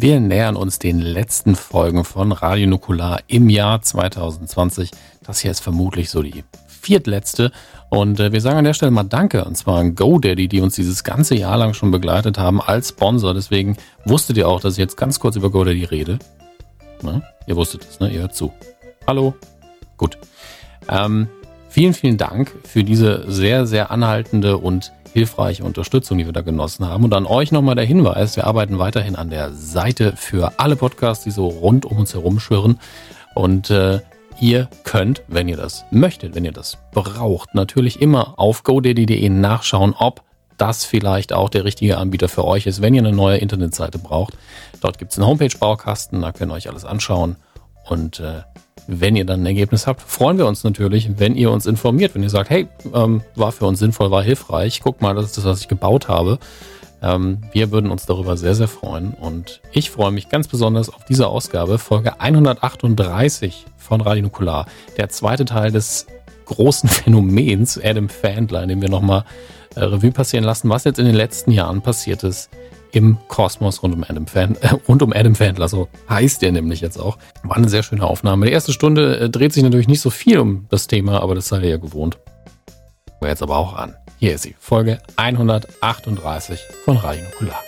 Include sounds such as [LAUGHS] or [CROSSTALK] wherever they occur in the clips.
Wir nähern uns den letzten Folgen von Radio Nukular im Jahr 2020. Das hier ist vermutlich so die viertletzte. Und äh, wir sagen an der Stelle mal Danke, und zwar an GoDaddy, die uns dieses ganze Jahr lang schon begleitet haben als Sponsor. Deswegen wusstet ihr auch, dass ich jetzt ganz kurz über GoDaddy rede. Na, ihr wusstet es, ne? Ihr hört zu. Hallo. Gut. Ähm, vielen, vielen Dank für diese sehr, sehr anhaltende und hilfreiche Unterstützung, die wir da genossen haben. Und an euch nochmal der Hinweis, wir arbeiten weiterhin an der Seite für alle Podcasts, die so rund um uns herum schwirren. Und äh, ihr könnt, wenn ihr das möchtet, wenn ihr das braucht, natürlich immer auf godaddy.de nachschauen, ob das vielleicht auch der richtige Anbieter für euch ist, wenn ihr eine neue Internetseite braucht. Dort gibt es einen Homepage-Baukasten, da könnt ihr euch alles anschauen. Und äh, wenn ihr dann ein Ergebnis habt, freuen wir uns natürlich, wenn ihr uns informiert, wenn ihr sagt, hey, ähm, war für uns sinnvoll, war hilfreich, guck mal, das ist das, was ich gebaut habe. Ähm, wir würden uns darüber sehr, sehr freuen. Und ich freue mich ganz besonders auf diese Ausgabe, Folge 138 von Radio Nukular. Der zweite Teil des großen [LAUGHS] Phänomens Adam Fandler, in dem wir nochmal äh, Revue passieren lassen, was jetzt in den letzten Jahren passiert ist im Kosmos rund um Adam Fan, [LAUGHS] äh, rund um Adam Fandler, so heißt der nämlich jetzt auch. War eine sehr schöne Aufnahme. Die erste Stunde äh, dreht sich natürlich nicht so viel um das Thema, aber das seid ihr ja gewohnt. War jetzt aber auch an. Hier ist sie, Folge 138 von Radio Nukular.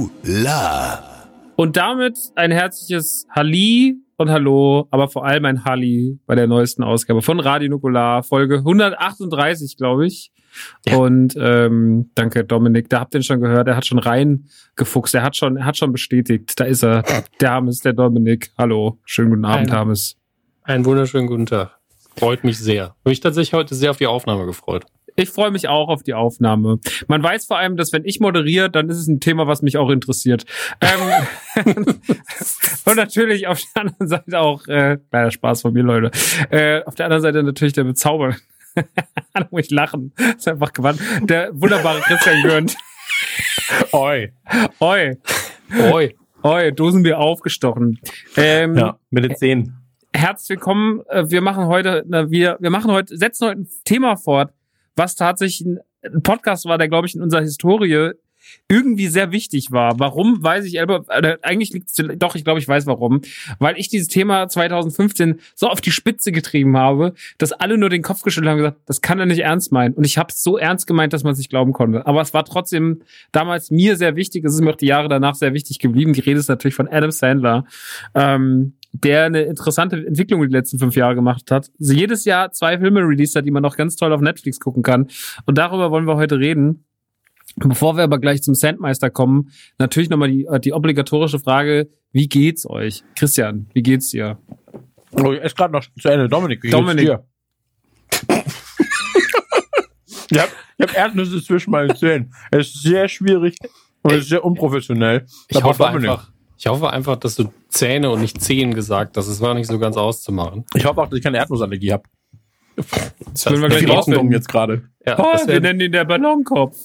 Nukula. Und damit ein herzliches Halli und Hallo, aber vor allem ein Halli bei der neuesten Ausgabe von Radio Nukular, Folge 138, glaube ich. Ja. Und ähm, danke, Dominik. Da habt ihr ihn schon gehört. Er hat schon reingefuchst. Er hat schon, er hat schon bestätigt. Da ist er. Der Hames, der Dominik. Hallo. Schönen guten Abend, Hames. Einen wunderschönen guten Tag. Freut mich sehr. Habe mich tatsächlich heute sehr auf die Aufnahme gefreut. Ich freue mich auch auf die Aufnahme. Man weiß vor allem, dass wenn ich moderiere, dann ist es ein Thema, was mich auch interessiert. Ähm, [LAUGHS] und natürlich auf der anderen Seite auch, äh, kleiner Spaß von mir, Leute. Äh, auf der anderen Seite natürlich der Bezauber. [LAUGHS] da muss ich lachen. Das ist einfach gewandt. Der wunderbare Christian Gürnt. Oi. Oi. Oi. Oi, Dosenbier aufgestochen. Ähm, ja, mit den Zähnen. Herzlich willkommen. Äh, wir machen heute, wir, wir machen heute, setzen heute ein Thema fort, was tatsächlich ein Podcast war, der, glaube ich, in unserer Historie irgendwie sehr wichtig war. Warum, weiß ich, aber eigentlich liegt es, doch, ich glaube, ich weiß warum. Weil ich dieses Thema 2015 so auf die Spitze getrieben habe, dass alle nur den Kopf geschüttelt haben und gesagt, das kann er nicht ernst meinen. Und ich habe es so ernst gemeint, dass man es nicht glauben konnte. Aber es war trotzdem damals mir sehr wichtig, es ist mir auch die Jahre danach sehr wichtig geblieben. Die Rede ist natürlich von Adam Sandler. Ähm, der eine interessante Entwicklung die letzten fünf Jahre gemacht hat. Also jedes Jahr zwei Filme released hat, die man noch ganz toll auf Netflix gucken kann. Und darüber wollen wir heute reden. Bevor wir aber gleich zum Sandmeister kommen, natürlich nochmal die, die obligatorische Frage, wie geht's euch? Christian, wie geht's dir? Oh, ich esse gerade noch zu Ende. Dominik, wie Dominik. geht's dir? ich habe hab Erdnüsse zwischen meinen Zähnen. Es ist sehr schwierig und es ist sehr unprofessionell. Ich hoffe, einfach, ich hoffe einfach, dass du Zähne und nicht Zehen gesagt hast. Das war nicht so ganz auszumachen. Ich hoffe auch, dass ich keine Erdnussallergie habe. Das, das wir gleich jetzt gerade. Ja, oh, wir wär, nennen ihn der Ballonkopf.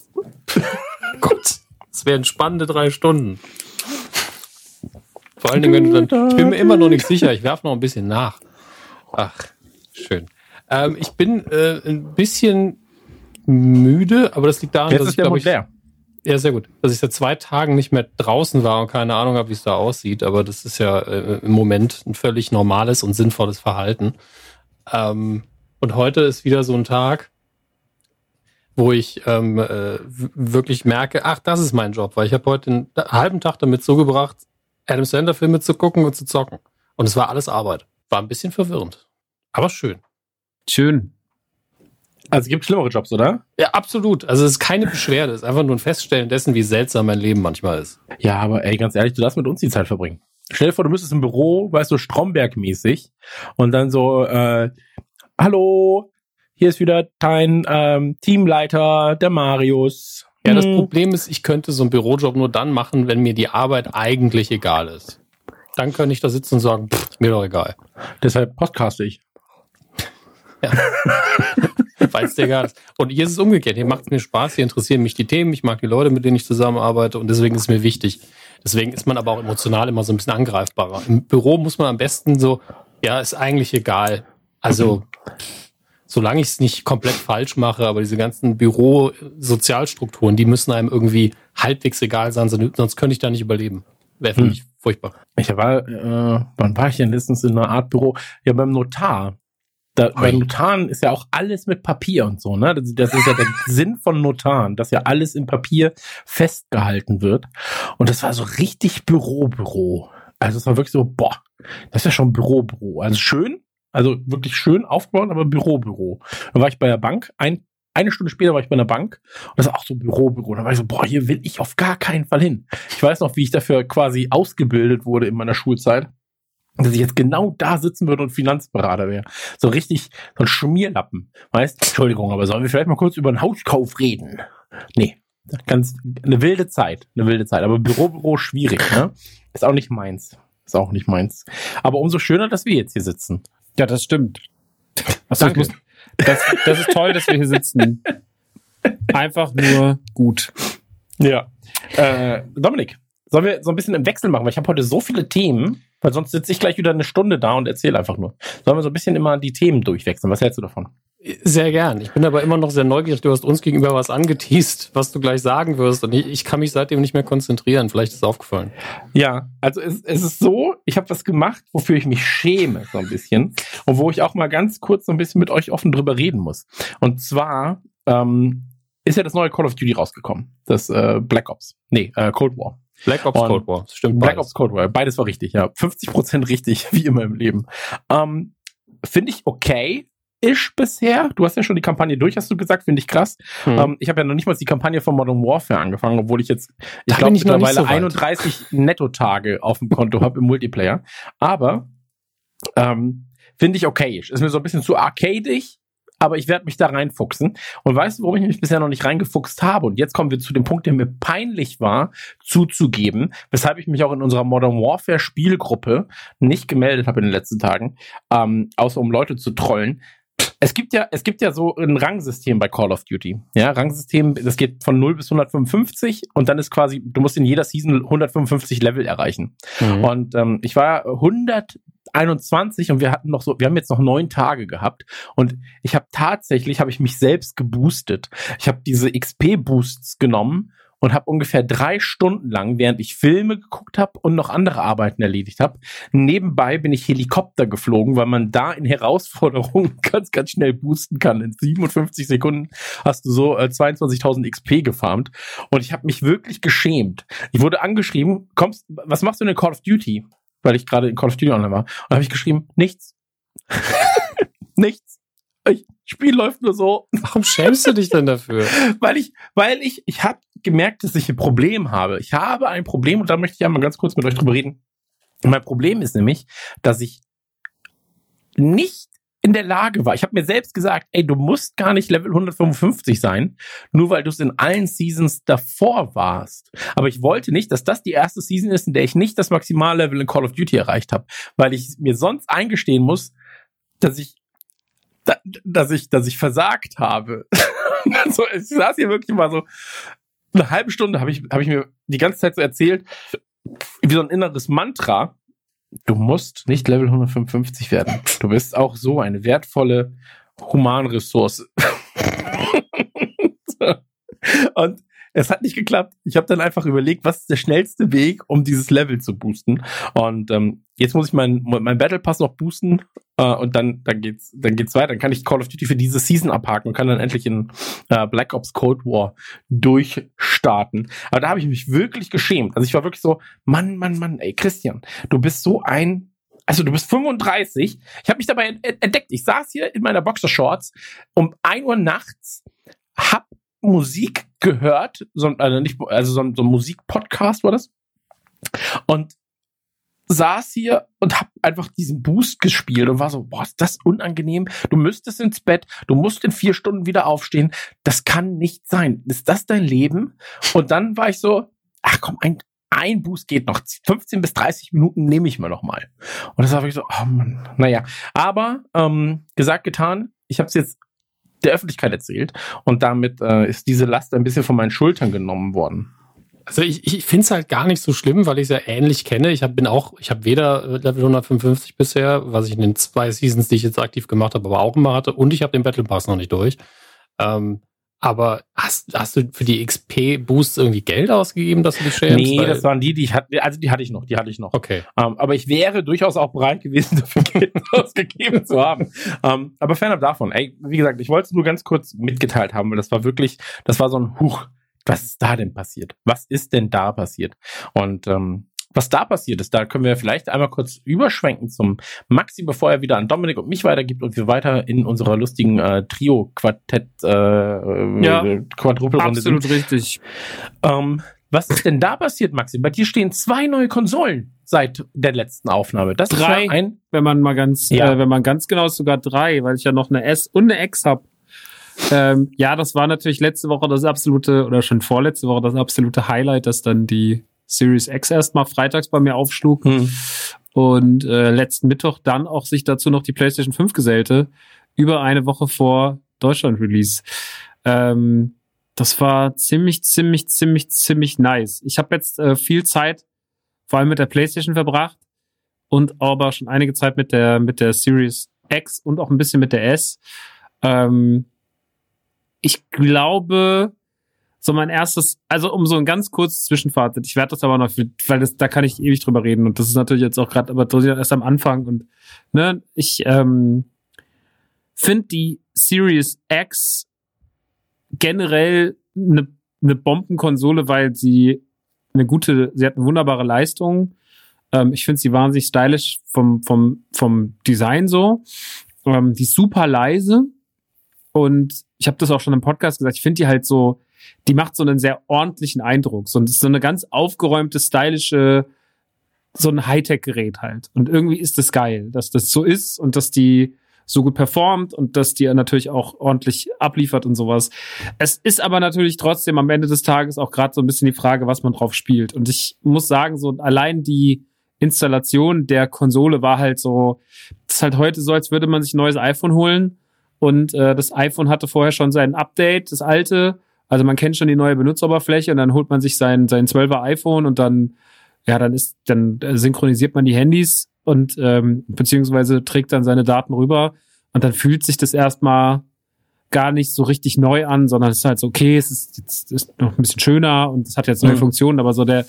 [LAUGHS] Gott, das wären spannende drei Stunden. Vor allen Dingen, wenn du dann. Ich bin mir immer noch nicht sicher, ich werfe noch ein bisschen nach. Ach, schön. Ähm, ich bin äh, ein bisschen müde, aber das liegt daran, Jetzt dass ich, glaube ich, leer. Ja, sehr gut. Dass ich seit zwei Tagen nicht mehr draußen war und keine Ahnung habe, wie es da aussieht, aber das ist ja äh, im Moment ein völlig normales und sinnvolles Verhalten. Ähm, und heute ist wieder so ein Tag, wo ich ähm, äh, wirklich merke, ach, das ist mein Job, weil ich habe heute einen halben Tag damit zugebracht, Adam Sandler Filme zu gucken und zu zocken. Und es war alles Arbeit. War ein bisschen verwirrend, aber schön. Schön. Also es gibt schlimmere Jobs, oder? Ja, absolut. Also es ist keine Beschwerde, es ist einfach nur ein Feststellen dessen, wie seltsam mein Leben manchmal ist. Ja, aber ey, ganz ehrlich, du darfst mit uns die Zeit verbringen. Stell dir vor, du müsstest im Büro, weißt du, Stromberg-mäßig und dann so, äh, hallo, hier ist wieder dein ähm, Teamleiter, der Marius. Ja, das hm. Problem ist, ich könnte so einen Bürojob nur dann machen, wenn mir die Arbeit eigentlich egal ist. Dann könnte ich da sitzen und sagen, pff, mir doch egal. Deshalb podcaste ich. Ja. Es dir egal ist. Und hier ist es umgekehrt. Hier macht es mir Spaß, hier interessieren mich die Themen, ich mag die Leute, mit denen ich zusammenarbeite und deswegen ist es mir wichtig. Deswegen ist man aber auch emotional immer so ein bisschen angreifbarer. Im Büro muss man am besten so, ja, ist eigentlich egal. Also, solange ich es nicht komplett falsch mache, aber diese ganzen Büro-Sozialstrukturen, die müssen einem irgendwie halbwegs egal sein, sonst könnte ich da nicht überleben. Wäre für hm. mich furchtbar. Ich war, äh, wann war ich denn letztens in einer Art Büro? Ja, beim Notar. Da, bei Notaren ist ja auch alles mit Papier und so, ne? Das, das ist ja der [LAUGHS] Sinn von Notaren, dass ja alles im Papier festgehalten wird. Und das war so richtig Büro-Büro. Also es war wirklich so, boah, das ist ja schon Büro-Büro. Also schön, also wirklich schön aufgebaut, aber Büro-Büro. Dann war ich bei der Bank, ein, eine Stunde später war ich bei einer Bank und das war auch so Büro-Büro. Da war ich so, boah, hier will ich auf gar keinen Fall hin. Ich weiß noch, wie ich dafür quasi ausgebildet wurde in meiner Schulzeit dass ich jetzt genau da sitzen würde und Finanzberater wäre. So richtig, so ein Schmierlappen. Weißt, Entschuldigung, aber sollen wir vielleicht mal kurz über einen Hauskauf reden? Nee. Ganz, eine wilde Zeit, eine wilde Zeit. Aber Büro, Büro, schwierig, ne? Ist auch nicht meins. Ist auch nicht meins. Aber umso schöner, dass wir jetzt hier sitzen. Ja, das stimmt. Achso, Danke. Das, das ist toll, dass wir hier sitzen. Einfach nur gut. Ja. Äh, Dominik, sollen wir so ein bisschen im Wechsel machen? Weil ich habe heute so viele Themen. Weil sonst sitze ich gleich wieder eine Stunde da und erzähle einfach nur. Sollen wir so ein bisschen immer die Themen durchwechseln? Was hältst du davon? Sehr gern. Ich bin aber immer noch sehr neugierig. Du hast uns gegenüber was angeteased, was du gleich sagen wirst. Und ich, ich kann mich seitdem nicht mehr konzentrieren. Vielleicht ist es aufgefallen. Ja, also es, es ist so, ich habe was gemacht, wofür ich mich schäme so ein bisschen. Und wo ich auch mal ganz kurz so ein bisschen mit euch offen drüber reden muss. Und zwar ähm, ist ja das neue Call of Duty rausgekommen. Das äh, Black Ops. Nee, äh, Cold War. Black Ops und Cold War, stimmt. Black beides. Ops Cold War, beides war richtig, ja. 50 Prozent [LAUGHS] richtig, wie immer im Leben. Ähm, Finde ich okay. Ish bisher. Du hast ja schon die Kampagne durch, hast du gesagt, finde ich krass. Hm. Ähm, ich habe ja noch nicht mal die Kampagne von Modern Warfare angefangen, obwohl ich jetzt, ich glaube, mittlerweile so 31 [LAUGHS] Netto-Tage auf dem Konto habe im Multiplayer. Aber ähm, finde ich okay. Ist mir so ein bisschen zu arcadig, aber ich werde mich da reinfuchsen. Und weißt du, warum ich mich bisher noch nicht reingefuchst habe? Und jetzt kommen wir zu dem Punkt, der mir peinlich war, zuzugeben, weshalb ich mich auch in unserer Modern Warfare Spielgruppe nicht gemeldet habe in den letzten Tagen, ähm, außer um Leute zu trollen. Es gibt ja, es gibt ja so ein Rangsystem bei Call of Duty. Ja, Rangsystem, das geht von 0 bis 155 und dann ist quasi, du musst in jeder Season 155 Level erreichen. Mhm. Und ähm, ich war 100 21 und wir hatten noch so, wir haben jetzt noch neun Tage gehabt und ich habe tatsächlich, habe ich mich selbst geboostet. Ich habe diese XP-Boosts genommen und habe ungefähr drei Stunden lang, während ich Filme geguckt habe und noch andere Arbeiten erledigt habe, nebenbei bin ich Helikopter geflogen, weil man da in Herausforderungen [LAUGHS] ganz, ganz schnell boosten kann. In 57 Sekunden hast du so äh, 22.000 XP gefarmt und ich habe mich wirklich geschämt. Ich wurde angeschrieben, kommst, was machst du in Call of Duty? weil ich gerade in Call of Duty online war. Und habe ich geschrieben, nichts. [LAUGHS] nichts. Ich, Spiel läuft nur so. Warum schämst du dich denn dafür? [LAUGHS] weil ich, weil ich, ich habe gemerkt, dass ich ein Problem habe. Ich habe ein Problem und da möchte ich einmal ganz kurz mit euch drüber reden. Und mein Problem ist nämlich, dass ich nicht in der Lage war. Ich habe mir selbst gesagt, ey, du musst gar nicht Level 155 sein, nur weil du es in allen Seasons davor warst. Aber ich wollte nicht, dass das die erste Season ist, in der ich nicht das Maximallevel in Call of Duty erreicht habe, weil ich mir sonst eingestehen muss, dass ich dass ich dass ich versagt habe. [LAUGHS] also ich saß hier wirklich mal so eine halbe Stunde habe ich habe ich mir die ganze Zeit so erzählt, wie so ein inneres Mantra, du musst nicht Level 155 werden. Du bist auch so eine wertvolle Humanressource. [LAUGHS] Und es hat nicht geklappt. Ich habe dann einfach überlegt, was ist der schnellste Weg, um dieses Level zu boosten. Und ähm, jetzt muss ich meinen mein Battle Pass noch boosten äh, und dann dann geht's dann geht's weiter. Dann kann ich Call of Duty für diese Season abhaken und kann dann endlich in äh, Black Ops Cold War durchstarten. Aber da habe ich mich wirklich geschämt. Also ich war wirklich so, Mann, Mann, Mann, ey Christian, du bist so ein also du bist 35. Ich habe mich dabei entdeckt. Ich saß hier in meiner Boxershorts um ein Uhr nachts, hab Musik gehört, so, also nicht, also so, so ein Musikpodcast war das. Und saß hier und hab einfach diesen Boost gespielt und war so, boah, ist das unangenehm. Du müsstest ins Bett, du musst in vier Stunden wieder aufstehen. Das kann nicht sein. Ist das dein Leben? Und dann war ich so, ach komm, ein, ein Boost geht noch. 15 bis 30 Minuten nehme ich mir noch mal. Und das habe ich so, oh Mann, naja. Aber ähm, gesagt, getan, ich habe es jetzt der Öffentlichkeit erzählt und damit äh, ist diese Last ein bisschen von meinen Schultern genommen worden. Also ich, ich finde es halt gar nicht so schlimm, weil ich es ja ähnlich kenne. Ich hab, bin auch, ich habe weder Level 155 bisher, was ich in den zwei Seasons, die ich jetzt aktiv gemacht habe, aber auch immer hatte, und ich habe den Battle Pass noch nicht durch. Ähm, aber hast, hast du für die XP-Boosts irgendwie Geld ausgegeben, dass du die schämst? Nee, das waren die, die ich hatte, also die hatte ich noch, die hatte ich noch. Okay. Um, ähm, aber ich wäre durchaus auch bereit gewesen, [LAUGHS] dafür Geld [LAUGHS] ausgegeben zu haben. Um, ähm, aber fernab davon, ey, wie gesagt, ich wollte es nur ganz kurz mitgeteilt haben, weil das war wirklich, das war so ein Huch, was ist da denn passiert? Was ist denn da passiert? Und ähm, was da passiert ist, da können wir vielleicht einmal kurz überschwenken zum Maxi, bevor er wieder an Dominik und mich weitergibt und wir weiter in unserer lustigen äh, Trio-Quartett äh, ja, Quadrupelrunde sind. Absolut richtig. Ähm, was ist denn da passiert, Maxi? Bei dir stehen zwei neue Konsolen seit der letzten Aufnahme. Das drei, ein, wenn man mal ganz, ja. äh, wenn man ganz genau ist, sogar drei, weil ich ja noch eine S und eine X habe. Ähm, ja, das war natürlich letzte Woche das absolute, oder schon vorletzte Woche das absolute Highlight, dass dann die Series X erstmal freitags bei mir aufschlug hm. und äh, letzten Mittwoch dann auch sich dazu noch die PlayStation 5 gesellte, über eine Woche vor Deutschland-Release. Ähm, das war ziemlich, ziemlich, ziemlich, ziemlich nice. Ich habe jetzt äh, viel Zeit vor allem mit der PlayStation verbracht und aber schon einige Zeit mit der mit der Series X und auch ein bisschen mit der S. Ähm, ich glaube, so mein erstes, also um so ein ganz kurzes Zwischenfazit, ich werde das aber noch, weil das, da kann ich ewig drüber reden und das ist natürlich jetzt auch gerade, aber erst am Anfang und ne, ich ähm, finde die Series X generell eine ne Bombenkonsole, weil sie eine gute, sie hat eine wunderbare Leistung. Ähm, ich finde sie wahnsinnig stylisch vom, vom, vom Design so. Ähm, die ist super leise und ich habe das auch schon im Podcast gesagt, ich finde die halt so, die macht so einen sehr ordentlichen Eindruck. So, so eine ganz aufgeräumte, stylische, so ein Hightech-Gerät halt. Und irgendwie ist das geil, dass das so ist und dass die so gut performt und dass die natürlich auch ordentlich abliefert und sowas. Es ist aber natürlich trotzdem am Ende des Tages auch gerade so ein bisschen die Frage, was man drauf spielt. Und ich muss sagen, so allein die Installation der Konsole war halt so, das ist halt heute so, als würde man sich ein neues iPhone holen und äh, das iPhone hatte vorher schon sein Update, das alte, also man kennt schon die neue Benutzeroberfläche und dann holt man sich sein, sein 12er iPhone und dann, ja, dann ist, dann synchronisiert man die Handys und ähm, beziehungsweise trägt dann seine Daten rüber und dann fühlt sich das erstmal gar nicht so richtig neu an, sondern es ist halt so, okay, es ist, es ist noch ein bisschen schöner und es hat jetzt neue mhm. Funktionen, aber so der,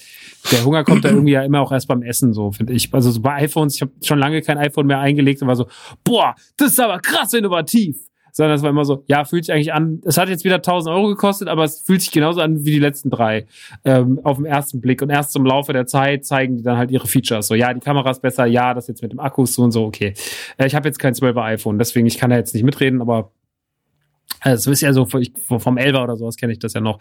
der Hunger kommt da irgendwie ja immer auch erst beim Essen, so finde ich. Also so bei iPhones, ich habe schon lange kein iPhone mehr eingelegt und war so, boah, das ist aber krass innovativ sondern es war immer so, ja, fühlt sich eigentlich an, es hat jetzt wieder 1000 Euro gekostet, aber es fühlt sich genauso an wie die letzten drei ähm, auf den ersten Blick. Und erst im Laufe der Zeit zeigen die dann halt ihre Features. So, ja, die Kamera ist besser, ja, das jetzt mit dem Akku ist so und so, okay. Äh, ich habe jetzt kein 12er iPhone, deswegen ich kann da jetzt nicht mitreden, aber das ist ja so vom Elver oder sowas kenne ich das ja noch.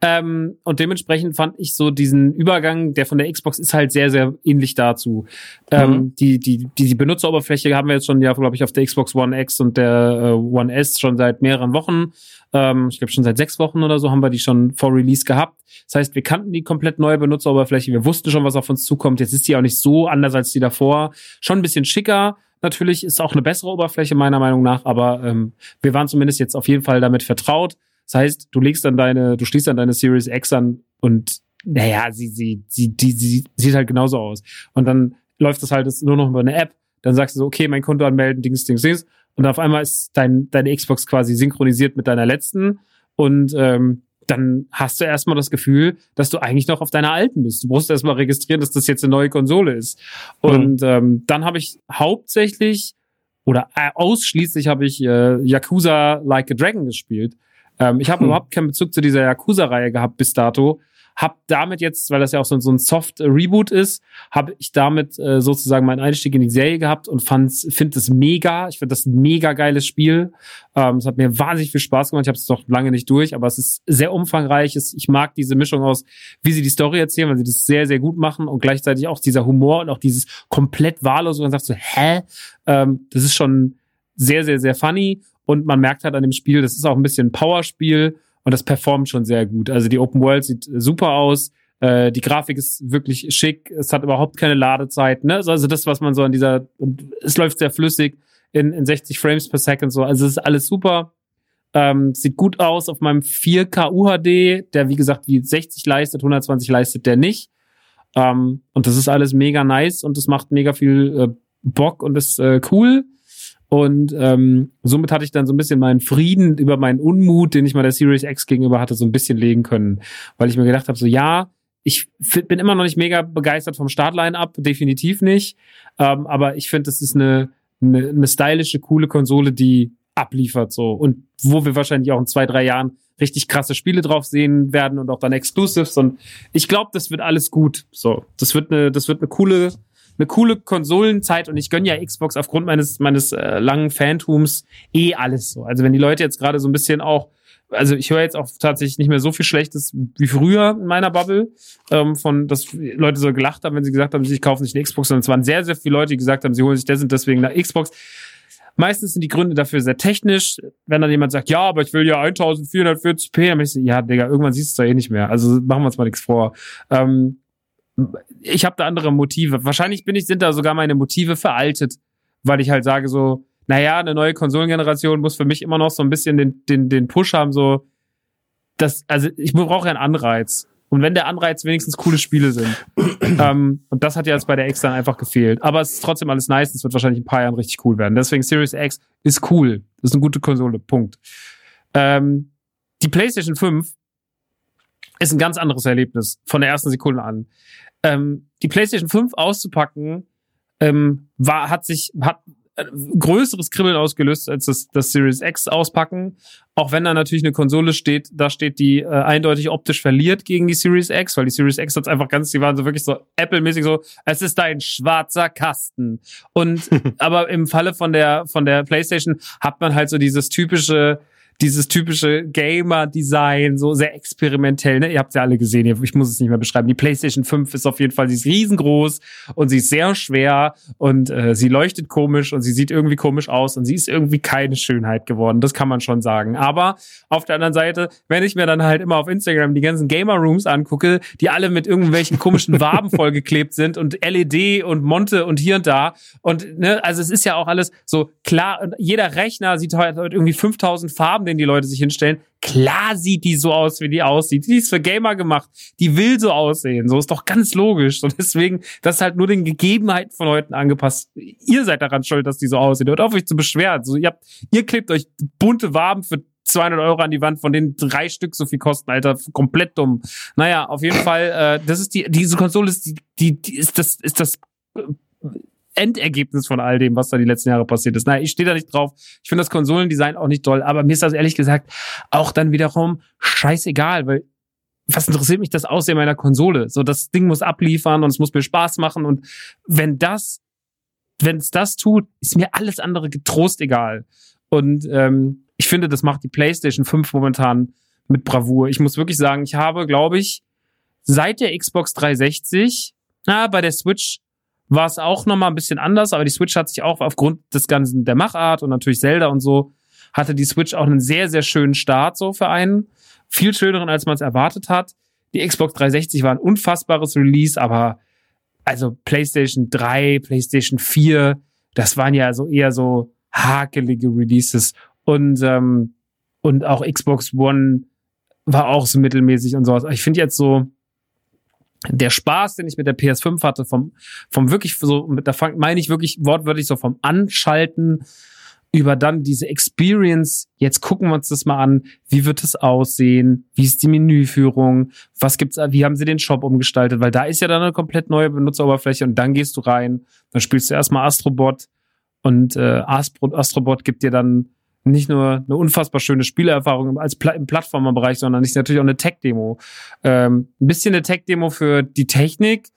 Ähm, und dementsprechend fand ich so diesen Übergang, der von der Xbox ist halt sehr, sehr ähnlich dazu. Ähm, mhm. die, die, die, die Benutzeroberfläche haben wir jetzt schon ja, glaube ich, auf der Xbox One X und der äh, One S schon seit mehreren Wochen. Ähm, ich glaube schon seit sechs Wochen oder so haben wir die schon vor Release gehabt. Das heißt, wir kannten die komplett neue Benutzeroberfläche. Wir wussten schon, was auf uns zukommt. Jetzt ist die auch nicht so anders als die davor. Schon ein bisschen schicker natürlich ist auch eine bessere Oberfläche meiner Meinung nach, aber ähm, wir waren zumindest jetzt auf jeden Fall damit vertraut. Das heißt, du legst dann deine, du schließt dann deine Series X an und naja, sie, sie, sie, die, sie sieht halt genauso aus. Und dann läuft das halt nur noch über eine App. Dann sagst du so, okay, mein Konto anmelden, Dings, Dings, Dings. Und auf einmal ist dein, deine Xbox quasi synchronisiert mit deiner letzten. Und ähm, dann hast du erstmal das Gefühl, dass du eigentlich noch auf deiner alten bist. Du musst erstmal registrieren, dass das jetzt eine neue Konsole ist. Und mhm. ähm, dann habe ich hauptsächlich oder äh, ausschließlich habe ich äh, Yakuza Like a Dragon gespielt. Ähm, ich habe mhm. überhaupt keinen Bezug zu dieser Yakuza-Reihe gehabt bis dato. Hab damit jetzt, weil das ja auch so, so ein Soft-Reboot ist, habe ich damit äh, sozusagen meinen Einstieg in die Serie gehabt und finde es mega. Ich finde das ein mega geiles Spiel. Ähm, es hat mir wahnsinnig viel Spaß gemacht. Ich habe es doch lange nicht durch, aber es ist sehr umfangreich. Ich mag diese Mischung aus, wie sie die Story erzählen, weil sie das sehr, sehr gut machen und gleichzeitig auch dieser Humor und auch dieses komplett wahllos, wo man sagt so, hä? Ähm, das ist schon sehr, sehr, sehr funny und man merkt halt an dem Spiel, das ist auch ein bisschen ein Powerspiel und das performt schon sehr gut. Also die Open World sieht super aus. Äh, die Grafik ist wirklich schick. Es hat überhaupt keine Ladezeit. Ne? Also das, was man so an dieser, es läuft sehr flüssig in, in 60 Frames per Second so. Also es ist alles super. Ähm, sieht gut aus auf meinem 4K UHD, der wie gesagt wie 60 leistet, 120 leistet der nicht. Ähm, und das ist alles mega nice und das macht mega viel äh, Bock und ist äh, cool. Und ähm, somit hatte ich dann so ein bisschen meinen Frieden über meinen Unmut, den ich mal der Series X gegenüber hatte, so ein bisschen legen können. Weil ich mir gedacht habe, so ja, ich bin immer noch nicht mega begeistert vom Startline-Up, definitiv nicht. Ähm, aber ich finde, das ist eine, eine, eine stylische, coole Konsole, die abliefert so. Und wo wir wahrscheinlich auch in zwei, drei Jahren richtig krasse Spiele drauf sehen werden und auch dann Exclusives. Und ich glaube, das wird alles gut. So, das wird eine, das wird eine coole eine coole Konsolenzeit und ich gönn ja Xbox aufgrund meines, meines äh, langen Fantums eh alles so. Also wenn die Leute jetzt gerade so ein bisschen auch also ich höre jetzt auch tatsächlich nicht mehr so viel Schlechtes wie früher in meiner Bubble, ähm, von dass Leute so gelacht haben, wenn sie gesagt haben, sie kaufen sich eine Xbox, sondern es waren sehr, sehr viele Leute, die gesagt haben, sie holen sich das und deswegen eine Xbox. Meistens sind die Gründe dafür sehr technisch. Wenn dann jemand sagt, ja, aber ich will ja 1440p, dann bin ich so, ja, Digga, irgendwann siehst du es doch eh nicht mehr. Also machen wir uns mal nichts vor. Ähm, ich habe da andere Motive. Wahrscheinlich bin ich, sind da sogar meine Motive veraltet, weil ich halt sage so, naja, eine neue Konsolengeneration muss für mich immer noch so ein bisschen den, den, den Push haben, so, das, also ich brauche ja einen Anreiz. Und wenn der Anreiz wenigstens coole Spiele sind. [CLEARS THROAT] ähm, und das hat ja jetzt bei der X dann einfach gefehlt. Aber es ist trotzdem alles nice. Es wird wahrscheinlich in ein paar Jahren richtig cool werden. Deswegen Series X ist cool. Das ist eine gute Konsole. Punkt. Ähm, die PlayStation 5 ist ein ganz anderes Erlebnis von der ersten Sekunde an ähm, die PlayStation 5 auszupacken, ähm, war, hat sich, hat größeres Kribbeln ausgelöst als das, das Series X auspacken. Auch wenn da natürlich eine Konsole steht, da steht, die äh, eindeutig optisch verliert gegen die Series X, weil die Series X hat einfach ganz, die waren so wirklich so Apple-mäßig so, es ist ein schwarzer Kasten. Und [LAUGHS] aber im Falle von der von der PlayStation hat man halt so dieses typische dieses typische Gamer-Design, so sehr experimentell. Ne? Ihr habt ja alle gesehen, ich muss es nicht mehr beschreiben. Die PlayStation 5 ist auf jeden Fall, sie ist riesengroß und sie ist sehr schwer und äh, sie leuchtet komisch und sie sieht irgendwie komisch aus und sie ist irgendwie keine Schönheit geworden. Das kann man schon sagen. Aber auf der anderen Seite, wenn ich mir dann halt immer auf Instagram die ganzen Gamer-Rooms angucke, die alle mit irgendwelchen komischen [LAUGHS] Waben vollgeklebt sind und LED und Monte und hier und da und ne, also es ist ja auch alles so klar, jeder Rechner sieht heute irgendwie 5000 Farben den die Leute sich hinstellen. Klar sieht die so aus, wie die aussieht. Die ist für Gamer gemacht. Die will so aussehen. So ist doch ganz logisch. Und deswegen, das ist halt nur den Gegebenheiten von heute angepasst. Ihr seid daran schuld, dass die so aussehen. Hört auf euch zu beschweren. So, ihr habt, ihr klebt euch bunte Waben für 200 Euro an die Wand, von denen drei Stück so viel kosten, Alter. Komplett dumm. Naja, auf jeden Fall, äh, das ist die, diese Konsole ist die, die, die ist das, ist das Endergebnis von all dem, was da die letzten Jahre passiert ist. Naja, ich stehe da nicht drauf. Ich finde das Konsolendesign auch nicht toll, aber mir ist das ehrlich gesagt auch dann wiederum scheißegal, weil was interessiert mich das Aussehen meiner Konsole? So, das Ding muss abliefern und es muss mir Spaß machen und wenn das, wenn es das tut, ist mir alles andere getrost egal. Und ähm, ich finde, das macht die PlayStation 5 momentan mit Bravour. Ich muss wirklich sagen, ich habe, glaube ich, seit der Xbox 360, na, bei der Switch war es auch nochmal ein bisschen anders, aber die Switch hat sich auch aufgrund des ganzen der Machart und natürlich Zelda und so, hatte die Switch auch einen sehr, sehr schönen Start so für einen. Viel schöneren, als man es erwartet hat. Die Xbox 360 war ein unfassbares Release, aber also PlayStation 3, PlayStation 4, das waren ja so eher so hakelige Releases. Und, ähm, und auch Xbox One war auch so mittelmäßig und sowas. Ich finde jetzt so, der Spaß, den ich mit der PS5 hatte, vom, vom wirklich so, mit der meine ich wirklich wortwörtlich so vom Anschalten über dann diese Experience. Jetzt gucken wir uns das mal an. Wie wird es aussehen? Wie ist die Menüführung? Was gibt's, wie haben sie den Shop umgestaltet? Weil da ist ja dann eine komplett neue Benutzeroberfläche und dann gehst du rein, dann spielst du erstmal Astrobot und äh, Astrobot gibt dir dann nicht nur eine unfassbar schöne Spielerfahrung als Pla im Plattformerbereich, sondern ist natürlich auch eine Tech-Demo. Ähm, ein bisschen eine Tech-Demo für die Technik,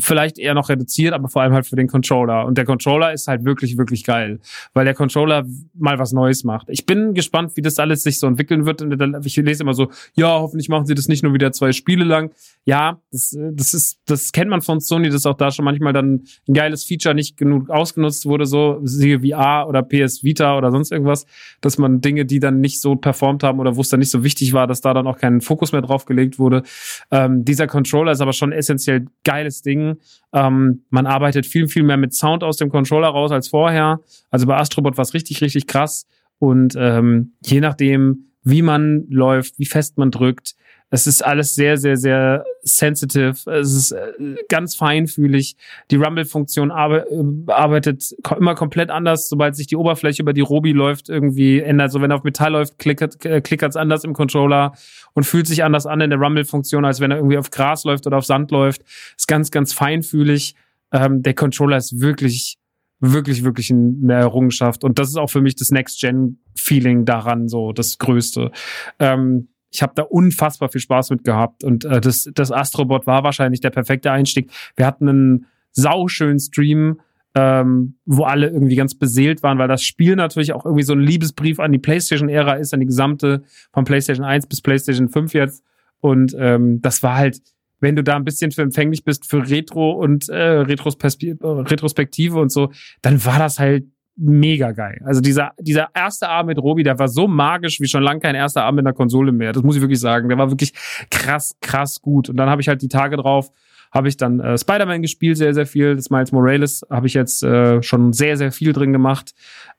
vielleicht eher noch reduziert, aber vor allem halt für den Controller. Und der Controller ist halt wirklich, wirklich geil, weil der Controller mal was Neues macht. Ich bin gespannt, wie das alles sich so entwickeln wird. Ich lese immer so, ja, hoffentlich machen sie das nicht nur wieder zwei Spiele lang. Ja, das, das ist, das kennt man von Sony, dass auch da schon manchmal dann ein geiles Feature nicht genug ausgenutzt wurde, so siehe VR oder PS Vita oder sonst irgendwas, dass man Dinge, die dann nicht so performt haben oder wo es dann nicht so wichtig war, dass da dann auch kein Fokus mehr drauf gelegt wurde. Ähm, dieser Controller ist aber schon essentiell geiles Ding ähm, man arbeitet viel, viel mehr mit Sound aus dem Controller raus als vorher. Also bei Astrobot war es richtig, richtig krass. Und ähm, je nachdem, wie man läuft, wie fest man drückt, es ist alles sehr, sehr, sehr sensitive. Es ist äh, ganz feinfühlig. Die Rumble-Funktion äh, arbeitet immer komplett anders, sobald sich die Oberfläche über die Robi läuft, irgendwie ändert. So wenn er auf Metall läuft, klickert äh, es anders im Controller und fühlt sich anders an in der Rumble-Funktion, als wenn er irgendwie auf Gras läuft oder auf Sand läuft. Ist ganz, ganz feinfühlig. Ähm, der Controller ist wirklich, wirklich, wirklich eine Errungenschaft. Und das ist auch für mich das Next-Gen-Feeling daran so das Größte. Ähm, ich habe da unfassbar viel Spaß mit gehabt und äh, das, das Astrobot war wahrscheinlich der perfekte Einstieg. Wir hatten einen sauschönen Stream, ähm, wo alle irgendwie ganz beseelt waren, weil das Spiel natürlich auch irgendwie so ein Liebesbrief an die PlayStation-Ära ist, an die gesamte von PlayStation 1 bis PlayStation 5 jetzt. Und ähm, das war halt, wenn du da ein bisschen für empfänglich bist für Retro und äh, Retrospektive und so, dann war das halt mega geil. Also dieser, dieser erste Abend mit Robi, der war so magisch wie schon lange kein erster Abend mit einer Konsole mehr. Das muss ich wirklich sagen. Der war wirklich krass, krass gut. Und dann habe ich halt die Tage drauf, habe ich dann äh, Spider-Man gespielt, sehr, sehr viel. Das Miles Morales habe ich jetzt äh, schon sehr, sehr viel drin gemacht.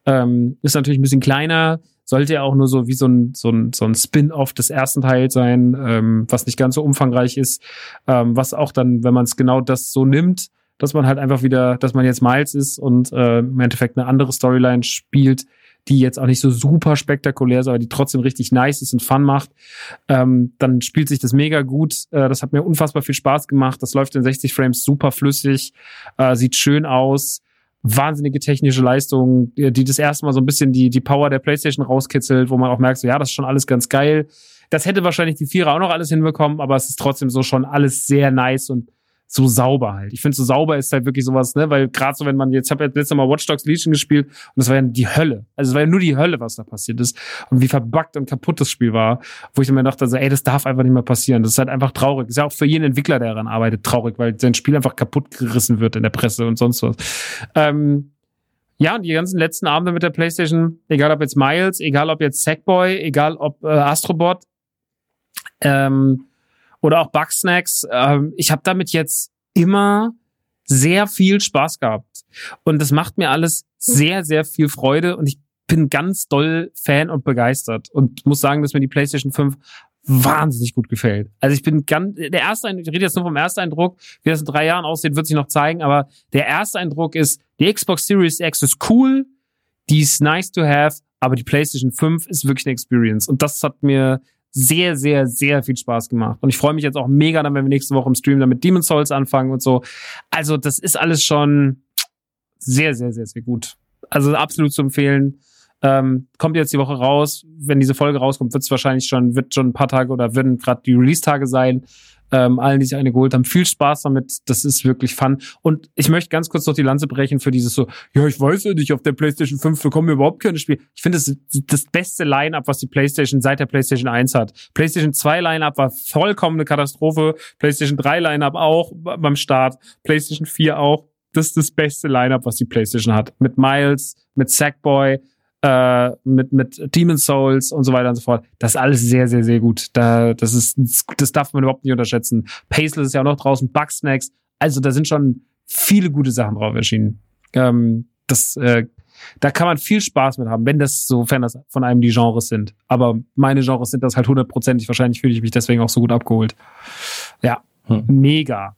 Ähm, ist natürlich ein bisschen kleiner, sollte ja auch nur so wie so ein, so ein, so ein Spin-off des ersten Teils sein, ähm, was nicht ganz so umfangreich ist, ähm, was auch dann, wenn man es genau das so nimmt, dass man halt einfach wieder, dass man jetzt Miles ist und äh, im Endeffekt eine andere Storyline spielt, die jetzt auch nicht so super spektakulär ist, aber die trotzdem richtig nice ist und Fun macht, ähm, dann spielt sich das mega gut. Äh, das hat mir unfassbar viel Spaß gemacht. Das läuft in 60 Frames super flüssig, äh, sieht schön aus. Wahnsinnige technische Leistung, die das erste Mal so ein bisschen die, die Power der PlayStation rauskitzelt, wo man auch merkt, so, ja, das ist schon alles ganz geil. Das hätte wahrscheinlich die Vierer auch noch alles hinbekommen, aber es ist trotzdem so schon alles sehr nice und so sauber halt. Ich finde, so sauber ist halt wirklich sowas, ne, weil gerade so, wenn man jetzt, ich habe ja letztes Mal Watch Dogs Legion gespielt und das war ja die Hölle. Also es war ja nur die Hölle, was da passiert ist und wie verbuggt und kaputt das Spiel war, wo ich mir dachte, also, ey, das darf einfach nicht mehr passieren. Das ist halt einfach traurig. Ist ja auch für jeden Entwickler, der daran arbeitet, traurig, weil sein Spiel einfach kaputt gerissen wird in der Presse und sonst was. Ähm, ja, und die ganzen letzten Abende mit der PlayStation, egal ob jetzt Miles, egal ob jetzt Sackboy, egal ob äh, Astrobot, ähm, oder auch Bugsnacks. Ähm, ich habe damit jetzt immer sehr viel Spaß gehabt. Und das macht mir alles sehr, sehr viel Freude und ich bin ganz doll Fan und begeistert und muss sagen, dass mir die PlayStation 5 wahnsinnig gut gefällt. Also ich bin ganz, der erste Eindruck, ich rede jetzt nur vom ersten Eindruck, wie das in drei Jahren aussieht, wird sich noch zeigen, aber der erste Eindruck ist, die Xbox Series X ist cool, die ist nice to have, aber die PlayStation 5 ist wirklich eine Experience und das hat mir sehr, sehr, sehr viel Spaß gemacht. Und ich freue mich jetzt auch mega, dann, wenn wir nächste Woche im Stream dann mit Demon's Souls anfangen und so. Also, das ist alles schon sehr, sehr, sehr, sehr gut. Also absolut zu empfehlen. Ähm, kommt jetzt die Woche raus. Wenn diese Folge rauskommt, wird es wahrscheinlich schon, wird schon ein paar Tage oder werden gerade die Release-Tage sein ähm, allen, die sich eine geholt haben. Viel Spaß damit. Das ist wirklich fun. Und ich möchte ganz kurz noch die Lanze brechen für dieses so, ja, ich weiß ja nicht, auf der PlayStation 5 bekommen wir überhaupt keine Spiele. Ich finde, das ist das beste Line-Up, was die PlayStation seit der PlayStation 1 hat. PlayStation 2 Line-Up war vollkommen eine Katastrophe. PlayStation 3 Line-Up auch beim Start. PlayStation 4 auch. Das ist das beste Line-Up, was die PlayStation hat. Mit Miles, mit Sackboy, äh, mit, mit Demon's Souls und so weiter und so fort. Das ist alles sehr, sehr, sehr gut. Da, das ist, das darf man überhaupt nicht unterschätzen. Paceless ist ja auch noch draußen, Bugsnacks. Also da sind schon viele gute Sachen drauf erschienen. Ähm, das, äh, da kann man viel Spaß mit haben, wenn das, sofern das von einem die Genres sind. Aber meine Genres sind das halt hundertprozentig. Wahrscheinlich fühle ich mich deswegen auch so gut abgeholt. Ja, hm. mega.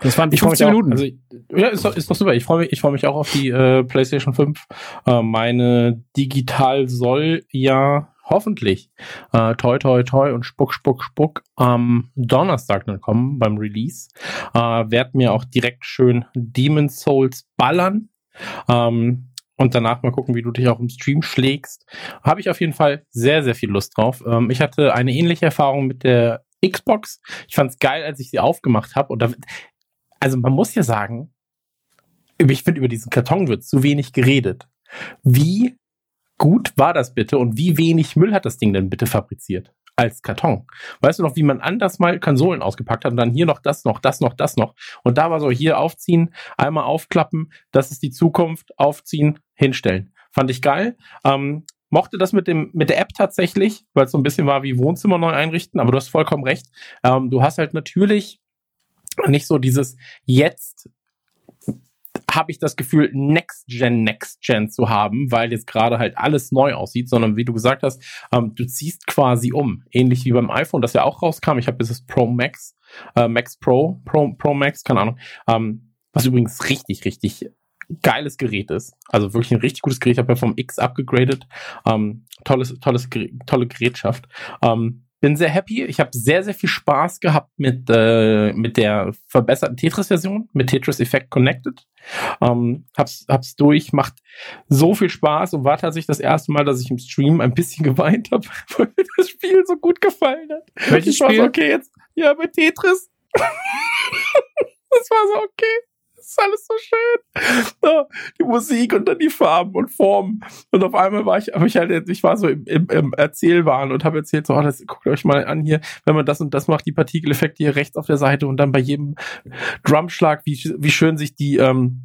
Das waren 15 Minuten. Also, ja, ist doch, ist doch super. Ich freue mich, ich freue mich auch auf die äh, PlayStation 5. Äh, meine Digital soll ja hoffentlich äh, toi toi toi und spuck spuck spuck am Donnerstag dann kommen beim Release. Äh, werd mir auch direkt schön Demon's Souls ballern. Ähm, und danach mal gucken, wie du dich auch im Stream schlägst. Habe ich auf jeden Fall sehr, sehr viel Lust drauf. Ähm, ich hatte eine ähnliche Erfahrung mit der Xbox. Ich fand es geil, als ich sie aufgemacht habe. Und da, also man muss ja sagen, ich finde, über diesen Karton wird zu wenig geredet. Wie gut war das bitte und wie wenig Müll hat das Ding denn bitte fabriziert? als Karton. Weißt du noch, wie man anders mal Konsolen ausgepackt hat und dann hier noch das noch, das noch, das noch. Und da war so hier aufziehen, einmal aufklappen, das ist die Zukunft, aufziehen, hinstellen. Fand ich geil. Ähm, mochte das mit dem mit der App tatsächlich, weil es so ein bisschen war wie Wohnzimmer neu einrichten, aber du hast vollkommen recht. Ähm, du hast halt natürlich nicht so dieses jetzt habe ich das Gefühl, Next Gen, Next Gen zu haben, weil jetzt gerade halt alles neu aussieht, sondern wie du gesagt hast, ähm, du ziehst quasi um. Ähnlich wie beim iPhone, das ja auch rauskam. Ich habe jetzt das Pro Max, äh, Max Pro, Pro, Pro Max, keine Ahnung. Ähm, was übrigens richtig, richtig geiles Gerät ist. Also wirklich ein richtig gutes Gerät. Ich habe ja vom X abgegradet. Ähm, tolles, tolles, tolle Gerätschaft. Ähm, bin sehr happy. Ich habe sehr, sehr viel Spaß gehabt mit, äh, mit der verbesserten Tetris-Version, mit Tetris Effect Connected. Ähm, hab's, hab's durch, macht so viel Spaß und war tatsächlich das erste Mal, dass ich im Stream ein bisschen [LAUGHS] geweint habe, weil mir das Spiel so gut gefallen hat. Welches Spiel? So, okay, jetzt, ja, bei Tetris. [LAUGHS] das war so okay ist alles so schön. Die Musik und dann die Farben und Formen. Und auf einmal war ich, habe ich halt, ich war so im, im, im Erzählwahn und habe erzählt, so, oh, das, guckt euch mal an hier, wenn man das und das macht, die Partikeleffekte hier rechts auf der Seite und dann bei jedem Drumschlag, wie, wie schön sich die, ähm,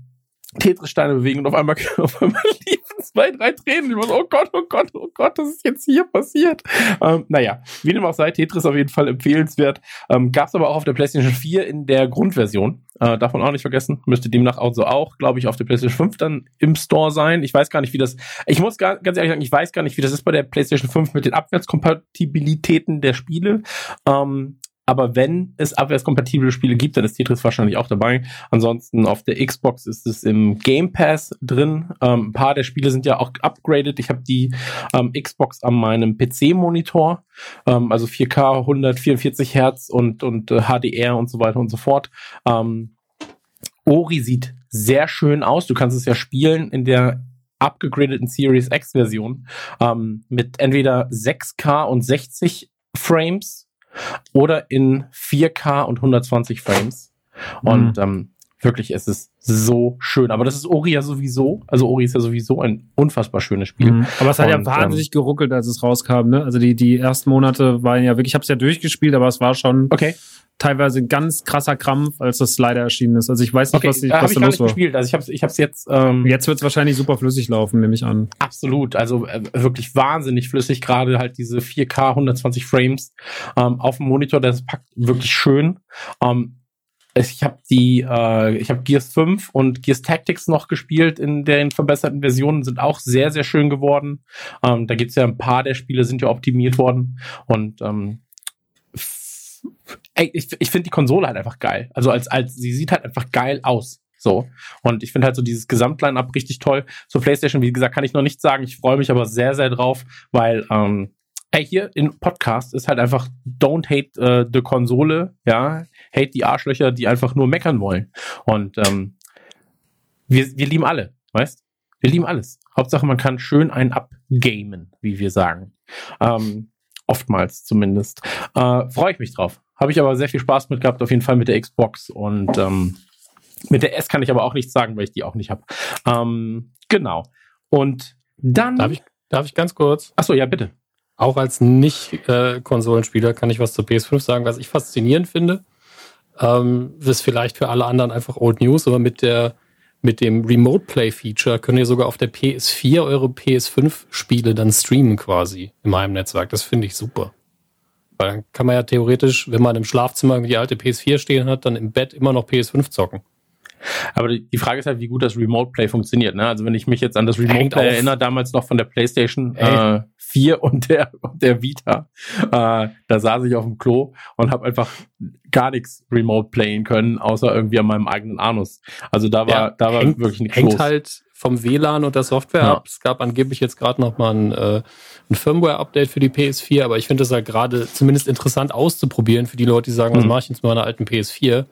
Tetris-Steine bewegen und auf einmal, [LAUGHS] auf einmal liefen zwei, drei Tränen. Ich war so, oh Gott, oh Gott, oh Gott, das ist jetzt hier passiert. Ähm, naja, wie dem auch sei, Tetris auf jeden Fall empfehlenswert. Ähm, Gab es aber auch auf der PlayStation 4 in der Grundversion. Äh, man auch nicht vergessen. Müsste demnach also auch, glaube ich, auf der PlayStation 5 dann im Store sein. Ich weiß gar nicht, wie das. Ich muss gar, ganz ehrlich sagen, ich weiß gar nicht, wie das ist bei der PlayStation 5 mit den Abwärtskompatibilitäten der Spiele. Ähm, aber wenn es abwärtskompatible Spiele gibt, dann ist Tetris wahrscheinlich auch dabei. Ansonsten auf der Xbox ist es im Game Pass drin. Ähm, ein paar der Spiele sind ja auch upgraded. Ich habe die ähm, Xbox an meinem PC-Monitor, ähm, also 4K, 144 Hertz und, und äh, HDR und so weiter und so fort. Ähm, Ori sieht sehr schön aus. Du kannst es ja spielen in der upgradeten Series X Version ähm, mit entweder 6K und 60 Frames oder in 4K und 120 Frames. Mhm. Und ähm, wirklich, es ist so schön. Aber das ist Ori ja sowieso. Also Ori ist ja sowieso ein unfassbar schönes Spiel. Mhm. Aber es hat und, ja wahnsinnig ähm, geruckelt, als es rauskam. Ne? Also die, die ersten Monate waren ja wirklich, ich habe es ja durchgespielt, aber es war schon okay. teilweise ein ganz krasser Krampf, als das leider erschienen ist. Also ich weiß nicht, okay, was, ich, was da los war. Gespielt. Also ich habe ich hab's jetzt. Ähm, jetzt wird es wahrscheinlich super flüssig laufen, nehme ich an. Absolut. Also äh, wirklich wahnsinnig flüssig. Gerade halt diese 4K 120 Frames ähm, auf dem Monitor, das packt wirklich schön. Ähm, ich habe die, äh, ich habe Gears 5 und Gears Tactics noch gespielt in den verbesserten Versionen, sind auch sehr, sehr schön geworden. Ähm, da gibt's ja ein paar der Spiele, sind ja optimiert worden. Und ähm, ey, ich, ich finde die Konsole halt einfach geil. Also als, als sie sieht halt einfach geil aus. So. Und ich finde halt so dieses Gesamtline-up richtig toll. Zur PlayStation, wie gesagt, kann ich noch nicht sagen. Ich freue mich aber sehr, sehr drauf, weil ähm, hey, hier im Podcast ist halt einfach don't hate äh, the Konsole, ja, hate die Arschlöcher, die einfach nur meckern wollen. Und ähm, wir, wir lieben alle, weißt? Wir lieben alles. Hauptsache, man kann schön einen abgamen, wie wir sagen. Ähm, oftmals zumindest. Äh, Freue ich mich drauf. Habe ich aber sehr viel Spaß mit gehabt, auf jeden Fall mit der Xbox und ähm, mit der S kann ich aber auch nichts sagen, weil ich die auch nicht habe. Ähm, genau. Und dann. Darf ich, darf ich ganz kurz? Achso, ja, bitte. Auch als Nicht-Konsolenspieler kann ich was zur PS5 sagen, was ich faszinierend finde. Ähm, das ist vielleicht für alle anderen einfach Old News, aber mit der mit dem Remote Play Feature könnt ihr sogar auf der PS4 eure PS5 Spiele dann streamen quasi in meinem Netzwerk. Das finde ich super. Weil dann kann man ja theoretisch, wenn man im Schlafzimmer die alte PS4 stehen hat, dann im Bett immer noch PS5 zocken. Aber die Frage ist halt, wie gut das Remote Play funktioniert. Ne? Also wenn ich mich jetzt an das Remote Play erinnere, damals noch von der PlayStation äh, 4 [LAUGHS] und der, und der Vita, äh, da saß ich auf dem Klo und habe einfach gar nichts Remote playen können, außer irgendwie an meinem eigenen Anus. Also da war, ja, da war hängt, wirklich nichts hängt los. halt vom WLAN und der Software ja. ab. Es gab angeblich jetzt gerade noch mal ein, äh, ein Firmware-Update für die PS4, aber ich finde es halt gerade zumindest interessant auszuprobieren für die Leute, die sagen, hm. was mache ich jetzt mit meiner alten PS4?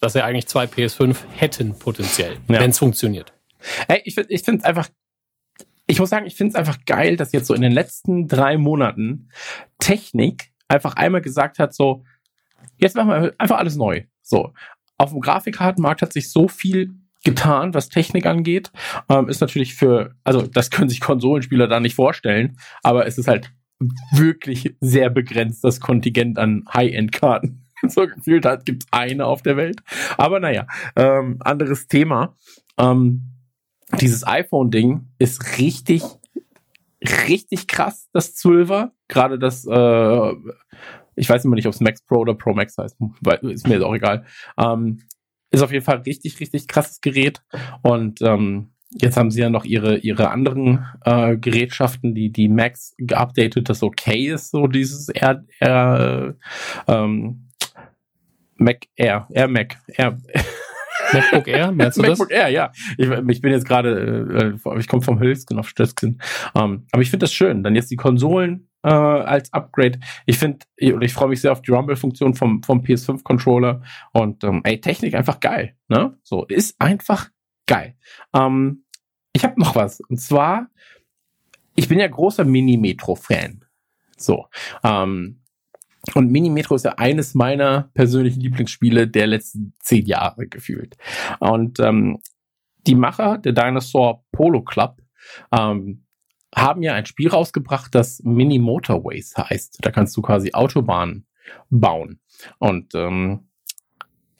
Dass er eigentlich zwei PS5 hätten potenziell, ja. wenn es funktioniert. Hey, ich finde ich finde einfach ich muss sagen, ich finde es einfach geil, dass jetzt so in den letzten drei Monaten Technik einfach einmal gesagt hat, so, jetzt machen wir einfach alles neu. So, auf dem Grafikkartenmarkt hat sich so viel getan, was Technik angeht. Ähm, ist natürlich für, also das können sich Konsolenspieler da nicht vorstellen, aber es ist halt wirklich sehr begrenzt, das Kontingent an High-End-Karten. [LAUGHS] so gefühlt hat, gibt eine auf der Welt. Aber naja, ähm, anderes Thema. Ähm, dieses iPhone-Ding ist richtig, richtig krass, das 12er. Gerade das, äh, ich weiß immer nicht, ob es Max Pro oder Pro Max heißt, ist mir jetzt auch egal. Ähm, ist auf jeden Fall richtig, richtig krasses Gerät. Und ähm, jetzt haben sie ja noch ihre, ihre anderen äh, Gerätschaften, die, die Max geupdatet, das okay ist, so dieses Air, Air ähm, Mac Air, Air Mac, Air. [LAUGHS] MacBook Air, meinst du MacBook das? Air, ja. Ich, ich bin jetzt gerade, äh, ich komme vom Hülsken auf Stöckskin. Ähm, aber ich finde das schön. Dann jetzt die Konsolen äh, als Upgrade. Ich finde, und ich freue mich sehr auf die Rumble-Funktion vom, vom PS5-Controller. Und ähm, ey, Technik einfach geil. Ne? So, ist einfach geil. Ähm, ich habe noch was. Und zwar, ich bin ja großer Mini-Metro-Fan. So. Ähm, und Mini-Metro ist ja eines meiner persönlichen Lieblingsspiele der letzten zehn Jahre gefühlt. Und ähm, die Macher der Dinosaur Polo Club ähm, haben ja ein Spiel rausgebracht, das Mini Motorways heißt. Da kannst du quasi Autobahnen bauen. Und ähm,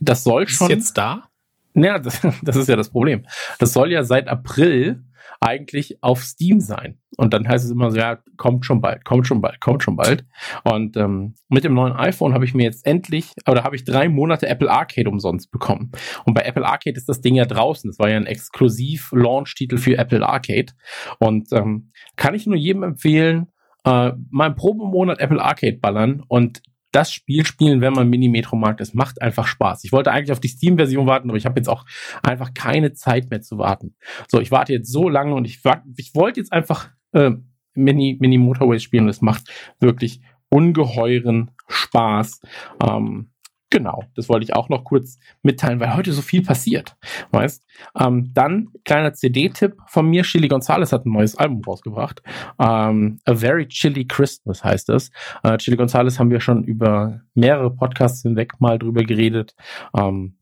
das soll schon. Ist jetzt da? Ja, das, [LAUGHS] das ist ja das Problem. Das soll ja seit April eigentlich auf Steam sein. Und dann heißt es immer so, ja, kommt schon bald, kommt schon bald, kommt schon bald. Und ähm, mit dem neuen iPhone habe ich mir jetzt endlich, oder habe ich drei Monate Apple Arcade umsonst bekommen. Und bei Apple Arcade ist das Ding ja draußen. Das war ja ein exklusiv Launch-Titel für Apple Arcade. Und ähm, kann ich nur jedem empfehlen, äh, mal einen Probemonat Apple Arcade ballern und das Spiel spielen, wenn man Mini-Metro-Markt ist. Macht einfach Spaß. Ich wollte eigentlich auf die Steam-Version warten, aber ich habe jetzt auch einfach keine Zeit mehr zu warten. So, ich warte jetzt so lange und ich, ich wollte jetzt einfach äh, Mini, Mini Motorways spielen und es macht wirklich ungeheuren Spaß. Ähm, Genau, das wollte ich auch noch kurz mitteilen, weil heute so viel passiert. Weißt? Ähm, dann kleiner CD-Tipp von mir: Chili Gonzalez hat ein neues Album rausgebracht. Ähm, A Very Chilly Christmas heißt es. Äh, Chili Gonzalez haben wir schon über mehrere Podcasts hinweg mal drüber geredet. Ähm,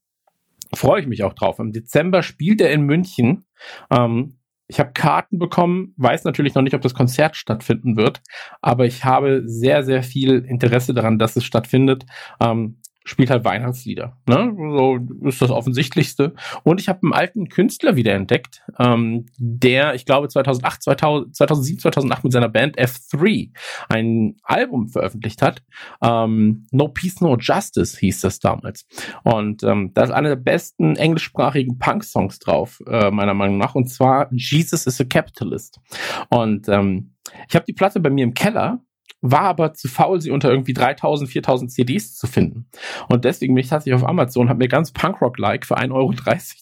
Freue ich mich auch drauf. Im Dezember spielt er in München. Ähm, ich habe Karten bekommen, weiß natürlich noch nicht, ob das Konzert stattfinden wird, aber ich habe sehr, sehr viel Interesse daran, dass es stattfindet. Ähm, spielt halt Weihnachtslieder. Ne? So ist das Offensichtlichste. Und ich habe einen alten Künstler wiederentdeckt, ähm, der, ich glaube, 2008, 2000, 2007, 2008 mit seiner Band F3 ein Album veröffentlicht hat. Ähm, no Peace, No Justice hieß das damals. Und ähm, da ist einer der besten englischsprachigen Punk-Songs drauf, äh, meiner Meinung nach. Und zwar Jesus is a Capitalist. Und ähm, ich habe die Platte bei mir im Keller war aber zu faul, sie unter irgendwie 3000, 4000 CDs zu finden. Und deswegen bin ich tatsächlich auf Amazon, habe mir ganz Punkrock-like für 1,30 Euro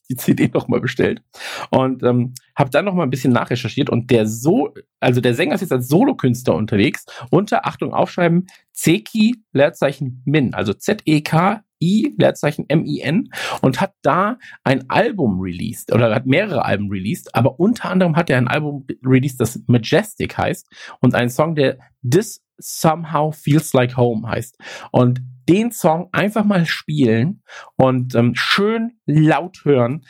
die CD [LAUGHS] nochmal bestellt und ähm, habe dann nochmal ein bisschen nachrecherchiert und der so, also der Sänger ist jetzt als Solokünstler unterwegs, unter, Achtung, aufschreiben, Zeki, Leerzeichen Min, also Z-E-K I, Leerzeichen M-I-N, und hat da ein Album released, oder hat mehrere Alben released, aber unter anderem hat er ein Album released, das Majestic heißt, und einen Song, der This Somehow Feels Like Home heißt. Und den Song einfach mal spielen und ähm, schön laut hören.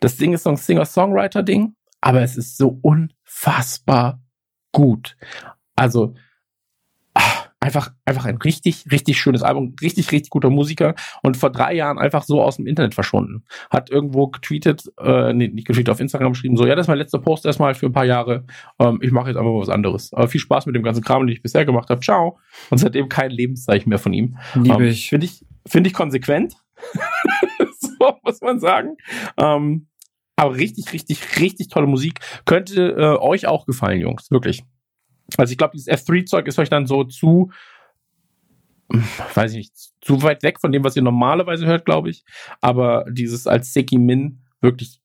Das Ding ist so ein Singer-Songwriter-Ding, aber es ist so unfassbar gut. Also, einfach, einfach ein richtig, richtig schönes Album, richtig, richtig guter Musiker und vor drei Jahren einfach so aus dem Internet verschwunden. Hat irgendwo getweetet, äh, nee, nicht getweetet, auf Instagram geschrieben, so, ja, das ist mein letzter Post erstmal für ein paar Jahre. Ähm, ich mache jetzt einfach was anderes. Aber viel Spaß mit dem ganzen Kram, den ich bisher gemacht habe. Ciao. Und seitdem kein Lebenszeichen mehr von ihm. Liebe ähm, ich. Finde ich, finde ich konsequent. [LAUGHS] so muss man sagen. Ähm, aber richtig, richtig, richtig tolle Musik. Könnte äh, euch auch gefallen, Jungs. Wirklich. Also ich glaube, dieses F3-Zeug ist euch dann so zu, weiß ich nicht, zu weit weg von dem, was ihr normalerweise hört, glaube ich. Aber dieses als Seki Min wirklich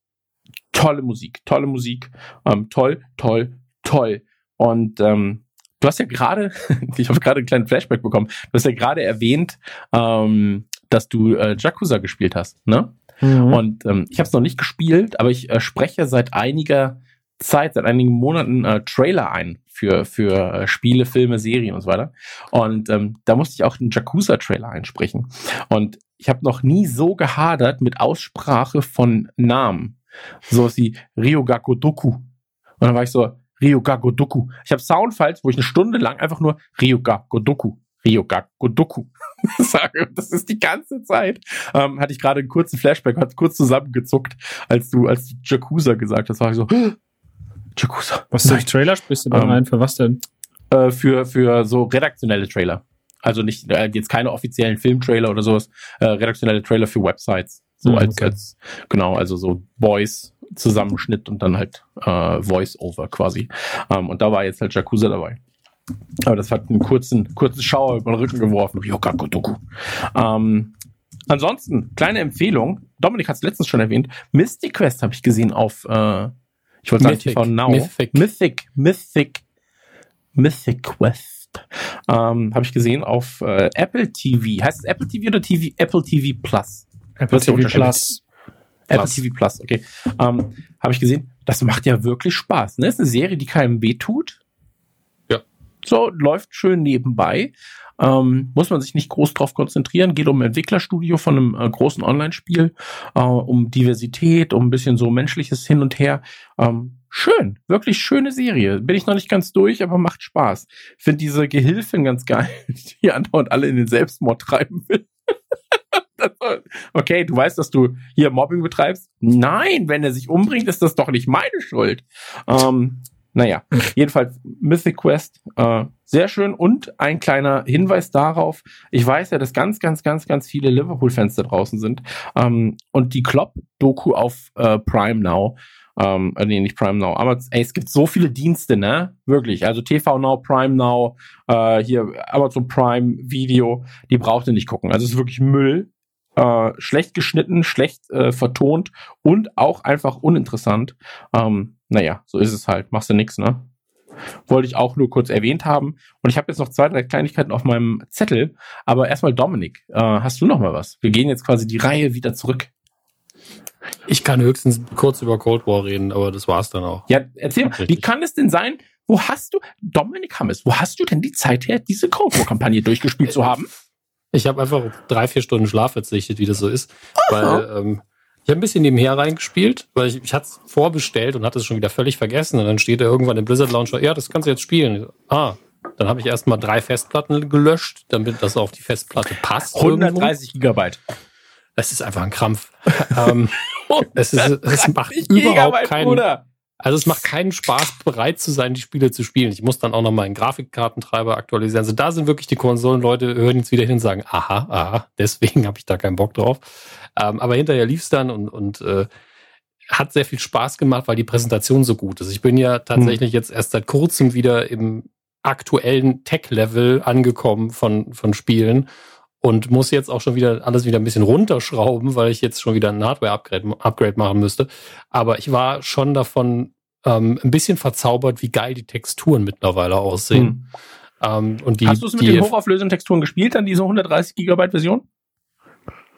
tolle Musik, tolle Musik, ähm, toll, toll, toll. Und ähm, du hast ja gerade, [LAUGHS] ich habe gerade einen kleinen Flashback bekommen, du hast ja gerade erwähnt, ähm, dass du äh, Jakuza gespielt hast, ne? Mhm. Und ähm, ich habe es noch nicht gespielt, aber ich äh, spreche seit einiger Zeit, seit einigen Monaten äh, Trailer ein für, für äh, Spiele, Filme, Serien und so weiter. Und ähm, da musste ich auch den Jakuza-Trailer einsprechen. Und ich habe noch nie so gehadert mit Aussprache von Namen. So wie Ryogakodoku. Und dann war ich so, Ryogakodoku. Ich habe Soundfiles, wo ich eine Stunde lang einfach nur Ryogakodoku, Ryogakodoku [LAUGHS] sage. Das ist die ganze Zeit. Ähm, hatte ich gerade einen kurzen Flashback, hat kurz zusammengezuckt, als du, als du Jakuza gesagt hast, war ich so, Jakuza. Was für Trailer sprichst du da ähm, ein? Für was denn? Äh, für, für so redaktionelle Trailer. Also nicht äh, jetzt keine offiziellen Filmtrailer oder sowas, äh, redaktionelle Trailer für Websites. So mhm, als, okay. als, genau, also so Voice Zusammenschnitt und dann halt äh, Voice-Over quasi. Ähm, und da war jetzt halt Jakuza dabei. Aber das hat einen kurzen, kurzen Schauer über den Rücken geworfen. Yokakotoku. Ähm, ansonsten, kleine Empfehlung. Dominik hat es letztens schon erwähnt. Mystic Quest habe ich gesehen auf, äh, ich wollte sagen TV Now. Mythic. Mythic. Mythic. Mythic Quest. Ähm, habe ich gesehen auf äh, Apple TV. Heißt es Apple TV oder TV? Apple TV Plus? Apple TV Plus. Apple TV Plus, okay. Ähm, Habe ich gesehen. Das macht ja wirklich Spaß. Ne? Ist eine Serie, die keinem wehtut. Ja. So, läuft schön nebenbei. Ähm, muss man sich nicht groß drauf konzentrieren. Geht um ein Entwicklerstudio von einem äh, großen Online-Spiel, äh, um Diversität, um ein bisschen so menschliches Hin und Her. Ähm, schön, wirklich schöne Serie. Bin ich noch nicht ganz durch, aber macht Spaß. Finde diese Gehilfin ganz geil, [LAUGHS] die andauernd alle in den Selbstmord treiben will. [LAUGHS] okay, du weißt, dass du hier Mobbing betreibst. Nein, wenn er sich umbringt, ist das doch nicht meine Schuld. Ähm, naja, [LAUGHS] jedenfalls Mythic Quest, äh, sehr schön. Und ein kleiner Hinweis darauf, ich weiß ja, dass ganz, ganz, ganz, ganz viele Liverpool-Fans da draußen sind. Ähm, und die Klopp-Doku auf äh, Prime Now, ähm, äh, nee, nicht Prime Now, aber ey, es gibt so viele Dienste, ne? Wirklich. Also TV Now, Prime Now, äh, hier Amazon Prime Video, die braucht ihr nicht gucken. Also es ist wirklich Müll äh, schlecht geschnitten, schlecht äh, vertont und auch einfach uninteressant. Ähm, naja, so ist es halt. Machst du nix, ne? Wollte ich auch nur kurz erwähnt haben. Und ich habe jetzt noch zwei, drei Kleinigkeiten auf meinem Zettel. Aber erstmal, Dominik, äh, hast du noch mal was? Wir gehen jetzt quasi die Reihe wieder zurück. Ich kann höchstens kurz über Cold War reden, aber das war's dann auch. Ja, erzähl mal, wie kann es denn sein, wo hast du, Dominik Hammes, wo hast du denn die Zeit her, diese Cold War-Kampagne durchgespielt zu haben? Ich habe einfach drei, vier Stunden Schlaf verzichtet, wie das so ist. Weil ähm, ich habe ein bisschen nebenher reingespielt, weil ich, ich hatte es vorbestellt und hatte es schon wieder völlig vergessen. Und dann steht er irgendwann im Blizzard Launcher, ja, das kannst du jetzt spielen. Ah, dann habe ich erstmal drei Festplatten gelöscht, damit das auf die Festplatte passt. 130 irgendwo. Gigabyte. Es ist einfach ein Krampf. [LAUGHS] ähm, ist, es macht überhaupt keinen. Bruder. Also es macht keinen Spaß, bereit zu sein, die Spiele zu spielen. Ich muss dann auch noch mal einen Grafikkartentreiber aktualisieren. Also da sind wirklich die Konsolenleute, hören jetzt wieder hin und sagen, aha, aha, deswegen [LAUGHS] habe ich da keinen Bock drauf. Ähm, aber hinterher lief's dann und, und äh, hat sehr viel Spaß gemacht, weil die Präsentation so gut ist. Ich bin ja tatsächlich hm. jetzt erst seit kurzem wieder im aktuellen Tech-Level angekommen von, von Spielen und muss jetzt auch schon wieder alles wieder ein bisschen runterschrauben, weil ich jetzt schon wieder ein Hardware-Upgrade Upgrade machen müsste. Aber ich war schon davon ähm, ein bisschen verzaubert, wie geil die Texturen mittlerweile aussehen. Hm. Ähm, und die, Hast du es mit den hochauflösenden Texturen gespielt, dann diese 130 Gigabyte Version?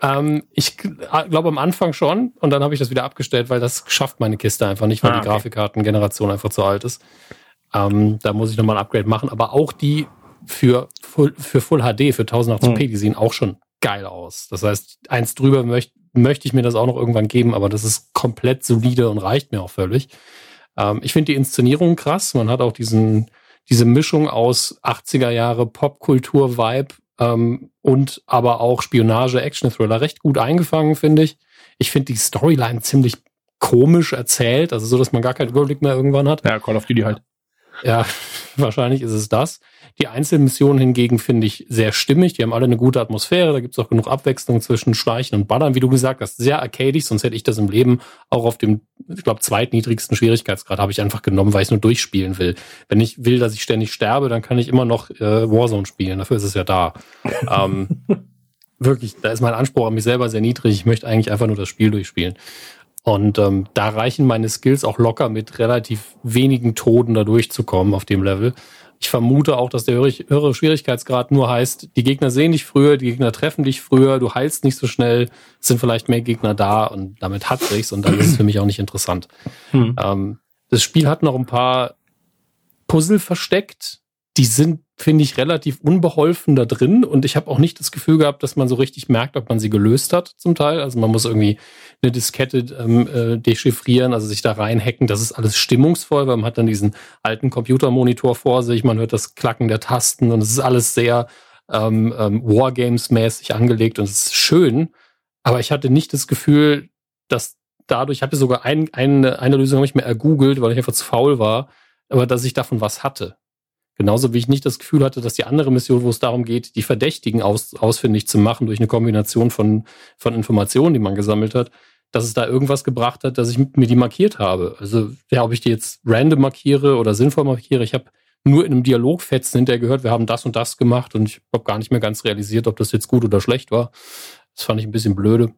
Ähm, ich glaube am Anfang schon und dann habe ich das wieder abgestellt, weil das schafft meine Kiste einfach nicht, weil ah, okay. die Grafikkartengeneration einfach zu alt ist. Ähm, da muss ich nochmal ein Upgrade machen. Aber auch die für Full, für Full HD, für 1080p, mhm. die sehen auch schon geil aus. Das heißt, eins drüber möchte möchte ich mir das auch noch irgendwann geben, aber das ist komplett solide und reicht mir auch völlig. Ähm, ich finde die Inszenierung krass. Man hat auch diesen, diese Mischung aus 80er Jahre Popkultur-Vibe ähm, und aber auch Spionage-Action-Thriller recht gut eingefangen, finde ich. Ich finde die Storyline ziemlich komisch erzählt, also so, dass man gar keinen Überblick mehr irgendwann hat. Ja, Call of Duty halt. Ja, [LAUGHS] wahrscheinlich ist es das. Die Einzelmissionen hingegen finde ich sehr stimmig. Die haben alle eine gute Atmosphäre. Da gibt es auch genug Abwechslung zwischen Schleichen und Ballern, wie du gesagt hast. Sehr arcadig, sonst hätte ich das im Leben auch auf dem, ich glaube, zweitniedrigsten Schwierigkeitsgrad habe ich einfach genommen, weil ich es nur durchspielen will. Wenn ich will, dass ich ständig sterbe, dann kann ich immer noch äh, Warzone spielen. Dafür ist es ja da. [LAUGHS] ähm, wirklich, da ist mein Anspruch an mich selber sehr niedrig. Ich möchte eigentlich einfach nur das Spiel durchspielen. Und ähm, da reichen meine Skills auch locker mit relativ wenigen Toten da durchzukommen auf dem Level. Ich vermute auch, dass der höhere Schwierigkeitsgrad nur heißt, die Gegner sehen dich früher, die Gegner treffen dich früher, du heilst nicht so schnell, es sind vielleicht mehr Gegner da und damit hat sich's und dann ist es für mich auch nicht interessant. Hm. Ähm, Das Spiel hat noch ein paar Puzzle versteckt. Die sind, finde ich, relativ unbeholfen da drin. Und ich habe auch nicht das Gefühl gehabt, dass man so richtig merkt, ob man sie gelöst hat zum Teil. Also man muss irgendwie eine Diskette ähm, äh, dechiffrieren, also sich da reinhacken. Das ist alles stimmungsvoll, weil man hat dann diesen alten Computermonitor vor sich. Man hört das Klacken der Tasten und es ist alles sehr ähm, ähm, Wargames-mäßig angelegt und es ist schön. Aber ich hatte nicht das Gefühl, dass dadurch, ich hatte sogar ein, eine, eine Lösung nicht mehr ergoogelt, weil ich einfach zu faul war, aber dass ich davon was hatte. Genauso wie ich nicht das Gefühl hatte, dass die andere Mission, wo es darum geht, die Verdächtigen aus, ausfindig zu machen durch eine Kombination von, von Informationen, die man gesammelt hat, dass es da irgendwas gebracht hat, dass ich mir die markiert habe. Also, ja, ob ich die jetzt random markiere oder sinnvoll markiere, ich habe nur in einem Dialogfetzen hinterher gehört, wir haben das und das gemacht und ich habe gar nicht mehr ganz realisiert, ob das jetzt gut oder schlecht war. Das fand ich ein bisschen blöde.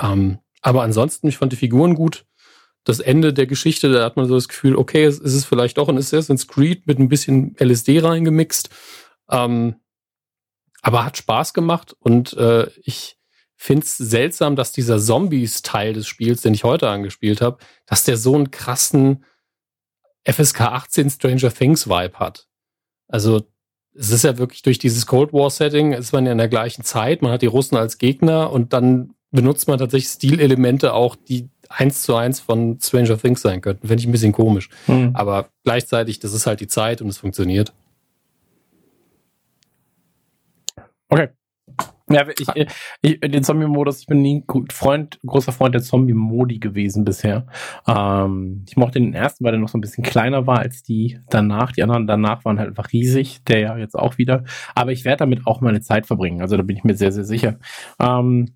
Ähm, aber ansonsten, ich fand die Figuren gut. Das Ende der Geschichte, da hat man so das Gefühl, okay, es ist vielleicht auch ein Assassin's Creed mit ein bisschen LSD reingemixt. Ähm, aber hat Spaß gemacht und äh, ich finde es seltsam, dass dieser Zombies-Teil des Spiels, den ich heute angespielt habe, dass der so einen krassen FSK 18 Stranger Things Vibe hat. Also es ist ja wirklich durch dieses Cold War Setting, ist man ja in der gleichen Zeit, man hat die Russen als Gegner und dann benutzt man tatsächlich Stilelemente auch, die eins zu eins von Stranger Things sein könnten. Finde ich ein bisschen komisch. Hm. Aber gleichzeitig, das ist halt die Zeit und es funktioniert. Okay. Ja, ich, ich, den Zombie-Modus, ich bin nie Freund, großer Freund der Zombie-Modi gewesen bisher. Ähm, ich mochte den ersten, weil der noch so ein bisschen kleiner war als die danach. Die anderen danach waren halt einfach riesig, der ja jetzt auch wieder. Aber ich werde damit auch meine Zeit verbringen. Also da bin ich mir sehr, sehr sicher. Ähm,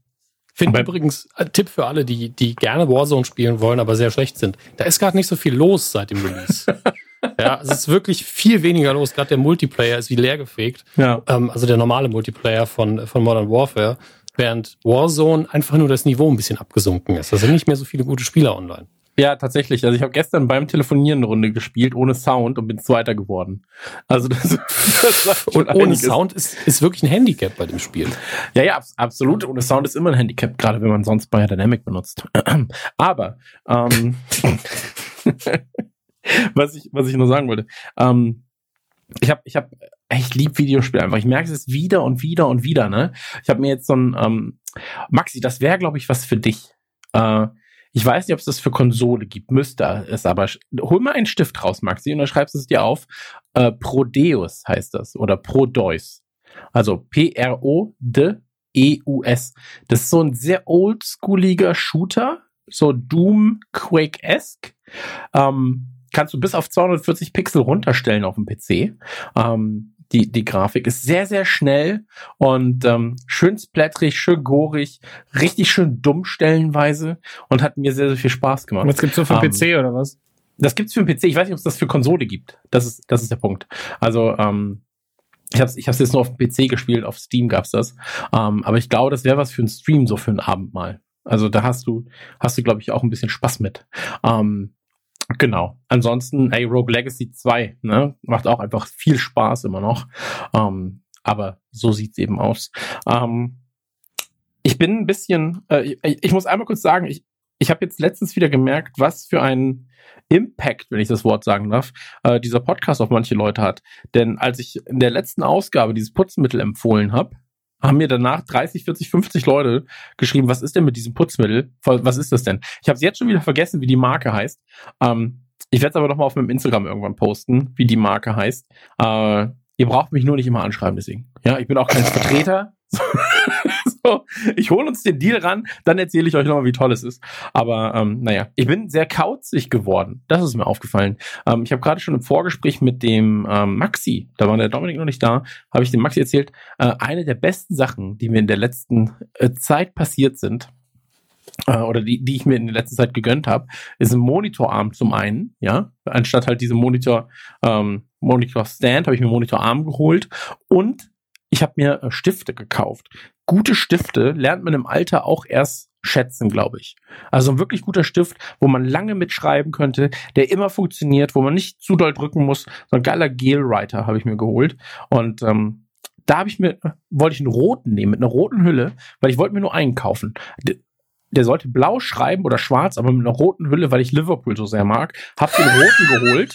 Finde übrigens ein Tipp für alle, die, die gerne Warzone spielen wollen, aber sehr schlecht sind. Da ist gerade nicht so viel los seit dem Release. [LAUGHS] ja, es ist wirklich viel weniger los. Gerade der Multiplayer ist wie leergefegt. Ja. Ähm, also der normale Multiplayer von, von Modern Warfare. Während Warzone einfach nur das Niveau ein bisschen abgesunken ist. Da sind nicht mehr so viele gute Spieler online. Ja, tatsächlich. Also ich habe gestern beim Telefonieren eine Runde gespielt, ohne Sound und bin Zweiter geworden. Also das, das [LAUGHS] Und ohne einiges. Sound ist, ist wirklich ein Handicap bei dem Spiel. Ja, ja, absolut. Ohne Sound ist immer ein Handicap, gerade wenn man sonst Biodynamic benutzt. [CLEARS THROAT] Aber ähm, [LAUGHS] [LAUGHS] was ich was ich nur sagen wollte, ähm, ich habe ich habe ich lieb Videospiele einfach. Ich merke es wieder und wieder und wieder. Ne, ich habe mir jetzt so ein ähm, Maxi, das wäre glaube ich was für dich. Äh, ich weiß nicht, ob es das für Konsole gibt, müsste es aber. Hol mal einen Stift raus, Maxi, und dann schreibst du es dir auf. Äh, Prodeus heißt das oder Prodeus. Also P-R-O-D-E-U-S. Das ist so ein sehr oldschooliger Shooter, so Doom Quake-esque. Ähm, kannst du bis auf 240 Pixel runterstellen auf dem PC. Ähm, die, die Grafik ist sehr, sehr schnell und ähm, schön splatterig, schön gorig, richtig schön dumm stellenweise und hat mir sehr, sehr viel Spaß gemacht. Was gibt's so für ähm, PC oder was? Das gibt's für den PC. Ich weiß nicht, ob es das für Konsole gibt. Das ist, das ist der Punkt. Also, ähm, ich habe es ich hab's jetzt nur auf dem PC gespielt, auf Steam gab's das. Ähm, aber ich glaube, das wäre was für einen Stream, so für einen Abend mal. Also da hast du, hast du, glaube ich, auch ein bisschen Spaß mit. Ähm, Genau. Ansonsten, ey, Rogue Legacy 2, ne, macht auch einfach viel Spaß immer noch. Ähm, aber so sieht's eben aus. Ähm, ich bin ein bisschen, äh, ich, ich, muss einmal kurz sagen, ich, ich habe jetzt letztens wieder gemerkt, was für einen Impact, wenn ich das Wort sagen darf, äh, dieser Podcast auf manche Leute hat. Denn als ich in der letzten Ausgabe dieses Putzmittel empfohlen habe, haben mir danach 30, 40, 50 Leute geschrieben, was ist denn mit diesem Putzmittel? Was ist das denn? Ich habe es jetzt schon wieder vergessen, wie die Marke heißt. Ähm, ich werde es aber noch mal auf meinem Instagram irgendwann posten, wie die Marke heißt. Äh, ihr braucht mich nur nicht immer anschreiben, deswegen. Ja, ich bin auch kein [LAUGHS] Vertreter. So, ich hole uns den Deal ran, dann erzähle ich euch nochmal, wie toll es ist. Aber ähm, naja, ich bin sehr kauzig geworden. Das ist mir aufgefallen. Ähm, ich habe gerade schon im Vorgespräch mit dem ähm, Maxi, da war der Dominik noch nicht da, habe ich dem Maxi erzählt, äh, eine der besten Sachen, die mir in der letzten äh, Zeit passiert sind, äh, oder die, die ich mir in der letzten Zeit gegönnt habe, ist ein Monitorarm zum einen, ja, anstatt halt diese Monitor, ähm, Monitor Stand habe ich mir Monitorarm geholt und ich habe mir äh, Stifte gekauft. Gute Stifte lernt man im Alter auch erst schätzen, glaube ich. Also ein wirklich guter Stift, wo man lange mitschreiben könnte, der immer funktioniert, wo man nicht zu doll drücken muss. So ein geiler Gel-Writer habe ich mir geholt. Und ähm, da habe ich mir, wollte ich einen roten nehmen, mit einer roten Hülle, weil ich wollte mir nur einen kaufen. der sollte blau schreiben oder schwarz, aber mit einer roten Hülle, weil ich Liverpool so sehr mag. Hab den roten geholt.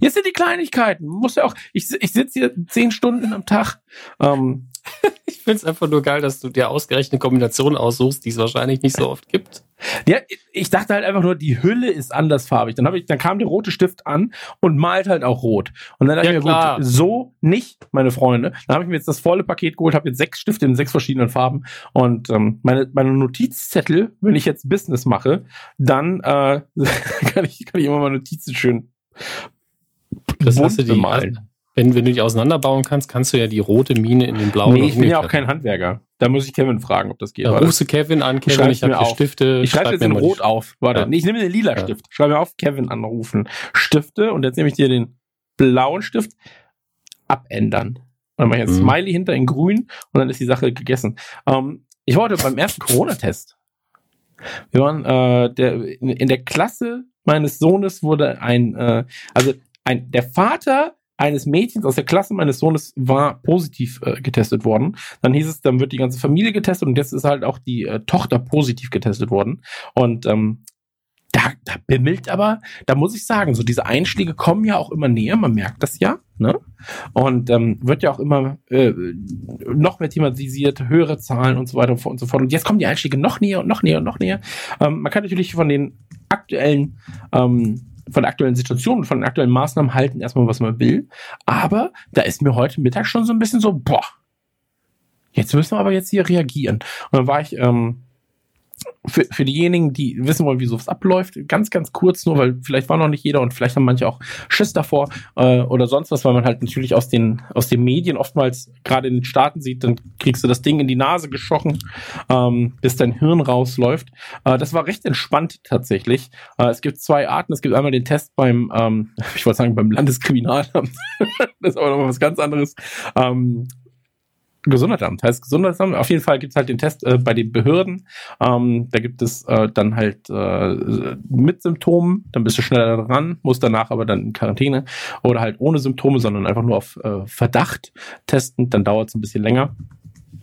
Jetzt sind die Kleinigkeiten. Muss ja auch, ich, ich sitze hier zehn Stunden am Tag. Ähm, [LAUGHS] ich finde es einfach nur geil, dass du dir ausgerechnet Kombinationen aussuchst, die es wahrscheinlich nicht so oft gibt. Ja, ich dachte halt einfach nur, die Hülle ist andersfarbig. Dann ich, dann kam der rote Stift an und malt halt auch rot. Und dann dachte ja, ich mir, klar. gut, so nicht, meine Freunde. Dann habe ich mir jetzt das volle Paket geholt, habe jetzt sechs Stifte in sechs verschiedenen Farben und ähm, meine, meine Notizzettel, wenn ich jetzt Business mache, dann äh, [LAUGHS] kann ich kann ich immer mal Notizen schön das hast du die, malen. Wenn, wenn du die auseinanderbauen kannst, kannst du ja die rote Mine in den blauen. Nee, ich bin ja auch kein Handwerker. Da muss ich Kevin fragen, ob das geht. Da rufst du Kevin an, Kevin, ich, ich habe Stifte. Ich schreibe jetzt in Rot auf. Warte, ja. nee, ich nehme den lila ja. Stift. Schreibe mir auf, Kevin anrufen. Stifte und jetzt nehme ich dir den blauen Stift abändern. dann mache ich ein mhm. Smiley hinter in grün und dann ist die Sache gegessen. Ähm, ich war heute beim ersten Corona-Test. Wir waren äh, der, in, in der Klasse meines Sohnes wurde ein, äh, also ein, der Vater eines Mädchens aus der Klasse meines Sohnes war positiv äh, getestet worden. Dann hieß es, dann wird die ganze Familie getestet und jetzt ist halt auch die äh, Tochter positiv getestet worden. Und ähm, da, da bimmelt aber, da muss ich sagen, so diese Einschläge kommen ja auch immer näher, man merkt das ja, ne? Und ähm, wird ja auch immer äh, noch mehr thematisiert, höhere Zahlen und so weiter und so fort. Und jetzt kommen die Einschläge noch näher und noch näher und noch näher. Ähm, man kann natürlich von den aktuellen ähm, von der aktuellen Situation und von den aktuellen Maßnahmen halten erstmal, was man will. Aber da ist mir heute Mittag schon so ein bisschen so, boah, jetzt müssen wir aber jetzt hier reagieren. Und dann war ich ähm, für, für diejenigen, die wissen wollen, wie sowas abläuft, ganz, ganz kurz nur, weil vielleicht war noch nicht jeder und vielleicht haben manche auch Schiss davor äh, oder sonst was, weil man halt natürlich aus den, aus den Medien oftmals gerade in den Staaten sieht, dann kriegst du das Ding in die Nase geschochen, ähm, bis dein Hirn rausläuft. Äh, das war recht entspannt tatsächlich. Äh, es gibt zwei Arten. Es gibt einmal den Test beim, ähm, [LAUGHS] ich wollte sagen, beim Landeskriminalamt. [LAUGHS] das ist aber noch was ganz anderes. Ähm, Gesundheitsamt. Heißt Gesundheitsamt, auf jeden Fall gibt es halt den Test äh, bei den Behörden. Ähm, da gibt es äh, dann halt äh, mit Symptomen, dann bist du schneller dran, musst danach aber dann in Quarantäne oder halt ohne Symptome, sondern einfach nur auf äh, Verdacht testen, dann dauert es ein bisschen länger.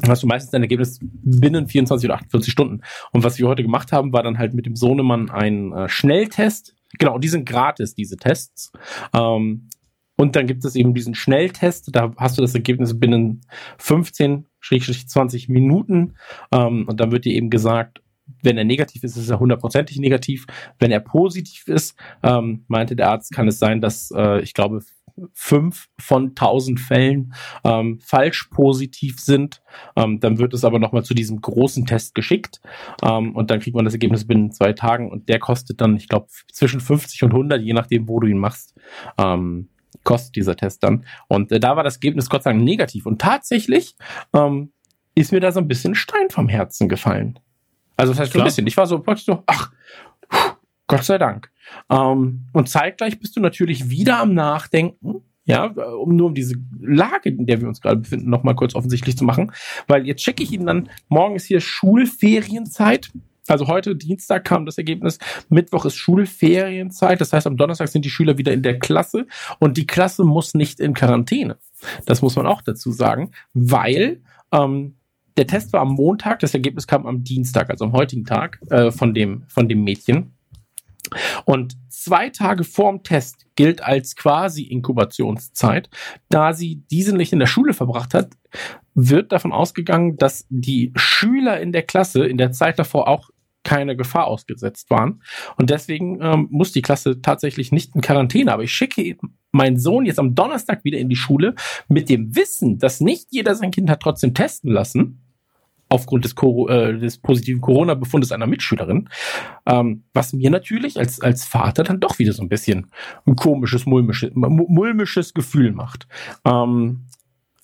Dann hast du meistens dein Ergebnis binnen 24 oder 48 Stunden. Und was wir heute gemacht haben, war dann halt mit dem Sohnemann ein äh, Schnelltest. Genau, die sind gratis, diese Tests. Ähm, und dann gibt es eben diesen Schnelltest, da hast du das Ergebnis binnen 15, 20 Minuten. Ähm, und dann wird dir eben gesagt, wenn er negativ ist, ist er hundertprozentig negativ. Wenn er positiv ist, ähm, meinte der Arzt, kann es sein, dass äh, ich glaube fünf von tausend Fällen ähm, falsch positiv sind. Ähm, dann wird es aber nochmal zu diesem großen Test geschickt ähm, und dann kriegt man das Ergebnis binnen zwei Tagen und der kostet dann, ich glaube, zwischen 50 und 100, je nachdem, wo du ihn machst. Ähm, kostet dieser Test dann. Und äh, da war das Ergebnis Gott sei Dank negativ. Und tatsächlich ähm, ist mir da so ein bisschen Stein vom Herzen gefallen. Also das heißt Klar. ein bisschen. Ich war so so, ach, Gott sei Dank. Ähm, und zeitgleich bist du natürlich wieder am Nachdenken. Ja, um nur um diese Lage, in der wir uns gerade befinden, nochmal kurz offensichtlich zu machen. Weil jetzt checke ich ihn dann, morgen ist hier Schulferienzeit. Also heute Dienstag kam das Ergebnis, Mittwoch ist Schulferienzeit, das heißt am Donnerstag sind die Schüler wieder in der Klasse und die Klasse muss nicht in Quarantäne. Das muss man auch dazu sagen, weil ähm, der Test war am Montag, das Ergebnis kam am Dienstag, also am heutigen Tag äh, von dem von dem Mädchen. Und zwei Tage vorm Test gilt als quasi Inkubationszeit. Da sie diesen nicht in der Schule verbracht hat, wird davon ausgegangen, dass die Schüler in der Klasse in der Zeit davor auch keine Gefahr ausgesetzt waren. Und deswegen ähm, muss die Klasse tatsächlich nicht in Quarantäne. Aber ich schicke meinen Sohn jetzt am Donnerstag wieder in die Schule mit dem Wissen, dass nicht jeder sein Kind hat trotzdem testen lassen aufgrund des, äh, des positiven Corona-Befundes einer Mitschülerin, ähm, was mir natürlich als, als Vater dann doch wieder so ein bisschen ein komisches, mulmisches, mulmisches Gefühl macht. Ähm,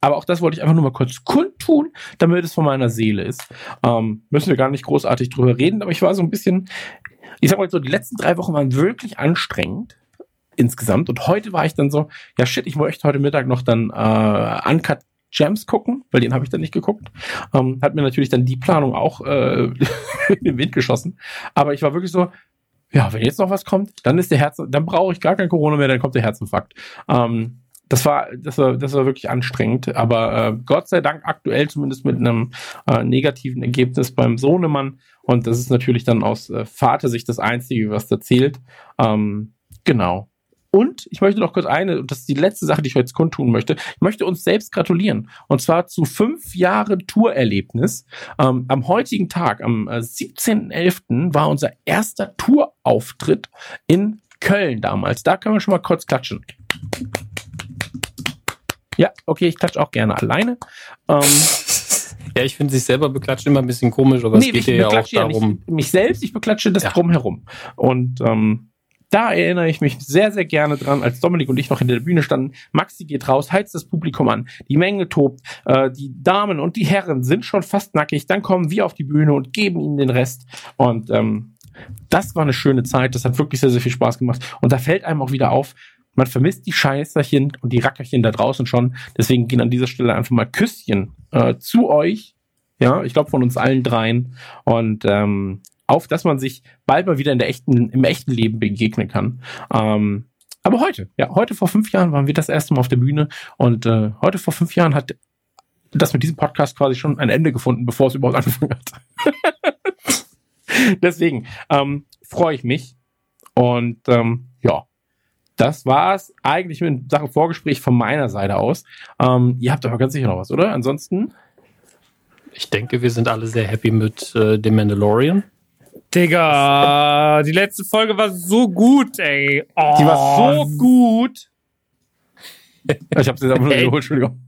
aber auch das wollte ich einfach nur mal kurz kundtun, damit es von meiner Seele ist. Ähm, müssen wir gar nicht großartig drüber reden, aber ich war so ein bisschen, ich sag mal so, die letzten drei Wochen waren wirklich anstrengend insgesamt. Und heute war ich dann so, ja shit, ich möchte heute Mittag noch dann äh, Uncut Gems gucken, weil den habe ich dann nicht geguckt. Ähm, hat mir natürlich dann die Planung auch äh, [LAUGHS] in den Wind geschossen. Aber ich war wirklich so, ja, wenn jetzt noch was kommt, dann ist der Herz, dann brauche ich gar kein Corona mehr, dann kommt der Herzinfarkt. Ähm, das war, das war, das war wirklich anstrengend. Aber äh, Gott sei Dank aktuell zumindest mit einem äh, negativen Ergebnis beim Sohnemann. Und das ist natürlich dann aus äh, Vatersicht das Einzige, was da zählt. Ähm, genau. Und ich möchte noch kurz eine, und das ist die letzte Sache, die ich jetzt kundtun möchte. Ich möchte uns selbst gratulieren. Und zwar zu fünf Jahren Tourerlebnis. Ähm, am heutigen Tag, am äh, 17.11., war unser erster Tourauftritt in Köln damals. Da können wir schon mal kurz klatschen. Ja, okay, ich klatsche auch gerne alleine. Ähm, ja, ich finde sich selber beklatschen immer ein bisschen komisch, aber nee, es geht ja auch darum. Ja nicht mich selbst, ich beklatsche das ja. drumherum. Und ähm, da erinnere ich mich sehr, sehr gerne dran, als Dominik und ich noch in der Bühne standen. Maxi geht raus, heizt das Publikum an, die Menge tobt, äh, die Damen und die Herren sind schon fast nackig, dann kommen wir auf die Bühne und geben ihnen den Rest. Und ähm, das war eine schöne Zeit, das hat wirklich sehr, sehr viel Spaß gemacht. Und da fällt einem auch wieder auf, man vermisst die Scheißerchen und die Rackerchen da draußen schon. Deswegen gehen an dieser Stelle einfach mal Küsschen äh, zu euch. Ja, ich glaube von uns allen dreien. Und ähm, auf, dass man sich bald mal wieder in der echten, im echten Leben begegnen kann. Ähm, aber heute, ja, heute vor fünf Jahren waren wir das erste Mal auf der Bühne und äh, heute vor fünf Jahren hat das mit diesem Podcast quasi schon ein Ende gefunden, bevor es überhaupt angefangen hat. [LAUGHS] Deswegen ähm, freue ich mich und ähm, ja, das war's eigentlich mit Sachen Vorgespräch von meiner Seite aus. Ähm, ihr habt aber ganz sicher noch was, oder? Ansonsten? Ich denke, wir sind alle sehr happy mit äh, dem Mandalorian. Digga, die letzte Folge war so gut, ey. Oh. Die war so gut. [LAUGHS] Ich hab's jetzt einfach nur geholt, Entschuldigung.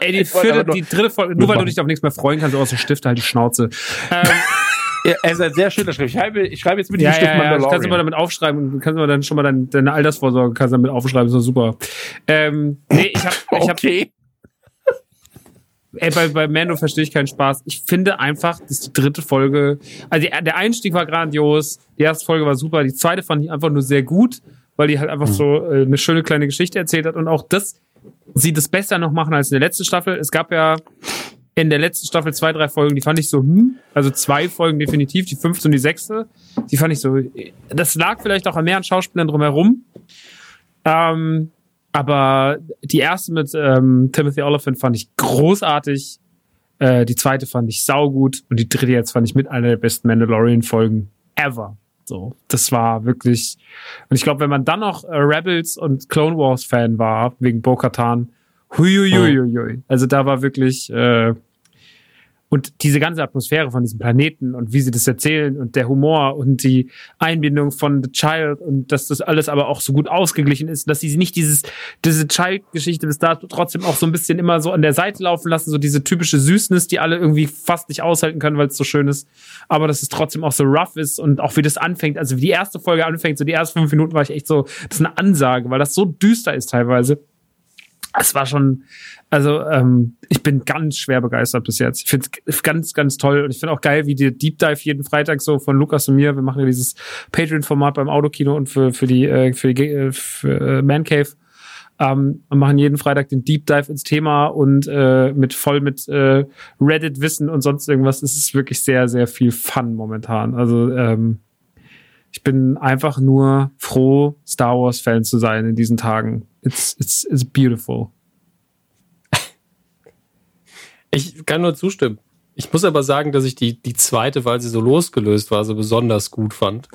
Ey, die, vierte, die dritte Folge, nur weil du dich auf nichts mehr freuen kannst, aus dem Stift halt die Schnauze. Ähm, [LAUGHS] er ist ein sehr schöner Schrift. Ich schreibe, ich schreibe jetzt mit diesem ja, Stift ja, Mandalorian. Ja, kannst du mal damit aufschreiben und kannst du dann schon mal deine, deine Altersvorsorge kannst damit aufschreiben. So super. Ähm, nee, ich hab, ich hab, okay. Ey, bei, bei Mando verstehe ich keinen Spaß. Ich finde einfach, dass die dritte Folge, also die, der Einstieg war grandios, die erste Folge war super, die zweite fand ich einfach nur sehr gut, weil die halt einfach mhm. so äh, eine schöne kleine Geschichte erzählt hat und auch das sie das besser noch machen als in der letzten Staffel. Es gab ja in der letzten Staffel zwei, drei Folgen, die fand ich so, hm, also zwei Folgen definitiv, die fünfte und die sechste, die fand ich so, das lag vielleicht auch an mehreren Schauspielern drumherum. Ähm, aber die erste mit ähm, Timothy Oliphant fand ich großartig. Äh, die zweite fand ich saugut und die dritte jetzt fand ich mit einer der besten Mandalorian-Folgen ever. So, das war wirklich. Und ich glaube, wenn man dann noch äh, Rebels und Clone Wars Fan war wegen Bo-Katan, huiuiuiui. Also da war wirklich äh, und diese ganze Atmosphäre von diesem Planeten und wie sie das erzählen und der Humor und die Einbindung von The Child und dass das alles aber auch so gut ausgeglichen ist, dass sie nicht dieses, diese Child-Geschichte bis dato trotzdem auch so ein bisschen immer so an der Seite laufen lassen, so diese typische Süßness, die alle irgendwie fast nicht aushalten können, weil es so schön ist, aber dass es trotzdem auch so rough ist und auch wie das anfängt, also wie die erste Folge anfängt, so die ersten fünf Minuten war ich echt so, das ist eine Ansage, weil das so düster ist teilweise. Es war schon, also ähm, ich bin ganz schwer begeistert bis jetzt. Ich finde es ganz, ganz toll und ich finde auch geil, wie der Deep Dive jeden Freitag so von Lukas und mir. Wir machen ja dieses Patreon-Format beim Autokino und für für die äh, für die äh, für, äh, Man Cave. Ähm, und machen jeden Freitag den Deep Dive ins Thema und äh, mit voll mit äh, Reddit-Wissen und sonst irgendwas. Es ist wirklich sehr, sehr viel Fun momentan. Also ähm, ich bin einfach nur froh, Star Wars-Fan zu sein in diesen Tagen. It's, it's, it's beautiful. Ich kann nur zustimmen. Ich muss aber sagen, dass ich die, die zweite, weil sie so losgelöst war, so besonders gut fand.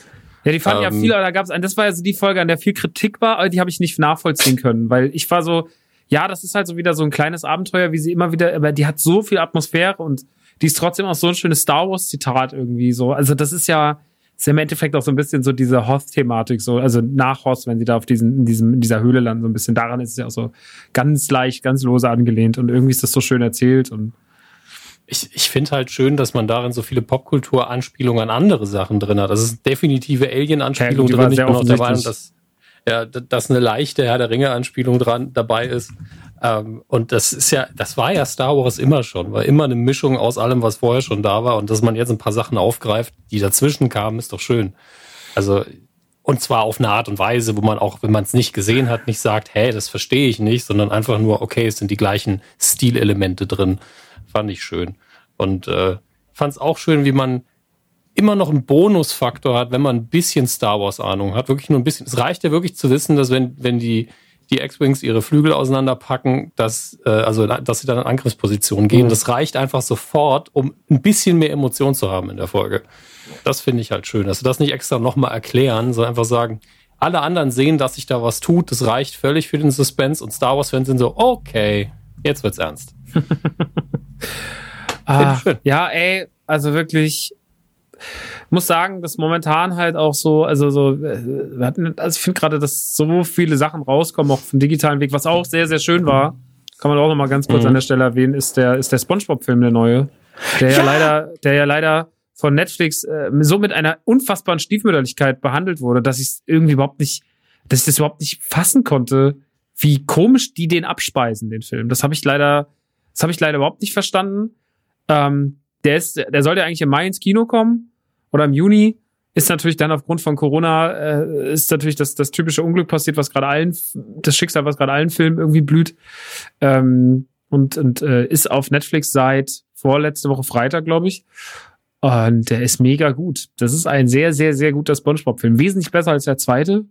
Ja, die fanden ähm, ja viel, aber da gab es, das war ja so die Folge, an der viel Kritik war, aber die habe ich nicht nachvollziehen können, weil ich war so, ja, das ist halt so wieder so ein kleines Abenteuer, wie sie immer wieder, aber die hat so viel Atmosphäre und die ist trotzdem auch so ein schönes Star Wars Zitat irgendwie so. Also das ist ja, ist im Endeffekt auch so ein bisschen so diese Hoth-Thematik, so, also nach Hoth, wenn sie da auf diesen, in diesem, in dieser Höhle landen, so ein bisschen daran ist es ja auch so ganz leicht, ganz lose angelehnt und irgendwie ist das so schön erzählt und ich, ich finde halt schön, dass man darin so viele Popkultur-Anspielungen an andere Sachen drin hat. Das ist definitive Alien-Anspielung ja, drin. Ich bin auch der Meinung, dass, ja, dass eine leichte Herr der Ringe-Anspielung dran dabei ist. Ähm, und das ist ja, das war ja Star Wars immer schon, war immer eine Mischung aus allem, was vorher schon da war. Und dass man jetzt ein paar Sachen aufgreift, die dazwischen kamen, ist doch schön. Also, und zwar auf eine Art und Weise, wo man auch, wenn man es nicht gesehen hat, nicht sagt, hey, das verstehe ich nicht, sondern einfach nur, okay, es sind die gleichen Stilelemente drin. Fand ich schön. Und äh, fand es auch schön, wie man immer noch einen Bonusfaktor hat, wenn man ein bisschen Star Wars Ahnung hat. Wirklich nur ein bisschen. Es reicht ja wirklich zu wissen, dass wenn, wenn die, die X-Wings ihre Flügel auseinanderpacken, dass, äh, also, dass sie dann in Angriffsposition gehen. Mhm. Das reicht einfach sofort, um ein bisschen mehr Emotion zu haben in der Folge. Das finde ich halt schön, dass sie das nicht extra nochmal erklären, sondern einfach sagen, alle anderen sehen, dass sich da was tut. Das reicht völlig für den Suspense und Star Wars-Fans sind so, okay, jetzt wird's ernst. [LAUGHS] ah, ja, ey, also wirklich, muss sagen, dass momentan halt auch so, also so, äh, wir hatten, also ich finde gerade, dass so viele Sachen rauskommen, auch vom digitalen Weg, was auch sehr, sehr schön war. Kann man auch noch mal ganz kurz mhm. an der Stelle erwähnen, ist der, ist der SpongeBob-Film, der neue. Der ja. ja leider, der ja leider von Netflix äh, so mit einer unfassbaren Stiefmütterlichkeit behandelt wurde, dass ich es irgendwie überhaupt nicht, dass ich das überhaupt nicht fassen konnte, wie komisch die den abspeisen, den Film. Das habe ich leider, das habe ich leider überhaupt nicht verstanden. Ähm, der ist, der sollte eigentlich im Mai ins Kino kommen oder im Juni. Ist natürlich dann aufgrund von Corona, äh, ist natürlich das, das typische Unglück passiert, was gerade allen, das Schicksal, was gerade allen Filmen irgendwie blüht. Ähm, und und äh, ist auf Netflix seit vorletzte Woche Freitag, glaube ich. Und der ist mega gut. Das ist ein sehr, sehr, sehr guter SpongeBob-Film. Wesentlich besser als der zweite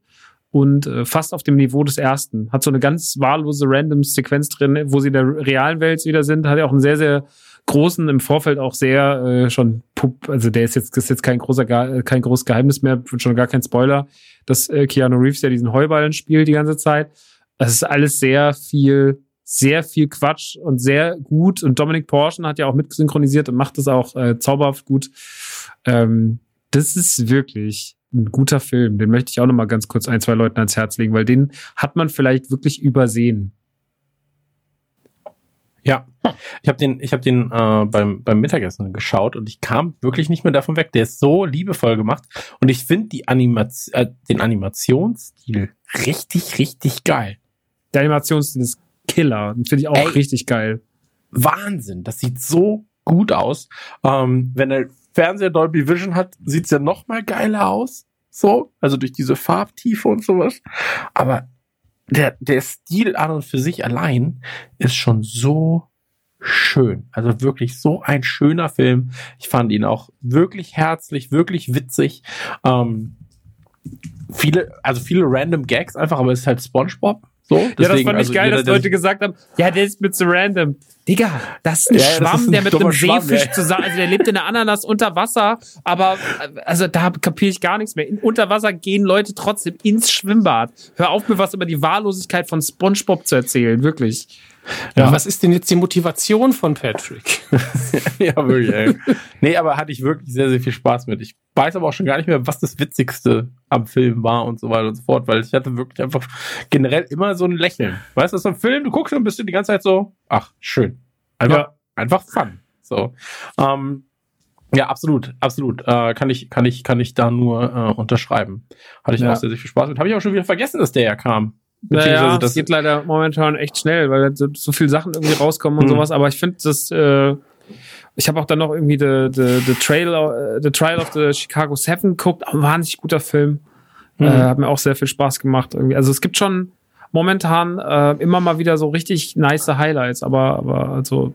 und äh, fast auf dem Niveau des ersten. Hat so eine ganz wahllose random Sequenz drin, wo sie in der realen Welt wieder sind. Hat ja auch einen sehr, sehr großen im Vorfeld auch sehr äh, schon also der ist jetzt ist jetzt kein großer kein großes Geheimnis mehr, schon gar kein Spoiler, dass äh, Keanu Reeves ja diesen Heuballen spielt die ganze Zeit. Das ist alles sehr viel sehr viel Quatsch und sehr gut. Und Dominic Porschen hat ja auch mitsynchronisiert und macht das auch äh, zauberhaft gut. Ähm, das ist wirklich ein guter Film. Den möchte ich auch noch mal ganz kurz ein, zwei Leuten ans Herz legen, weil den hat man vielleicht wirklich übersehen. Ja, ich habe den, ich habe den äh, beim beim Mittagessen geschaut und ich kam wirklich nicht mehr davon weg. Der ist so liebevoll gemacht und ich finde die Animation, äh, den Animationsstil richtig, richtig geil. Der Animationsstil ist Killer. Finde ich auch Ey, richtig geil. Wahnsinn. Das sieht so gut aus. Ähm, wenn der Fernseher Dolby Vision hat, sieht's ja noch mal geiler aus. So, also durch diese Farbtiefe und sowas. Aber der, der Stil an und für sich allein ist schon so schön. Also wirklich so ein schöner Film. Ich fand ihn auch wirklich herzlich, wirklich witzig. Ähm, viele, also viele random Gags einfach, aber es ist halt SpongeBob. So, deswegen, ja, das fand ich also geil, dass Leute gesagt haben, ja, der ist mit so random. Digga, das ist ein ja, Schwamm, ist ein der mit einem Schwamm, Seefisch ja. zusammen, also der lebt in der Ananas unter Wasser, aber also da kapiere ich gar nichts mehr. In, unter Wasser gehen Leute trotzdem ins Schwimmbad. Hör auf mir was über die Wahllosigkeit von SpongeBob zu erzählen, wirklich. Ja. Was ist denn jetzt die Motivation von Patrick? [LAUGHS] ja, wirklich, ey. Nee, aber hatte ich wirklich sehr, sehr viel Spaß mit. Ich weiß aber auch schon gar nicht mehr, was das Witzigste am Film war und so weiter und so fort, weil ich hatte wirklich einfach generell immer so ein Lächeln. Weißt du, so ein Film, du guckst und bist du die ganze Zeit so, ach, schön. Einfach, ja. einfach fun. So. Ähm, ja, absolut, absolut. Äh, kann ich, kann ich, kann ich da nur äh, unterschreiben. Hatte ich ja. auch sehr, sehr viel Spaß mit. Habe ich auch schon wieder vergessen, dass der ja kam. Naja, das geht leider momentan echt schnell, weil so, so viele Sachen irgendwie rauskommen und hm. sowas. Aber ich finde das, äh, ich habe auch dann noch irgendwie The, the, the, Trail, the Trial of the Chicago Seven geguckt. Ein wahnsinnig guter Film. Hm. Äh, hat mir auch sehr viel Spaß gemacht. Irgendwie. Also es gibt schon momentan äh, immer mal wieder so richtig nice Highlights, aber, aber also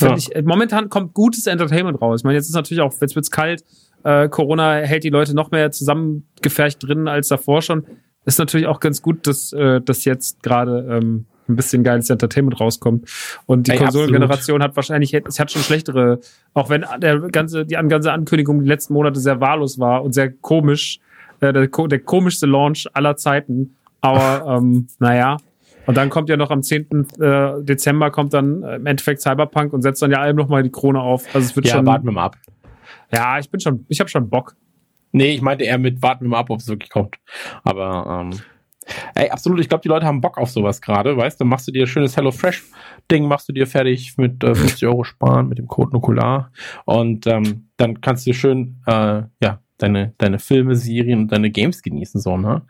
ja. ich, momentan kommt gutes Entertainment raus. Ich meine, jetzt ist natürlich auch, jetzt wird's kalt, äh, Corona hält die Leute noch mehr zusammengefercht drin als davor schon ist natürlich auch ganz gut, dass, äh, dass jetzt gerade ähm, ein bisschen geiles Entertainment rauskommt. Und die Konsolengeneration hat wahrscheinlich, es hat schon schlechtere, auch wenn der ganze, die ganze Ankündigung die letzten Monate sehr wahllos war und sehr komisch, äh, der, der komischste Launch aller Zeiten. Aber [LAUGHS] ähm, naja. Und dann kommt ja noch am 10. Äh, Dezember kommt dann äh, im Endeffekt Cyberpunk und setzt dann ja allem nochmal die Krone auf. Also es wird ja, schon. warten wir mal ab. Ja, ich bin schon, ich habe schon Bock. Nee, ich meinte eher mit warten wir mal ab, ob es wirklich kommt. Aber ähm, ey, absolut, ich glaube, die Leute haben Bock auf sowas gerade, weißt du, machst du dir schönes Hello Fresh Ding, machst du dir fertig mit äh, 50 Euro sparen mit dem Code Nukular und ähm, dann kannst du schön äh, ja deine deine Filme, Serien und deine Games genießen so ne.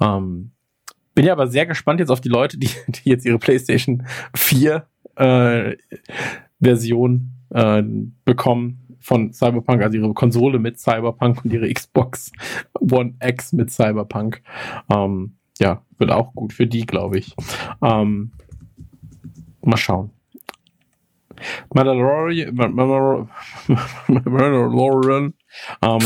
Ähm, bin ja aber sehr gespannt jetzt auf die Leute, die, [LAUGHS] die jetzt ihre PlayStation 4 äh, Version äh, bekommen von Cyberpunk, also ihre Konsole mit Cyberpunk und ihre Xbox One X mit Cyberpunk. Ähm, ja, wird auch gut für die, glaube ich. Ähm, mal schauen. Mandalorian, Mandalorian ähm,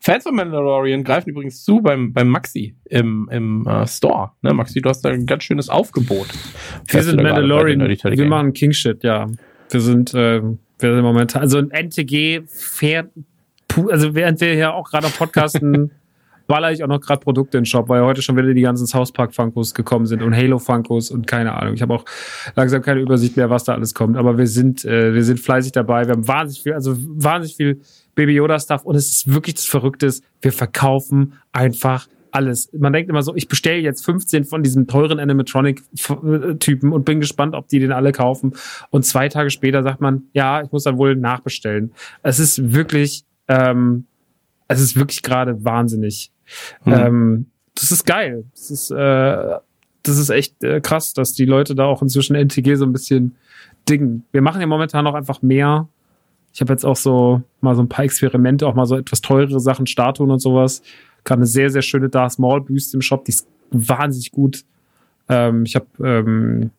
Fans von Mandalorian greifen übrigens zu beim, beim Maxi im, im uh, Store. Ne, Maxi, du hast da ein ganz schönes Aufgebot. Wir sind Mandalorian, wir machen King-Shit, ja. Wir sind, äh, wir sind momentan, also ein NTG fährt, also während wir hier auch gerade podcasten, [LAUGHS] baller ich auch noch gerade Produkte in den Shop, weil heute schon wieder die ganzen South Park Funkos gekommen sind und Halo Funkos und keine Ahnung. Ich habe auch langsam keine Übersicht mehr, was da alles kommt. Aber wir sind, äh, wir sind fleißig dabei. Wir haben wahnsinnig viel, also wahnsinnig viel Baby Yoda Stuff und es ist wirklich das Verrückte. Wir verkaufen einfach alles. Man denkt immer so, ich bestelle jetzt 15 von diesen teuren Animatronic-Typen und bin gespannt, ob die den alle kaufen. Und zwei Tage später sagt man, ja, ich muss dann wohl nachbestellen. Es ist wirklich, ähm, es ist wirklich gerade wahnsinnig. Mhm. Ähm, das ist geil. Das ist, äh, das ist echt äh, krass, dass die Leute da auch inzwischen NTG so ein bisschen dingen. Wir machen ja momentan noch einfach mehr. Ich habe jetzt auch so mal so ein paar Experimente, auch mal so etwas teurere Sachen, Statuen und sowas. Gerade eine sehr, sehr schöne Darth Maul Büste im Shop, die ist wahnsinnig gut. Ähm, ich habe ähm,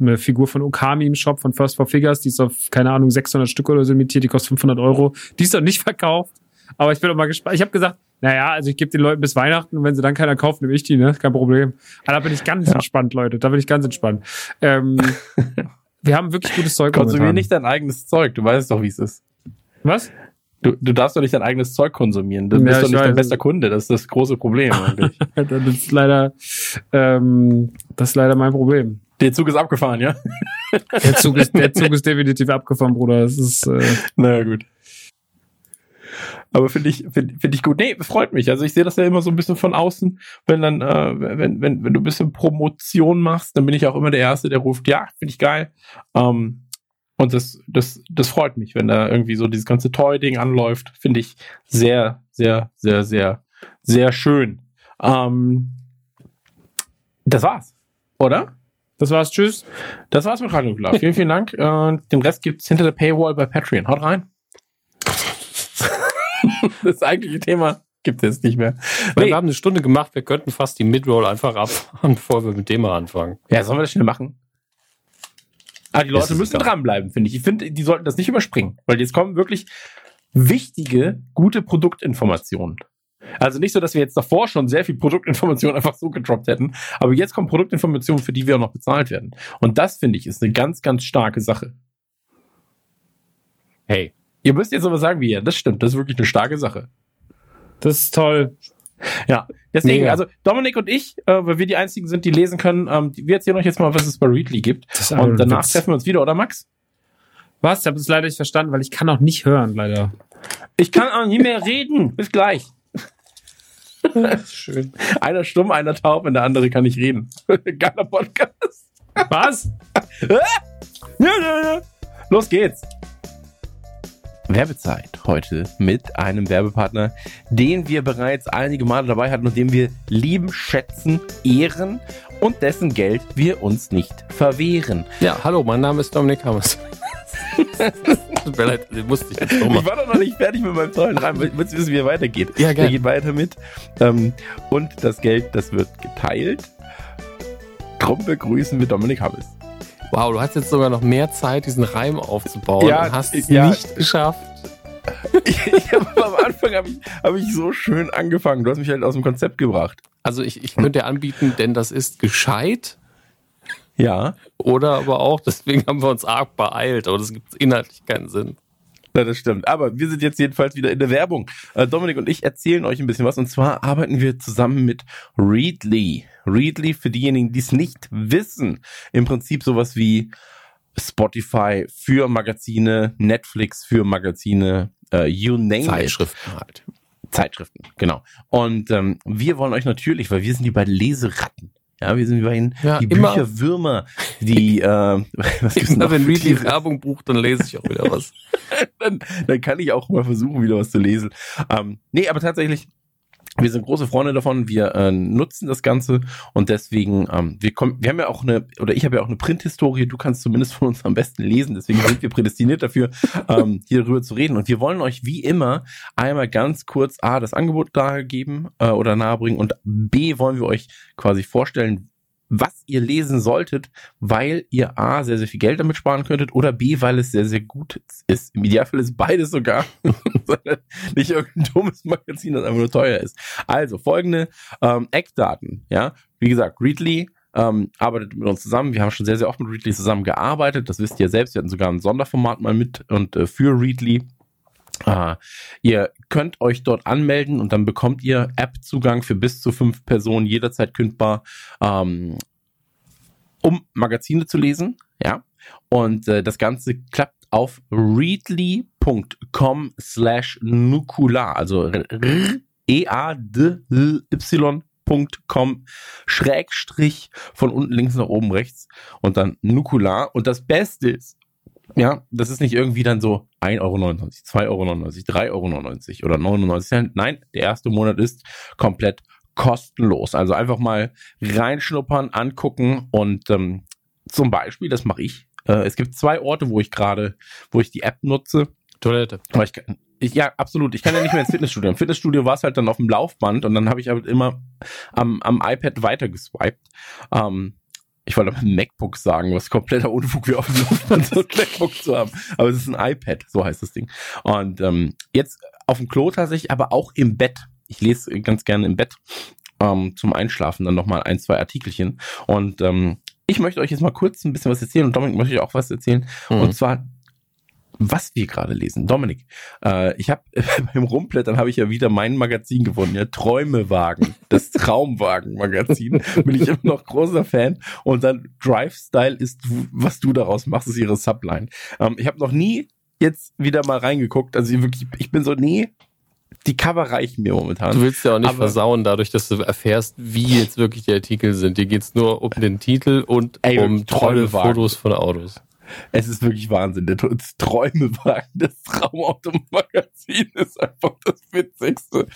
eine Figur von Okami im Shop von First for Figures, die ist auf, keine Ahnung, 600 Stück oder so limitiert, die kostet 500 Euro. Die ist noch nicht verkauft. Aber ich bin auch mal gespannt. Ich habe gesagt, naja, also ich gebe den Leuten bis Weihnachten und wenn sie dann keiner kauft, nehme ich die, ne? Kein Problem. Aber da bin ich ganz ja. entspannt, Leute. Da bin ich ganz entspannt. Ähm, [LAUGHS] wir haben wirklich gutes Zeug. Konsumier nicht dein eigenes Zeug. Du weißt doch, wie es ist. Was? Du, du darfst doch nicht dein eigenes Zeug konsumieren. Du ja, bist doch nicht weiß. dein bester Kunde. Das ist das große Problem eigentlich. [LAUGHS] das ist leider, ähm, das ist leider mein Problem. Der Zug ist abgefahren, ja? [LAUGHS] der, Zug ist, der [LAUGHS] Zug ist definitiv abgefahren, Bruder. Das ist. Äh, naja, gut. Aber finde ich, finde find ich gut. Nee, freut mich. Also ich sehe das ja immer so ein bisschen von außen, wenn dann, äh, wenn, wenn, wenn du ein bisschen Promotion machst, dann bin ich auch immer der Erste, der ruft, ja, finde ich geil. Ähm, und das, das, das freut mich, wenn da irgendwie so dieses ganze Toy-Ding anläuft. Finde ich sehr, sehr, sehr, sehr, sehr schön. Ähm, das war's, oder? Das war's, tschüss. Das war's mit Radio Klar. vielen, vielen Dank. Äh, den Rest gibt's hinter der Paywall bei Patreon. Haut rein. [LAUGHS] das eigentliche Thema gibt es nicht mehr. Nee. Wir haben eine Stunde gemacht, wir könnten fast die Midroll einfach abfahren, [LAUGHS] bevor wir mit dem mal anfangen. Ja, sollen wir das schnell machen? Ah, die Leute müssen egal. dranbleiben, finde ich. Ich finde, die sollten das nicht überspringen, weil jetzt kommen wirklich wichtige, gute Produktinformationen. Also nicht so, dass wir jetzt davor schon sehr viel Produktinformationen [LAUGHS] einfach so gedroppt hätten, aber jetzt kommen Produktinformationen, für die wir auch noch bezahlt werden. Und das, finde ich, ist eine ganz, ganz starke Sache. Hey, Ihr müsst jetzt aber sagen, wie ihr. Das stimmt. Das ist wirklich eine starke Sache. Das ist toll. Ja, deswegen, Mega. also Dominik und ich, äh, weil wir die einzigen sind, die lesen können, ähm, wir erzählen euch jetzt mal, was es bei Readly gibt. Und danach Witz. treffen wir uns wieder, oder Max? Was? Ich habe es leider nicht verstanden, weil ich kann auch nicht hören, leider. Ich kann auch nicht mehr reden. [LAUGHS] Bis gleich. [LAUGHS] Schön. Einer stumm, einer taub und der andere kann nicht reden. [LAUGHS] Geiler Podcast. Was? Los geht's. Werbezeit heute mit einem Werbepartner, den wir bereits einige Male dabei hatten und den wir lieben, schätzen, ehren und dessen Geld wir uns nicht verwehren. Ja, hallo, mein Name ist Dominik Hammers. [LAUGHS] Tut mir leid, musste ich jetzt Ich war doch noch nicht fertig mit meinem tollen Reim. Willst du wissen, wie er weitergeht? Ja, gerne. Er geht weiter mit. Ähm, und das Geld, das wird geteilt. Drum begrüßen wir Dominik Hammes. Wow, du hast jetzt sogar noch mehr Zeit, diesen Reim aufzubauen ja, und hast es ja. nicht geschafft. ich, [LAUGHS] am Anfang habe ich, hab ich so schön angefangen. Du hast mich halt aus dem Konzept gebracht. Also ich, ich könnte dir anbieten, denn das ist gescheit. Ja. Oder aber auch, deswegen haben wir uns arg beeilt, aber das gibt inhaltlich keinen Sinn. Ja, das stimmt. Aber wir sind jetzt jedenfalls wieder in der Werbung. Äh, Dominik und ich erzählen euch ein bisschen was. Und zwar arbeiten wir zusammen mit Readly. Readly, für diejenigen, die es nicht wissen, im Prinzip sowas wie Spotify für Magazine, Netflix für Magazine, äh, you name Zeitschriften it. halt. Zeitschriften, genau. Und ähm, wir wollen euch natürlich, weil wir sind die beiden Leseratten, ja, wir sind immerhin ja, die immer. Bücherwürmer, die [LAUGHS] äh, [LAUGHS] was gibt's immer, noch? wenn Readly Werbung bucht, dann lese ich auch wieder was. [LAUGHS] dann, dann kann ich auch mal versuchen, wieder was zu lesen. Ähm, nee, aber tatsächlich wir sind große Freunde davon, wir äh, nutzen das Ganze und deswegen, ähm, wir kommen, wir haben ja auch eine, oder ich habe ja auch eine Printhistorie, du kannst zumindest von uns am besten lesen, deswegen sind wir prädestiniert dafür, [LAUGHS] ähm, hier darüber zu reden. Und wir wollen euch wie immer einmal ganz kurz A, das Angebot dargeben äh, oder nahebringen und B wollen wir euch quasi vorstellen, was ihr lesen solltet, weil ihr A, sehr, sehr viel Geld damit sparen könntet oder B, weil es sehr, sehr gut ist. Im Idealfall ist beides sogar. [LAUGHS] Nicht irgendein dummes Magazin, das einfach nur teuer ist. Also folgende ähm, Eckdaten. Ja, Wie gesagt, Readly ähm, arbeitet mit uns zusammen. Wir haben schon sehr, sehr oft mit Readly zusammengearbeitet. Das wisst ihr selbst. Wir hatten sogar ein Sonderformat mal mit und äh, für Readly. Uh, ihr könnt euch dort anmelden und dann bekommt ihr App-Zugang für bis zu fünf Personen jederzeit kündbar, ähm, um Magazine zu lesen. Ja. Und äh, das Ganze klappt auf readly.com slash nukular, also e-a-d-y.com Schrägstrich von unten links nach oben rechts und dann nukular. Und das Beste ist, ja, das ist nicht irgendwie dann so 1,99 Euro, 2,99 Euro, 3,99 Euro oder 99 Cent. Nein, der erste Monat ist komplett kostenlos. Also einfach mal reinschnuppern, angucken und ähm, zum Beispiel, das mache ich. Äh, es gibt zwei Orte, wo ich gerade, wo ich die App nutze. Toilette. Aber ich, ich, ja, absolut. Ich kann ja nicht mehr ins Fitnessstudio. Im Fitnessstudio war es halt dann auf dem Laufband und dann habe ich halt immer am, am iPad weitergeswiped. Ähm, ich wollte MacBook sagen, was kompletter Unfug wie auf dem Laufband [LAUGHS] so ein MacBook zu haben. Aber es ist ein iPad, so heißt das Ding. Und ähm, jetzt auf dem Klo tatsächlich, aber auch im Bett. Ich lese ganz gerne im Bett ähm, zum Einschlafen dann nochmal ein, zwei Artikelchen. Und ähm, ich möchte euch jetzt mal kurz ein bisschen was erzählen und Dominik möchte ich auch was erzählen. Mhm. Und zwar was wir gerade lesen. Dominik, äh, ich habe [LAUGHS] beim Rumblättern habe ich ja wieder mein Magazin gewonnen, ja, Träumewagen, das [LAUGHS] Traumwagen-Magazin, bin ich immer noch großer Fan. Und dann Drive Style ist, was du daraus machst, ist ihre Subline. Ähm, ich habe noch nie jetzt wieder mal reingeguckt, also ich wirklich, ich bin so, nee, die Cover reichen mir momentan. Du willst ja auch nicht versauen, dadurch, dass du erfährst, wie jetzt wirklich die Artikel sind. Dir geht's nur um den Titel und ey, um tolle Fotos von Autos. Es ist wirklich Wahnsinn. Der Träumewagen des Traumautomagazin ist einfach das Witzigste,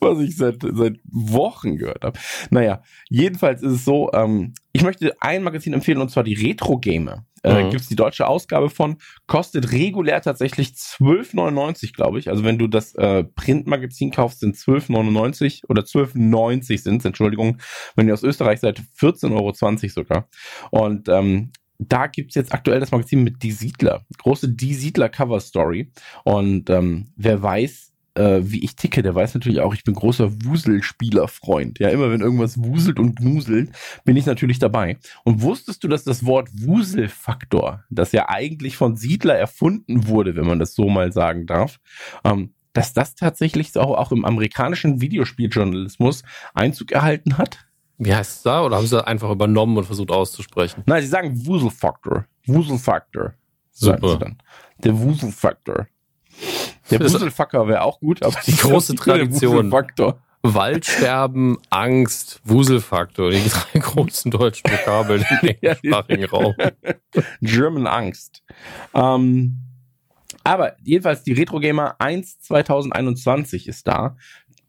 was ich seit, seit Wochen gehört habe. Naja, jedenfalls ist es so, ähm, ich möchte ein Magazin empfehlen und zwar die Retro Gamer. Äh, mhm. Gibt es die deutsche Ausgabe von, kostet regulär tatsächlich 12,99, glaube ich. Also wenn du das äh, Printmagazin kaufst, sind 12,99 oder 12,90 sind Entschuldigung. Wenn ihr aus Österreich seid, 14,20 Euro sogar. Und ähm, da gibt's jetzt aktuell das Magazin mit Die Siedler. Große Die Siedler Cover Story. Und ähm, wer weiß, äh, wie ich ticke, der weiß natürlich auch, ich bin großer Wuselspielerfreund. Ja, immer wenn irgendwas wuselt und gnuselt, bin ich natürlich dabei. Und wusstest du, dass das Wort Wuselfaktor, das ja eigentlich von Siedler erfunden wurde, wenn man das so mal sagen darf, ähm, dass das tatsächlich auch, auch im amerikanischen Videospieljournalismus Einzug erhalten hat? Wie heißt es da? Oder haben sie einfach übernommen und versucht auszusprechen? Nein, sie sagen Wuselfaktor. Wuselfaktor. Super. Der Wuselfaktor. Der Wuselfacker wäre auch gut, aber die große Tradition. Waldsterben, Angst, Wuselfaktor, die drei großen deutschen Vokabeln im [LAUGHS] englischsprachigen Raum. [LAUGHS] German Angst. Ähm, aber jedenfalls die Retro Gamer 1 2021 ist da.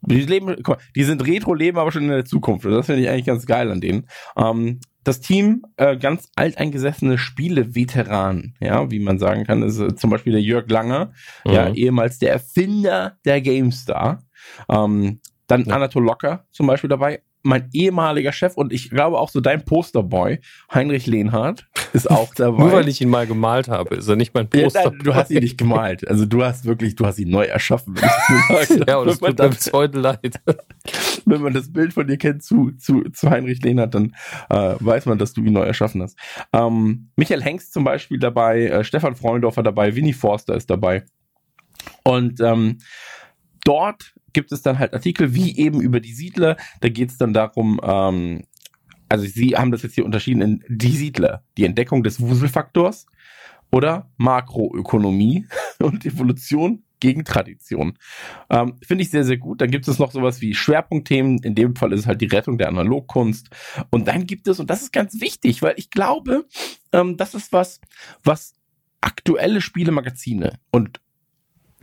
Die leben, die sind Retro, leben aber schon in der Zukunft. Und das finde ich eigentlich ganz geil an denen. Ähm, das Team, äh, ganz alteingesessene Spiele-Veteranen, ja, wie man sagen kann, ist äh, zum Beispiel der Jörg Langer, mhm. ja, ehemals der Erfinder der GameStar. Ähm, dann ja. Anatol Locker zum Beispiel dabei, mein ehemaliger Chef und ich glaube auch so dein Posterboy, Heinrich Lehnhardt, ist auch [LAUGHS] dabei. Nur weil ich ihn mal gemalt habe, ist er nicht mein Posterboy. Ja, du hast ihn nicht gemalt. Also du hast wirklich, du hast ihn neu erschaffen. [LAUGHS] ja, und es tut mir bis heute leid. [LAUGHS] Wenn man das Bild von dir kennt zu, zu, zu Heinrich Lehnhardt, dann äh, weiß man, dass du ihn neu erschaffen hast. Ähm, Michael Hengst zum Beispiel dabei, äh, Stefan Freundorfer dabei, Winnie Forster ist dabei. Und ähm, dort gibt es dann halt Artikel wie eben über die Siedler. Da geht es dann darum, ähm, also sie haben das jetzt hier unterschieden in die Siedler, die Entdeckung des Wuselfaktors oder Makroökonomie [LAUGHS] und Evolution gegen Tradition. Ähm, Finde ich sehr, sehr gut. Dann gibt es noch sowas wie Schwerpunktthemen. In dem Fall ist es halt die Rettung der Analogkunst. Und dann gibt es, und das ist ganz wichtig, weil ich glaube, ähm, das ist was, was aktuelle Spielemagazine und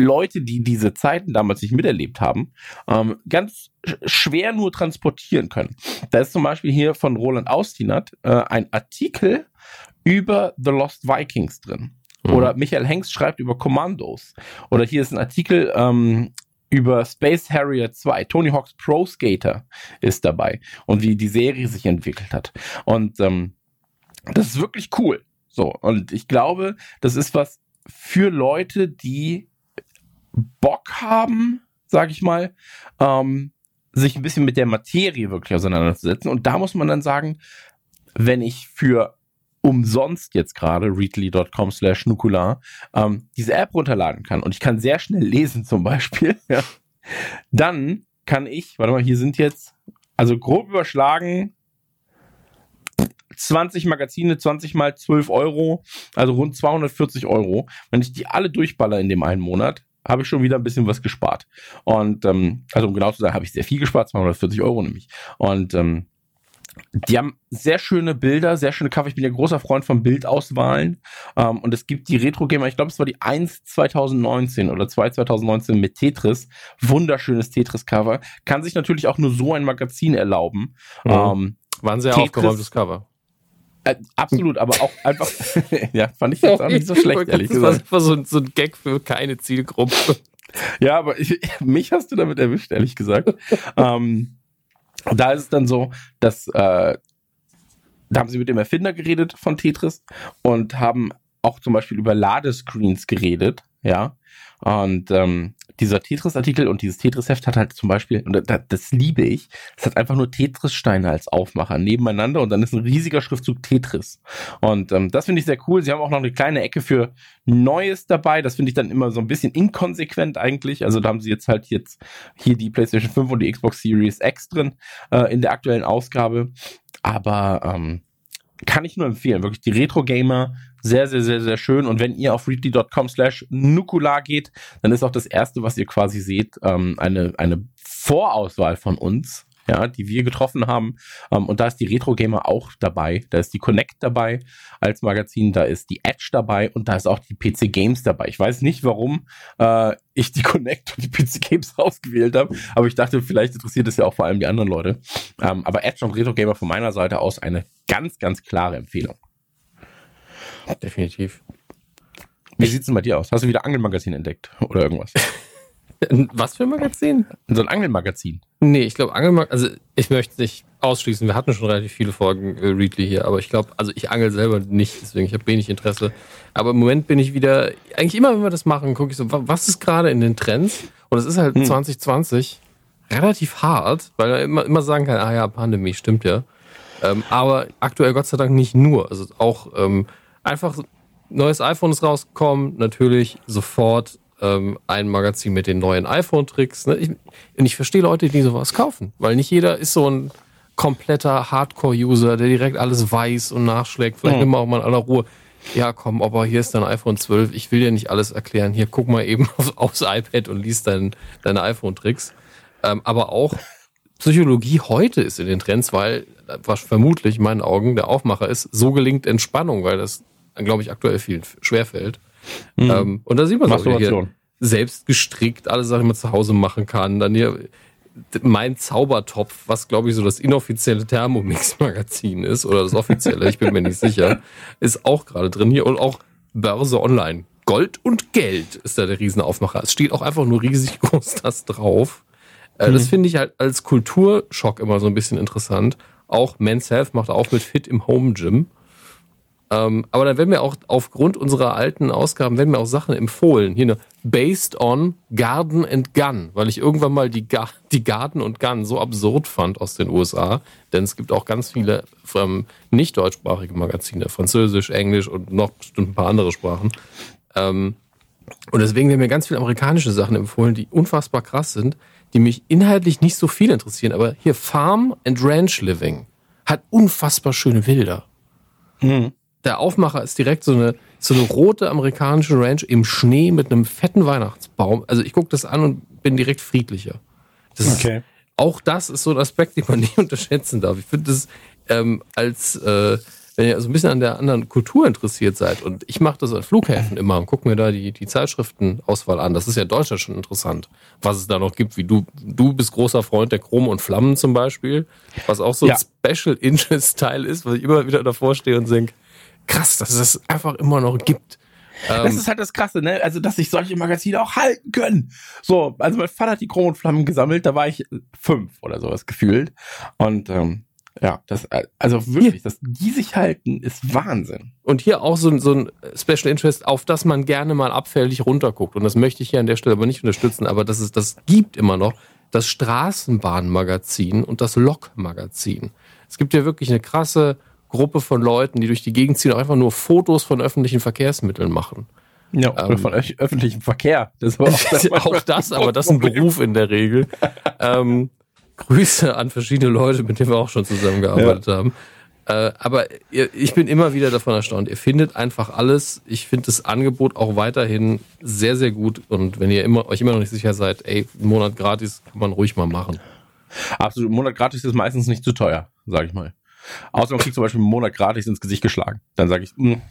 Leute, die diese Zeiten damals nicht miterlebt haben, ähm, ganz schwer nur transportieren können. Da ist zum Beispiel hier von Roland Austinat äh, ein Artikel über The Lost Vikings drin. Mhm. Oder Michael Hengst schreibt über Commandos. Oder hier ist ein Artikel ähm, über Space Harrier 2. Tony Hawk's Pro Skater ist dabei und wie die Serie sich entwickelt hat. Und ähm, das ist wirklich cool. So, und ich glaube, das ist was für Leute, die Bock haben, sag ich mal, ähm, sich ein bisschen mit der Materie wirklich auseinanderzusetzen. Und da muss man dann sagen, wenn ich für umsonst jetzt gerade, readly.com slash nukular, ähm, diese App runterladen kann und ich kann sehr schnell lesen zum Beispiel, [LAUGHS] ja, dann kann ich, warte mal, hier sind jetzt, also grob überschlagen, 20 Magazine, 20 mal 12 Euro, also rund 240 Euro. Wenn ich die alle durchballer in dem einen Monat, habe ich schon wieder ein bisschen was gespart. Und ähm, also um genau zu sagen, habe ich sehr viel gespart, 240 Euro nämlich. Und ähm, die haben sehr schöne Bilder, sehr schöne Cover. Ich bin ja großer Freund von Bildauswahlen. Ähm, und es gibt die Retro Gamer, ich glaube, es war die 1 2019 oder 2 2019 mit Tetris. Wunderschönes Tetris-Cover. Kann sich natürlich auch nur so ein Magazin erlauben. Mhm. Ähm, War ein sehr Tetris, aufgeräumtes Cover. Äh, absolut, aber auch einfach, [LAUGHS] ja, fand ich jetzt auch nicht so schlecht, ehrlich gesagt. Das war so, so ein Gag für keine Zielgruppe. Ja, aber ich, [LAUGHS] mich hast du damit erwischt, ehrlich gesagt. [LAUGHS] ähm, da ist es dann so, dass äh, da haben sie mit dem Erfinder geredet von Tetris und haben auch zum Beispiel über Ladescreens geredet, ja. Und ähm, dieser Tetris-Artikel und dieses Tetris-Heft hat halt zum Beispiel, und das, das liebe ich, es hat einfach nur Tetris-Steine als Aufmacher nebeneinander und dann ist ein riesiger Schriftzug Tetris. Und ähm, das finde ich sehr cool. Sie haben auch noch eine kleine Ecke für Neues dabei. Das finde ich dann immer so ein bisschen inkonsequent eigentlich. Also da haben sie jetzt halt jetzt hier die PlayStation 5 und die Xbox Series X drin äh, in der aktuellen Ausgabe. Aber ähm, kann ich nur empfehlen. Wirklich die Retro-Gamer sehr, sehr, sehr, sehr schön. Und wenn ihr auf readly.com slash nukular geht, dann ist auch das erste, was ihr quasi seht, ähm, eine, eine Vorauswahl von uns, ja, die wir getroffen haben. Ähm, und da ist die Retro Gamer auch dabei. Da ist die Connect dabei als Magazin, da ist die Edge dabei und da ist auch die PC Games dabei. Ich weiß nicht, warum äh, ich die Connect und die PC Games [LAUGHS] ausgewählt habe, aber ich dachte, vielleicht interessiert es ja auch vor allem die anderen Leute. Ähm, aber Edge und Retro Gamer von meiner Seite aus eine ganz, ganz klare Empfehlung. Definitiv. Wie sieht's denn bei dir aus? Hast du wieder Angelmagazin entdeckt oder irgendwas? [LAUGHS] Was für ein Magazin? So ein Angelmagazin. Nee, ich glaube Angelmagazin, also ich möchte es nicht ausschließen. Wir hatten schon relativ viele Folgen äh, Readly hier, aber ich glaube, also ich angel selber nicht, deswegen ich habe wenig Interesse. Aber im Moment bin ich wieder, eigentlich immer, wenn wir das machen, gucke ich so, was ist gerade in den Trends? Und es ist halt hm. 2020 relativ hart, weil er immer, immer sagen kann, ah ja, Pandemie, stimmt ja. Ähm, aber aktuell Gott sei Dank nicht nur. Also auch ähm, einfach neues iPhone ist rausgekommen, natürlich sofort ähm, ein Magazin mit den neuen iPhone-Tricks. Ne? Ich, und ich verstehe Leute, die sowas kaufen, weil nicht jeder ist so ein kompletter Hardcore-User, der direkt alles weiß und nachschlägt. Vielleicht mhm. nimmt man auch mal in aller Ruhe. Ja, komm, aber hier ist dein iPhone 12. Ich will dir nicht alles erklären. Hier, guck mal eben [LAUGHS] aufs, aufs iPad und liest dein, deine iPhone-Tricks. Ähm, aber auch Psychologie heute ist in den Trends, weil, was vermutlich in meinen Augen der Aufmacher ist, so gelingt Entspannung, weil das, glaube ich, aktuell viel schwerfällt. Mhm. Ähm, und da sieht man es auch hier. Selbst gestrickt, alle Sachen, die man zu Hause machen kann. Dann hier mein Zaubertopf, was glaube ich so das inoffizielle Thermomix-Magazin ist oder das offizielle, ich bin mir nicht sicher, [LAUGHS] ist auch gerade drin hier und auch Börse Online. Gold und Geld ist da der Riesenaufmacher. Es steht auch einfach nur riesig [LAUGHS] groß das drauf. Äh, mhm. Das finde ich halt als Kulturschock immer so ein bisschen interessant. Auch Men's Health macht auch mit Fit im Home Gym. Ähm, aber dann werden mir auch aufgrund unserer alten Ausgaben werden mir auch Sachen empfohlen. Hier eine Based on Garden and Gun, weil ich irgendwann mal die, Ga die Garden und Gun so absurd fand aus den USA. Denn es gibt auch ganz viele ähm, nicht deutschsprachige Magazine, Französisch, Englisch und noch bestimmt ein paar andere Sprachen. Ähm, und deswegen werden mir ganz viele amerikanische Sachen empfohlen, die unfassbar krass sind die mich inhaltlich nicht so viel interessieren, aber hier Farm and Ranch Living hat unfassbar schöne Bilder. Mhm. Der Aufmacher ist direkt so eine, so eine rote amerikanische Ranch im Schnee mit einem fetten Weihnachtsbaum. Also ich gucke das an und bin direkt friedlicher. Das okay. Ist, auch das ist so ein Aspekt, den man [LAUGHS] nicht unterschätzen darf. Ich finde das ähm, als äh, wenn ihr so ein bisschen an der anderen Kultur interessiert seid, und ich mache das an Flughäfen immer und gucke mir da die, die Zeitschriftenauswahl an. Das ist ja in Deutschland schon interessant, was es da noch gibt. Wie du, du bist großer Freund der Chrom und Flammen zum Beispiel, was auch so ja. ein Special Interest Teil ist, was ich immer wieder davor stehe und denke, krass, dass es das einfach immer noch gibt. Ähm, das ist halt das Krasse, ne? Also, dass sich solche Magazine auch halten können. So, also mein Vater hat die Chrom und Flammen gesammelt, da war ich fünf oder sowas gefühlt. Und ähm, ja, das, also wirklich, hier. dass die sich halten, ist Wahnsinn. Und hier auch so, so ein Special Interest, auf das man gerne mal abfällig runterguckt. Und das möchte ich hier an der Stelle aber nicht unterstützen, aber das ist, das gibt immer noch das Straßenbahnmagazin und das Lokmagazin. Es gibt ja wirklich eine krasse Gruppe von Leuten, die durch die Gegend ziehen, einfach nur Fotos von öffentlichen Verkehrsmitteln machen. Ja, oder ähm, von öffentlichem Verkehr. Das war [LAUGHS] auch, das, auch das aber das ist ein [LAUGHS] Beruf in der Regel. [LAUGHS] ähm, Grüße an verschiedene Leute, mit denen wir auch schon zusammengearbeitet ja. haben. Äh, aber ihr, ich bin immer wieder davon erstaunt. Ihr findet einfach alles. Ich finde das Angebot auch weiterhin sehr, sehr gut. Und wenn ihr immer, euch immer noch nicht sicher seid, ey, einen Monat gratis kann man ruhig mal machen. Absolut. Ein Monat gratis ist meistens nicht zu teuer, sag ich mal. Außer man kriegt zum Beispiel einen Monat gratis ins Gesicht geschlagen. Dann sage ich, mh, hm,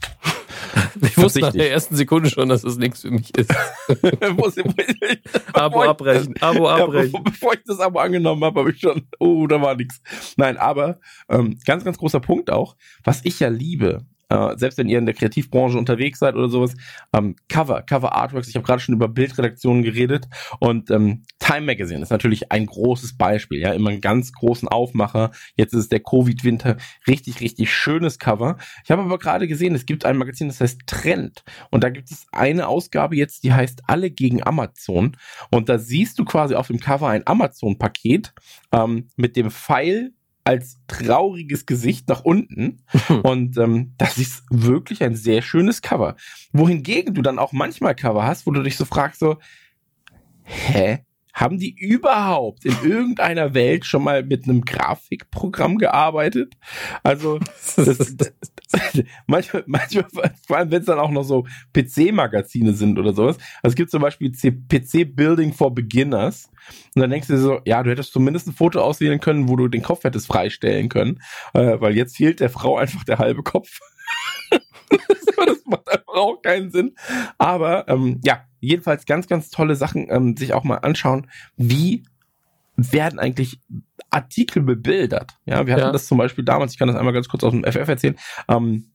ich wusste nach der ersten Sekunde schon, dass es nichts für mich ist. [LAUGHS] Abo abbrechen, Abo abbrechen. Ja, bevor ich das Abo angenommen habe, habe ich schon, oh, da war nichts. Nein, aber ähm, ganz, ganz großer Punkt auch, was ich ja liebe, äh, selbst wenn ihr in der Kreativbranche unterwegs seid oder sowas, ähm, Cover, Cover Artworks, ich habe gerade schon über Bildredaktionen geredet und ähm, Time Magazine ist natürlich ein großes Beispiel, ja, immer einen ganz großen Aufmacher. Jetzt ist es der Covid-Winter, richtig, richtig schönes Cover. Ich habe aber gerade gesehen, es gibt ein Magazin, das heißt Trend und da gibt es eine Ausgabe jetzt, die heißt Alle gegen Amazon und da siehst du quasi auf dem Cover ein Amazon-Paket ähm, mit dem Pfeil als trauriges Gesicht nach unten. Und ähm, das ist wirklich ein sehr schönes Cover. Wohingegen du dann auch manchmal Cover hast, wo du dich so fragst, so, hä? Haben die überhaupt in irgendeiner Welt schon mal mit einem Grafikprogramm gearbeitet? Also, [LAUGHS] das, das, manchmal, manchmal, vor allem wenn es dann auch noch so PC-Magazine sind oder sowas. Also es gibt zum Beispiel PC Building for Beginners. Und dann denkst du dir so, ja, du hättest zumindest ein Foto auswählen können, wo du den Kopf hättest freistellen können. Äh, weil jetzt fehlt der Frau einfach der halbe Kopf. [LAUGHS] das macht einfach auch keinen Sinn. Aber ähm, ja, jedenfalls ganz, ganz tolle Sachen, ähm, sich auch mal anschauen, wie werden eigentlich Artikel bebildert. Ja, wir hatten ja. das zum Beispiel damals, ich kann das einmal ganz kurz aus dem FF erzählen, ähm,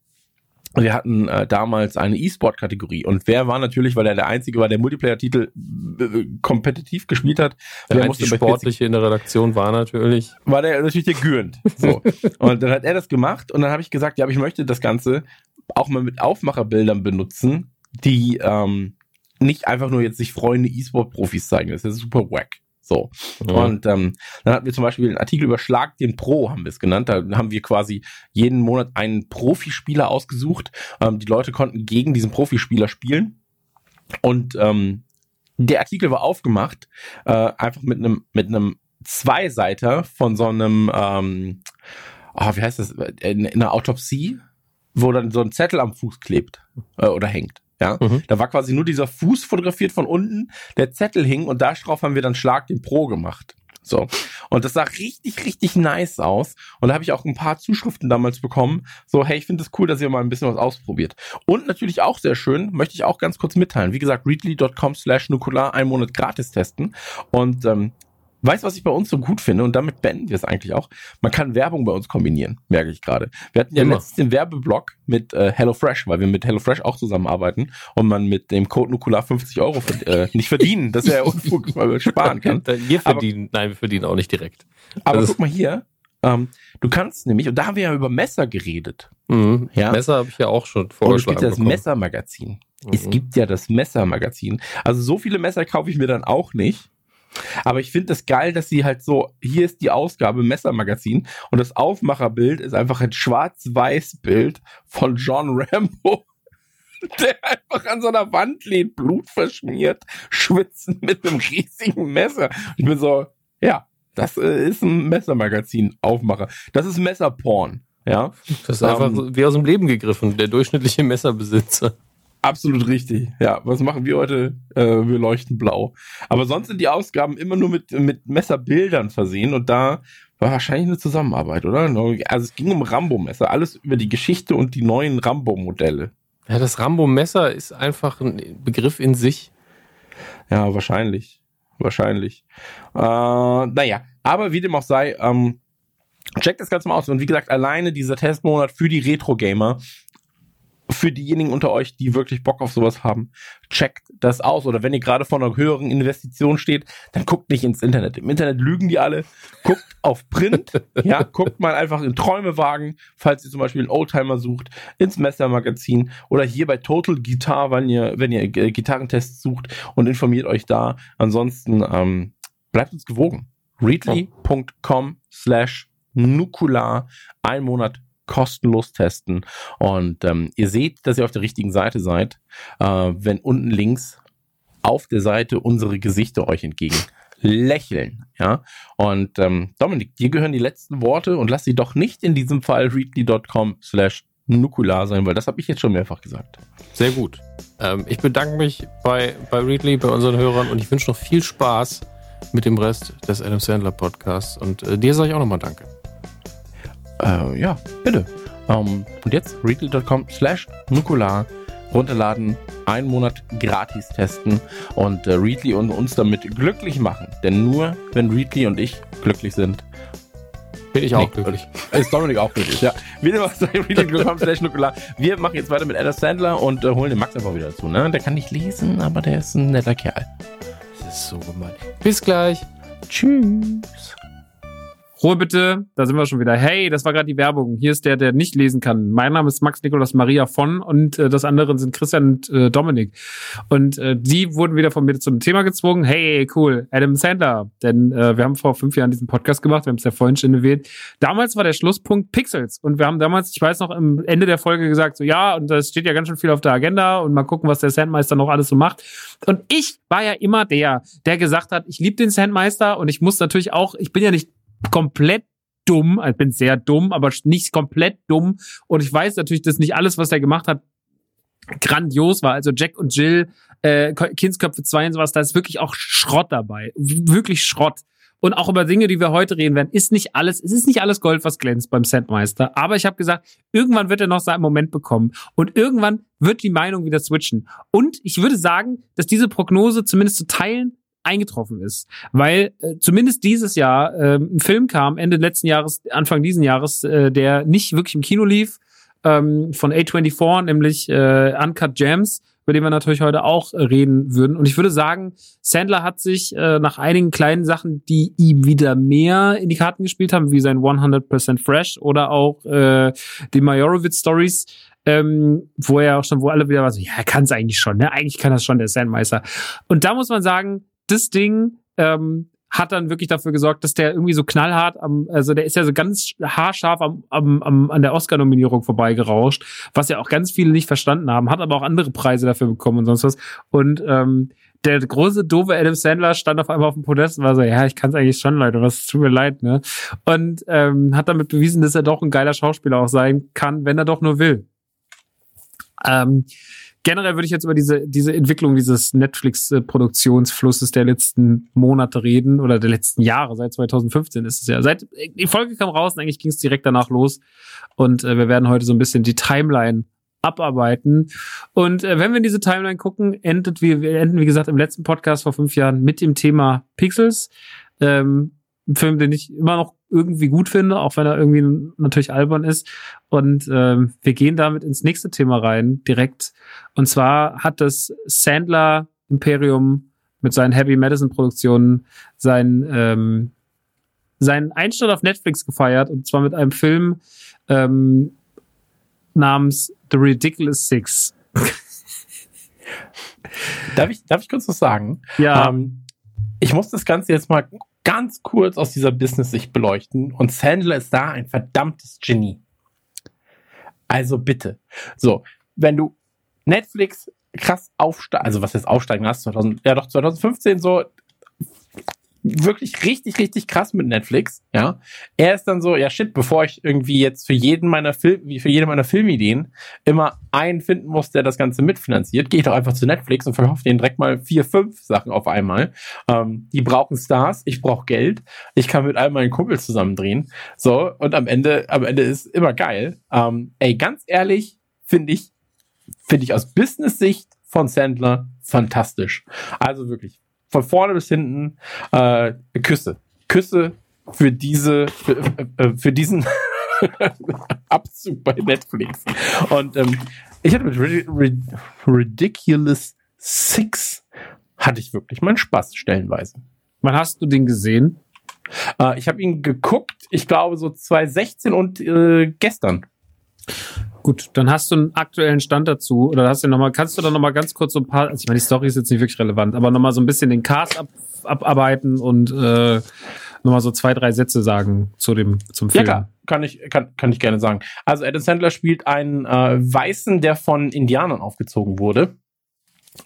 wir hatten äh, damals eine E-Sport-Kategorie und wer war natürlich, weil er der Einzige war, der Multiplayer-Titel äh, kompetitiv gespielt hat. Der wer musste Sportliche in der Redaktion war natürlich. War der natürlich der Gürnt. So. und dann hat er das gemacht und dann habe ich gesagt, ja, aber ich möchte das Ganze auch mal mit Aufmacherbildern benutzen, die ähm, nicht einfach nur jetzt sich freunde E-Sport-Profis zeigen. Das ist super wack. So. Mhm. Und ähm, dann hatten wir zum Beispiel einen Artikel über Schlag den Pro, haben wir es genannt. Da haben wir quasi jeden Monat einen Profispieler ausgesucht. Ähm, die Leute konnten gegen diesen Profispieler spielen. Und ähm, der Artikel war aufgemacht, äh, einfach mit einem mit einem Zweiseiter von so einem, ähm, oh, wie heißt das, in, in einer Autopsie, wo dann so ein Zettel am Fuß klebt äh, oder hängt. Ja, mhm. da war quasi nur dieser Fuß fotografiert von unten, der Zettel hing und da drauf haben wir dann Schlag den Pro gemacht. So. Und das sah richtig, richtig nice aus. Und da habe ich auch ein paar Zuschriften damals bekommen. So, hey, ich finde es das cool, dass ihr mal ein bisschen was ausprobiert. Und natürlich auch sehr schön, möchte ich auch ganz kurz mitteilen. Wie gesagt, readly.com slash nukular einen Monat gratis testen. Und ähm, Weißt du, was ich bei uns so gut finde? Und damit beenden wir es eigentlich auch. Man kann Werbung bei uns kombinieren, merke ich gerade. Wir hatten ja Immer. letztens den Werbeblock mit äh, HelloFresh, weil wir mit HelloFresh auch zusammenarbeiten und man mit dem Code Nukular 50 Euro äh, [LAUGHS] nicht verdienen, dass er Unfug mal sparen kann. [LAUGHS] wir verdienen, aber, nein, wir verdienen auch nicht direkt. Aber das guck mal hier, ähm, du kannst nämlich, und da haben wir ja über Messer geredet. Mhm. Ja? Messer habe ich ja auch schon vorgeschlagen. Und es gibt ja das Messermagazin. Mhm. Es gibt ja das Messermagazin. Also so viele Messer kaufe ich mir dann auch nicht. Aber ich finde das geil, dass sie halt so, hier ist die Ausgabe Messermagazin und das Aufmacherbild ist einfach ein schwarz-weiß Bild von John Rambo, [LAUGHS] der einfach an so einer Wand lehnt, Blut verschmiert, schwitzend mit einem riesigen Messer. Ich bin so, ja, das äh, ist ein Messermagazin Aufmacher. Das ist Messerporn. Ja. Das ist einfach um, ähm, wie aus dem Leben gegriffen, der durchschnittliche Messerbesitzer. Absolut richtig. Ja, was machen wir heute? Äh, wir leuchten blau. Aber sonst sind die Ausgaben immer nur mit, mit Messerbildern versehen und da war wahrscheinlich eine Zusammenarbeit, oder? Also es ging um Rambo-Messer, alles über die Geschichte und die neuen Rambo-Modelle. Ja, das Rambo-Messer ist einfach ein Begriff in sich. Ja, wahrscheinlich. Wahrscheinlich. Äh, naja, aber wie dem auch sei, ähm, checkt das Ganze mal aus. Und wie gesagt, alleine dieser Testmonat für die Retro-Gamer für diejenigen unter euch, die wirklich Bock auf sowas haben, checkt das aus. Oder wenn ihr gerade vor einer höheren Investition steht, dann guckt nicht ins Internet. Im Internet lügen die alle. Guckt [LAUGHS] auf Print. ja, guckt mal einfach in Träumewagen, falls ihr zum Beispiel einen Oldtimer sucht, ins Messermagazin oder hier bei Total Guitar, wenn ihr, wenn ihr Gitarrentests sucht und informiert euch da. Ansonsten ähm, bleibt uns gewogen. Readly.com slash nukular. Ein Monat kostenlos testen. Und ähm, ihr seht, dass ihr auf der richtigen Seite seid, äh, wenn unten links auf der Seite unsere Gesichter euch entgegen lächeln. Ja. Und ähm, Dominik, dir gehören die letzten Worte und lass sie doch nicht in diesem Fall readly.com slash nukular sein, weil das habe ich jetzt schon mehrfach gesagt. Sehr gut. Ähm, ich bedanke mich bei, bei Readly, bei unseren Hörern und ich wünsche noch viel Spaß mit dem Rest des Adam Sandler Podcasts. Und äh, dir sage ich auch nochmal Danke. Äh, ja, bitte. Um, und jetzt readly.com slash nukular runterladen, einen Monat gratis testen und äh, Readly und uns damit glücklich machen. Denn nur wenn Readly und ich glücklich sind, bin ich auch nee, glücklich. Ist Dominik auch glücklich, ja. Wieder was readly.com slash nukular. Wir machen jetzt weiter mit Adam Sandler und äh, holen den Max einfach wieder dazu. Ne? Der kann nicht lesen, aber der ist ein netter Kerl. Das ist so gemein. Bis gleich. Tschüss. Ruhe bitte, da sind wir schon wieder. Hey, das war gerade die Werbung. Hier ist der, der nicht lesen kann. Mein Name ist Max Nikolaus Maria von und äh, das andere sind Christian und äh, Dominik. Und äh, die wurden wieder von mir zu einem Thema gezwungen. Hey, cool, Adam Sandler. Denn äh, wir haben vor fünf Jahren diesen Podcast gemacht, wir haben es ja vorhin schon erwähnt. Damals war der Schlusspunkt Pixels. Und wir haben damals, ich weiß noch, am Ende der Folge gesagt, so ja, und das steht ja ganz schön viel auf der Agenda und mal gucken, was der Sandmeister noch alles so macht. Und ich war ja immer der, der gesagt hat, ich liebe den Sandmeister und ich muss natürlich auch, ich bin ja nicht komplett dumm. Ich bin sehr dumm, aber nicht komplett dumm. Und ich weiß natürlich, dass nicht alles, was er gemacht hat, grandios war. Also Jack und Jill, äh, Kindsköpfe 2 und sowas, da ist wirklich auch Schrott dabei. Wirklich Schrott. Und auch über Dinge, die wir heute reden werden, ist nicht alles, es ist nicht alles Gold, was glänzt beim Sandmeister. Aber ich habe gesagt, irgendwann wird er noch seinen Moment bekommen. Und irgendwann wird die Meinung wieder switchen. Und ich würde sagen, dass diese Prognose zumindest zu teilen eingetroffen ist. Weil äh, zumindest dieses Jahr äh, ein Film kam, Ende letzten Jahres, Anfang diesen Jahres, äh, der nicht wirklich im Kino lief, ähm, von A24, nämlich äh, Uncut Gems, über den wir natürlich heute auch äh, reden würden. Und ich würde sagen, Sandler hat sich äh, nach einigen kleinen Sachen, die ihm wieder mehr in die Karten gespielt haben, wie sein 100% Fresh oder auch äh, die Majorowitz Stories, ähm, wo er auch schon, wo alle wieder war so, ja, er kann es eigentlich schon, ne? Eigentlich kann das schon der Sandmeister. Und da muss man sagen, das Ding ähm, hat dann wirklich dafür gesorgt, dass der irgendwie so knallhart am, also der ist ja so ganz haarscharf am, am, am, an der Oscar-Nominierung vorbeigerauscht, was ja auch ganz viele nicht verstanden haben, hat aber auch andere Preise dafür bekommen und sonst was. Und ähm, der große, doofe Adam Sandler stand auf einmal auf dem Podest und war so, ja, ich kann es eigentlich schon, Leute, was tut mir leid, ne? Und ähm, hat damit bewiesen, dass er doch ein geiler Schauspieler auch sein kann, wenn er doch nur will. Ähm, generell würde ich jetzt über diese, diese Entwicklung dieses Netflix-Produktionsflusses der letzten Monate reden oder der letzten Jahre. Seit 2015 ist es ja. Seit die Folge kam raus und eigentlich ging es direkt danach los. Und äh, wir werden heute so ein bisschen die Timeline abarbeiten. Und äh, wenn wir in diese Timeline gucken, endet wir, wir enden, wie gesagt, im letzten Podcast vor fünf Jahren mit dem Thema Pixels. Ähm, ein Film, den ich immer noch irgendwie gut finde, auch wenn er irgendwie natürlich albern ist. Und ähm, wir gehen damit ins nächste Thema rein, direkt. Und zwar hat das Sandler Imperium mit seinen Heavy Medicine Produktionen sein ähm, seinen Einstand auf Netflix gefeiert und zwar mit einem Film ähm, namens The Ridiculous Six. darf ich darf ich kurz was sagen? Ja. Ähm, ich muss das Ganze jetzt mal ganz kurz aus dieser Business-Sicht beleuchten. Und Sandler ist da ein verdammtes Genie. Also bitte. So, wenn du Netflix krass aufsteigen, also was jetzt aufsteigen hast, 2000, ja doch 2015 so, wirklich richtig, richtig krass mit Netflix, ja. Er ist dann so, ja shit, bevor ich irgendwie jetzt für jeden meiner Film, für jede meiner Filmideen immer einen finden muss, der das Ganze mitfinanziert, gehe ich doch einfach zu Netflix und verkaufe denen direkt mal vier, fünf Sachen auf einmal. Ähm, die brauchen Stars, ich brauche Geld, ich kann mit all meinen Kumpels zusammendrehen. So, und am Ende, am Ende ist immer geil. Ähm, ey, ganz ehrlich, finde ich, finde ich aus Business-Sicht von Sandler fantastisch. Also wirklich, von vorne bis hinten äh, Küsse. Küsse für diese, für, äh, für diesen [LAUGHS] Abzug bei Netflix. Und ähm, ich hatte mit Rid Rid Ridiculous Six hatte ich wirklich meinen Spaß stellenweise. Wann hast du den gesehen? Äh, ich habe ihn geguckt, ich glaube so 2016 und äh, gestern. Gut, dann hast du einen aktuellen Stand dazu oder hast du noch mal, kannst du da noch mal ganz kurz so ein paar, also ich meine, die Story ist jetzt nicht wirklich relevant, aber noch mal so ein bisschen den Cast ab, abarbeiten und äh, noch mal so zwei, drei Sätze sagen zu dem zum Film. Ja klar, kann ich kann, kann ich gerne sagen. Also Adam Sandler spielt einen äh, Weißen, der von Indianern aufgezogen wurde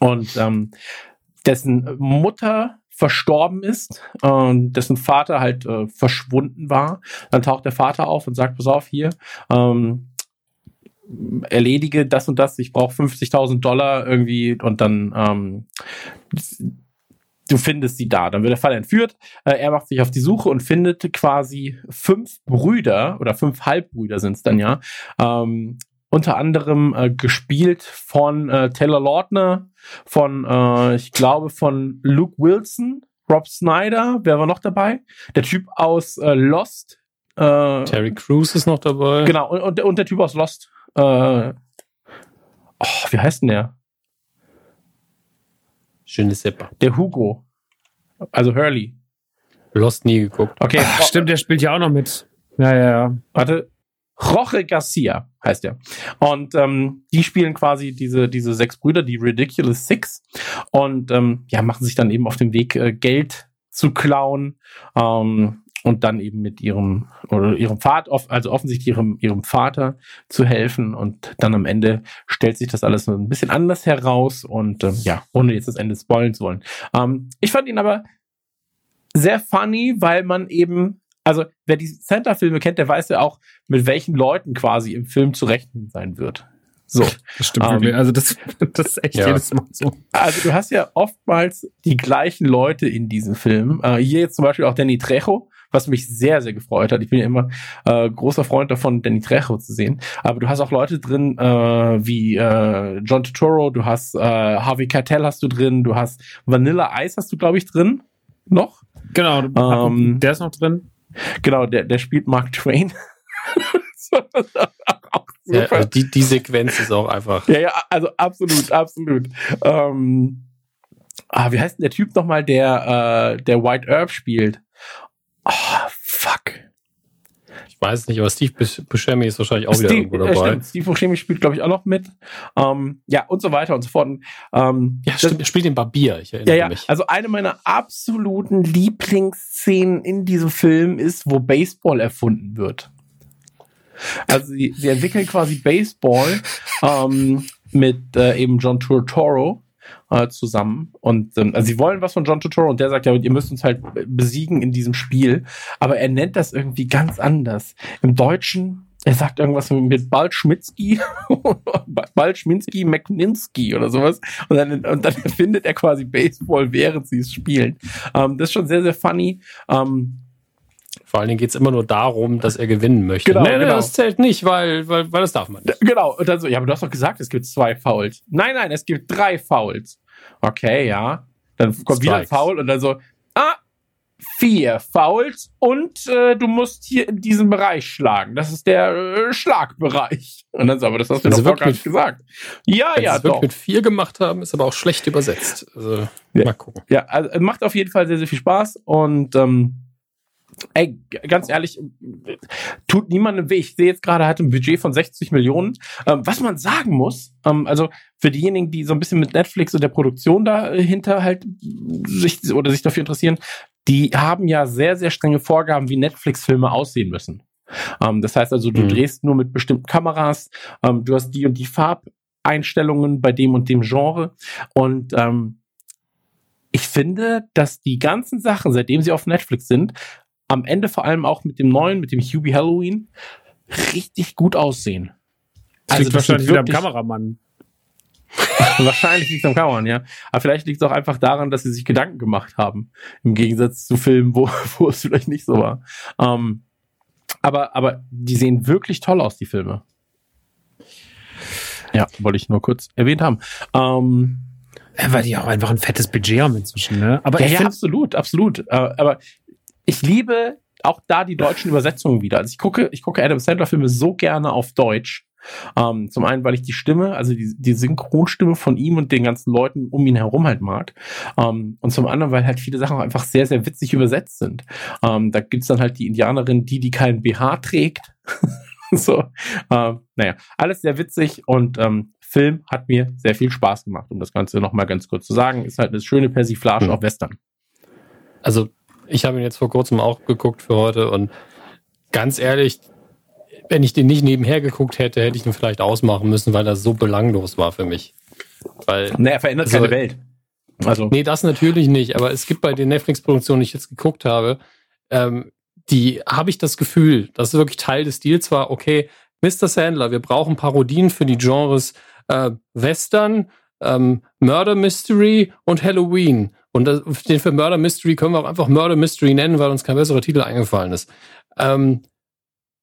und ähm, dessen Mutter verstorben ist und dessen Vater halt äh, verschwunden war. Dann taucht der Vater auf und sagt, pass auf, hier, ähm, erledige das und das, ich brauche 50.000 Dollar irgendwie und dann ähm, du findest sie da. Dann wird der Fall entführt. Äh, er macht sich auf die Suche und findet quasi fünf Brüder oder fünf Halbbrüder sind es dann ja. Ähm, unter anderem äh, gespielt von äh, Taylor Lautner, von äh, ich glaube von Luke Wilson, Rob Snyder, wer war noch dabei? Der Typ aus äh, Lost. Äh, Terry Crews ist noch dabei. Genau, und, und, und der Typ aus Lost. Äh, oh, wie heißt denn der? Schönes Sepper. Der Hugo. Also Hurley. Lost nie geguckt. Okay, Ach, stimmt, der spielt ja auch noch mit. Ja, ja, ja. warte. Jorge Garcia heißt er. Und ähm, die spielen quasi diese, diese sechs Brüder, die Ridiculous Six. Und ähm, ja, machen sich dann eben auf den Weg, äh, Geld zu klauen. Ähm, und dann eben mit ihrem oder ihrem Vater, also offensichtlich ihrem, ihrem Vater zu helfen. Und dann am Ende stellt sich das alles so ein bisschen anders heraus. Und ähm, ja, ohne jetzt das Ende spoilen zu wollen. Ähm, ich fand ihn aber sehr funny, weil man eben, also wer die Santa-Filme kennt, der weiß ja auch, mit welchen Leuten quasi im Film zu rechnen sein wird. So. Das stimmt Ähm, wirklich. Also das, [LAUGHS] das ist echt ja. jedes Mal so. Also du hast ja oftmals die gleichen Leute in diesen Filmen. Äh, hier jetzt zum Beispiel auch Danny Trejo, was mich sehr, sehr gefreut hat. Ich bin ja immer äh, großer Freund davon, Danny Trejo zu sehen. Aber du hast auch Leute drin äh, wie äh, John Turturro, du hast äh, Harvey Keitel hast du drin, du hast Vanilla Ice hast du, glaube ich, drin. Noch? Genau, Ähm, der ist noch drin. Genau, der, der spielt Mark Twain. [LAUGHS] auch Ja, also die, die Sequenz ist auch einfach. Ja, ja, also absolut, absolut. Ähm, ah, wie heißt denn der Typ nochmal, der, äh, der White Earp spielt? Oh, fuck. Ich weiß nicht, aber Steve Bus- Buscemi ist wahrscheinlich auch wieder Steve, irgendwo äh, dabei. stimmt, Steve Buscemi spielt, glaube ich, auch noch mit. Ähm, ja, und so weiter und so fort. Ähm, ja, stimmt. Er spielt den Barbier. Ich Ja, erinnere ja, mich. also eine meiner absoluten Lieblingsszenen in diesem Film ist, wo Baseball erfunden wird. Also sie, sie entwickeln quasi Baseball ähm, mit äh, eben John Turturro äh, zusammen und ähm, also sie wollen was von John Turturro und der sagt ja, ihr müsst uns halt besiegen in diesem Spiel, aber er nennt das irgendwie ganz anders. Im Deutschen er sagt irgendwas mit Balschmitzki, [LAUGHS] Balschminski, McNinsky oder sowas. Und dann, und dann [LAUGHS] erfindet er quasi Baseball, während sie es spielen. Ähm, das ist schon sehr, sehr funny. Ähm, Vor allen Dingen geht es immer nur darum, dass er gewinnen möchte. Genau, nee, genau. das zählt nicht, weil, weil, weil das darf man nicht. genau. Und dann so, ja, aber du hast doch gesagt, es gibt zwei Fouls. Nein, nein, es gibt drei Fouls. Okay, ja. Dann kommt wieder ein Strikes. Foul und dann so, ah, vier Fouls und äh, du musst hier in diesem Bereich schlagen. Das ist der äh, Schlagbereich. Und dann so, aber das hast du Wenn doch sie gar wirklich- nicht gesagt. Ja, Wenn sie ja, wirklich doch. mit vier gemacht haben, ist aber auch schlecht übersetzt. Also, Ja. mal gucken. Ja, also macht auf jeden Fall sehr, sehr viel Spaß und ähm, ey, ganz ehrlich, äh, tut niemandem weh. Ich sehe jetzt gerade, er hat ein Budget von 60 Millionen. Ähm, was man sagen muss, ähm, also für diejenigen, die so ein bisschen mit Netflix und der Produktion dahinter halt sich oder sich dafür interessieren, die haben ja sehr, sehr strenge Vorgaben, wie Netflix-Filme aussehen müssen. Ähm, das heißt also, du Mhm. drehst nur mit bestimmten Kameras, ähm, du hast die und die Farbeinstellungen bei dem und dem Genre und ähm, ich finde, dass die ganzen Sachen, seitdem sie auf Netflix sind, am Ende vor allem auch mit dem neuen, mit dem Hubie Halloween, richtig gut aussehen. Das liegt das wahrscheinlich wieder am Kameramann. [LAUGHS] Wahrscheinlich liegt es am Kameran, ja. Aber vielleicht liegt es auch einfach daran, dass sie sich Gedanken gemacht haben. Im Gegensatz zu Filmen, wo, [LAUGHS] wo es vielleicht nicht so war. Ähm, aber, aber die sehen wirklich toll aus, die Filme. Ja, wollte ich nur kurz erwähnt haben. Ähm, Ja, weil die auch einfach ein fettes Budget haben inzwischen, ne? Aber ja, ja, absolut, absolut. Äh, aber ich liebe auch da die deutschen Übersetzungen wieder. Also ich gucke, ich gucke Adam Sandler Filme so gerne auf Deutsch, Ähm, zum einen, weil ich die Stimme, also die, die Synchronstimme von ihm und den ganzen Leuten um ihn herum halt mag. Ähm, und zum anderen, weil halt viele Sachen auch einfach sehr, sehr witzig übersetzt sind. Ähm, da gibt's dann halt die Indianerin, die, die keinen BH trägt. [LAUGHS] so, ähm, naja, alles sehr witzig und ähm, Film hat mir sehr viel Spaß gemacht, um das Ganze nochmal ganz kurz zu sagen. Ist halt eine schöne Persiflage mhm. auf Western. Also, ich habe ihn jetzt vor kurzem auch geguckt für heute und ganz ehrlich, wenn ich den nicht nebenher geguckt hätte, hätte ich ihn vielleicht ausmachen müssen, weil das so belanglos war für mich. Weil, nee, er verändert also, keine Welt. Also. Nee, das natürlich nicht, aber es gibt bei den Netflix-Produktionen, die ich jetzt geguckt habe, ähm, die habe ich das Gefühl, das ist wirklich Teil des Deals war, okay, Mr. Sandler, wir brauchen Parodien für die Genres äh, Western, ähm, Murder Mystery und Halloween. Und den für Murder Mystery können wir auch einfach Murder Mystery nennen, weil uns kein besserer Titel eingefallen ist. Ähm,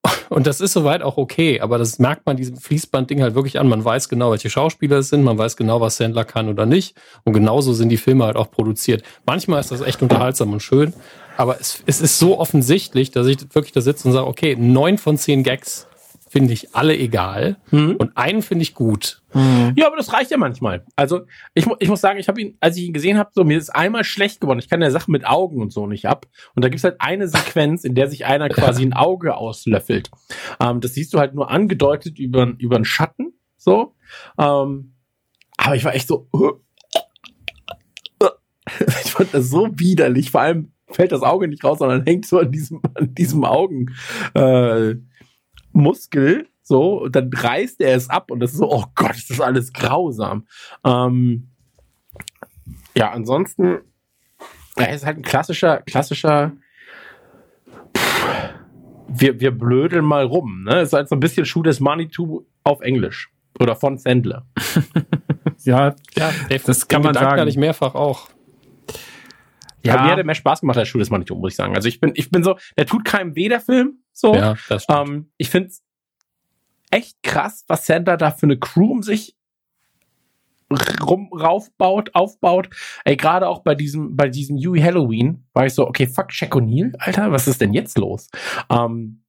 [LAUGHS] und das ist soweit auch okay, aber das merkt man diesem Fließband-Ding halt wirklich an. Man weiß genau, welche Schauspieler es sind, man weiß genau, was Sandler kann oder nicht. Und genauso sind die Filme halt auch produziert. Manchmal ist das echt unterhaltsam und schön, aber es, es ist so offensichtlich, dass ich wirklich da sitze und sage, okay, neun von zehn Gags finde ich alle egal mhm. und einen finde ich gut. Mhm. Ja, aber das reicht ja manchmal. Also ich, ich muss sagen, ich habe ihn, als ich ihn gesehen habe, so mir ist einmal schlecht geworden. Ich kann der Sache mit Augen und so nicht ab. Und da gibt's halt eine Sequenz, in der sich einer quasi ein Auge auslöffelt. Ähm, das siehst du halt nur angedeutet über über einen Schatten. So. Ähm, aber ich war echt so. [LAUGHS] ich fand das so widerlich. Vor allem fällt das Auge nicht raus, sondern hängt so an diesem an diesem Augen. Äh, Muskel, so, und dann reißt er es ab und das ist so, oh Gott, ist das alles grausam. Ähm, ja, ansonsten, er ist halt ein klassischer, klassischer, pff, wir, wir blödeln mal rum, ne? Ist halt so ein bisschen Shoot as Money to auf Englisch. Oder von Sandler. [LAUGHS] ja, ja, das kann man Gedanken sagen. ich mehrfach auch. Ja. mir hat er mehr Spaß gemacht als Shoot as Money to, muss ich sagen. Also ich bin, ich bin so, der tut keinem weh, der Film. So. Ja, das stimmt. Ähm, ich finde es echt krass, was Sandler da für eine Crew um sich rum raufbaut, aufbaut. Ey, gerade auch bei diesem, bei diesem Huey Halloween war ich so, okay, fuck Shaq O'Neal, Alter, was ist denn jetzt los? Ähm,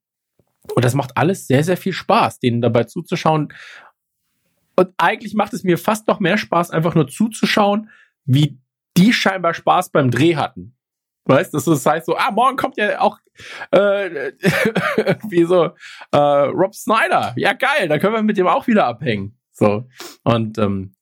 und das macht alles sehr, sehr viel Spaß, denen dabei zuzuschauen. Und eigentlich macht es mir fast noch mehr Spaß, einfach nur zuzuschauen, wie die scheinbar Spaß beim Dreh hatten. Weißt du, das heißt so, ah, morgen kommt ja auch äh, [LAUGHS] irgendwie so äh, Rob Snyder. Ja, geil, da können wir mit dem auch wieder abhängen. So. Und ähm,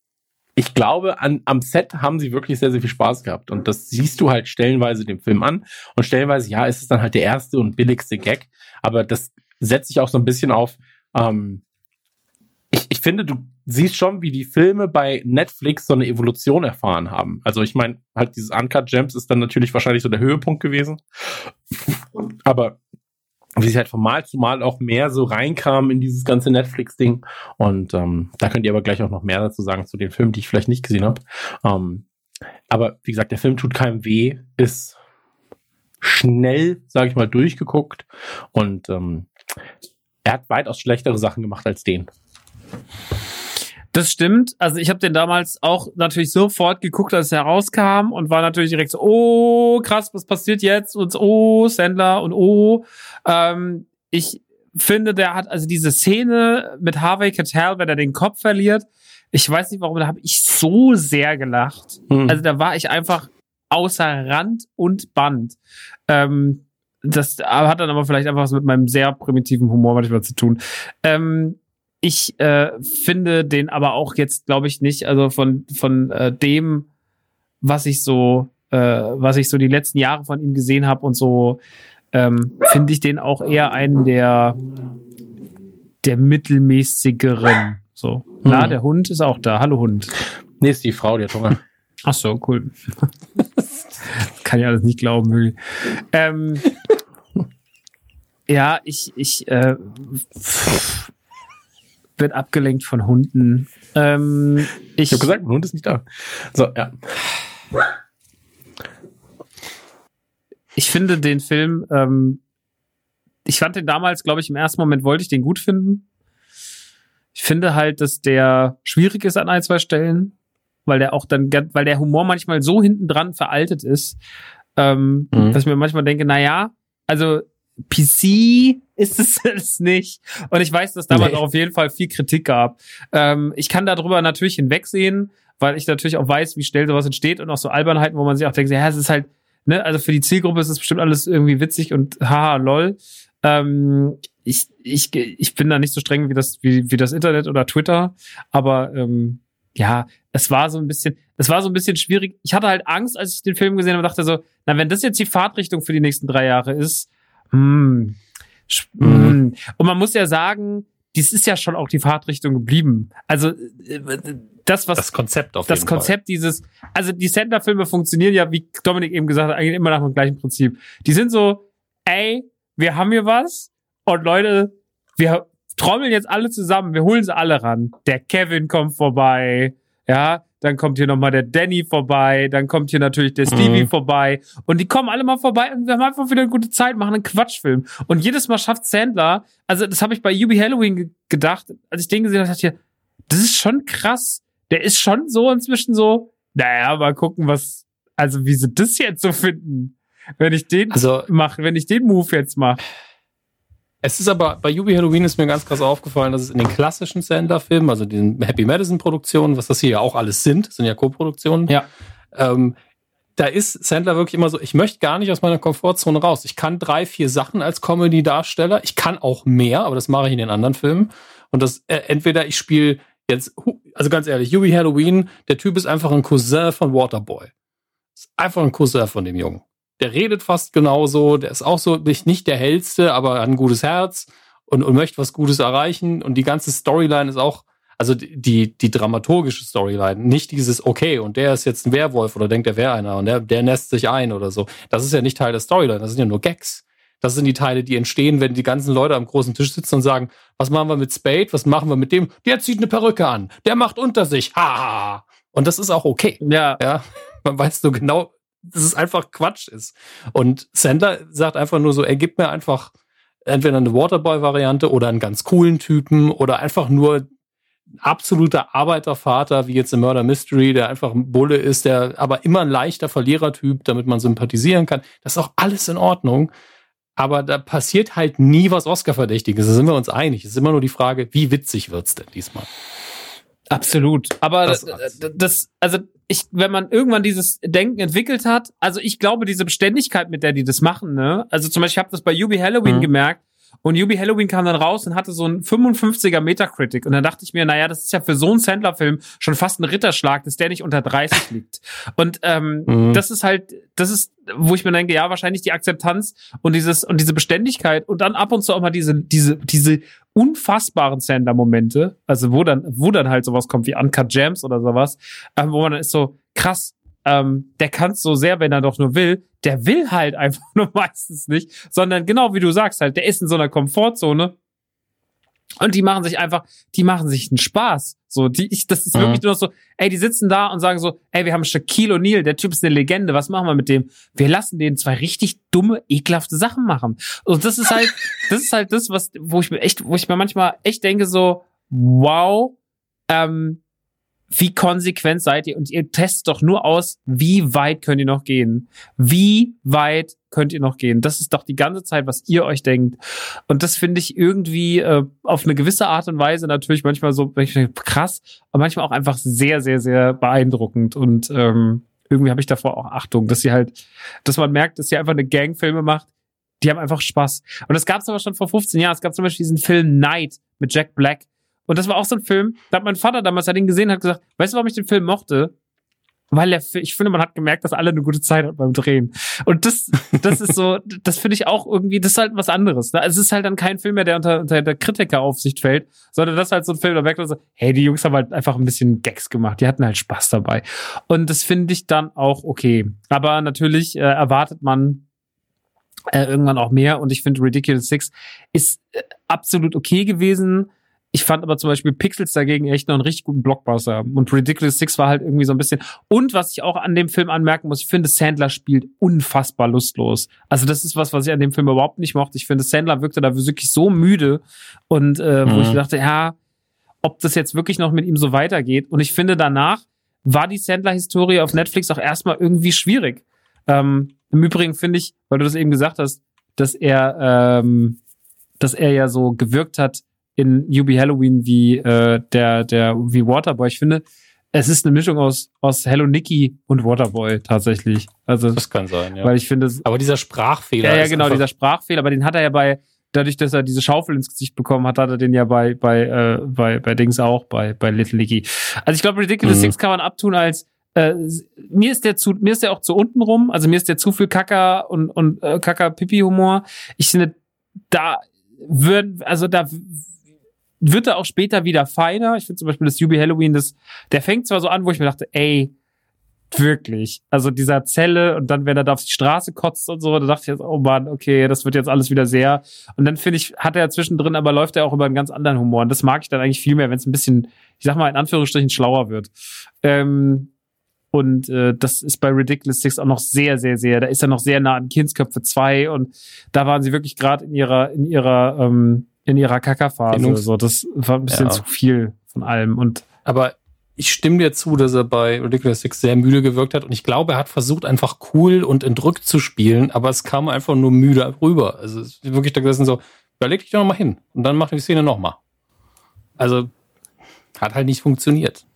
ich glaube, an, am Set haben sie wirklich sehr, sehr viel Spaß gehabt. Und das siehst du halt stellenweise dem Film an. Und stellenweise, ja, ist es dann halt der erste und billigste Gag. Aber das setzt sich auch so ein bisschen auf, ähm, ich, ich finde, du siehst schon, wie die Filme bei Netflix so eine Evolution erfahren haben. Also ich meine, halt dieses Uncut Gems ist dann natürlich wahrscheinlich so der Höhepunkt gewesen. Aber wie sie halt von Mal zu Mal auch mehr so reinkamen in dieses ganze Netflix-Ding. Und ähm, da könnt ihr aber gleich auch noch mehr dazu sagen zu den Filmen, die ich vielleicht nicht gesehen habe. Ähm, aber wie gesagt, der Film tut keinem weh, ist schnell, sage ich mal, durchgeguckt und ähm, er hat weitaus schlechtere Sachen gemacht als den. Das stimmt. Also ich habe den damals auch natürlich sofort geguckt, als er rauskam und war natürlich direkt so, oh, krass, was passiert jetzt? Und oh, Sandler und oh. Ähm, ich finde, der hat also diese Szene mit Harvey Keitel, wenn er den Kopf verliert. Ich weiß nicht warum, da habe ich so sehr gelacht. Hm. Also da war ich einfach außer Rand und Band. Ähm, das hat dann aber vielleicht einfach so mit meinem sehr primitiven Humor manchmal zu tun. Ähm, ich äh, finde den aber auch jetzt, glaube ich, nicht, also von, von äh, dem, was ich so, äh, was ich so die letzten Jahre von ihm gesehen habe und so, ähm, finde ich den auch eher einen der, der mittelmäßigeren. So. Hm. Na, der Hund ist auch da. Hallo Hund. Nee, ist die Frau, die hat Hunger. Ach so, cool. [LAUGHS] Kann ich alles nicht glauben, Ähm, ja, ich, ich, äh, wird abgelenkt von Hunden. Ähm, ich ich habe gesagt, mein Hund ist nicht da. So, ja. Ich finde den Film, ähm, ich fand den damals, glaube ich, im ersten Moment wollte ich den gut finden. Ich finde halt, dass der schwierig ist an ein, zwei Stellen, weil der auch dann, weil der Humor manchmal so hinten dran veraltet ist, ähm, mhm. dass ich mir manchmal denke, na ja, also PC ist es [LAUGHS] es nicht. Und ich weiß, dass damals Nee. auch auf jeden Fall viel Kritik gab. Ähm, ich kann darüber natürlich hinwegsehen, weil ich natürlich auch weiß, wie schnell sowas entsteht und auch so Albernheiten, wo man sich auch denkt, ja, es ist halt, ne, also für die Zielgruppe ist es bestimmt alles irgendwie witzig und haha, lol. Ähm, ich, ich, ich bin da nicht so streng wie das, wie, wie das Internet oder Twitter, aber ähm, ja, es war so ein bisschen, es war so ein bisschen schwierig. Ich hatte halt Angst, als ich den Film gesehen habe und dachte so, na, wenn das jetzt die Fahrtrichtung für die nächsten drei Jahre ist, Mhm. hm. und man muss ja sagen, dies ist ja schon auch die Fahrtrichtung geblieben. Also äh, das, was Das Konzept auf das jeden Konzept dieses, also die Sandler-Filme funktionieren ja, wie Dominik eben gesagt hat, eigentlich immer nach dem gleichen Prinzip. Die sind so, ey, wir haben hier was und Leute, wir trommeln jetzt alle zusammen, wir holen sie alle ran. Der Kevin kommt vorbei, ja, dann kommt hier nochmal der Danny vorbei, dann kommt hier natürlich der Stevie Mhm. vorbei und die kommen alle mal vorbei und wir haben einfach wieder eine gute Zeit, machen einen Quatschfilm. Und jedes Mal schafft Sandler, also das habe ich bei Yubi Halloween ge gedacht, als ich den gesehen habe, dachte ich, das ist schon krass. Der ist schon so inzwischen so, naja, mal gucken, was, also wie sie das jetzt so finden. Wenn ich den Also mache, wenn ich den Move jetzt mache. Es ist aber, bei Yubi Halloween ist mir ganz krass aufgefallen, dass es in den klassischen Sandler-Filmen, also den Happy Madison-Produktionen, was das hier ja auch alles sind, sind ja Co-Produktionen, Ja. ähm, da ist Sandler wirklich immer so, ich möchte gar nicht aus meiner Komfortzone raus. Ich kann drei, vier Sachen als Comedy-Darsteller. Ich kann auch mehr, aber das mache ich in den anderen Filmen. Und das, äh, entweder ich spiele jetzt, also ganz ehrlich, Yubi Halloween, der Typ ist einfach ein Cousin von Waterboy. Ist einfach ein Cousin von dem Jungen. Der redet fast genauso, der ist auch so nicht, nicht der hellste, aber hat ein gutes Herz und, und möchte was Gutes erreichen. Und die ganze Storyline ist auch, also die, die, dramaturgische Storyline, nicht dieses, okay, und der ist jetzt ein Werwolf oder denkt, der wäre einer und der, der nässt sich ein oder so. Das ist ja nicht Teil der Storyline, das sind ja nur Gags. Das sind die Teile, die entstehen, wenn die ganzen Leute am großen Tisch sitzen und sagen, was machen wir mit Spade, was machen wir mit dem? Der zieht eine Perücke an, der macht unter sich, ha! Und das ist auch okay. Ja, Ja, man weiß so genau, dass es einfach Quatsch ist. Und Sandler sagt einfach nur so, er gibt mir einfach entweder eine Waterboy-Variante oder einen ganz coolen Typen oder einfach nur absoluter Arbeitervater, wie jetzt im Murder Mystery, der einfach ein Bulle ist, der aber immer ein leichter Verlierertyp, damit man sympathisieren kann. Das ist auch alles in Ordnung. Aber da passiert halt nie was Oscar-Verdächtiges. Da sind wir uns einig. Es ist immer nur die Frage, wie witzig wird's denn diesmal? Absolut. Aber Das- das, also ich, wenn man irgendwann dieses Denken entwickelt hat, also ich glaube, diese Beständigkeit, mit der die das machen, ne? Also zum Beispiel, ich habe das bei Yubi Halloween Mhm. gemerkt. Und Yubi Halloween kam dann raus und hatte so einen 55er Metacritic. Und dann dachte ich mir, naja, das ist ja für so einen Sandler-Film schon fast ein Ritterschlag, dass der nicht unter 30 liegt. Und ähm, Mhm. das ist halt, das ist, wo ich mir denke, ja, wahrscheinlich die Akzeptanz und dieses und diese Beständigkeit und dann ab und zu auch mal diese, diese, diese unfassbaren Sandler-Momente, also wo dann, wo dann halt sowas kommt wie Uncut Gems oder sowas, ähm, wo man dann ist so, krass, ähm, der kann so sehr, wenn er doch nur will, der will halt [LAUGHS] einfach nur meistens nicht, sondern genau wie du sagst halt, der ist in so einer Komfortzone und die machen sich einfach, die machen sich einen Spaß. So, die, ich, das ist Mhm. wirklich nur noch so, ey, die sitzen da und sagen so, ey, wir haben Shaquille O'Neal, der Typ ist eine Legende, was machen wir mit dem? Wir lassen den zwei richtig dumme, ekelhafte Sachen machen. Und das ist halt, [LAUGHS] das ist halt das, was, wo ich mir echt, wo ich mir manchmal echt denke so, wow, ähm, wie konsequent seid ihr? Und ihr testet doch nur aus, wie weit könnt ihr noch gehen? Wie weit könnt ihr noch gehen? Das ist doch die ganze Zeit, was ihr euch denkt. Und das finde ich irgendwie äh, auf eine gewisse Art und Weise natürlich manchmal so denke, krass, aber manchmal auch einfach sehr, sehr, sehr beeindruckend. Und ähm, irgendwie habe ich davor auch Achtung, dass sie halt, dass man merkt, dass sie einfach eine Gangfilme macht. Die haben einfach Spaß. Und das gab es aber schon vor 15 Jahren. Es gab zum Beispiel diesen Film Night mit Jack Black. Und das war auch so ein Film, da hat mein Vater damals, hat ihn gesehen, hat gesagt, weißt du, warum ich den Film mochte? Weil er, ich finde, man hat gemerkt, dass alle eine gute Zeit hatten beim Drehen. Und das, das ist so, [LAUGHS] das finde ich auch irgendwie, das ist halt was anderes. Ne? Also es ist halt dann kein Film mehr, der unter, unter der Kritikeraufsicht fällt, sondern das ist halt so ein Film, da merkt man so, hey, die Jungs haben halt einfach ein bisschen Gags gemacht, die hatten halt Spaß dabei. Und das finde ich dann auch okay. Aber natürlich äh, erwartet man äh, irgendwann auch mehr und ich finde Ridiculous Six ist äh, absolut okay gewesen. Ich fand aber zum Beispiel Pixels dagegen echt noch einen richtig guten Blockbuster. Und Ridiculous Six war halt irgendwie so ein bisschen. Und was ich auch an dem Film anmerken muss, ich finde, Sandler spielt unfassbar lustlos. Also das ist was, was ich an dem Film überhaupt nicht mochte. Ich finde, Sandler wirkte da wirklich so müde. Und äh, wo Mhm. ich dachte, ja, ob das jetzt wirklich noch mit ihm so weitergeht. Und ich finde, danach war die Sandler-Historie auf Netflix auch erstmal irgendwie schwierig. Ähm, Im Übrigen finde ich, weil du das eben gesagt hast, dass er, ähm, dass er ja so gewirkt hat in UB Halloween wie äh, der, der wie Waterboy. Ich finde, es ist eine Mischung aus, aus Hello Nicky und Waterboy tatsächlich. Also, Das kann sein, ja. weil ich finde, Aber dieser Sprachfehler. ja, ja, genau, dieser Sprachfehler, aber den hat er ja bei, dadurch, dass er diese Schaufel ins Gesicht bekommen hat, hat er den ja bei, bei, äh, bei, bei Dings auch, bei, bei Little Nicky. Also ich glaube, Ridiculous Mhm. Six kann man abtun als, äh, mir ist der zu, mir ist der auch zu unten rum, also mir ist der zu viel Kacker und, und äh, Kacker-Pipi-Humor. Ich finde, da würden, also da wird er auch später wieder feiner. Ich finde zum Beispiel das Jubi Halloween, das, der fängt zwar so an, wo ich mir dachte, ey, wirklich. Also dieser Zelle und dann, wenn er da auf die Straße kotzt und so, da dachte ich jetzt, oh Mann, okay, das wird jetzt alles wieder sehr. Und dann finde ich, hat er zwischendrin, aber läuft er auch über einen ganz anderen Humor. Und das mag ich dann eigentlich viel mehr, wenn es ein bisschen, ich sag mal, in Anführungsstrichen schlauer wird. Ähm, und äh, das ist bei Ridiculous Six auch noch sehr, sehr, sehr, da ist er noch sehr nah an Kindsköpfe 2 und da waren sie wirklich gerade in ihrer, in ihrer, ähm, in ihrer Kackerphase. So, das war ein bisschen Ja. zu viel von allem. Und Aber ich stimme dir zu, dass er bei Ridiculous Six sehr müde gewirkt hat. Und ich glaube, er hat versucht, einfach cool und entrückt zu spielen, aber es kam einfach nur müde rüber. Also es ist wirklich da gesessen so, überleg dich doch noch mal hin und dann mach die Szene noch mal. Also hat halt nicht funktioniert.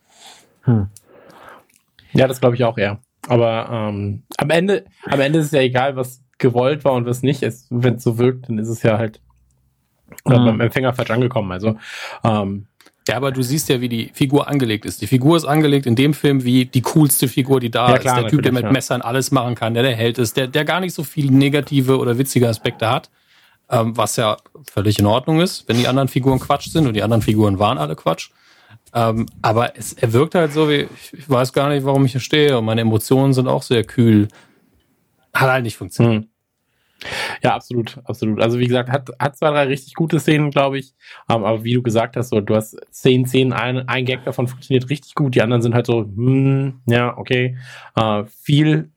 Ja, das glaube ich auch eher. Aber ähm, am Ende, am Ende ist es ja egal, was gewollt war und was nicht. Wenn es so wirkt, dann ist es ja halt äh, Mhm. beim Empfänger falsch angekommen. Also ähm, Ja, aber du siehst ja, wie die Figur angelegt ist. Die Figur ist angelegt in dem Film wie die coolste Figur, die da Ja, ist. klar, der Typ, der mit ja. Messern alles machen kann, der der Held ist, der, der gar nicht so viele negative oder witzige Aspekte hat. Ähm, was ja völlig in Ordnung ist, wenn die anderen Figuren Quatsch sind und die anderen Figuren waren alle Quatsch. Ähm, aber es, er wirkt halt so wie, ich, ich weiß gar nicht, warum ich hier stehe und meine Emotionen sind auch sehr kühl. Hat halt nicht funktioniert. Hm. Ja, absolut, absolut. Also wie gesagt, hat, hat zwei, drei richtig gute Szenen, glaube ich. Ähm, aber wie du gesagt hast, so, du hast zehn Szenen, ein, ein Gag davon funktioniert richtig gut, die anderen sind halt so, hm, ja, okay. Äh, viel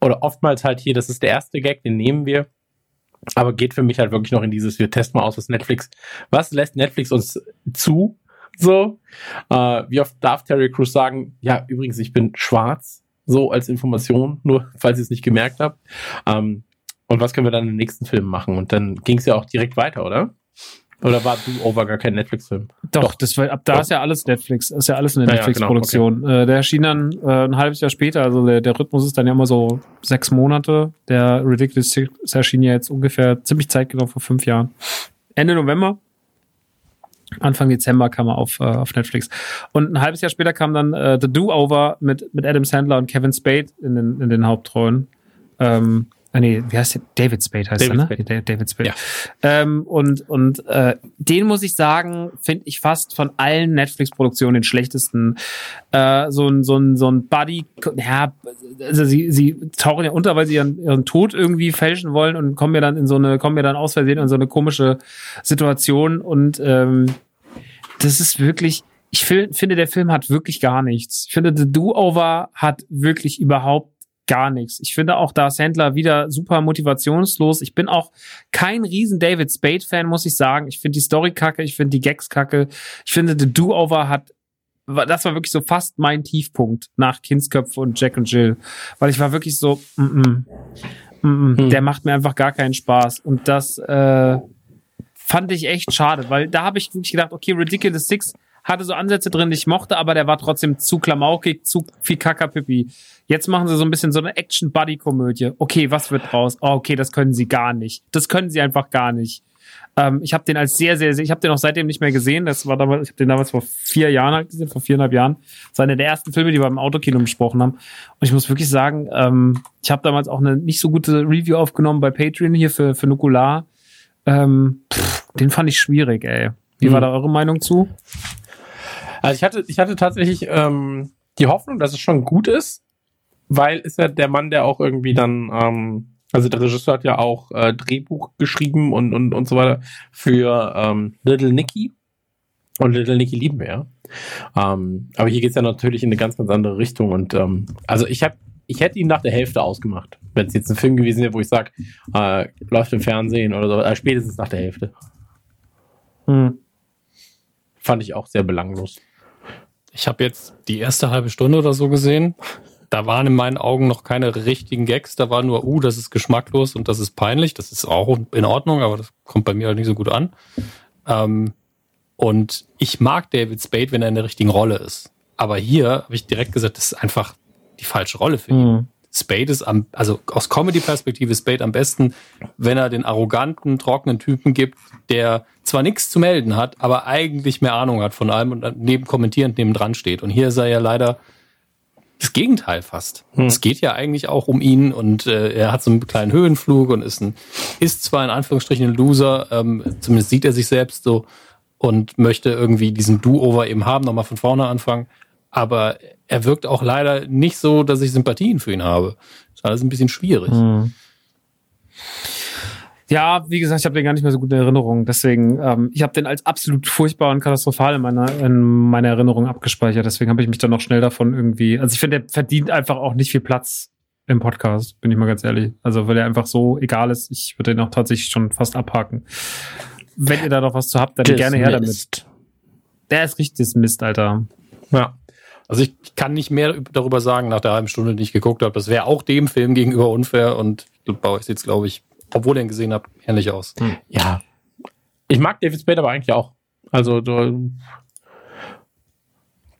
oder oftmals halt hier, das ist der erste Gag, den nehmen wir. Aber geht für mich halt wirklich noch in dieses, wir testen mal aus, was Netflix, was lässt Netflix uns zu? So, äh, wie oft darf Terry Crews sagen, ja, übrigens, ich bin schwarz, so als Information, nur [LAUGHS] falls ihr es nicht gemerkt habt. Ähm, und was können wir dann im nächsten Film machen? Und dann ging es ja auch direkt weiter, oder? Oder war Do Over gar kein Netflix-Film? Doch, Doch. das war, ab da Doch. ist ja alles Netflix, ist ja alles eine Ja, ja, Netflix-Produktion. Äh, der erschien dann äh, ein halbes Jahr später, also der, der Rhythmus ist dann ja immer so sechs Monate. Der Ridiculous Six erschien ja jetzt ungefähr ziemlich zeitgenau vor fünf Jahren. Ende November. Anfang Dezember kam er auf, äh, auf Netflix. Und ein halbes Jahr später kam dann äh, The Do-Over mit, mit Adam Sandler und Kevin Spade in den, in den Hauptrollen. Ähm, ah, nee, wie heißt der? David Spade heißt David er, ne? Spade. Da- David Spade. Ja. Ähm, und und äh, den muss ich sagen, finde ich fast von allen Netflix-Produktionen den schlechtesten. Äh, so ein so ein so ein Buddy, ja, also sie sie tauchen ja unter, weil sie ihren, ihren Tod irgendwie fälschen wollen und kommen ja dann in so eine kommen ja dann aus Versehen in so eine komische Situation und ähm, das ist wirklich ich finde, der Film hat wirklich gar nichts. Ich finde, The Do-Over hat wirklich überhaupt gar nichts. Ich finde auch da Sandler wieder super motivationslos. Ich bin auch kein riesen David Spade-Fan, muss ich sagen. Ich finde die Story kacke, ich finde die Gags kacke. Ich finde, The Do-Over hat, das war wirklich so fast mein Tiefpunkt nach Kindsköpfe und Jack und Jill. Weil ich war wirklich so, mm -mm, mm -mm, Hm. der macht mir einfach gar keinen Spaß. Und das äh, fand ich echt schade, weil da habe ich wirklich gedacht, okay, Ridiculous Six hatte so Ansätze drin, die ich mochte, aber der war trotzdem zu klamaukig, zu viel Kackerpipi. Jetzt machen sie so ein bisschen so eine Action-Buddy-Komödie. Okay, was wird draus? Oh, okay, das können sie gar nicht. Das können sie einfach gar nicht. Ähm, ich habe den als sehr, sehr, sehr, ich habe den auch seitdem nicht mehr gesehen. Das war damals, ich habe den damals vor vier Jahren halt gesehen, vor viereinhalb Jahren. Das war einer der ersten Filme, die wir im Autokino besprochen haben. Und ich muss wirklich sagen, ähm, ich habe damals auch eine nicht so gute Review aufgenommen bei Patreon hier für, für Nukular. Ähm, pff, den fand ich schwierig, ey. Wie war Mhm. da eure Meinung zu? Also ich hatte, ich hatte tatsächlich ähm, die Hoffnung, dass es schon gut ist, weil ist ja der Mann, der auch irgendwie dann, ähm, also der Regisseur hat ja auch äh, Drehbuch geschrieben und, und, und so weiter für ähm, Little Nicky. Und Little Nicky lieben wir ja. Ähm, aber hier geht's ja natürlich in eine ganz, ganz andere Richtung. Und ähm, also ich habe ich hätte ihn nach der Hälfte ausgemacht. Wenn es jetzt ein Film gewesen wäre, wo ich sage, äh, läuft im Fernsehen oder so, äh, spätestens nach der Hälfte. Hm. Fand ich auch sehr belanglos. Ich habe jetzt die erste halbe Stunde oder so gesehen. da waren in meinen Augen noch keine richtigen Gags. Da war nur, uh, das ist geschmacklos und das ist peinlich. Das ist auch in Ordnung, aber das kommt bei mir halt nicht so gut an. Ähm, und ich mag David Spade, wenn er in der richtigen Rolle ist. Aber hier habe ich direkt gesagt, das ist einfach die falsche Rolle für ihn. Mhm. Spade ist am, also aus Comedy-Perspektive Spade am besten, wenn er den arroganten, trockenen Typen gibt, der zwar nichts zu melden hat, aber eigentlich mehr Ahnung hat von allem und neben kommentierend neben dran steht. Und hier ist er ja leider das Gegenteil fast. Hm. Es geht ja eigentlich auch um ihn und äh, er hat so einen kleinen Höhenflug und ist ein, ist zwar in Anführungsstrichen ein Loser, ähm, zumindest sieht er sich selbst so und möchte irgendwie diesen Do-Over eben haben, nochmal von vorne anfangen. Aber er wirkt auch leider nicht so, dass ich Sympathien für ihn habe. Das ist alles ein bisschen schwierig. Hm. Ja, wie gesagt, ich habe den gar nicht mehr so gute Erinnerungen. Deswegen, ähm, ich habe den als absolut furchtbar und katastrophal in meiner, in meiner Erinnerung abgespeichert. Deswegen habe ich mich dann noch schnell davon irgendwie. Also ich finde, der verdient einfach auch nicht viel Platz im Podcast, bin ich mal ganz ehrlich. Also weil er einfach so egal ist, ich würde den auch tatsächlich schon fast abhaken. Wenn ihr da noch was zu habt, dann Dismissed. gerne her damit. Der ist richtig Mist, Alter. Ja. Also ich kann nicht mehr darüber sagen, nach der halben Stunde, die ich geguckt habe. Das wäre auch dem Film gegenüber unfair und bei euch sieht es, glaube ich, obwohl ihr ihn gesehen habt, ähnlich aus. Hm. Ja. Ich mag David Spade aber eigentlich auch. Also du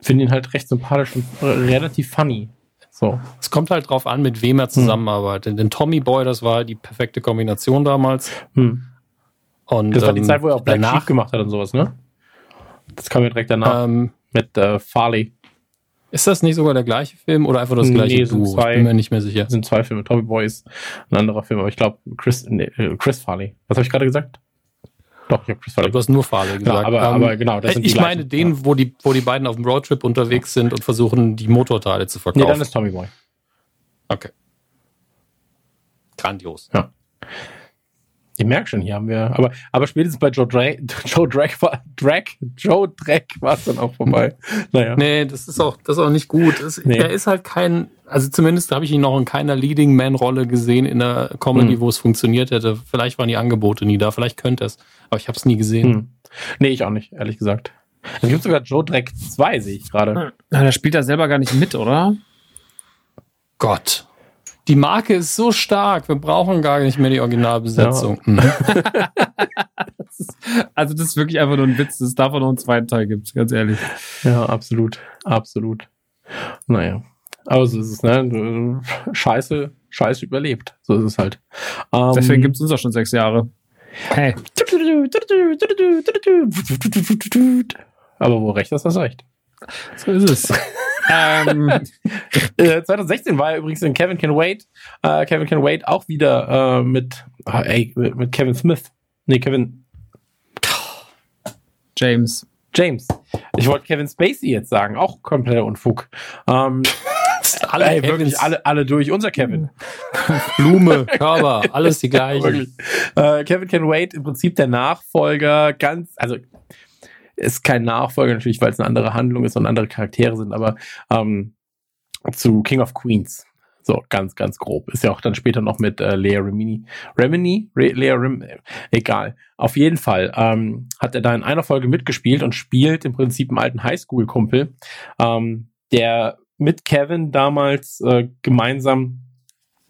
finde ihn halt recht sympathisch und relativ funny. So. Es kommt halt drauf an, mit wem er hm. zusammenarbeitet. Hm. Denn Tommy Boy, das war die perfekte Kombination damals. Hm. Und, das war die ähm, Zeit, wo er auch Black danach, Sheep gemacht hat und sowas, ne? Das kam ja direkt danach ähm, mit äh, Farley. Ist das nicht sogar der gleiche Film oder einfach das gleiche nee, Duo? Zwei, ich bin mir nicht mehr sicher. sind zwei Filme. Tommy Boy ist ein anderer Film, aber ich glaube Chris, nee, äh, Chris Farley. Was habe ich gerade gesagt? Doch, ich habe Chris Farley. Du hast nur Farley gesagt. Ja, aber, um, aber ähm, genau, das sind Ich meine den, ja. wo, die, wo die beiden auf dem Roadtrip unterwegs sind und versuchen, die Motorteile zu verkaufen. Nee, dann ist Tommy Boy. Okay. Grandios. Ja. Ich merke schon, hier haben wir, aber, aber spätestens bei Joe Drake, [LAUGHS] Joe Drake war, Drake, Joe Drake war es dann auch vorbei. [LAUGHS] Naja. Nee, das ist auch, das ist auch nicht gut. Das, nee. Er ist halt kein, also zumindest habe ich ihn noch in keiner Leading Man Rolle gesehen in der Comedy, hm. wo es funktioniert hätte. Vielleicht waren die Angebote nie da, vielleicht könnte es, aber ich habe es nie gesehen. Hm. Nee, ich auch nicht, ehrlich gesagt. Es gibt sogar Joe Drake 2, sehe ich gerade. Ja, der spielt da selber gar nicht mit, oder? Gott die Marke ist so stark, wir brauchen gar nicht mehr die Originalbesetzung. Ja. Mhm. [LAUGHS] das ist, also das ist wirklich einfach nur ein Witz, dass es davon noch einen zweiten Teil gibt, ganz ehrlich. Ja, absolut. Absolut. Naja. Aber so ist es, ne? Scheiße, Scheiße überlebt. So ist es halt. Ähm, Deswegen gibt es uns auch schon sechs Jahre. Hey. Aber wo recht ist, das recht. So ist es [LAUGHS] ähm, äh, 2016 war er übrigens in Kevin Can Wait. Äh, Kevin Can Wait auch wieder äh, mit, oh, ey, mit Kevin Smith. Nee, Kevin. James. James. Ich wollte Kevin Spacey jetzt sagen, auch kompletter Unfug. Ähm, [LAUGHS] alle, ey, wirklich alle, alle durch. Unser Kevin. [LAUGHS] Blume, Körper, alles die [LAUGHS] gleichen. Äh, Kevin Can Wait, im Prinzip der Nachfolger, ganz, also ist kein Nachfolger natürlich, weil es eine andere Handlung ist und andere Charaktere sind, aber ähm, zu King of Queens. So, ganz, ganz grob. Ist ja auch dann später noch mit äh, Lea Remini. Remini? Re Lea Rem egal. Auf jeden Fall ähm, hat er da in einer Folge mitgespielt und spielt im Prinzip einen alten Highschool-Kumpel, ähm, der mit Kevin damals äh, gemeinsam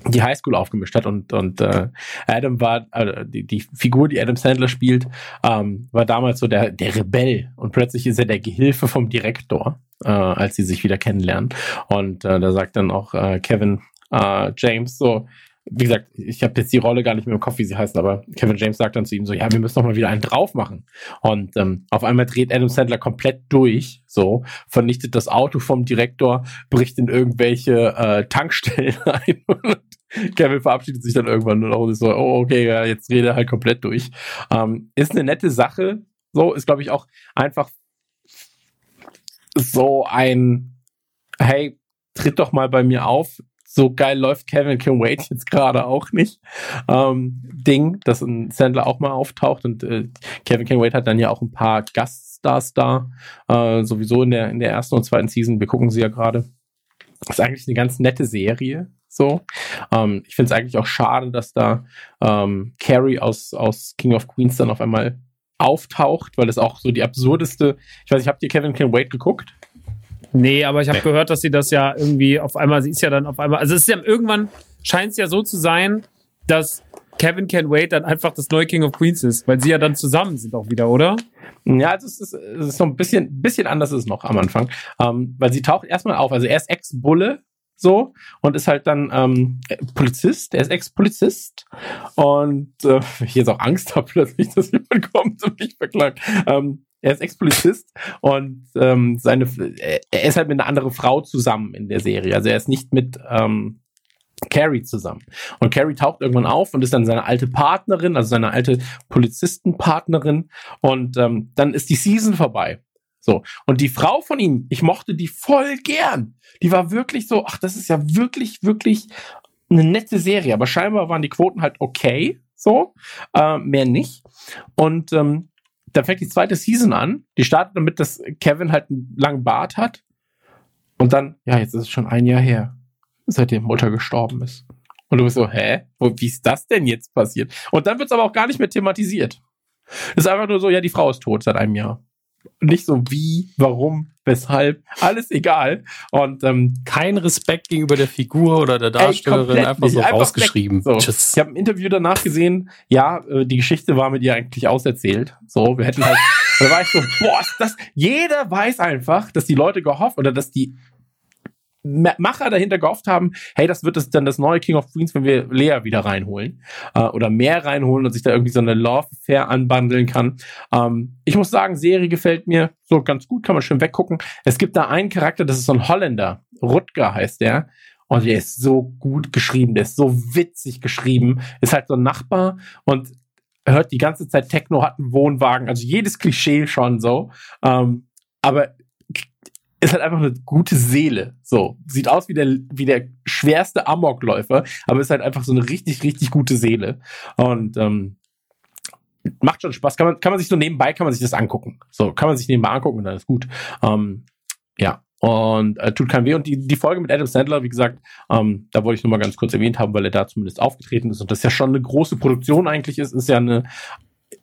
die Highschool aufgemischt hat und und äh, Adam war äh, die, die Figur, die Adam Sandler spielt, ähm, war damals so der der Rebell und plötzlich ist er der Gehilfe vom Direktor, äh, als sie sich wieder kennenlernen. Und äh, da sagt dann auch äh, Kevin äh, James so wie gesagt, ich habe jetzt die Rolle gar nicht mehr im Kopf, wie sie heißt, aber Kevin James sagt dann zu ihm so, ja, wir müssen noch mal wieder einen drauf machen. Und ähm, auf einmal dreht Adam Sandler komplett durch, so, vernichtet das Auto vom Direktor, bricht in irgendwelche äh, Tankstellen [LAUGHS] ein Kevin verabschiedet sich dann irgendwann nur noch und ist so, oh, okay, ja, jetzt dreht er halt komplett durch. Ähm, ist eine nette Sache, so, ist glaube ich auch einfach so ein, hey, tritt doch mal bei mir auf, so geil läuft Kevin Can Wait jetzt gerade auch nicht. Ähm, Ding, dass ein Sandler auch mal auftaucht und äh, Kevin Can Wait hat dann ja auch ein paar Gaststars da, äh, sowieso in der, in der ersten und zweiten Season. Wir gucken sie ja gerade. Ist eigentlich eine ganz nette Serie. So, ähm, ich finde es eigentlich auch schade, dass da ähm, Carrie aus, aus King of Queens dann auf einmal auftaucht, weil es auch so die absurdeste. Ich weiß nicht, habt ihr Kevin Can Wait geguckt? Nee, aber ich habe Nee. gehört, dass sie das ja irgendwie auf einmal, sie ist ja dann auf einmal, also es ist ja irgendwann, scheint es ja so zu sein, dass Kevin Can Wait dann einfach das neue King of Queens ist, weil sie ja dann zusammen sind auch wieder, oder? Ja, es ist, es ist so ein bisschen, bisschen anders ist noch am Anfang. Ähm, weil sie taucht erstmal auf. Also er ist Ex-Bulle so und ist halt dann ähm, Polizist, er ist Ex-Polizist. Und äh, ich jetzt auch Angst [LAUGHS] habe plötzlich, dass jemand kommt und mich verklagt. Ähm, er ist Ex-Polizist und ähm, seine er er ist halt mit einer anderen Frau zusammen in der Serie. Also er ist nicht mit ähm, Carrie zusammen. Und Carrie taucht irgendwann auf und ist dann seine alte Partnerin, also seine alte Polizistenpartnerin. Und ähm, dann ist die Season vorbei. So. Und die Frau von ihm, ich mochte die voll gern. Die war wirklich so, ach, das ist ja wirklich, wirklich eine nette Serie. Aber scheinbar waren die Quoten halt okay. So. Äh, mehr nicht. Und ähm, dann fängt die zweite Season an. Die startet damit, dass Kevin halt einen langen Bart hat. Und dann, ja, jetzt ist es schon ein Jahr her, seitdem Mutter gestorben ist. Und du bist so, hä? Wie ist das denn jetzt passiert? Und dann wird es aber auch gar nicht mehr thematisiert. Es ist einfach nur so, ja, die Frau ist tot seit einem Jahr. Nicht so wie, warum, weshalb, alles egal. Und ähm, Kein Respekt gegenüber der Figur oder der Darstellerin, komplett einfach so. Einfach rausgeschrieben. So. Tschüss. Ich habe ein Interview danach gesehen, ja, äh, die Geschichte war mit ihr eigentlich auserzählt. So, wir hätten halt, [LAUGHS] da war ich so, boah, das, jeder weiß einfach, dass die Leute gehofft oder dass die Macher dahinter gehofft haben, hey, das wird es dann das neue King of Queens, wenn wir Lea wieder reinholen äh, oder mehr reinholen und sich da irgendwie so eine Love Fair anbandeln kann. Ähm, ich muss sagen, Serie gefällt mir so ganz gut, kann man schön weggucken. Es gibt da einen Charakter, das ist so ein Holländer, Rutger heißt der. Und der ist so gut geschrieben, der ist so witzig geschrieben, ist halt so ein Nachbar und hört die ganze Zeit Techno, hat einen Wohnwagen, also jedes Klischee schon so. Ähm, aber ist halt einfach eine gute Seele. So. Sieht aus wie der, wie der schwerste Amokläufer, aber ist halt einfach so eine richtig, richtig gute Seele. Und ähm, macht schon Spaß. Kann man, kann man sich so nebenbei, kann man sich das angucken. So, kann man sich nebenbei angucken und dann ist gut. Ähm, ja. Und äh, tut keinem weh. Und die, die Folge mit Adam Sandler, wie gesagt, ähm, da wollte ich nur mal ganz kurz erwähnt haben, weil er da zumindest aufgetreten ist und das ja schon eine große Produktion eigentlich ist, ist ja eine,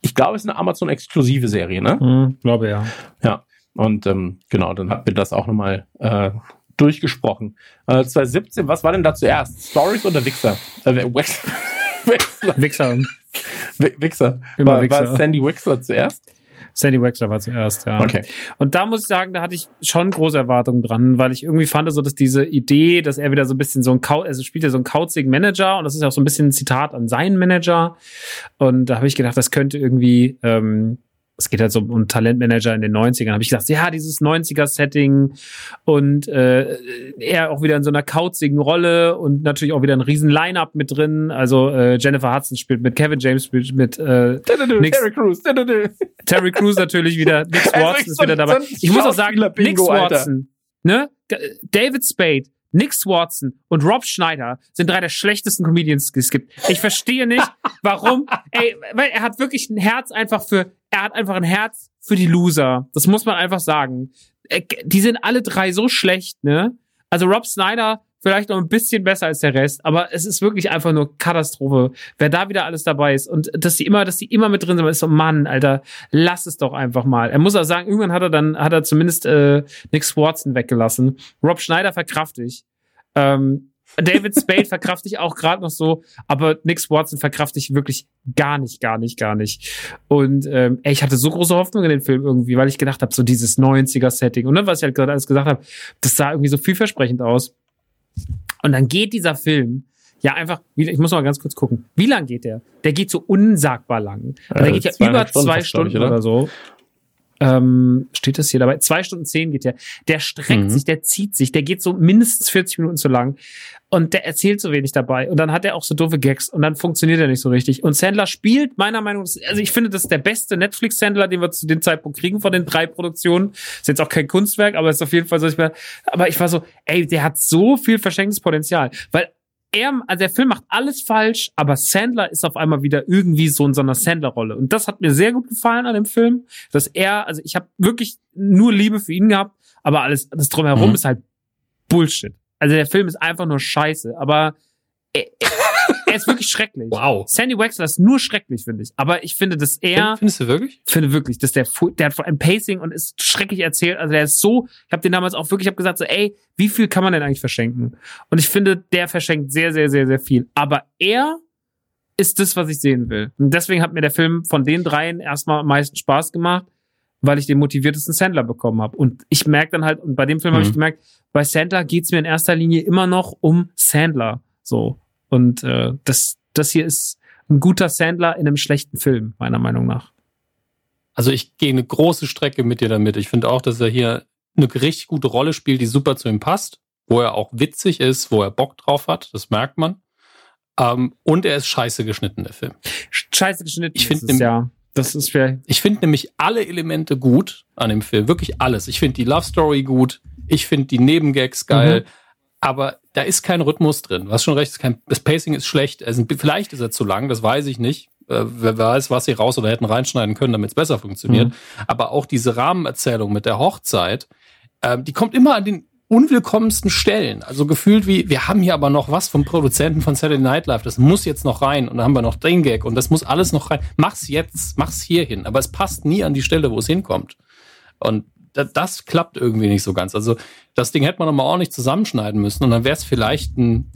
ich glaube, es ist eine Amazon-exklusive Serie, ne? Hm, glaube ja. Ja, und ähm, genau, dann hat mir das auch nochmal äh, durchgesprochen. Äh, 2017, was war denn da zuerst? Stories oder Wichser? Äh, Wixler. [LAUGHS] Wichser. Wi- Wichser. Immer War, Wichser. war Sandy Wixler zuerst? Sandy Wexler war zuerst, ja. Okay. Und da muss ich sagen, da hatte ich schon große Erwartungen dran, weil ich irgendwie fand, so dass diese Idee, dass er wieder so ein bisschen so ein Kau also spielt ja so einen kauzigen Manager und das ist ja auch so ein bisschen ein Zitat an seinen Manager. Und da habe ich gedacht, das könnte irgendwie, ähm, es geht halt so um Talentmanager in den 90ern, habe ich gedacht, ja, dieses 90er-Setting und äh, er auch wieder in so einer kauzigen Rolle und natürlich auch wieder ein riesen Line-Up mit drin. Also äh, Jennifer Hudson spielt mit, Kevin James spielt mit, äh, Nix. Terry Crews. Terry Crews natürlich wieder, Nix Also Watson echt ist wieder dabei. ich muss auch sagen, Alter. Watson, ne? David Spade, Nix Watson und Rob Schneider sind drei der schlechtesten Comedians, die es gibt. Ich verstehe nicht, warum. [LAUGHS] Ey, weil er hat wirklich ein Herz einfach für, er hat einfach ein Herz für die Loser. Das muss man einfach sagen. Äh, Die sind alle drei so schlecht, ne? Also Rob Snyder vielleicht noch ein bisschen besser als der Rest, aber es ist wirklich einfach nur Katastrophe, wer da wieder alles dabei ist und dass die immer, dass die immer mit drin sind, ist so Mann, Alter, lass es doch einfach mal. Er muss auch sagen, irgendwann hat er dann hat er zumindest äh, Nick Swartzen weggelassen. Rob Schneider verkraft ich. Ähm, David Spade verkraft ich auch gerade noch so, aber Nick Swartzen verkraft ich wirklich gar nicht, gar nicht, gar nicht. Und ähm, ey, ich hatte so große Hoffnung in den Film irgendwie, weil ich gedacht habe, so dieses 90er-Setting und dann, was ich halt gerade alles gesagt habe, das sah irgendwie so vielversprechend aus. Und dann geht dieser Film ja einfach, ich muss mal ganz kurz gucken. Wie lang geht der? Der geht so unsagbar lang. Also der Äh, geht ja über Stunden zwei glaub ich, Stunden oder? oder so. Ähm, steht das hier dabei? Zwei Stunden zehn geht der. Der streckt Mhm. sich, der zieht sich, der geht so mindestens 40 Minuten zu lang. Und der erzählt so wenig dabei. Und dann hat er auch so doofe Gags und dann funktioniert er nicht so richtig. Und Sandler spielt meiner Meinung nach, also ich finde, das ist der beste Netflix-Sandler, den wir zu dem Zeitpunkt kriegen von den drei Produktionen. Ist jetzt auch kein Kunstwerk, aber ist auf jeden Fall so, ich war, aber ich war so, ey, der hat so viel verschenktes Potenzial. Weil er, also der Film macht alles falsch, aber Sandler ist auf einmal wieder irgendwie so in so einer Sandler-Rolle. Und das hat mir sehr gut gefallen an dem Film, dass er, also ich habe wirklich nur Liebe für ihn gehabt, aber alles, das drumherum Mhm. ist halt Bullshit. Also der Film ist einfach nur scheiße, aber er, er ist wirklich schrecklich. Wow. Sandy Wexler ist nur schrecklich, finde ich. Aber ich finde, dass er, Findest du wirklich? finde wirklich, dass der, der hat vor allem Pacing und ist schrecklich erzählt. Also der ist so, ich habe den damals auch wirklich, ich habe gesagt so, ey, wie viel kann man denn eigentlich verschenken? Und ich finde, der verschenkt sehr, sehr, sehr, sehr viel. Aber er ist das, was ich sehen will. Und deswegen hat mir der Film von den dreien erstmal am meisten Spaß gemacht, weil ich den motiviertesten Sandler bekommen habe. Und ich merke dann halt, und bei dem Film habe ich Mhm. gemerkt, bei Sandler geht's mir in erster Linie immer noch um Sandler. So. Und äh, das, das hier ist ein guter Sandler in einem schlechten Film, meiner Meinung nach. Also ich gehe eine große Strecke mit dir damit. Ich finde auch, dass er hier eine richtig gute Rolle spielt, die super zu ihm passt, wo er auch witzig ist, wo er Bock drauf hat, das merkt man. Ähm, und er ist scheiße geschnitten, der Film. Scheiße geschnitten. Ich find ist es, den- ja. Das ist vielleicht. Ich finde nämlich alle Elemente gut an dem Film, wirklich alles. Ich finde die Love Story gut, ich finde die Nebengags geil, aber da ist kein Rhythmus drin. Hast schon recht, ist kein, das Pacing ist schlecht. Also, vielleicht ist er zu lang, das weiß ich nicht. Äh, wer weiß, was sie raus oder hätten reinschneiden können, damit es besser funktioniert. Mhm. Aber auch diese Rahmenerzählung mit der Hochzeit, ähm, die kommt immer an den unwillkommensten Stellen. Also gefühlt wie, wir haben hier aber noch was vom Produzenten von Saturday Night Live, das muss jetzt noch rein und dann haben wir noch den Gag und das muss alles noch rein. Mach's jetzt, mach's hier hin, aber es passt nie an die Stelle, wo es hinkommt. Und das klappt irgendwie nicht so ganz. Also das Ding hätte man nochmal ordentlich zusammenschneiden müssen und dann wäre es vielleicht ein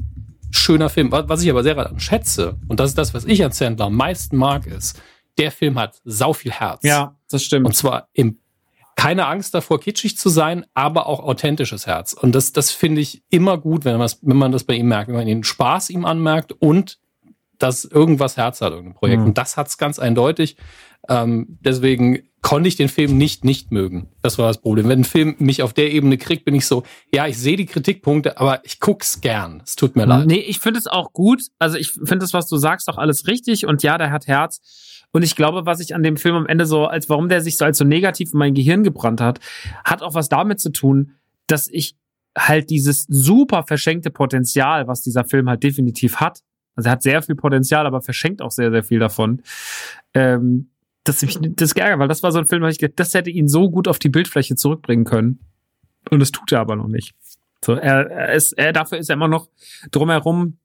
schöner Film. Was ich aber sehr schätze, und das ist das, was ich an Sandler am meisten mag, ist, der Film hat sau viel Herz. Ja, das stimmt. Und zwar im keine Angst davor, kitschig zu sein, aber auch authentisches Herz. Und das, das finde ich immer gut, wenn man, das, wenn man das bei ihm merkt, wenn man den Spaß ihm anmerkt und dass irgendwas Herz hat, irgendein Projekt. Mhm. Und das hat's ganz eindeutig. Ähm, deswegen konnte ich den Film nicht nicht mögen. Das war das Problem. Wenn ein Film mich auf der Ebene kriegt, bin ich so, ja, ich sehe die Kritikpunkte, aber ich guck's gern. Es tut mir leid. Nee, ich finde es auch gut. Also ich finde das, was du sagst, auch alles richtig. Und ja, der hat Herz. Und ich glaube, was ich an dem Film am Ende so, als warum der sich so als so negativ in mein Gehirn gebrannt hat, hat auch was damit zu tun, dass ich halt dieses super verschenkte Potenzial, was dieser Film halt definitiv hat, also er hat sehr viel Potenzial, aber verschenkt auch sehr, sehr viel davon, ähm, dass mich das geärgert, weil das war so ein Film, wo ich gedacht, das hätte ihn so gut auf die Bildfläche zurückbringen können. Und das tut er aber noch nicht. So, er, er ist, er, dafür ist er immer noch drumherum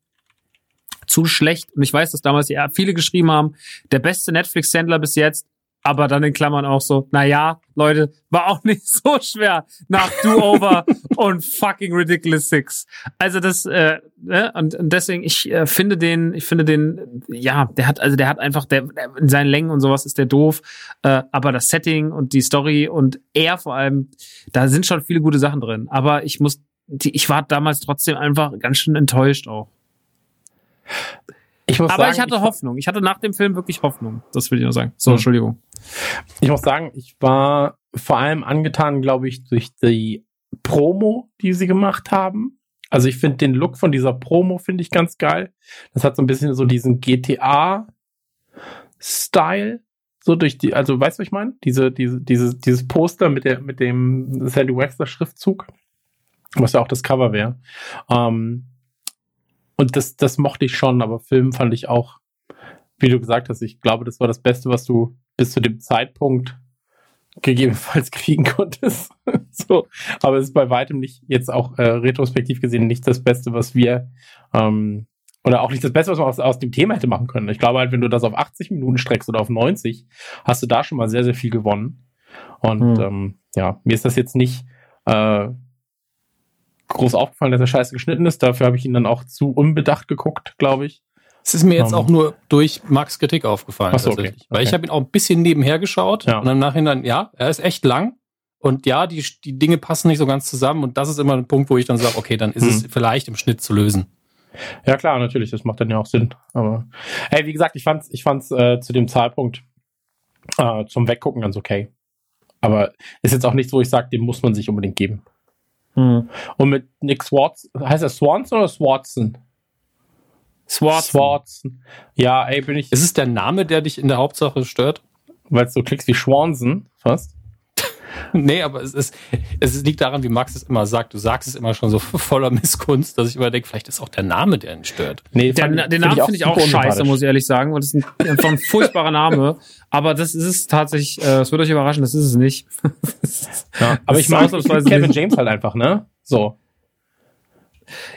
zu schlecht. Und ich weiß, dass damals ja viele geschrieben haben, der beste Netflix-Sendler bis jetzt, aber dann in Klammern auch so, na ja, Leute, war auch [LAUGHS] nicht so schwer nach Do-Over [LAUGHS] und fucking Ridiculous Six. Also das, äh, ne? und, und deswegen, ich äh, finde den, ich finde den, ja, der hat, also der hat einfach, der, der in seinen Längen und sowas ist der doof, äh, aber das Setting und die Story und er vor allem, da sind schon viele gute Sachen drin. Aber ich muss, die, ich war damals trotzdem einfach ganz schön enttäuscht auch. Ich muss Aber sagen, ich hatte ich, Hoffnung. Ich hatte nach dem Film wirklich Hoffnung. Das will ich nur sagen. So, Hm. Entschuldigung. ich muss sagen, ich war vor allem angetan, glaube ich, durch die Promo, die sie gemacht haben. Also ich finde den Look von dieser Promo finde ich ganz geil. Das hat so ein bisschen so diesen GTA-Style. So durch die, also weißt du, was ich meine? Diese, diese, diese, dieses Poster mit der, mit dem Sandy Wexler Schriftzug, was ja auch das Cover wäre. Ähm, und das, das mochte ich schon, aber Film fand ich auch, wie du gesagt hast, ich glaube, das war das Beste, was du bis zu dem Zeitpunkt gegebenenfalls [LAUGHS] kriegen konntest. [LAUGHS] so, aber es ist bei weitem nicht jetzt auch äh, retrospektiv gesehen nicht das Beste, was wir ähm, oder auch nicht das Beste, was man aus, aus dem Thema hätte machen können. Ich glaube halt, wenn du das auf 80 Minuten streckst oder auf 90, hast du da schon mal sehr, sehr viel gewonnen. Und Hm. ähm, ja, mir ist das jetzt nicht äh, groß aufgefallen, dass er scheiße geschnitten ist. Dafür habe ich ihn dann auch zu unbedacht geguckt, glaube ich. Es ist mir jetzt Ähm. auch nur durch Max Kritik aufgefallen. Ach so, okay. tatsächlich. Weil ich Okay. habe ihn auch ein bisschen nebenher geschaut Ja. und im Nachhinein, ja, er ist echt lang. Und ja, die, die Dinge passen nicht so ganz zusammen. Und das ist immer ein Punkt, wo ich dann sage, okay, dann ist es Hm. vielleicht im Schnitt zu lösen. Ja, klar, natürlich, das macht dann ja auch Sinn. Aber hey, wie gesagt, ich fand's, ich fand's äh, zu dem Zeitpunkt äh, zum Weggucken ganz okay. Aber ist jetzt auch nichts, wo ich sage, dem muss man sich unbedingt geben. Hm. Und mit Nick Swartz, heißt er Swanson oder Swartzen? Swartz. Swartzen. Ja, ey, bin ich, Ist es der Name, der dich in der Hauptsache stört? weil du klickst wie Schwansen fast. [LAUGHS] Nee, aber es, ist, es liegt daran, wie Max es immer sagt. Du sagst es immer schon so [LAUGHS] voller Missgunst, dass ich immer denke, vielleicht ist auch der Name, der ihn stört. Nee, Der, fand- den Namen finde ich auch super scheiße, unsympathisch. muss ich ehrlich sagen, weil das ist ein, einfach ein furchtbarer Name. [LAUGHS] Aber das ist es tatsächlich, äh, es wird euch überraschen, das ist es nicht. Ja, aber ich mag ich find Kevin nicht. James halt einfach, ne? So.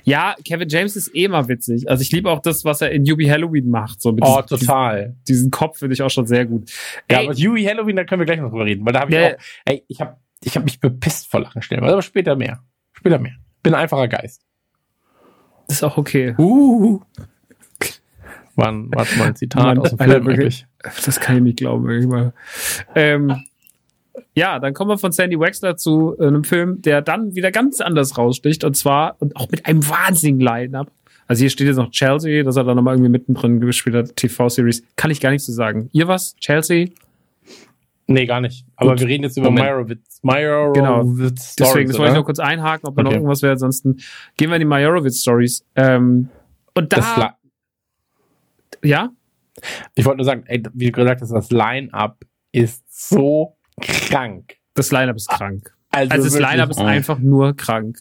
Ja, Kevin James ist eh mal witzig. Also ich liebe auch das, was er in Yubi Halloween macht. So Oh, diesem, total. Diesen, diesen Kopf finde ich auch schon sehr gut. Ja, Ey, aber Huey Halloween, da können wir gleich noch drüber reden, weil da habe ich Ja, auch, ey, ich habe ich hab mich bepisst vor Lachen stellen, aber später mehr. Später mehr. Bin ein einfacher Geist. das ist auch okay. Uh. War ein, war mal ein Zitat Mann, aus dem Alter, Film wirklich. Das kann ich nicht glauben. wirklich mal. Ähm, ja, dann kommen wir von Sandy Wexler zu äh, einem Film, der dann wieder ganz anders raussticht. Und zwar, und auch mit einem wahnsinnigen Line-Up. Also hier steht jetzt noch Chelsea, das hat er nochmal irgendwie mittendrin gespielt hat, TV-Series. Kann ich gar nicht so sagen. Ihr was? Chelsea? Nee, gar nicht. Aber Gut. wir reden jetzt über. Meyerowitz. Meyerowitz Genau. Stories, Deswegen, das wollte ich nur kurz einhaken, ob da noch Okay. irgendwas wäre. Ansonsten gehen wir in die Majorowitz-Stories. Ähm, und da, ja, ich wollte nur sagen, ey, wie du gesagt hast, das Line-Up ist so krank. das Line-Up ist krank. Also, Also das. Line-Up ist einfach nur krank.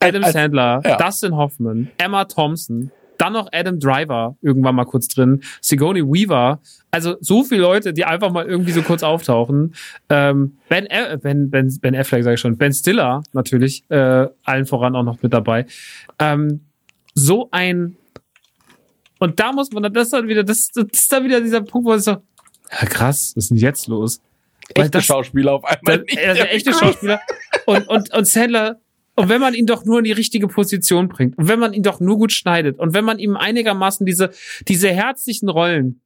Adam als- Sandler, ja. Dustin Hoffman, Emma Thompson, dann noch Adam Driver irgendwann mal kurz drin, Sigourney Weaver, also so viele Leute, die einfach mal irgendwie so kurz auftauchen. Ähm, ben, äh, ben, ben, ben Affleck sage ich schon, Ben Stiller natürlich, äh, allen voran auch noch mit dabei. Ähm, so ein und da muss man dann das ist dann wieder das, das ist dann wieder dieser Punkt, wo es so ja krass, was ist denn jetzt los? Weil echte das- Schauspieler auf einmal. der, ist der echte Schauspieler. Und, und, und Sandler, und wenn man ihn doch nur in die richtige Position bringt, und wenn man ihn doch nur gut schneidet, und wenn man ihm einigermaßen diese, diese herzlichen Rollen,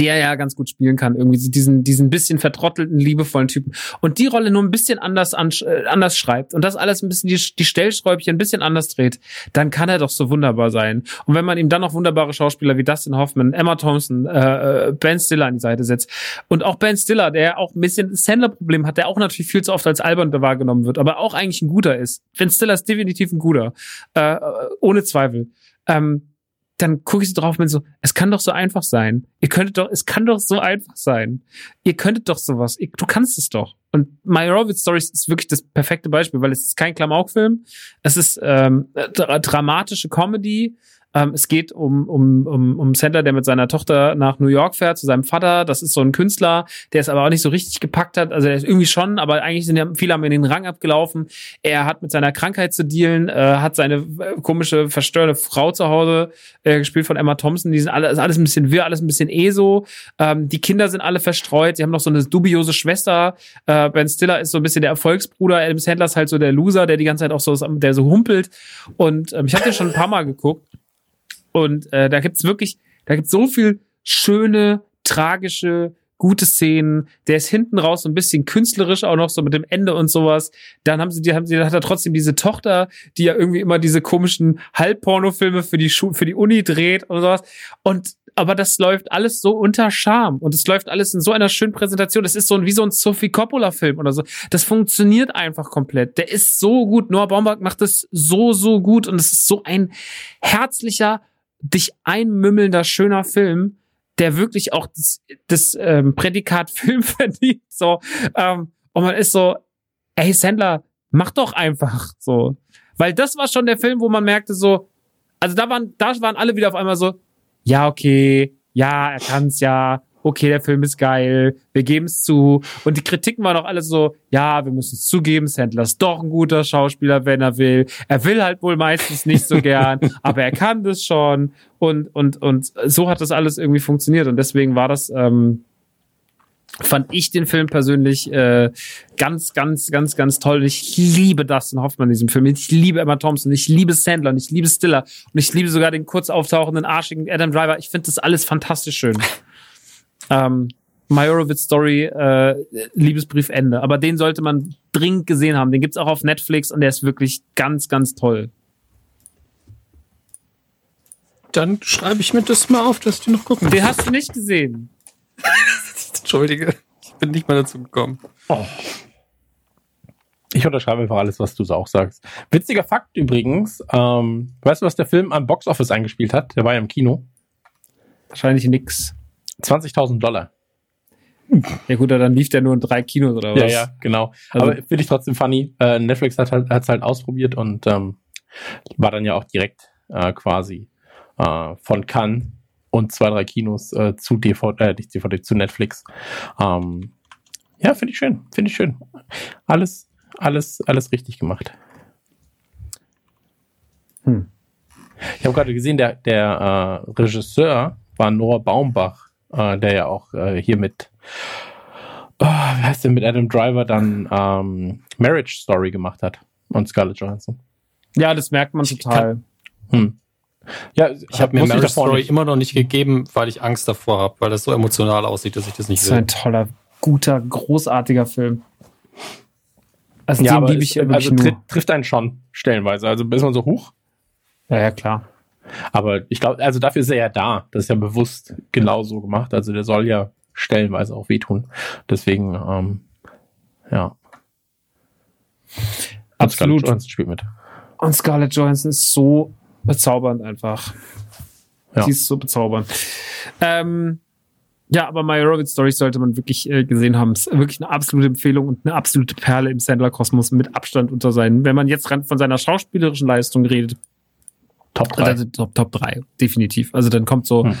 die er ja ganz gut spielen kann, irgendwie so diesen, diesen bisschen vertrottelten, liebevollen Typen, und die Rolle nur ein bisschen anders, an, äh, anders schreibt, und das alles ein bisschen die, die Stellschräubchen ein bisschen anders dreht, dann kann er doch so wunderbar sein. Und wenn man ihm dann noch wunderbare Schauspieler wie Dustin Hoffman, Emma Thompson, äh, äh, Ben Stiller an die Seite setzt, und auch Ben Stiller, der auch ein bisschen Sandler-Problem hat, der auch natürlich viel zu oft als albern wahrgenommen wird, aber auch eigentlich ein guter ist. Ben Stiller ist definitiv ein guter. Äh, ohne Zweifel. Ähm, dann gucke ich so drauf und bin so, es kann doch so einfach sein. Ihr könntet doch, es kann doch so einfach sein. Ihr könntet doch sowas. Ihr, du kannst es doch. Und Meyerowitz Stories ist wirklich das perfekte Beispiel, weil es ist kein Klamaukfilm. Es ist ähm, dra dramatische Comedy. Ähm, es geht um, um, um, um Sandler, der mit seiner Tochter nach New York fährt, zu seinem Vater. Das ist so ein Künstler, der es aber auch nicht so richtig gepackt hat. Also er ist irgendwie schon, aber eigentlich sind ja viele haben in den Rang abgelaufen. Er hat mit seiner Krankheit zu dealen, äh, hat seine äh, komische, verstörte Frau zu Hause, äh, gespielt von Emma Thompson. Die sind alle, ist alles ein bisschen wirr, alles ein bisschen ESO. Ähm, die Kinder sind alle verstreut. Sie haben noch so eine dubiose Schwester. Äh, ben Stiller ist so ein bisschen der Erfolgsbruder. Adam Sandler ist halt so der Loser, der die ganze Zeit auch so, der so humpelt. Und ähm, ich habe den schon ein paar Mal geguckt. Und äh, da gibt's wirklich, da gibt's so viel schöne, tragische, gute Szenen. Der ist hinten raus so ein bisschen künstlerisch auch noch so mit dem Ende und sowas. Dann haben sie, die haben sie, dann hat er trotzdem diese Tochter, die ja irgendwie immer diese komischen Halbpornofilme für die Schu für die Uni dreht und sowas. Und aber das läuft alles so unter Charme und es läuft alles in so einer schönen Präsentation. Das ist so ein, wie so ein Sophie Coppola Film oder so. Das funktioniert einfach komplett. Der ist so gut. Noah Baumbach macht das so, so gut und es ist so ein herzlicher, dich einmümmelnder, schöner Film, der wirklich auch das, das ähm, Prädikat [LAUGHS] Film verdient. So, ähm, und man ist so, ey Sandler, mach doch einfach so. Weil das war schon der Film, wo man merkte so, also da waren, da waren alle wieder auf einmal so, ja, okay, ja, er kann's ja, okay, der Film ist geil, wir geben es zu. Und die Kritiken waren auch alle so, ja, wir müssen es zugeben, Sandler ist doch ein guter Schauspieler, wenn er will. Er will halt wohl meistens nicht so gern, [LAUGHS] aber er kann das schon. Und, und, und so hat das alles irgendwie funktioniert. Und deswegen war das, ähm, fand ich den Film persönlich äh, ganz, ganz, ganz, ganz toll. Ich liebe Dustin Hoffmann in diesem Film. Ich liebe Emma Thompson. Ich liebe Sandler und ich liebe Stiller. Und ich liebe sogar den kurz auftauchenden, arschigen Adam Driver. Ich finde das alles fantastisch schön. [LAUGHS] ähm, Majorowitz Story, äh, Liebesbrief Ende. Aber den sollte man dringend gesehen haben. Den gibt's auch auf Netflix und der ist wirklich ganz, ganz toll. Dann schreibe ich mir das mal auf, dass ich den noch gucken Den hast du nicht gesehen. [LAUGHS] Entschuldige, ich bin nicht mal dazu gekommen. Ich unterschreibe einfach alles, was du so auch sagst. Witziger Fakt übrigens, ähm, weißt du, was der Film am Boxoffice eingespielt hat? Der war ja im Kino. Wahrscheinlich nix. 20.000 Dollar. Ja gut, dann lief der nur in drei Kinos oder was? Ja, ja, genau. Also- Aber finde ich trotzdem funny. Äh, Netflix hat halt, hat's halt ausprobiert und ähm, war dann ja auch direkt äh, quasi äh, von Cannes und zwei, drei Kinos äh, zu DVD, äh, nicht DVD, zu Netflix. Ähm, ja, finde ich schön, finde ich schön. Alles, alles, alles richtig gemacht. Hm. Ich habe gerade gesehen, der, der äh, Regisseur war Noah Baumbach, äh, der ja auch äh, hier mit, oh, wie heißt der, mit Adam Driver dann ähm, Marriage Story gemacht hat und Scarlett Johansson. Ja, das merkt man total. Hm. Ja, ich habe mir Marriage Story nicht. immer noch nicht gegeben, weil ich Angst davor habe, weil das so emotional aussieht, dass ich das nicht das will. Das ist ein toller, guter, großartiger Film. Also ja, aber ich also trifft, trifft einen schon stellenweise. Also ist man so hoch. Ja, ja, klar. Aber ich glaube, also dafür ist er ja da. Das ist ja bewusst genau so gemacht. Also der soll ja stellenweise auch wehtun. Deswegen, ähm, ja. Absolut. Scarlett Johansson spielt mit. Und Scarlett Johansson ist so bezaubernd einfach. Ja. Sie ist so bezaubernd. Ähm, ja, aber My Robot Stories sollte man wirklich äh, gesehen haben. Ist wirklich eine absolute Empfehlung und eine absolute Perle im Sandler-Kosmos mit Abstand unter seinen. Wenn man jetzt von seiner schauspielerischen Leistung redet, Top 3. Also, Top, Top 3, definitiv. Also dann kommt so hm.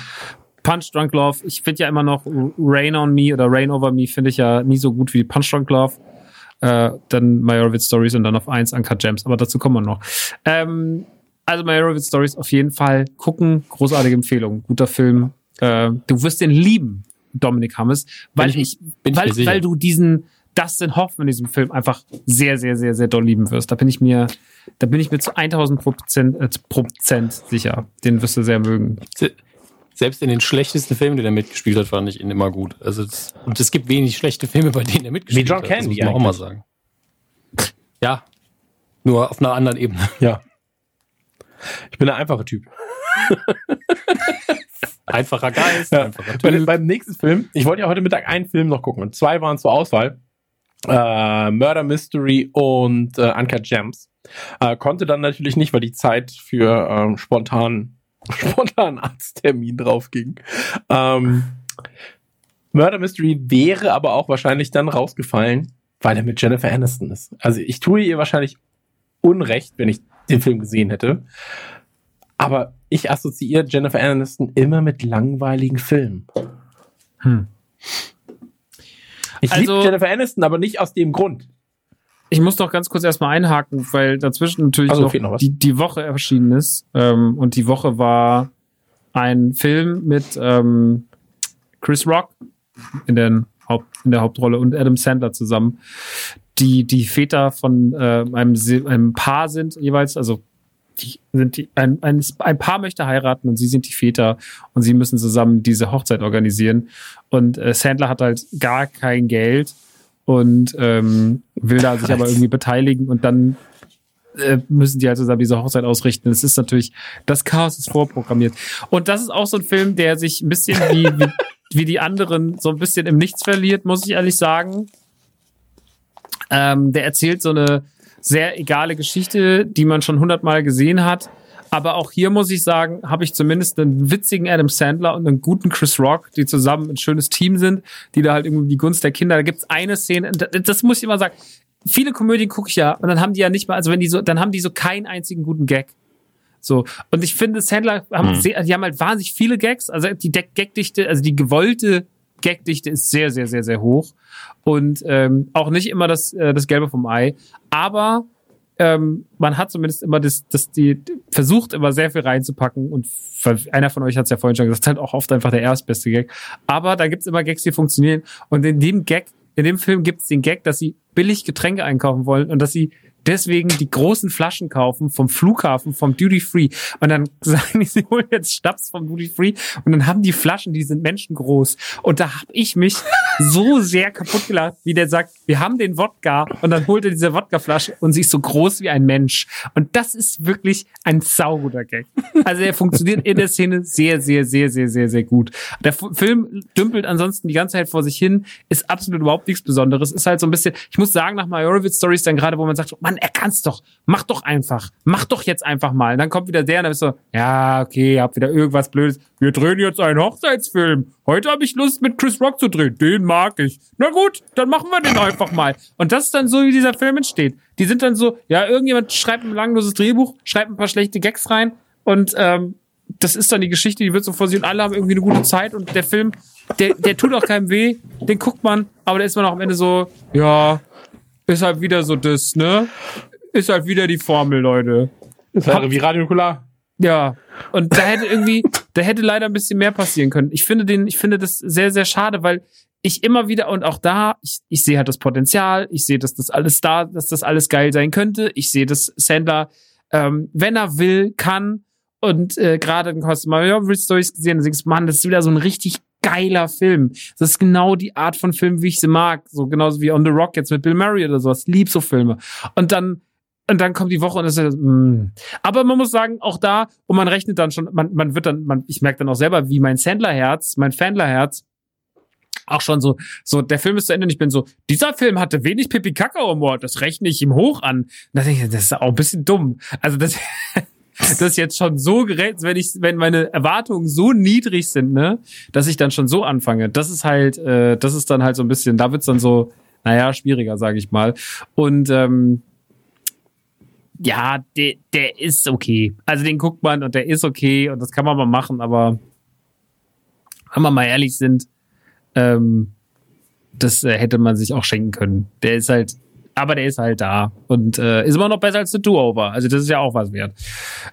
Punch Drunk Love. Ich finde ja immer noch Rain on Me oder Rain Over Me finde ich ja nie so gut wie Punch Drunk Love. Äh, dann My Orbit Stories und dann auf eins Uncut Gems. Aber dazu kommen wir noch. Ähm, also My Orbit Stories auf jeden Fall gucken. Großartige Empfehlung. Guter Film. Äh, du wirst den lieben, Dominik Hammes, weil bin ich, ich weil, weil du diesen Dustin Hoffman in diesem Film einfach sehr, sehr, sehr, sehr doll lieben wirst. Da bin ich mir, da bin ich mir zu 1000 Prozent, äh, Prozent sicher. Den wirst du sehr mögen. Selbst in den schlechtesten Filmen, die er mitgespielt hat, fand ich ihn immer gut. Also das, und es gibt wenig schlechte Filme, bei denen er mitgespielt Wie John Candy hat. Das muss man auch mal sagen. Ja, nur auf einer anderen Ebene. [LAUGHS] Ja. Ich bin der einfache Typ. Einfacher Geist, ja. einfacher Typ. Beim nächsten Film, ich wollte ja heute Mittag einen Film noch gucken und zwei waren zur Auswahl. Äh, Murder Mystery und äh, Uncut Gems. Äh, konnte dann natürlich nicht, weil die Zeit für ähm, spontan, [LAUGHS] spontan Arzttermin drauf ging. Ähm, Murder Mystery wäre aber auch wahrscheinlich dann rausgefallen, weil er mit Jennifer Aniston ist. Also ich tue ihr wahrscheinlich Unrecht, wenn ich den Film gesehen hätte. Aber ich assoziiere Jennifer Aniston immer mit langweiligen Filmen. Hm. Ich also, liebe Jennifer Aniston, aber nicht aus dem Grund. Ich muss doch ganz kurz erstmal einhaken, weil dazwischen natürlich also, noch, noch die, die Woche erschienen ist. Ähm, und die Woche war ein Film mit ähm, Chris Rock in, den Haupt, in der Hauptrolle und Adam Sandler zusammen, die die Väter von äh, einem, einem Paar sind jeweils, also die sind die, ein, ein, ein Paar möchte heiraten und sie sind die Väter und sie müssen zusammen diese Hochzeit organisieren. Und äh, Sandler hat halt gar kein Geld und ähm, will da sich aber irgendwie beteiligen und dann äh, müssen die halt zusammen diese Hochzeit ausrichten. Es ist natürlich, das Chaos ist vorprogrammiert. Und das ist auch so ein Film, der sich ein bisschen wie, wie, wie die anderen so ein bisschen im Nichts verliert, muss ich ehrlich sagen. Ähm, der erzählt so eine sehr egale Geschichte, die man schon hundertmal gesehen hat. Aber auch hier muss ich sagen, habe ich zumindest einen witzigen Adam Sandler und einen guten Chris Rock, die zusammen ein schönes Team sind, die da halt irgendwie die Gunst der Kinder. Da gibt's eine Szene, das muss ich immer sagen. Viele Komödien gucke ich ja und dann haben die ja nicht mal, also wenn die so, dann haben die so keinen einzigen guten Gag. So. Und ich finde, Sandler haben, mhm. sehr, die haben halt wahnsinnig viele Gags. Also die Gagdichte, also die gewollte Gagdichte ist sehr, sehr, sehr, sehr hoch. Und ähm, auch nicht immer das, äh, das Gelbe vom Ei. Aber ähm, man hat zumindest immer das, das die versucht immer sehr viel reinzupacken und einer von euch hat es ja vorhin schon gesagt, halt auch oft einfach der erstbeste Gag. Aber da gibt's immer Gags, die funktionieren. Und in dem Gag, in dem Film gibt's den Gag, dass sie billig Getränke einkaufen wollen und dass sie deswegen die großen Flaschen kaufen vom Flughafen, vom Duty Free. Und dann [LAUGHS] sagen die, sie holen jetzt Schnaps vom Duty Free und dann haben die Flaschen, die sind menschengroß. Und da habe ich mich [LAUGHS] so sehr kaputt gelacht, wie der sagt, wir haben den Wodka und dann holt er diese Wodkaflasche und sie ist so groß wie ein Mensch. Und das ist wirklich ein sauguter Gag. Also er funktioniert in der Szene sehr, sehr, sehr, sehr, sehr, sehr gut. Der Film dümpelt ansonsten die ganze Zeit vor sich hin, ist absolut überhaupt nichts Besonderes. Ist halt so ein bisschen, ich muss sagen, nach Majorowitz Stories dann gerade, wo man sagt, man, er kann's doch, mach doch einfach, mach doch jetzt einfach mal. Und dann kommt wieder der und dann bist du, ja, okay, habt wieder irgendwas Blödes. Wir drehen jetzt einen Hochzeitsfilm. Heute habe ich Lust, mit Chris Rock zu drehen. Den mag ich. Na gut, dann machen wir den einfach mal. Und das ist dann so, wie dieser Film entsteht. Die sind dann so, ja, irgendjemand schreibt ein langloses Drehbuch, schreibt ein paar schlechte Gags rein und ähm, das ist dann die Geschichte, die wird so vor sich und alle haben irgendwie eine gute Zeit und der Film, der, der tut auch keinem weh, den guckt man, aber da ist man auch am Ende so, ja, ist halt wieder so das, ne? Ist halt wieder die Formel, Leute. Das wäre wie Radio Nukular. Ja, und da hätte irgendwie, da hätte leider ein bisschen mehr passieren können. Ich finde den, ich finde das sehr, sehr schade, weil ich immer wieder und auch da, ich, ich sehe halt das Potenzial, ich sehe, dass das alles da, dass das alles geil sein könnte. Ich sehe, dass Sandler, ähm, wenn er will, kann und äh, gerade in Cosmo Mario Stories gesehen, da denkst du, Mann, das ist wieder so ein richtig geiler Film. Das ist genau die Art von Film, wie ich sie mag. So genauso wie On the Rock jetzt mit Bill Murray oder sowas. Lieb so Filme. Und dann und dann kommt die Woche und das ist mh. Mm. aber man muss sagen auch da und man rechnet dann schon man man wird dann man ich merke dann auch selber wie mein Sandler Herz mein Fandler Herz auch schon so, so, der Film ist zu Ende und ich bin so, dieser Film hatte wenig Pipi Kakao Humor, das rechne ich ihm hoch an. Da denke ich, das ist auch ein bisschen dumm. Also das, [LAUGHS] [LAUGHS] das jetzt schon so gerät, wenn ich, wenn meine Erwartungen so niedrig sind, ne, dass ich dann schon so anfange. Das ist halt, äh, das ist dann halt so ein bisschen, da wird's dann so, naja, schwieriger, sage ich mal. Und ähm, ja, der, der ist okay. Also den guckt man und der ist okay und das kann man mal machen, aber wenn wir mal ehrlich sind, ähm, das äh, hätte man sich auch schenken können. Der ist halt, aber der ist halt da und äh, ist immer noch besser als The Do-Over. Also das ist ja auch was wert.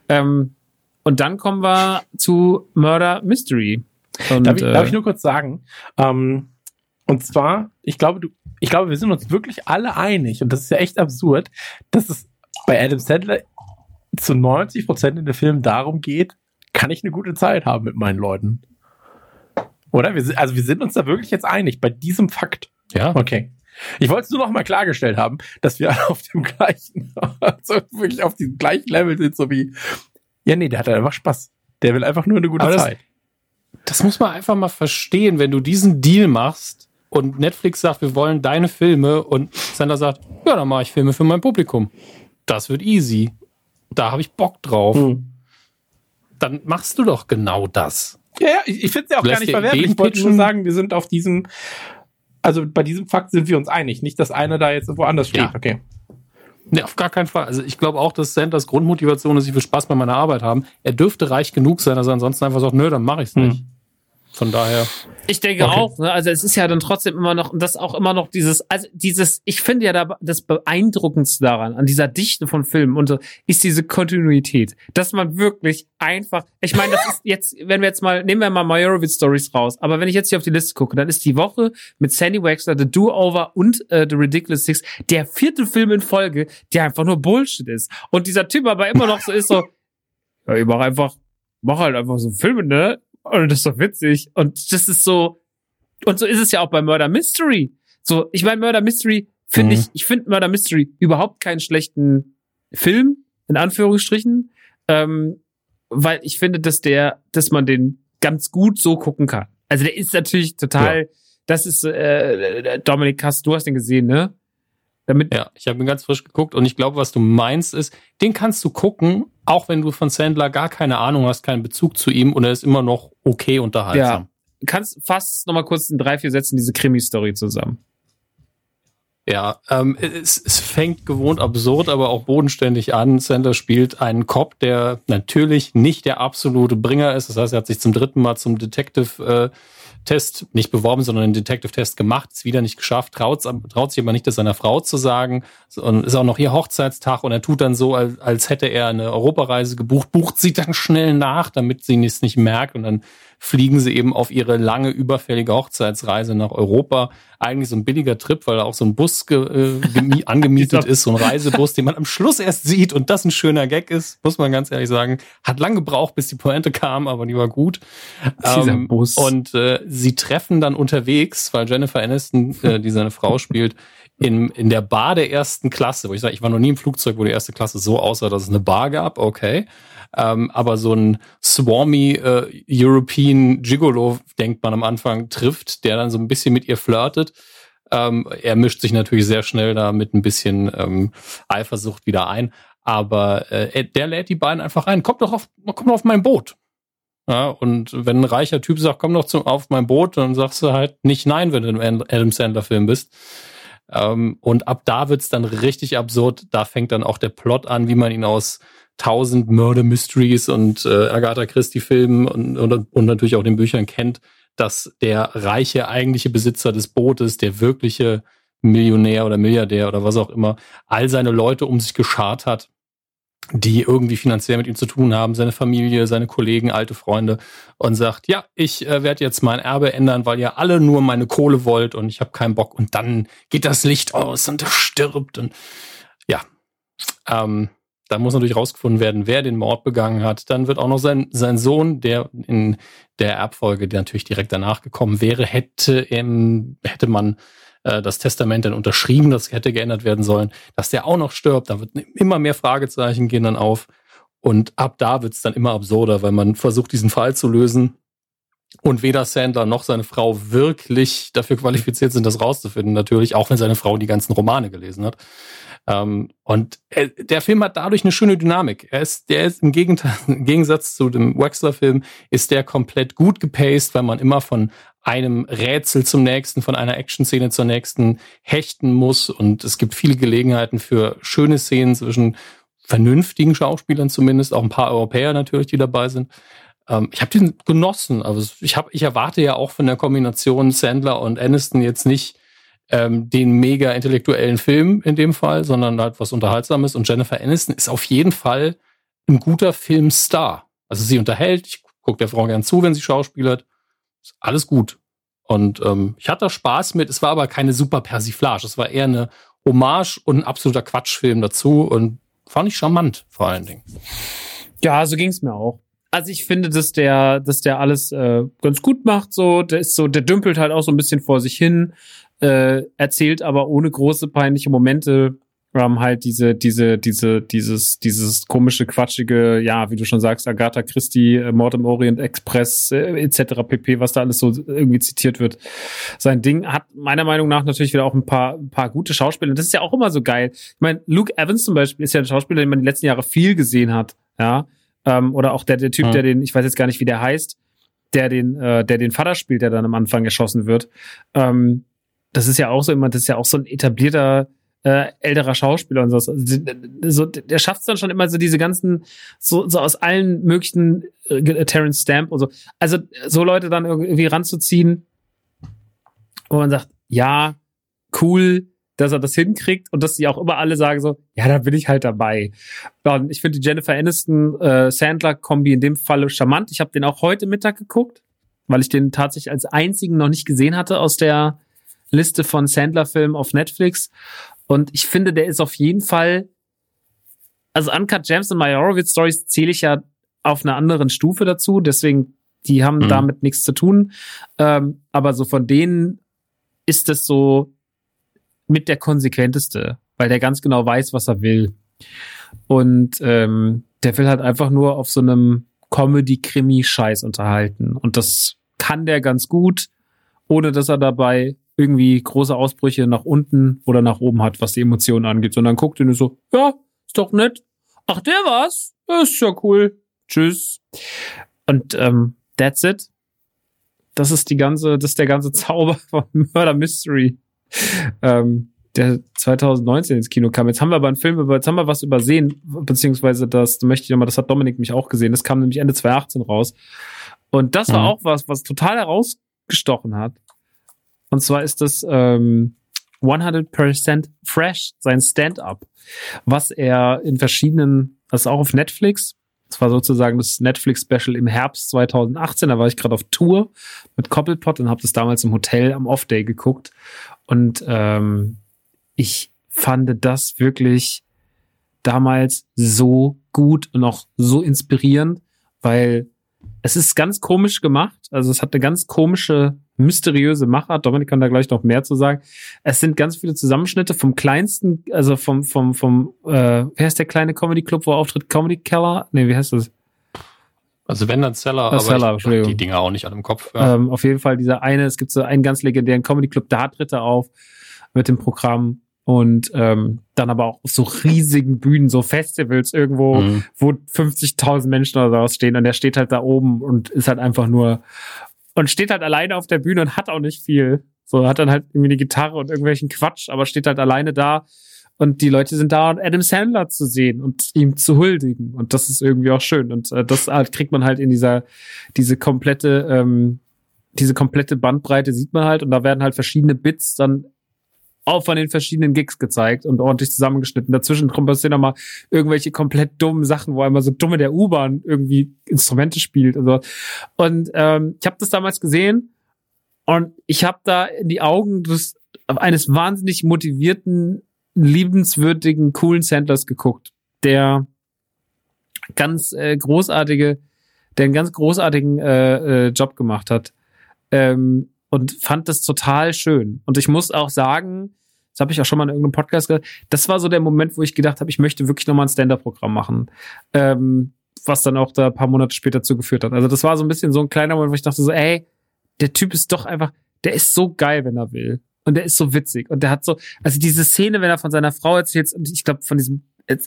Ähm, und dann kommen wir zu Murder Mystery. Und, darf, ich, äh, darf ich nur kurz sagen? Ähm, und zwar, ich glaube, du, ich glaube, wir sind uns wirklich alle einig, und das ist ja echt absurd, dass es bei Adam Sandler zu 90 Prozent in der Film darum geht, kann ich eine gute Zeit haben mit meinen Leuten. Oder? Wir sind, also wir sind uns da wirklich jetzt einig bei diesem Fakt. Ja. Okay. Ich wollte es nur noch mal klargestellt haben, dass wir [LAUGHS] auf dem gleichen, also wirklich auf diesem gleichen Level sind, so wie, ja, nee, der hat einfach Spaß. Der will einfach nur eine gute Aber Zeit. Das, das muss man einfach mal verstehen, wenn du diesen Deal machst und Netflix sagt, wir wollen deine Filme und Sender sagt, ja, dann mache ich Filme für mein Publikum. Das wird easy. Da habe ich Bock drauf. Hm. Dann machst du doch genau das. Ja, ja, ich, ich finde es ja auch gar nicht verwerflich. Ich wollte nur sagen, wir sind auf diesem, also bei diesem Fakt sind wir uns einig. Nicht, dass einer da jetzt woanders steht. Ja. Okay. Nee, auf gar keinen Fall. Also ich glaube auch, dass Sanders Grundmotivation ist, ich will Spaß bei meiner Arbeit haben. Er dürfte reich genug sein, dass er ansonsten einfach sagt, nö, dann mache ich's nicht. Hm. Von daher. Ich denke okay. auch, ne? also es ist ja dann trotzdem immer noch, das auch immer noch dieses, also dieses, ich finde ja da, das Beeindruckendste daran, an dieser Dichte von Filmen und so, ist diese Kontinuität. Dass man wirklich einfach, ich meine, das ist [LAUGHS] jetzt, wenn wir jetzt mal, nehmen wir mal Majorowitz Stories raus, aber wenn ich jetzt hier auf die Liste gucke, dann ist die Woche mit Sandy Wexler, The Do-Over und äh, The Ridiculous Six der vierte Film in Folge, der einfach nur Bullshit ist. Und dieser Typ aber immer noch so ist so, [LAUGHS] ja, ich mach einfach, mach halt einfach so Filme, ne? Und das ist doch witzig. Und das ist so, und so ist es ja auch bei Murder Mystery. So, ich meine, Murder Mystery finde mhm. ich, ich finde Murder Mystery überhaupt keinen schlechten Film, in Anführungsstrichen, ähm, weil ich finde, dass der, dass man den ganz gut so gucken kann. Also der ist natürlich total, ja. das ist, äh, Dominik, hast, du hast den gesehen, ne? Damit ja, ich habe ihn ganz frisch geguckt und ich glaube, was du meinst ist, den kannst du gucken, auch wenn du von Sandler gar keine Ahnung hast, keinen Bezug zu ihm und er ist immer noch okay unterhaltsam. Ja. Kannst fast nochmal kurz in drei, vier Sätzen diese Krimi-Story zusammen. Ja, ähm, es, es fängt gewohnt absurd, aber auch bodenständig an. Sandler spielt einen Cop, der natürlich nicht der absolute Bringer ist. Das heißt, er hat sich zum dritten Mal zum Detective äh, Test nicht beworben, sondern einen Detective-Test gemacht, ist wieder nicht geschafft, traut, traut sich aber nicht, das seiner Frau zu sagen. Und ist auch noch ihr Hochzeitstag und er tut dann so, als, als hätte er eine Europareise gebucht, bucht sie dann schnell nach, damit sie es nicht merkt. Und dann fliegen sie eben auf ihre lange, überfällige Hochzeitsreise nach Europa. Eigentlich so ein billiger Trip, weil da auch so ein Bus äh, [LAUGHS] angemietet ist, so ein Reisebus, den man am Schluss erst sieht und das ein schöner Gag ist, muss man ganz ehrlich sagen. Hat lang gebraucht, bis die Pointe kam, aber die war gut. Ähm, Bus. Und äh, sie treffen dann unterwegs, weil Jennifer Aniston, äh, die seine Frau spielt, in, in der Bar der ersten Klasse, wo ich sage, ich war noch nie im Flugzeug, wo die erste Klasse so aussah, dass es eine Bar gab, okay. Ähm, aber so ein swarmy äh, European Gigolo, denkt man am Anfang, trifft, der dann so ein bisschen mit ihr flirtet. Ähm, er mischt sich natürlich sehr schnell da mit ein bisschen ähm, Eifersucht wieder ein. Aber äh, der lädt die beiden einfach ein. Kommt doch auf, kommt doch auf mein Boot. Ja, und wenn ein reicher Typ sagt, komm doch zum, auf mein Boot, dann sagst du halt nicht nein, wenn du im Adam Sandler-Film bist. Ähm, und ab da wird's dann richtig absurd. Da fängt dann auch der Plot an, wie man ihn aus tausend Murder Mysteries und äh, Agatha Christie Filmen und, und, und natürlich auch den Büchern kennt, dass der reiche eigentliche Besitzer des Bootes, der wirkliche Millionär oder Milliardär oder was auch immer, all seine Leute um sich geschart hat die irgendwie finanziell mit ihm zu tun haben, seine Familie, seine Kollegen, alte Freunde und sagt, ja, ich äh, werde jetzt mein Erbe ändern, weil ihr alle nur meine Kohle wollt und ich habe keinen Bock. Und dann geht das Licht aus und er stirbt und ja, ähm, da muss natürlich rausgefunden werden, wer den Mord begangen hat. Dann wird auch noch sein, sein Sohn, der in der Erbfolge, der natürlich direkt danach gekommen wäre, hätte, im, hätte man äh, das Testament dann unterschrieben, das hätte geändert werden sollen, dass der auch noch stirbt. Da wird immer mehr Fragezeichen gehen dann auf. Und ab da wird es dann immer absurder, weil man versucht, diesen Fall zu lösen. Und weder Sandler noch seine Frau wirklich dafür qualifiziert sind, das rauszufinden, natürlich, auch wenn seine Frau die ganzen Romane gelesen hat. Ähm, und er, der Film hat dadurch eine schöne Dynamik. Er ist, der ist im, [LAUGHS] im Gegensatz zu dem Wexler-Film, ist der komplett gut gepaced, weil man immer von einem Rätsel zum nächsten, von einer Action-Szene zur nächsten hechten muss. Und es gibt viele Gelegenheiten für schöne Szenen zwischen vernünftigen Schauspielern zumindest, auch ein paar Europäer natürlich, die dabei sind. Ähm, ich habe den genossen. Also ich, hab, ich erwarte ja auch von der Kombination Sandler und Aniston jetzt nicht ähm, den mega intellektuellen Film in dem Fall, sondern halt was Unterhaltsames. Und Jennifer Aniston ist auf jeden Fall ein guter Filmstar. Also sie unterhält, ich gucke der Frau gern zu, wenn sie schauspielert. Ist alles gut. Und ähm, ich hatte Spaß mit, es war aber keine super Persiflage. Es war eher eine Hommage und ein absoluter Quatschfilm dazu und fand ich charmant vor allen Dingen. Ja, so ging es mir auch. Also ich finde, dass der, dass der alles äh, ganz gut macht. So, der ist so, der dümpelt halt auch so ein bisschen vor sich hin äh, erzählt aber ohne große peinliche Momente ähm, halt diese, diese, diese, dieses, dieses komische, quatschige, ja, wie du schon sagst, Agatha Christie, äh, Mord im Orient Express, äh, etc. pp, was da alles so irgendwie zitiert wird. Sein Ding hat meiner Meinung nach natürlich wieder auch ein paar, ein paar gute Schauspieler. Und das ist ja auch immer so geil. Ich meine, Luke Evans zum Beispiel ist ja ein Schauspieler, den man die letzten Jahre viel gesehen hat, ja. Ähm, oder auch der, der Typ, mhm. der den, ich weiß jetzt gar nicht, wie der heißt, der den, äh, der den Vater spielt, der dann am Anfang erschossen wird. Ähm, das ist ja auch so immer, das ist ja auch so ein etablierter äh, älterer Schauspieler und so. Also, so der schafft es dann schon immer so diese ganzen, so, so aus allen möglichen äh, Terrence Stamp und so. Also so Leute dann irgendwie ranzuziehen, wo man sagt, ja, cool, dass er das hinkriegt und dass sie auch immer alle sagen so, ja, da bin ich halt dabei. Und ich finde die Jennifer Aniston äh, Sandler Kombi in dem Falle charmant. Ich habe den auch heute Mittag geguckt, weil ich den tatsächlich als einzigen noch nicht gesehen hatte aus der Liste von Sandler-Filmen auf Netflix. Und ich finde, der ist auf jeden Fall, also Uncut Gems und Meyerowitz Stories zähle ich ja auf einer anderen Stufe dazu, deswegen, die haben mhm. damit nichts zu tun. Ähm, aber so von denen ist es so mit der konsequenteste, weil der ganz genau weiß, was er will. Und ähm, der will halt einfach nur auf so einem Comedy-Krimi-Scheiß unterhalten. Und das kann der ganz gut, ohne dass er dabei irgendwie große Ausbrüche nach unten oder nach oben hat, was die Emotionen angeht, sondern guckt und so, ja, ist doch nett. Ach, der war's? Ist ja cool. Tschüss. Und ähm, that's it. Das ist die ganze, das ist der ganze [LAUGHS] Zauber von Murder Mystery, ähm, der 2019 ins Kino kam. Jetzt haben wir aber einen Film über, jetzt haben wir was übersehen, beziehungsweise das möchte ich nochmal, das hat Dominik mich auch gesehen. Das kam nämlich Ende 2018 raus. Und das war mhm. auch was, was total herausgestochen hat. Und zwar ist das ähm, 100% Fresh, sein Stand-up, was er in verschiedenen, das ist auch auf Netflix, das war sozusagen das Netflix-Special im Herbst 2018. Da war ich gerade auf Tour mit Koppelpot und habe das damals im Hotel am Off-Day geguckt. Und ähm, ich fand das wirklich damals so gut und auch so inspirierend, weil es ist ganz komisch gemacht. Also es hat eine ganz komische mysteriöse Machart. Dominik kann da gleich noch mehr zu sagen. Es sind ganz viele Zusammenschnitte vom kleinsten, also vom, vom, vom, äh, wie heißt der kleine Comedy Club, wo er auftritt? Comedy Keller? Nee, wie heißt das? Also wenn dann Zeller, aber Zeller, ich die Dinger auch nicht an dem Kopf. Ja. Ähm, auf jeden Fall dieser eine, es gibt so einen ganz legendären Comedy Club, da tritt er auf mit dem Programm und ähm, dann aber auch auf so riesigen Bühnen, so Festivals irgendwo, mhm. wo 50.000 Menschen oder so stehen und der steht halt da oben und ist halt einfach nur und steht halt alleine auf der Bühne und hat auch nicht viel. So hat dann halt irgendwie eine Gitarre und irgendwelchen Quatsch, aber steht halt alleine da und die Leute sind da, Adam Sandler zu sehen und ihm zu huldigen und das ist irgendwie auch schön und äh, das halt kriegt man halt in dieser diese komplette ähm, diese komplette Bandbreite sieht man halt und da werden halt verschiedene Bits dann auch von den verschiedenen Gigs gezeigt und ordentlich zusammengeschnitten. Dazwischen passieren nochmal irgendwelche komplett dummen Sachen, wo einmal so dumme der U-Bahn irgendwie Instrumente spielt und so. Und ähm, ich habe das damals gesehen und ich habe da in die Augen des eines wahnsinnig motivierten, liebenswürdigen, coolen Sandlers geguckt, der ganz äh, großartige, der einen ganz großartigen äh, äh, Job gemacht hat. Ähm, und fand das total schön. Und ich muss auch sagen, das habe ich auch schon mal in irgendeinem Podcast gesagt, das war so der Moment, wo ich gedacht habe, ich möchte wirklich nochmal ein Stand-Up-Programm machen. Ähm, was dann auch da ein paar Monate später zugeführt hat. Also das war so ein bisschen so ein kleiner Moment, wo ich dachte so, ey, der Typ ist doch einfach, der ist so geil, wenn er will. Und der ist so witzig. Und der hat so, also diese Szene, wenn er von seiner Frau erzählt, und ich glaube, von diesem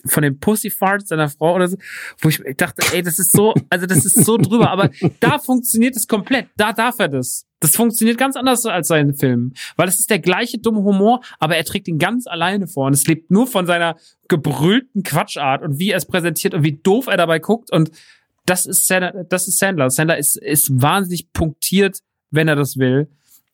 von den Pussyfarts seiner Frau oder so, wo ich dachte, ey, das ist so, also das ist so drüber, aber da funktioniert es komplett, da darf er das. Das funktioniert ganz anders als seinen Film, weil es ist der gleiche dumme Humor, aber er trägt ihn ganz alleine vor und es lebt nur von seiner gebrüllten Quatschart und wie er es präsentiert und wie doof er dabei guckt und das ist Sandler, das ist Sandler. Sandler ist, ist wahnsinnig punktiert, wenn er das will.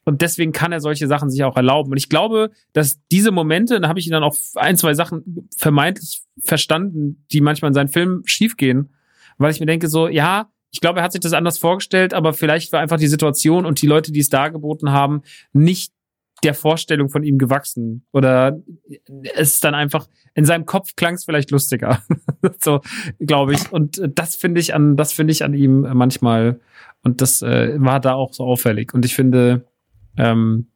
Und deswegen kann er solche Sachen sich auch erlauben. Und ich glaube, dass diese Momente, da habe ich ihn dann auch ein, zwei Sachen vermeintlich verstanden, die manchmal in seinen Filmen schiefgehen, weil ich mir denke so, ja, ich glaube, er hat sich das anders vorgestellt, aber vielleicht war einfach die Situation und die Leute, die es dargeboten haben, nicht der Vorstellung von ihm gewachsen. Oder es ist dann einfach, in seinem Kopf klang es vielleicht lustiger. [LAUGHS] so, glaube ich. Und das finde ich an, das finde ich an ihm manchmal. Und das äh, war da auch so auffällig. Und ich finde, ähm,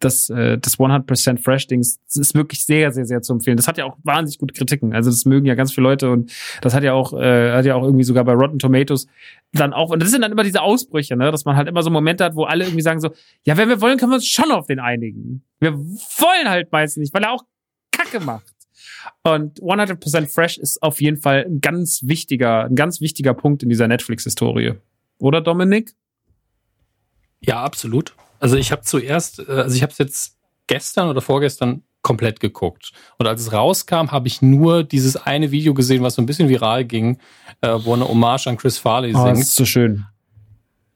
das, äh, das 100% Fresh-Dings ist wirklich sehr, sehr, sehr zu empfehlen. Das hat ja auch wahnsinnig gute Kritiken. Also das mögen ja ganz viele Leute und das hat ja auch, äh, hat ja auch irgendwie sogar bei Rotten Tomatoes dann auch, und das sind dann immer diese Ausbrüche, ne, dass man halt immer so Momente hat, wo alle irgendwie sagen so, ja, wenn wir wollen, können wir uns schon auf den einigen. Wir wollen halt meistens nicht, weil er auch Kacke macht. Und 100% Fresh ist auf jeden Fall ein ganz wichtiger, ein ganz wichtiger Punkt in dieser Netflix-Historie. Oder Dominik? Ja, absolut. Also ich habe zuerst, äh, also ich habe es jetzt gestern oder vorgestern komplett geguckt. Und als es rauskam, habe ich nur dieses eine Video gesehen, was so ein bisschen viral ging, äh, wo eine Hommage an Chris Farley oh, singt. Das ist so schön.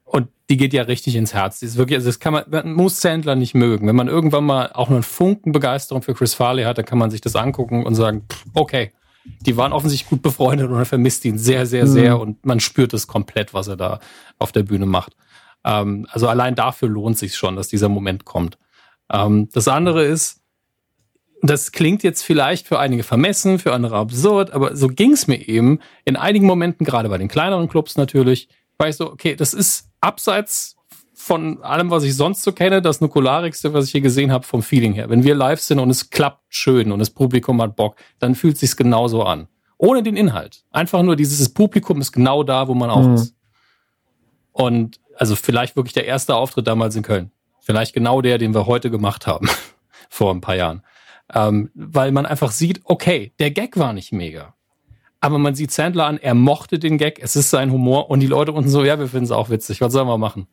Und die geht ja richtig ins Herz. Die ist wirklich, also das kann man, man muss Sandler nicht mögen. Wenn man irgendwann mal auch nur einen Funken Begeisterung für Chris Farley hat, dann kann man sich das angucken und sagen, okay, die waren offensichtlich gut befreundet und er vermisst ihn sehr, sehr, sehr mhm. und man spürt es komplett, was er da auf der Bühne macht. Ähm, also allein dafür lohnt sich schon, dass dieser Moment kommt. Ähm, das andere ist, das klingt jetzt vielleicht für einige vermessen, für andere absurd, aber so ging es mir eben in einigen Momenten, gerade bei den kleineren Clubs natürlich, war ich so, okay, das ist abseits von allem, was ich sonst so kenne, das Nukularigste, was ich hier gesehen habe, vom Feeling her. Wenn wir live sind und es klappt schön und das Publikum hat Bock, dann fühlt es sich genauso an. Ohne den Inhalt. Einfach nur dieses Publikum ist genau da, wo man auch mhm. ist. Und also vielleicht wirklich der erste Auftritt damals in Köln. Vielleicht genau der, den wir heute gemacht haben, [LAUGHS] vor ein paar Jahren. Ähm, weil man einfach sieht, okay, der Gag war nicht mega. Aber man sieht Sandler an, er mochte den Gag, es ist sein Humor und die Leute unten so, ja, wir finden es auch witzig, was sollen wir machen?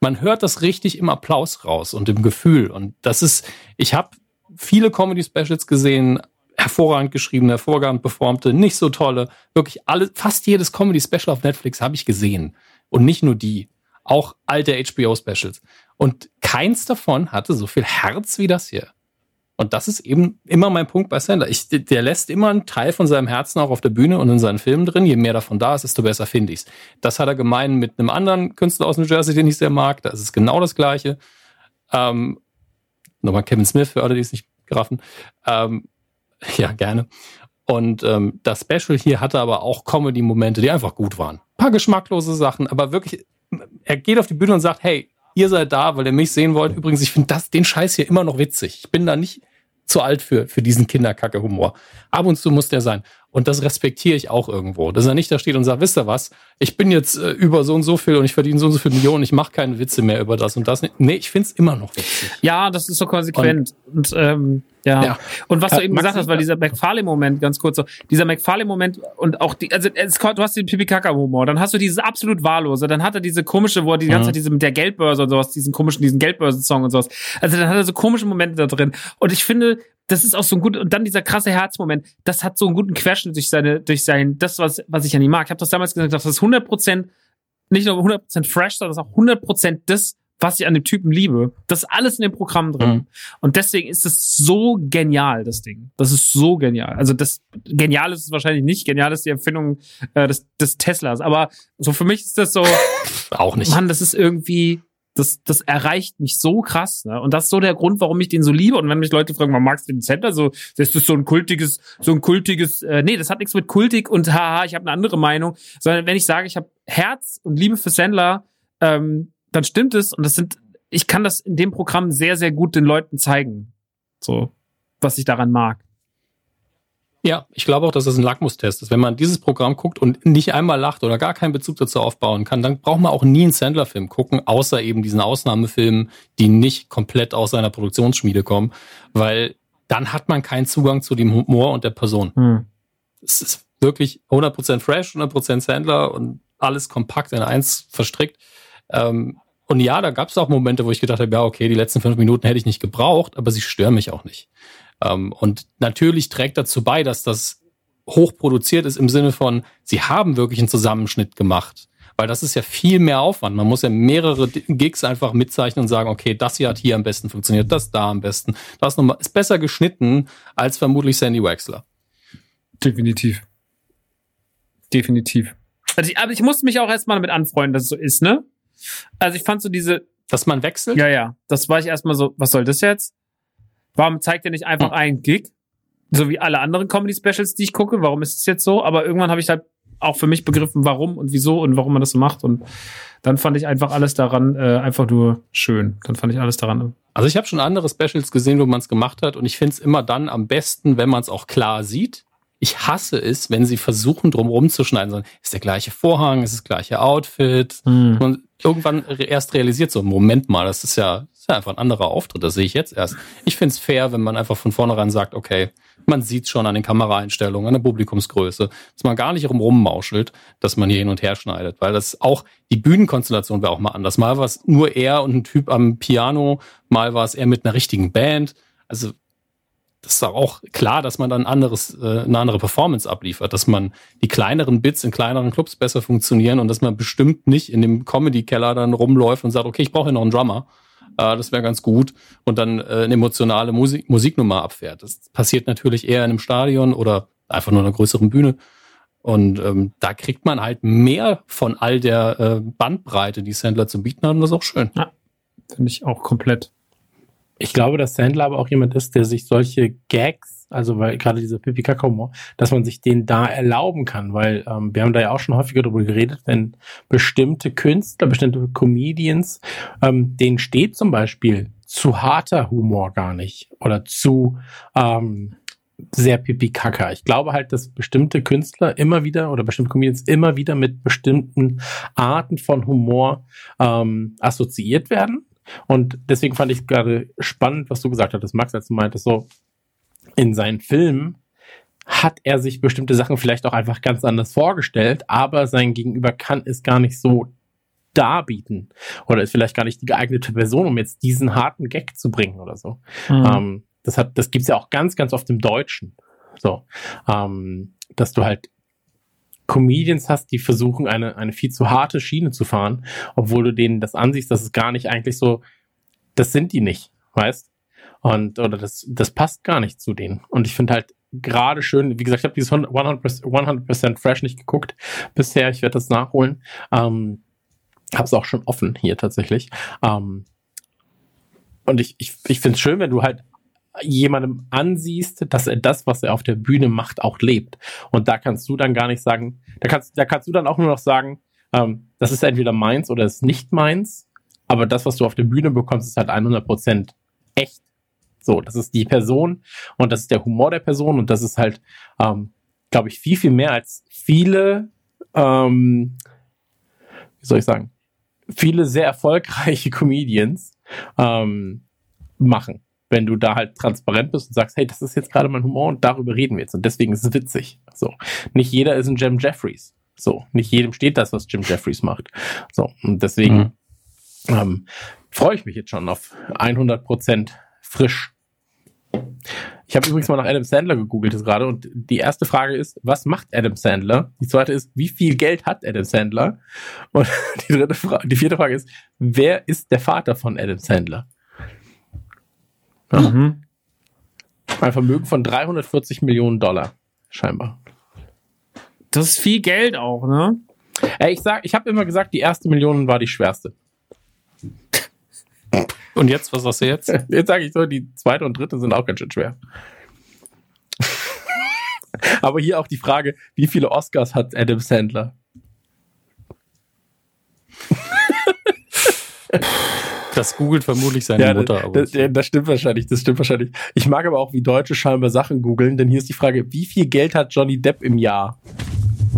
Man hört das richtig im Applaus raus und im Gefühl. Und das ist, ich habe viele Comedy-Specials gesehen, hervorragend geschriebene, hervorragend performte, nicht so tolle, wirklich alle, fast jedes Comedy-Special auf Netflix habe ich gesehen. Und nicht nur die auch alte HBO-Specials. Und keins davon hatte so viel Herz wie das hier. Und das ist eben immer mein Punkt bei Sandler. Ich, der lässt immer einen Teil von seinem Herzen auch auf der Bühne und in seinen Filmen drin. Je mehr davon da ist, desto besser finde ich's. Das hat er gemein mit einem anderen Künstler aus New Jersey, den ich sehr mag. Da ist es genau das Gleiche. Ähm, nochmal Kevin Smith für alle, die es nicht geraffen. Ähm, [LAUGHS] ja, gerne. Und ähm, das Special hier hatte aber auch Comedy-Momente, die einfach gut waren. Ein paar geschmacklose Sachen, aber wirklich er geht auf die Bühne und sagt, hey, ihr seid da, weil ihr mich sehen wollt. Übrigens, ich finde das, den Scheiß hier immer noch witzig. Ich bin da nicht zu alt für, für diesen Kinderkacke-Humor. Ab und zu muss der sein. Und das respektiere ich auch irgendwo. Dass er nicht da steht und sagt, wisst ihr was, ich bin jetzt äh, über so und so viel und ich verdiene so und so viel Millionen, ich mache keine Witze mehr über das und das. Nee, ich finde es immer noch witzig. Ja, das ist so konsequent. Und, und ähm, ja. ja. Und was du eben gesagt hast, weil dieser McFarlane-Moment, ganz kurz so, dieser McFarlane-Moment und auch die, also es, du hast den Pipi-Kaka-Humor, dann hast du dieses absolut wahllose, dann hat er diese komische, wo er die ganze mhm. Zeit diese mit der Geldbörse und sowas, diesen komischen, diesen Geldbörsen-Song und sowas. Also dann hat er so komische Momente da drin. Und ich finde, das ist auch so ein gut und dann dieser krasse Herzmoment, das hat so einen guten Querschnitt durch seine durch sein das was was ich an ihm mag. Ich habe das damals gesagt, das ist 100 nicht nur 100% fresh, sondern das ist auch 100% das was ich an dem Typen liebe. Das ist alles in dem Programm drin. Mhm. Und deswegen ist es so genial, das Ding. Das ist so genial. Also das genial ist es wahrscheinlich nicht. Genial ist die Erfindung äh, des, des Teslas. Aber so für mich ist das so. [LAUGHS] Auch nicht. Mann, das ist irgendwie das, das erreicht mich so krass. Ne? Und das ist so der Grund, warum ich den so liebe. Und wenn mich Leute fragen, warum magst du den Center? So, das ist so ein kultiges, so ein kultiges, äh, nee, das hat nichts mit kultig und haha, ich habe eine andere Meinung. Sondern wenn ich sage, ich habe Herz und Liebe für Sandler, ähm, dann stimmt es. Und das sind, ich kann das in dem Programm sehr, sehr gut den Leuten zeigen. So, was ich daran mag. Ja, ich glaube auch, dass das ein Lackmustest ist. Wenn man dieses Programm guckt und nicht einmal lacht oder gar keinen Bezug dazu aufbauen kann, dann braucht man auch nie einen Sandler-Film gucken, außer eben diesen Ausnahmefilmen, die nicht komplett aus seiner Produktionsschmiede kommen, weil dann hat man keinen Zugang zu dem Humor und der Person. Hm. Es ist wirklich 100% Fresh, 100% Sandler und alles kompakt in eins verstrickt. Ähm, und ja, da gab es auch Momente, wo ich gedacht habe, ja, okay, die letzten fünf Minuten hätte ich nicht gebraucht, aber sie stören mich auch nicht. Ähm, und natürlich trägt dazu bei, dass das hochproduziert ist im Sinne von, sie haben wirklich einen Zusammenschnitt gemacht. Weil das ist ja viel mehr Aufwand. Man muss ja mehrere Gigs einfach mitzeichnen und sagen, okay, das hier hat hier am besten funktioniert, das da am besten. Das nochmal, ist besser geschnitten als vermutlich Sandy Wexler. Definitiv. Definitiv. Also ich, aber ich musste mich auch erstmal damit anfreunden, dass es so ist, ne? Also ich fand so diese. Dass man wechselt? Ja, ja. Das war ich erstmal so, was soll das jetzt? Warum zeigt er nicht einfach hm. einen Gig? So wie alle anderen Comedy-Specials, die ich gucke. Warum ist es jetzt so? Aber irgendwann habe ich halt auch für mich begriffen, warum und wieso und warum man das so macht. Und dann fand ich einfach alles daran äh, einfach nur schön. Dann fand ich alles daran. Also ich habe schon andere Specials gesehen, wo man es gemacht hat. Und ich finde es immer dann am besten, wenn man es auch klar sieht. Ich hasse es, wenn sie versuchen, drum rumzuschneiden. So, ist der gleiche Vorhang, ist das gleiche Outfit. Hm. Und irgendwann erst realisiert so, Moment mal, das ist ja ist ja einfach ein anderer Auftritt, das sehe ich jetzt erst. Ich finde es fair, wenn man einfach von vornherein sagt, okay, man sieht schon an den Kameraeinstellungen, an der Publikumsgröße, dass man gar nicht rummauschelt, dass man hier hin und her schneidet, weil das auch, die Bühnenkonstellation wäre auch mal anders. Mal war es nur er und ein Typ am Piano, mal war es er mit einer richtigen Band. Also das ist auch klar, dass man dann anderes, äh, eine andere Performance abliefert, dass man die kleineren Bits in kleineren Clubs besser funktionieren und dass man bestimmt nicht in dem Comedy-Keller dann rumläuft und sagt, okay, ich brauche hier noch einen Drummer, äh, das wäre ganz gut, und dann äh, eine emotionale Musik Musiknummer abfährt. Das passiert natürlich eher in einem Stadion oder einfach nur einer größeren Bühne. Und ähm, da kriegt man halt mehr von all der äh, Bandbreite, die Sandler zu bieten hat, und das ist auch schön. Ja, finde ich auch komplett. Ich glaube, dass Sandler aber auch jemand ist, der sich solche Gags also weil gerade dieser Pipi Kakao, dass man sich den da erlauben kann, weil ähm, wir haben da ja auch schon häufiger darüber geredet, wenn bestimmte Künstler, bestimmte Comedians, ähm, denen steht zum Beispiel zu harter Humor gar nicht oder zu ähm, sehr pipi kaka. Ich glaube halt, dass bestimmte Künstler immer wieder oder bestimmte Comedians immer wieder mit bestimmten Arten von Humor ähm, assoziiert werden. Und deswegen fand ich gerade spannend, was du gesagt hattest, Max, als du meintest, so, in seinen Filmen hat er sich bestimmte Sachen vielleicht auch einfach ganz anders vorgestellt, aber sein Gegenüber kann es gar nicht so darbieten oder ist vielleicht gar nicht die geeignete Person, um jetzt diesen harten Gag zu bringen oder so. Mhm. Ähm, das hat, das gibt's ja auch ganz, ganz oft im Deutschen. So, ähm, dass du halt Comedians hast, die versuchen, eine, eine viel zu harte Schiene zu fahren, obwohl du denen das ansiehst, dass es gar nicht eigentlich so, das sind die nicht, weißt? Und, oder das, das passt gar nicht zu denen. Und ich finde halt gerade schön, wie gesagt, ich habe dieses 100%, 100% Fresh nicht geguckt bisher. Ich werde das nachholen. Ähm, habe es auch schon offen hier tatsächlich. Ähm, und ich, ich, ich finde es schön, wenn du halt jemandem ansiehst, dass er das, was er auf der Bühne macht, auch lebt. Und da kannst du dann gar nicht sagen, da kannst, da kannst du dann auch nur noch sagen, ähm, das ist entweder meins oder ist nicht meins. Aber das, was du auf der Bühne bekommst, ist halt 100% echt. So, das ist die Person und das ist der Humor der Person und das ist halt, ähm, glaube ich, viel, viel mehr als viele, ähm, wie soll ich sagen, viele sehr erfolgreiche [LAUGHS] Comedians ähm, machen. Wenn du da halt transparent bist und sagst, hey, das ist jetzt gerade mein Humor und darüber reden wir jetzt und deswegen ist es witzig. So, nicht jeder ist ein Jim Jeffries. So, nicht jedem steht das, was Jim Jeffries macht. So, und deswegen mhm. ähm, freue ich mich jetzt schon auf 100 Prozent frisch Ich habe übrigens mal nach Adam Sandler gegoogelt jetzt gerade und die erste Frage ist, was macht Adam Sandler? Die zweite ist, wie viel Geld hat Adam Sandler? Und [LAUGHS] die dritte Frage, die vierte Frage ist, wer ist der Vater von Adam Sandler? Mhm. Ein Vermögen von 340 Millionen Dollar, scheinbar. Das ist viel Geld auch, ne? Ey, ich sag, ich habe immer gesagt, die erste Million war die schwerste. [LAUGHS] Und jetzt, was sagst du jetzt? [LAUGHS] Jetzt sage ich so, die zweite und dritte sind auch ganz schön schwer. [LAUGHS] Aber hier auch die Frage, wie viele Oscars hat Adam Sandler? Das googelt vermutlich seine Mutter. Das, das, das, stimmt wahrscheinlich, das stimmt wahrscheinlich. Ich mag aber auch, wie Deutsche scheinbar Sachen googeln, denn hier ist die Frage, wie viel Geld hat Johnny Depp im Jahr?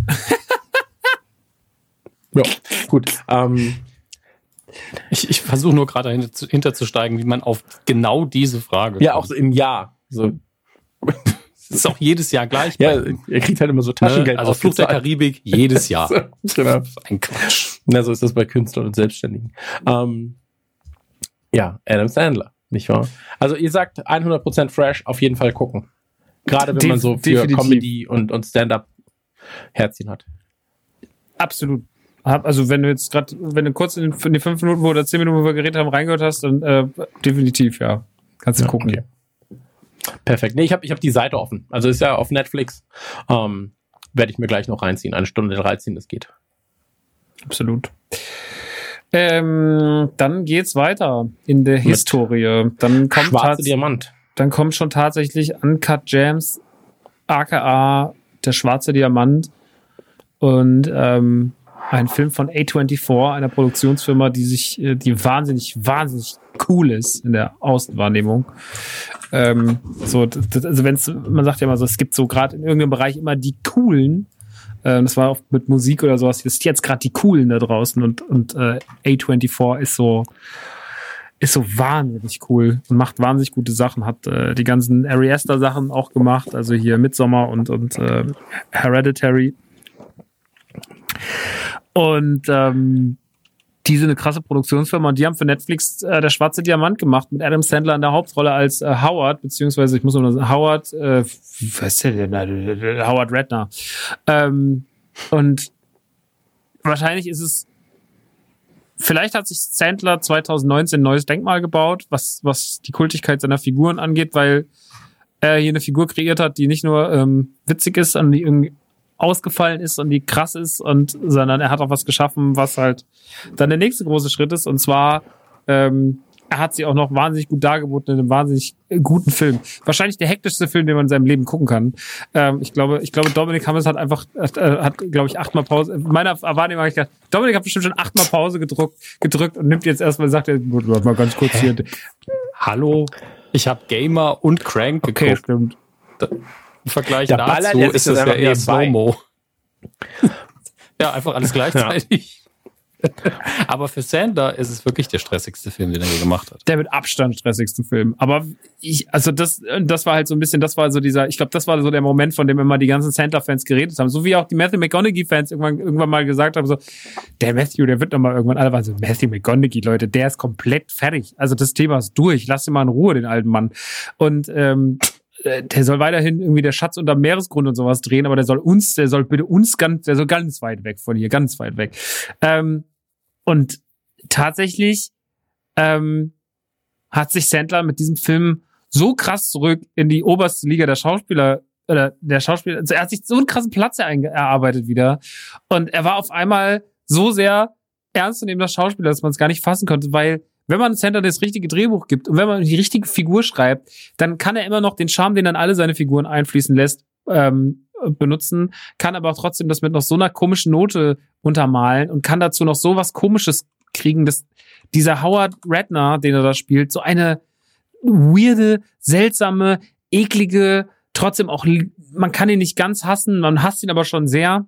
[LAUGHS] ja, gut. Ähm, ich ich versuche nur gerade hinter, hinterzusteigen, wie man auf genau diese Frage. Ja, kommt. auch so im Jahr. So. Das [LAUGHS] ist auch jedes Jahr gleich. Ja, er kriegt halt immer so Taschengeld. Ne? Also Fluch der Karibik jedes [LAUGHS] Jahr. genau. Ein Quatsch. Na, so ist das bei Künstlern und Selbstständigen. Ähm, ja, Adam Sandler, nicht wahr? Also ihr sagt 100% fresh, auf jeden Fall gucken. Gerade wenn man so für Definitiv. Comedy und, und Stand-up Herzchen hat. Absolut. Also wenn du jetzt gerade, wenn du kurz in, die fünf Minuten oder zehn Minuten, wo wir geredet haben, reingehört hast, dann äh, definitiv, ja. Kannst du ja, gucken. Okay. Perfekt. Nee, ich habe ich hab die Seite offen. Also ist ja auf Netflix. Ähm, Werde ich mir gleich noch reinziehen. Eine Stunde 13, das geht. Absolut. Ähm, dann geht's weiter in der Mit Historie. Dann kommt Schwarze Diamant. Dann kommt schon tatsächlich Uncut Jams, aka der schwarze Diamant. Und ähm, ein Film von A24, einer Produktionsfirma, die sich, äh, die wahnsinnig, wahnsinnig cool ist in der Außenwahrnehmung. Ähm, so, das, also wenn's, man sagt ja immer so, es gibt so gerade in irgendeinem Bereich immer die coolen. Ähm, das war oft mit Musik oder sowas. Ist jetzt gerade die coolen da draußen und und äh, A24 ist so ist so wahnsinnig cool und macht wahnsinnig gute Sachen. Hat äh, die ganzen Ari Aster Sachen auch gemacht, also hier Midsommar und und äh, Hereditary. Und ähm, die sind eine krasse Produktionsfirma und die haben für Netflix äh, der schwarze Diamant gemacht mit Adam Sandler in der Hauptrolle als äh, Howard, beziehungsweise ich muss nur sagen, Howard, äh, was ist der denn? Howard Redner. Ähm, und wahrscheinlich ist es, vielleicht hat sich Sandler 2019 ein neues Denkmal gebaut, was, was die Kultigkeit seiner Figuren angeht, weil er hier eine Figur kreiert hat, die nicht nur ähm, witzig ist, sondern die irgendwie ausgefallen ist und die krass ist und sondern er hat auch was geschaffen, was halt dann der nächste große Schritt ist und zwar ähm, er hat sie auch noch wahnsinnig gut dargeboten in einem wahnsinnig guten Film. Wahrscheinlich der hektischste Film, den man in seinem Leben gucken kann. Ähm, ich glaube, ich glaube, Dominik Hammers hat einfach, hat, äh, hat glaube ich, achtmal Pause. In meiner Wahrnehmung habe ich gedacht, Dominik hat bestimmt schon achtmal Pause gedruckt, gedrückt und nimmt jetzt erstmal, sagt er, mal ganz kurz hier. Hallo, ich habe Gamer und Crank geguckt. Okay, stimmt. Da, im Vergleich ja, dazu ist das ja eher Slow-Mo. [LAUGHS] ja, einfach alles gleichzeitig. Ja. [LAUGHS] Aber für Sander ist es wirklich der stressigste Film, den er je gemacht hat. Der mit Abstand stressigste Film. Aber ich, also das, das war halt so ein bisschen, das war so dieser, ich glaube, das war so der Moment, von dem immer die ganzen Sandler-Fans geredet haben. So wie auch die Matthew McConaughey-Fans irgendwann, irgendwann mal gesagt haben, so, der Matthew, der wird nochmal irgendwann, alle waren so, Matthew McConaughey, Leute, der ist komplett fertig. Also das Thema ist durch. Lass ihn mal in Ruhe, den alten Mann. Und, ähm, äh, der soll weiterhin irgendwie der Schatz unter Meeresgrund und sowas drehen, aber der soll uns, der soll bitte uns ganz, der soll ganz weit weg von hier, ganz weit weg. Ähm, und tatsächlich ähm, hat sich Sandler mit diesem Film so krass zurück in die oberste Liga der Schauspieler oder der Schauspieler, also er hat sich so einen krassen Platz erarbeitet wieder und er war auf einmal so sehr ernst in dem Schauspieler, dass man es gar nicht fassen konnte, weil wenn man Center das richtige Drehbuch gibt und wenn man die richtige Figur schreibt, dann kann er immer noch den Charme, den dann alle seine Figuren einfließen lässt, ähm, benutzen, kann aber auch trotzdem das mit noch so einer komischen Note untermalen und kann dazu noch so was Komisches kriegen, dass dieser Howard Redner, den er da spielt, so eine weirde, seltsame, eklige, trotzdem auch, man kann ihn nicht ganz hassen, man hasst ihn aber schon sehr.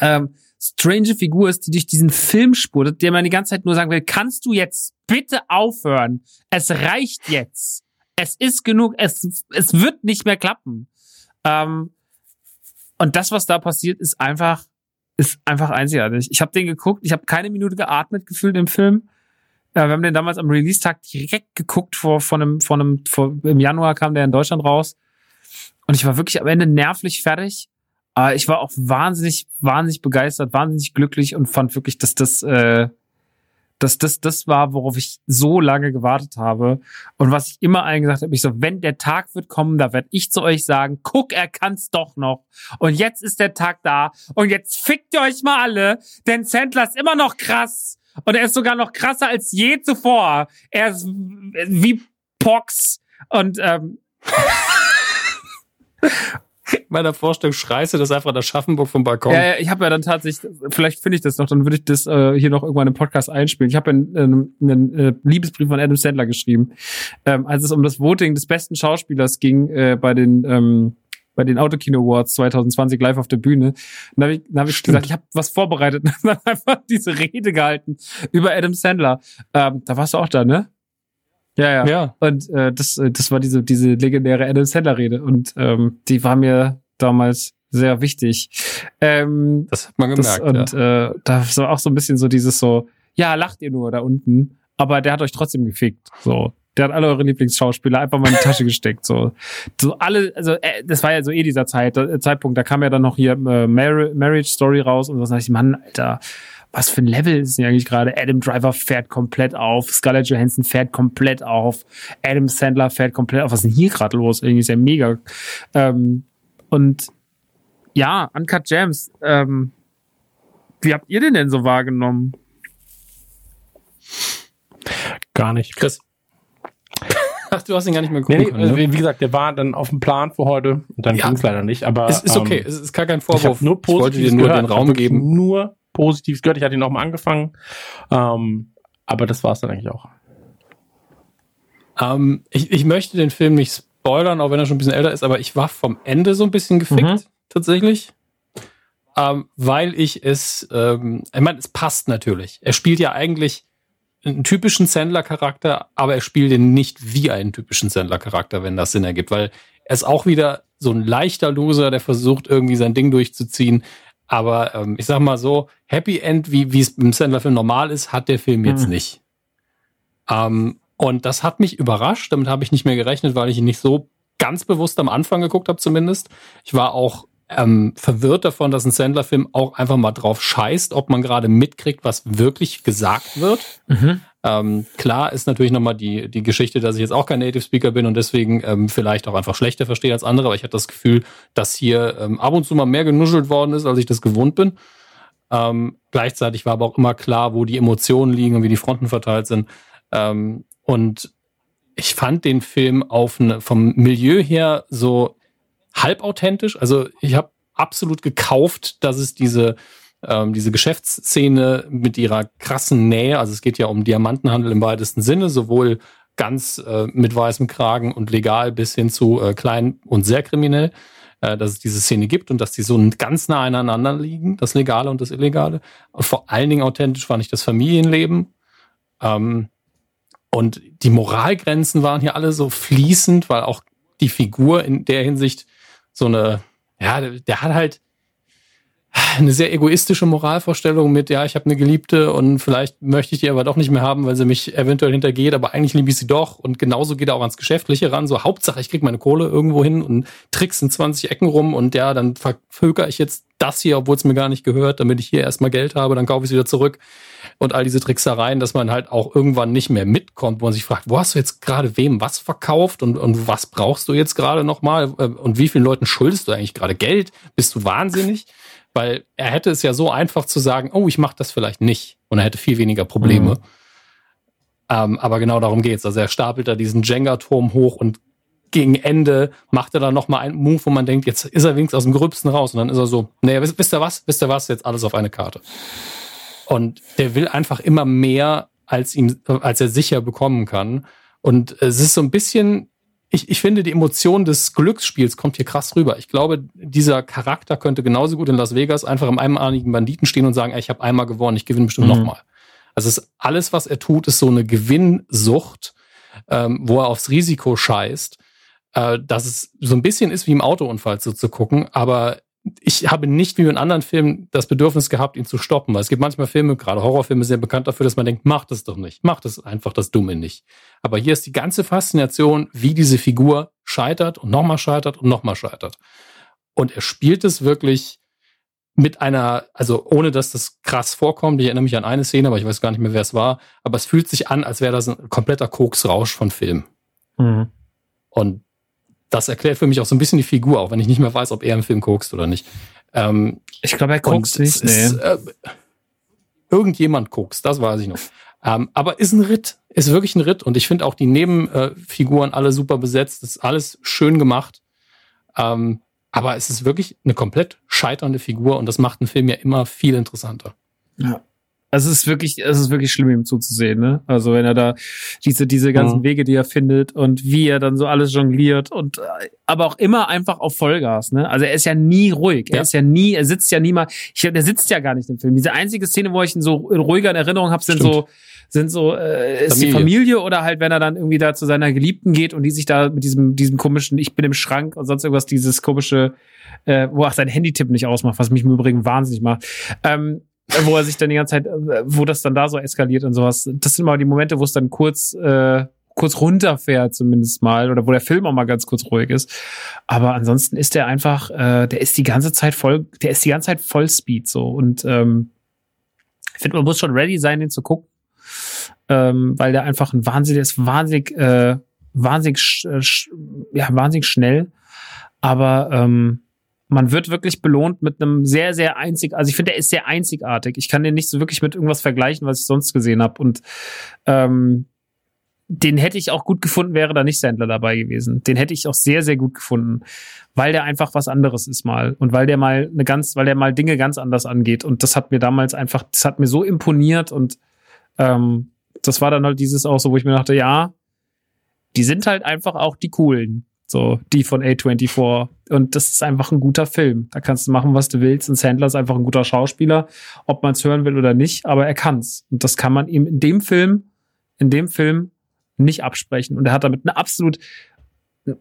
Ähm, strange Figur ist, die durch diesen Film spurtet, der man die ganze Zeit nur sagen will, kannst du jetzt bitte aufhören? Es reicht jetzt. Es ist genug. Es, es wird nicht mehr klappen. Ähm, und das, was da passiert, ist einfach, ist einfach einzigartig. Ich habe den geguckt, ich habe keine Minute geatmet gefühlt im Film. Äh, wir haben den damals am Release-Tag direkt geguckt, vor, vor einem, vor einem, vor, im Januar kam der in Deutschland raus. Und ich war wirklich am Ende nervlich fertig. Aber ich war auch wahnsinnig, wahnsinnig begeistert, wahnsinnig glücklich und fand wirklich, dass das, äh, dass das das war, worauf ich so lange gewartet habe. Und was ich immer allen gesagt habe, ich so, wenn der Tag wird kommen, da werde ich zu euch sagen, guck, er kann's doch noch. Und jetzt ist der Tag da. Und jetzt fickt ihr euch mal alle, denn Sandler ist immer noch krass. Und er ist sogar noch krasser als je zuvor. Er ist wie Pox. Und ähm, [LAUGHS] [LAUGHS] meiner Vorstellung schreist du das einfach nach Schaffenburg vom Balkon. Ja, ich habe ja dann tatsächlich, vielleicht finde ich das noch, dann würde ich das äh, hier noch irgendwann im Podcast einspielen. Ich habe einen, einen, einen äh, Liebesbrief von Adam Sandler geschrieben, ähm, als es um das Voting des besten Schauspielers ging äh, bei den ähm, bei den Autokino Awards 2020 live auf der Bühne. Dann habe ich, dann hab ich gesagt, ich habe was vorbereitet [LAUGHS] und dann einfach diese Rede gehalten über Adam Sandler. Ähm, da warst du auch da, ne? Ja, ja. Ja. Und äh, das, äh, das war diese, diese legendäre Adam Sandler-Rede. Und ähm, die war mir damals sehr wichtig. Ähm, Das hat man das, gemerkt. und ja. äh, da war auch so ein bisschen so dieses so, ja, lacht ihr nur da unten, aber der hat euch trotzdem gefickt. So. Der hat alle eure Lieblingsschauspieler einfach mal in die Tasche [LAUGHS] gesteckt. So, so alle, also äh, das war ja so eh dieser Zeit, äh, Zeitpunkt, da kam ja dann noch hier äh, Mar Marriage Story raus und was dachte ich, Mann, Alter, was für ein Level ist denn eigentlich gerade? Adam Driver fährt komplett auf, Scarlett Johansson fährt komplett auf, Adam Sandler fährt komplett auf. Was ist denn hier gerade los? Irgendwie ist ja mega. Ähm, und ja, Uncut Gems, ähm, wie habt ihr den denn so wahrgenommen? Gar nicht. Chris. [LAUGHS] Ach, du hast ihn gar nicht mehr Nee, gucken nee, können. äh, ne? wie gesagt, der war dann auf dem Plan für heute und dann Ja. ging's leider nicht. Aber Es ist okay, ähm, es ist gar kein ich Vorwurf. habe nur ich wollte dir nur gehört. den Ich Raum geben. Nur Positives gehört. Ich hatte ihn auch mal angefangen. Ähm, aber das war's dann eigentlich auch. Ähm, ich, ich möchte den Film nicht spoilern, auch wenn er schon ein bisschen älter ist, aber ich war vom Ende so ein bisschen gefickt, Mhm. tatsächlich. Ähm, weil ich es, ähm, ich meine, es passt natürlich. Er spielt ja eigentlich einen typischen Sandler-Charakter, aber er spielt ihn nicht wie einen typischen Sandler-Charakter, wenn das Sinn ergibt, weil er ist auch wieder so ein leichter Loser, der versucht irgendwie sein Ding durchzuziehen. Aber ähm, ich sag mal so, Happy End, wie wie es im Sandler-Film normal ist, hat der Film jetzt Mhm. nicht. Ähm, und das hat mich überrascht. Damit habe ich nicht mehr gerechnet, weil ich ihn nicht so ganz bewusst am Anfang geguckt habe, zumindest. Ich war auch ähm, verwirrt davon, dass ein Sandler-Film auch einfach mal drauf scheißt, ob man gerade mitkriegt, was wirklich gesagt wird. Ähm, klar ist natürlich nochmal die, die Geschichte, dass ich jetzt auch kein Native Speaker bin und deswegen ähm, vielleicht auch einfach schlechter verstehe als andere, aber ich hatte das Gefühl, dass hier ähm, ab und zu mal mehr genuschelt worden ist, als ich das gewohnt bin. Ähm, gleichzeitig war aber auch immer klar, wo die Emotionen liegen und wie die Fronten verteilt sind. Ähm, und ich fand den Film auf eine, vom Milieu her so halbauthentisch. Also ich habe absolut gekauft, dass es diese ähm, diese Geschäftsszene mit ihrer krassen Nähe, also es geht ja um Diamantenhandel im weitesten Sinne, sowohl ganz äh, mit weißem Kragen und legal bis hin zu äh, klein und sehr kriminell, äh, dass es diese Szene gibt und dass die so ganz nah aneinander liegen, das Legale und das Illegale. Vor allen Dingen authentisch fand ich das Familienleben. Ähm, und die Moralgrenzen waren hier alle so fließend, weil auch die Figur in der Hinsicht so eine, ja, der, der hat halt eine sehr egoistische Moralvorstellung mit, ja, ich habe eine Geliebte und vielleicht möchte ich die aber doch nicht mehr haben, weil sie mich eventuell hintergeht, aber eigentlich liebe ich sie doch. Und genauso geht er auch ans Geschäftliche ran. So, Hauptsache, ich krieg meine Kohle irgendwo hin und trickst in 20 Ecken rum und ja, dann vervölker ich jetzt das hier, obwohl es mir gar nicht gehört, damit ich hier erstmal Geld habe, dann kaufe ich es wieder zurück. Und all diese Tricksereien, dass man halt auch irgendwann nicht mehr mitkommt, wo man sich fragt, wo hast du jetzt gerade wem was verkauft und, und was brauchst du jetzt gerade nochmal und wie vielen Leuten schuldest du eigentlich gerade Geld? Bist du wahnsinnig? Weil er hätte es ja so einfach zu sagen, oh, ich mache das vielleicht nicht. Und er hätte viel weniger Probleme. Mhm. Ähm, aber genau darum geht's. Also er stapelt da diesen Jenga-Turm hoch und gegen Ende macht er dann nochmal einen Move, wo man denkt, jetzt ist er wenigstens aus dem Gröbsten raus. Und dann ist er so, naja, wisst, wisst ihr was? Wisst ihr was? Jetzt alles auf eine Karte. Und der will einfach immer mehr, als ihm, als er sicher bekommen kann. Und es ist so ein bisschen, ich, ich finde, die Emotion des Glücksspiels kommt hier krass rüber. Ich glaube, dieser Charakter könnte genauso gut in Las Vegas einfach im einmaligen Banditen stehen und sagen, ey, ich habe einmal gewonnen, ich gewinne bestimmt Mhm. nochmal. Also es ist alles, was er tut, ist so eine Gewinnsucht, ähm, wo er aufs Risiko scheißt. Äh, dass es so ein bisschen ist wie im Autounfall so zu gucken, aber ich habe nicht wie in anderen Filmen das Bedürfnis gehabt, ihn zu stoppen, weil es gibt manchmal Filme, gerade Horrorfilme, sehr bekannt dafür, dass man denkt, mach das doch nicht, mach das einfach das Dumme nicht. Aber hier ist die ganze Faszination, wie diese Figur scheitert und nochmal scheitert und nochmal scheitert. Und er spielt es wirklich mit einer, also ohne dass das krass vorkommt. Ich erinnere mich an eine Szene, aber ich weiß gar nicht mehr, wer es war. Aber es fühlt sich an, als wäre das ein kompletter Koksrausch von Film. Mhm. Und das erklärt für mich auch so ein bisschen die Figur, auch wenn ich nicht mehr weiß, ob er im Film kokst oder nicht. Ähm, ich glaube, er kokst nicht. Nee. Ist, äh, irgendjemand kokst, das weiß ich noch. Ähm, aber ist ein Ritt, ist wirklich ein Ritt. Und ich finde auch die Nebenfiguren alle super besetzt. Ist alles schön gemacht. Ähm, aber es ist wirklich eine komplett scheiternde Figur und das macht einen Film ja immer viel interessanter. Ja. Also es ist wirklich, es ist wirklich schlimm, ihm zuzusehen, ne? Also wenn er da diese, diese ganzen mhm. Wege, die er findet und wie er dann so alles jongliert und aber auch immer einfach auf Vollgas, ne? Also er ist ja nie ruhig. Ja. Er ist ja nie, er sitzt ja nie mal, ich, der sitzt ja gar nicht im Film. Diese einzige Szene, wo ich ihn so in ruhiger Erinnerung habe, sind Stimmt. so sind so äh, ist Familie. die Familie oder halt wenn er dann irgendwie da zu seiner Geliebten geht und die sich da mit diesem diesem komischen ich bin im Schrank und sonst irgendwas dieses komische äh, wo auch sein Handytipp nicht ausmacht, was mich im Übrigen wahnsinnig macht. Ähm, wo er sich dann die ganze Zeit, äh, wo das dann da so eskaliert und sowas. Das sind mal die Momente, wo es dann kurz, äh, kurz runterfährt zumindest mal oder wo der Film auch mal ganz kurz ruhig ist. Aber ansonsten ist der einfach, äh, der ist die ganze Zeit voll, der ist die ganze Zeit voll Speed so und ähm, ich finde, man muss schon ready sein, den zu gucken, ähm, weil der einfach ein wahnsinnig, der ist wahnsinnig, äh, wahnsinnig, sch, ja wahnsinnig schnell, aber ähm, man wird wirklich belohnt mit einem sehr, sehr einzig, also ich finde, der ist sehr einzigartig. Ich kann den nicht so wirklich mit irgendwas vergleichen, was ich sonst gesehen habe. Und ähm, den hätte ich auch gut gefunden, wäre da nicht Sandler dabei gewesen. Den hätte ich auch sehr, sehr gut gefunden, weil der einfach was anderes ist mal und weil der mal eine ganz, weil der mal Dinge ganz anders angeht. Und das hat mir damals einfach, das hat mir so imponiert und ähm, das war dann halt dieses auch so, wo ich mir dachte, ja, die sind halt einfach auch die coolen. So, die von A24. Und das ist einfach ein guter Film. Da kannst du machen, was du willst. Und Sandler ist einfach ein guter Schauspieler, ob man es hören will oder nicht, aber er kann's. Und das kann man ihm in dem Film, in dem Film nicht absprechen. Und er hat damit einen absolut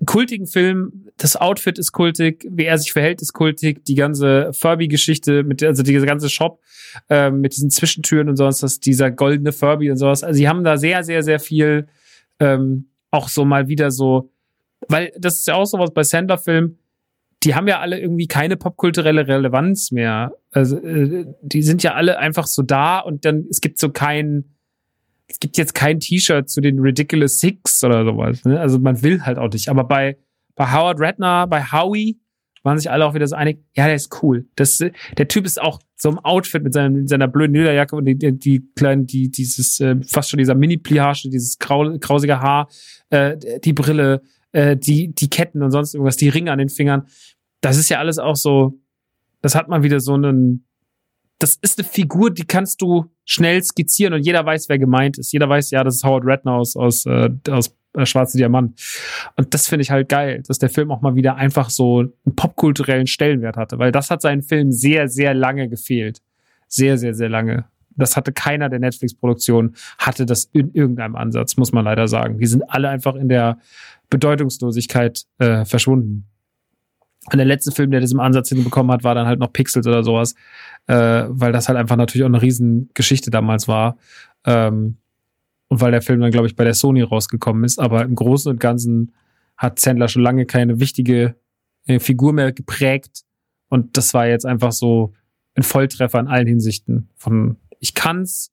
kultigen Film. Das Outfit ist kultig, wie er sich verhält, ist kultig. Die ganze Furby-Geschichte, mit also diese ganze Shop äh, mit diesen Zwischentüren und sonst, das, dieser goldene Furby und sowas. Also sie haben da sehr, sehr, sehr viel ähm, auch so mal wieder so weil das ist ja auch sowas bei Sandler-Filmen, die haben ja alle irgendwie keine popkulturelle Relevanz mehr. Also, äh, die sind ja alle einfach so da und dann, es gibt so kein, es gibt jetzt kein T-Shirt zu den Ridiculous Six oder sowas. Ne? Also man will halt auch nicht. Aber bei, bei Howard Redner, bei Howie, waren sich alle auch wieder so einig, ja, der ist cool. Das, der Typ ist auch so im Outfit mit, seinem, seiner blöden Lederjacke und die, die, die kleinen, die, dieses, äh, fast schon dieser Mini-Pliage, dieses grau, grausige Haar, äh, die Brille, äh, die, die Ketten und sonst irgendwas, die Ringe an den Fingern. Das ist ja alles auch so, das hat man wieder so einen, das ist eine Figur, die kannst du schnell skizzieren und jeder weiß, wer gemeint ist. Jeder weiß, ja, das ist Howard Redknapp aus, aus, äh, aus äh, Schwarze Diamant. Und das finde ich halt geil, dass der Film auch mal wieder einfach so einen popkulturellen Stellenwert hatte, weil das hat seinen Film sehr, sehr lange gefehlt. Sehr, sehr, sehr lange. Das hatte keiner der Netflix-Produktionen, hatte das in irgendeinem Ansatz, muss man leider sagen. Die sind alle einfach in der Bedeutungslosigkeit äh, verschwunden. Und der letzte Film, der das im Ansatz hinbekommen hat, war dann halt noch Pixels oder sowas, äh, weil das halt einfach natürlich auch eine Riesengeschichte damals war. Ähm, und weil der Film dann, glaube ich, bei der Sony rausgekommen ist. Aber im Großen und Ganzen hat Sandler schon lange keine wichtige äh, Figur mehr geprägt. Und das war jetzt einfach so ein Volltreffer in allen Hinsichten. Von ich kann's,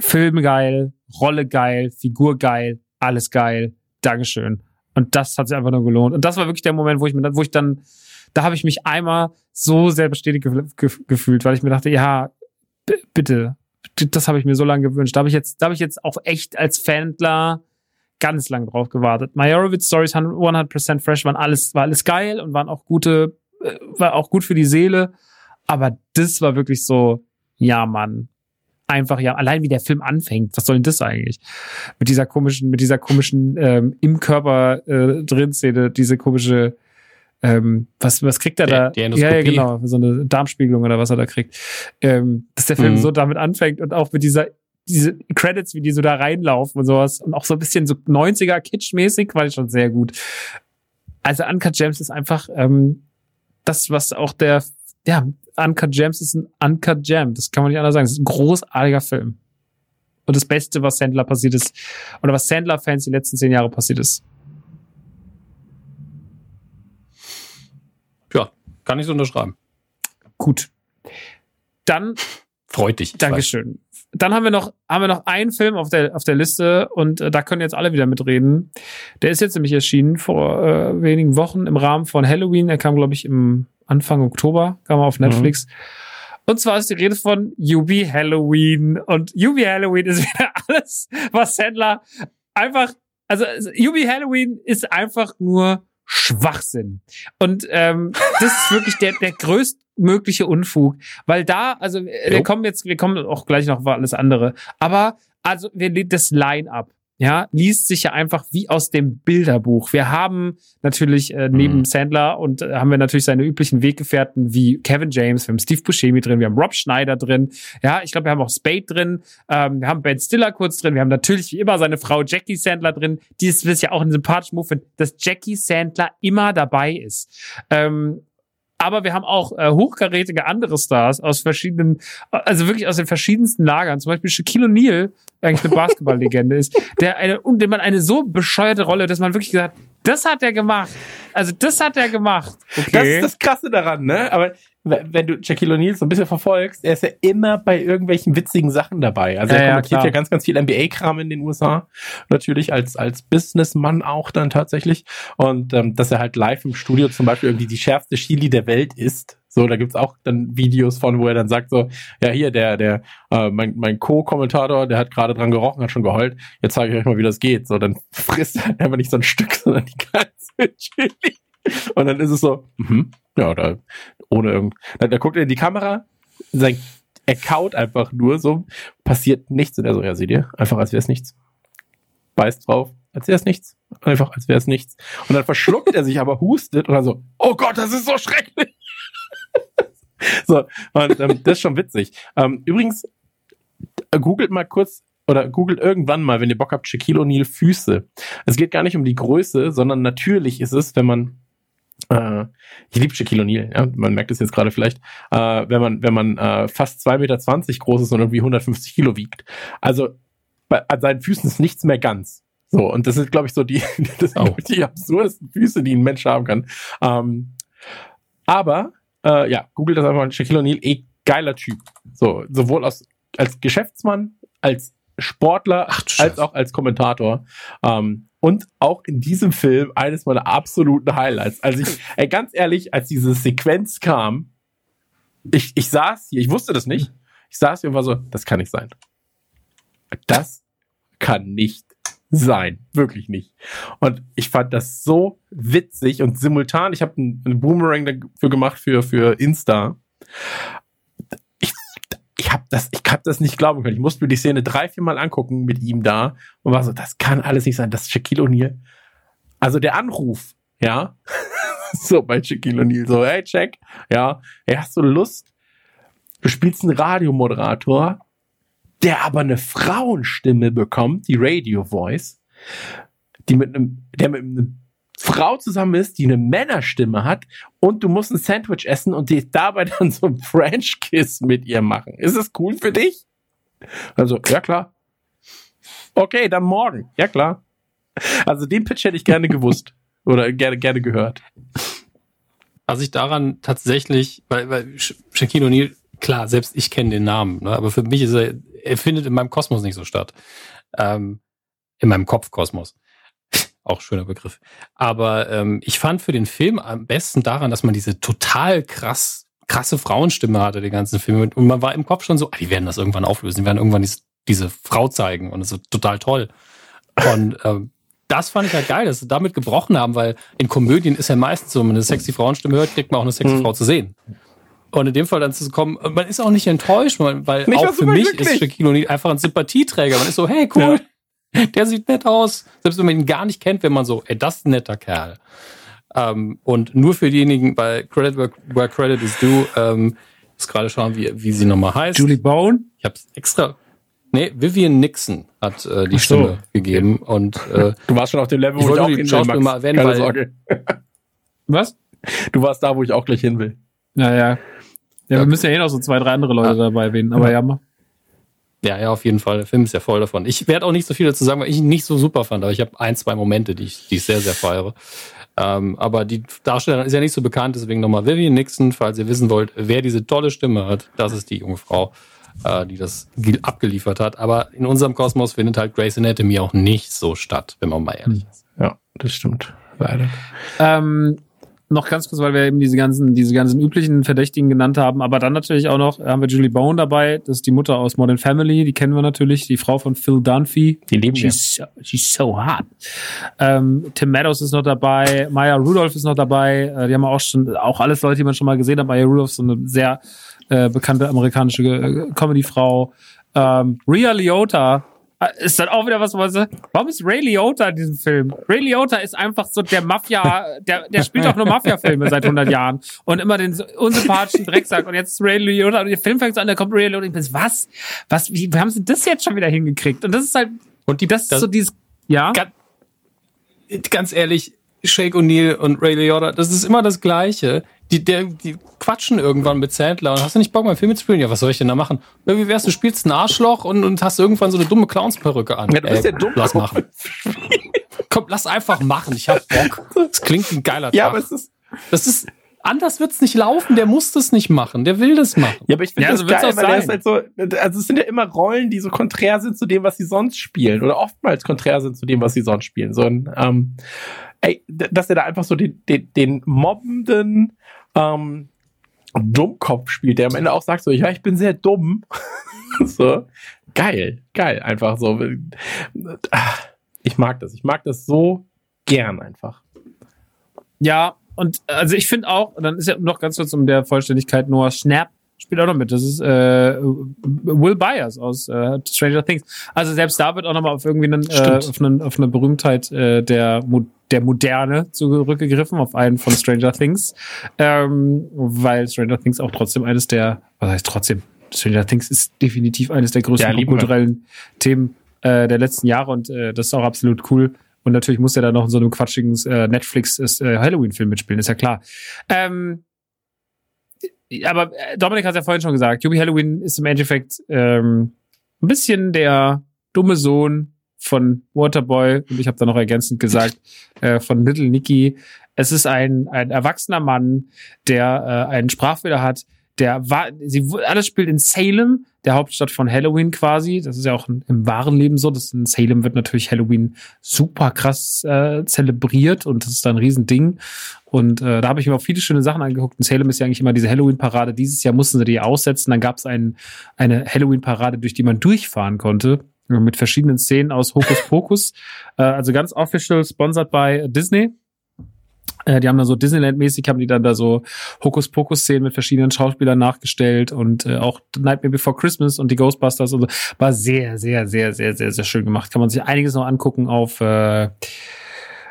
Film geil, Rolle geil, Figur geil, alles geil. Dankeschön. Und das hat sich einfach nur gelohnt. Und das war wirklich der Moment, wo ich mir, wo ich dann, da habe ich mich einmal so sehr bestätigt gefühlt, weil ich mir dachte, ja, bitte, das habe ich mir so lange gewünscht. Da habe ich jetzt, da habe ich jetzt auch echt als Fandler ganz lang drauf gewartet. Majorowitz Stories 100% fresh waren alles, war alles geil und waren auch gute, äh, war auch gut für die Seele. Aber das war wirklich so, ja, Mann, einfach ja allein wie der Film anfängt. Was soll denn das eigentlich? Mit dieser komischen, mit dieser komischen ähm, im Körper äh, drin Szene, diese komische ähm, was, was kriegt er da? Die ja, ja, genau, so eine Darmspiegelung oder was er da kriegt. Ähm, dass der Film mhm. so damit anfängt und auch mit dieser diese Credits, wie die so da reinlaufen und sowas und auch so ein bisschen so 90er Kitsch-mäßig, war ich schon sehr gut. Also Uncut Gems ist einfach ähm, das, was auch der, ja, Uncut Gems ist ein Uncut Gem. Das kann man nicht anders sagen. Das ist ein großartiger Film. Und das Beste, was Sandler passiert ist, oder was Sandler-Fans die letzten zehn Jahre passiert ist. Ja, kann ich so unterschreiben. Gut. Dann Freut dich. weiß. Dankeschön. Dann haben wir noch, haben wir noch einen Film auf der, auf der Liste und äh, da können jetzt alle wieder mitreden. Der ist jetzt nämlich erschienen vor äh, wenigen Wochen im Rahmen von Halloween. Er kam, glaube ich, im Anfang Oktober, kam er auf Netflix. Und zwar ist die Rede von Yubi Halloween. Und Yubi Halloween ist [LAUGHS] wieder alles, was Sandler einfach, also Yubi Halloween ist einfach nur Schwachsinn. Und ähm, das ist wirklich der, der größtmögliche Unfug. Weil da, also wir Jo. kommen jetzt, wir kommen auch gleich noch auf alles andere. Aber also wir das Line-up. Ja, liest sich ja einfach wie aus dem Bilderbuch. Wir haben natürlich äh, neben Mhm. Sandler und äh, haben wir natürlich seine üblichen Weggefährten wie Kevin James, wir haben Steve Buscemi drin, wir haben Rob Schneider drin. Ja, ich glaube, wir haben auch Spade drin, ähm, wir haben Ben Stiller kurz drin, wir haben natürlich wie immer seine Frau Jackie Sandler drin, die ist ist ja auch ein sympathischer Move, dass Jackie Sandler immer dabei ist. Ähm, aber wir haben auch äh, hochkarätige andere Stars aus verschiedenen, also wirklich aus den verschiedensten Lagern. Zum Beispiel Shaquille O'Neal, eigentlich eine Basketballlegende ist, der eine, und dem man eine so bescheuerte Rolle, dass man wirklich gesagt, das hat er gemacht. Also das hat er gemacht. Okay. Das ist das Krasse daran, ne? Aber wenn du Shaquille O'Neal so ein bisschen verfolgst, er ist ja immer bei irgendwelchen witzigen Sachen dabei. Also er Ja, ja, kommentiert klar. ja ganz, ganz viel NBA-Kram in den USA. Natürlich als, als Businessmann auch dann tatsächlich. Und ähm, dass er halt live im Studio zum Beispiel irgendwie die schärfste Chili der Welt ist. So, da gibt's auch dann Videos von, wo er dann sagt so, ja hier, der, der, äh, mein, mein Co-Kommentator, der hat gerade dran gerochen, hat schon geheult. Jetzt zeige ich euch mal, wie das geht. So, dann [LAUGHS] frisst er einfach nicht so ein Stück, sondern die ganze [LAUGHS] Chili. Und dann ist es so, mhm, ja, da, ohne irgend, da, da guckt er in die Kamera, sein, er kaut einfach nur so, passiert nichts. Und er so, ja, seht ihr, einfach als wäre es nichts. Beißt drauf, als wäre es nichts. Einfach als wäre es nichts. Und dann verschluckt er sich aber, hustet und dann so, oh Gott, das ist so schrecklich. [LAUGHS] so, und ähm, das ist schon witzig. Ähm, übrigens, googelt mal kurz oder googelt irgendwann mal, wenn ihr Bock habt, Shaquille O'Neal Füße. Es geht gar nicht um die Größe, sondern natürlich ist es, wenn man äh, ich liebe Shaquille O'Neal, ja, man merkt es jetzt gerade vielleicht, äh, wenn man, wenn man äh, fast 2,20 Meter groß ist und irgendwie 150 Kilo wiegt. Also bei, an seinen Füßen ist nichts mehr ganz. So, und das ist, glaube ich, so die, [LAUGHS] das sind, Oh. die absurdesten Füße, die ein Mensch haben kann. Ähm, aber, äh, ja, googelt das einfach mal, Shaquille O'Neal, eh geiler Typ. So, sowohl aus, als Geschäftsmann, als Sportler, Ach als auch als Kommentator. Ähm, und auch in diesem Film eines meiner absoluten Highlights. Also ich, ey, ganz ehrlich, als diese Sequenz kam, ich, ich saß hier, ich wusste das nicht. Ich saß hier und war so, das kann nicht sein. Das kann nicht sein. Wirklich nicht. Und ich fand das so witzig und simultan, ich habe einen, Boomerang dafür gemacht für, für Insta. Ich, ich habe das, ich hab das nicht glauben können. Ich musste mir die Szene drei, vier Mal angucken mit ihm da und war so, das kann alles nicht sein. Das ist Shaquille O'Neal. Also der Anruf, ja, [LAUGHS] so bei Shaquille O'Neal, so, hey Jack, ja, hey, hast du Lust? Du spielst einen Radiomoderator, der aber eine Frauenstimme bekommt, die Radio Voice, die mit einem, der mit einer Frau zusammen ist, die eine Männerstimme hat und du musst ein Sandwich essen und die dabei dann so ein French Kiss mit ihr machen. Ist das cool für dich? Also, ja klar. Okay, dann morgen. Ja klar. Also den Pitch hätte ich gerne gewusst [LAUGHS] oder gerne gerne gehört. Was ich daran tatsächlich, weil, weil Sh- Shaquille O'Neal, klar, selbst ich kenne den Namen, ne, aber für mich ist er findet in meinem Kosmos nicht so statt. Ähm, in meinem Kopfkosmos. [LAUGHS] Auch schöner Begriff. Aber ähm, ich fand für den Film am besten daran, dass man diese total krass, krasse Frauenstimme hatte, den ganzen Film. Und man war im Kopf schon so, ah, die werden das irgendwann auflösen, die werden irgendwann dies, diese Frau zeigen und das ist total toll. Und ähm, das fand ich halt geil, dass sie damit gebrochen haben, weil in Komödien ist ja meistens so, wenn man eine sexy Frauenstimme hört, kriegt man auch eine sexy Mhm. Frau zu sehen. Und in dem Fall dann zu kommen, man ist auch nicht enttäuscht, weil Ich war auch für mich glücklich. ist Shaquille O'Neal einfach ein Sympathieträger. Man ist so, hey, cool, [LAUGHS] der sieht nett aus. Selbst wenn man ihn gar nicht kennt, wenn man so, ey, das ist ein netter Kerl. Ähm, und nur für diejenigen, bei Credit where, where Credit is due, ähm, ist gerade schauen, wie, wie sie nochmal heißt. Julie Bone? Ich habe extra. Nee, Vivian Nixon hat äh, die so. Stimme gegeben und äh, [LAUGHS] Du warst schon auf dem Level, Ich wo ich wollte auch hin will, Max. mal erwähnen, Keine weil- Sorge. [LAUGHS] Was? Du warst da, wo ich auch gleich hin will. Ja, ja. Ja, wir müssen ja eh noch so zwei, drei andere Leute dabei erwähnen. Aber ja, mach. Ja, ja, auf jeden Fall. Der Film ist ja voll davon. Ich werde auch nicht so viel dazu sagen, weil ich ihn nicht so super fand, aber ich habe ein, zwei Momente, die ich, die ich sehr, sehr feiere. Ähm, aber die Darstellerin ist ja nicht so bekannt, deswegen nochmal Vivian Nixon, falls ihr wissen wollt, wer diese tolle Stimme hat, das ist die junge Frau, äh, die das abgeliefert hat. Aber in unserem Kosmos findet halt Grey's Anatomy auch nicht so statt, wenn man mal ehrlich ist. Ja, das stimmt. Leider. Ähm, noch ganz kurz, weil wir eben diese ganzen, diese ganzen üblichen Verdächtigen genannt haben, aber dann natürlich auch noch haben wir Julie Bone dabei, das ist die Mutter aus Modern Family, die kennen wir natürlich, die Frau von Phil Dunphy. Die leben wir. She's so, she's so hot. Ähm, Tim Meadows ist noch dabei, Maya Rudolph ist noch dabei, äh, die haben wir auch schon, auch alles Leute, die man schon mal gesehen hat. Maya Rudolph ist so eine sehr äh, bekannte amerikanische äh, Comedy-Frau. Ähm, Ria Liotta ist dann auch wieder was, was warum ist Ray Liotta in diesem Film? Ray Liotta ist einfach so der Mafia, der, der spielt auch nur Mafia-Filme seit 100 Jahren und immer den unsympathischen Drecksack und jetzt ist Ray Liotta und der Film fängt so an, da kommt Ray Liotta und ich bin, was? Was, wie, wie haben sie das jetzt schon wieder hingekriegt? Und das ist halt, Und die, das ist so dieses, ja? Ganz, ganz ehrlich, Shake O'Neal und Ray Liotta, das ist immer das Gleiche. Die, der, die quatschen irgendwann mit Sandler und hast du nicht Bock, meinen Film mitzuspielen? Ja, was soll ich denn da machen? Ja, wie wär's, du spielst ein Arschloch und, und hast irgendwann so eine dumme Clownsperücke an. Ja, du bist ja dumm. Lass machen. Komm, lass einfach machen. Ich hab Bock. Das klingt wie ein geiler Ja, Tag. aber es ist, das ist, anders wird's nicht laufen. Der muss das nicht machen. Der will das machen. ja, aber ich finde Ja, das so wird's geil, auch weil der sein. ist halt so, also es sind ja immer Rollen, die so konträr sind zu dem, was sie sonst spielen oder oftmals konträr sind zu dem, was sie sonst spielen. So ein, ähm, ey, dass er da einfach so den, den, den mobbenden, ähm, Dummkopf spielt, der am Ende auch sagt so, ja, ich bin sehr dumm. [LAUGHS] so, geil, geil, einfach so. Ich mag das, ich mag das so gern einfach. Ja, und also ich finde auch, dann ist ja noch ganz kurz um der Vollständigkeit, Noah Schnapp spielt auch noch mit. Das ist äh, Will Byers aus äh, Stranger Things. Also selbst da wird auch nochmal auf irgendwie einen, äh, auf, einen, auf eine Berühmtheit äh, der, Mo der Moderne zurückgegriffen, auf einen von Stranger Things. Ähm, weil Stranger Things auch trotzdem eines der, was heißt trotzdem? Stranger Things ist definitiv eines der größten Ja, kulturellen Themen äh, der letzten Jahre und äh, das ist auch absolut cool. Und natürlich muss er da noch in so einem quatschigen äh, Netflix äh, mitspielen, ist ja klar. Ähm, aber äh, Dominik hat ja vorhin schon gesagt, Yubi Halloween ist im Endeffekt ähm, ein bisschen der dumme Sohn von Waterboy und ich habe da noch ergänzend gesagt [LAUGHS] äh, von Little Nicky. Es ist ein, ein erwachsener Mann, der äh, einen Sprachfehler hat, der war, sie, alles spielt in Salem, der Hauptstadt von Halloween quasi. Das ist ja auch im wahren Leben so. Das in Salem wird natürlich Halloween super krass äh, zelebriert und das ist da ein Riesending. Und äh, da habe ich mir auch viele schöne Sachen angeguckt. In Salem ist ja eigentlich immer diese Halloween-Parade. Dieses Jahr mussten sie die aussetzen. Dann gab es ein, eine Halloween-Parade, durch die man durchfahren konnte. Mit verschiedenen Szenen aus Hokus Pokus. [LAUGHS] äh, also ganz official, sponsored by Disney. Äh, die haben da so Disneyland-mäßig, haben die dann da so Hokus-Pokus-Szenen mit verschiedenen Schauspielern nachgestellt und äh, auch Nightmare Before Christmas und die Ghostbusters und so. War sehr, sehr, sehr, sehr, sehr, sehr schön gemacht. Kann man sich einiges noch angucken auf, äh,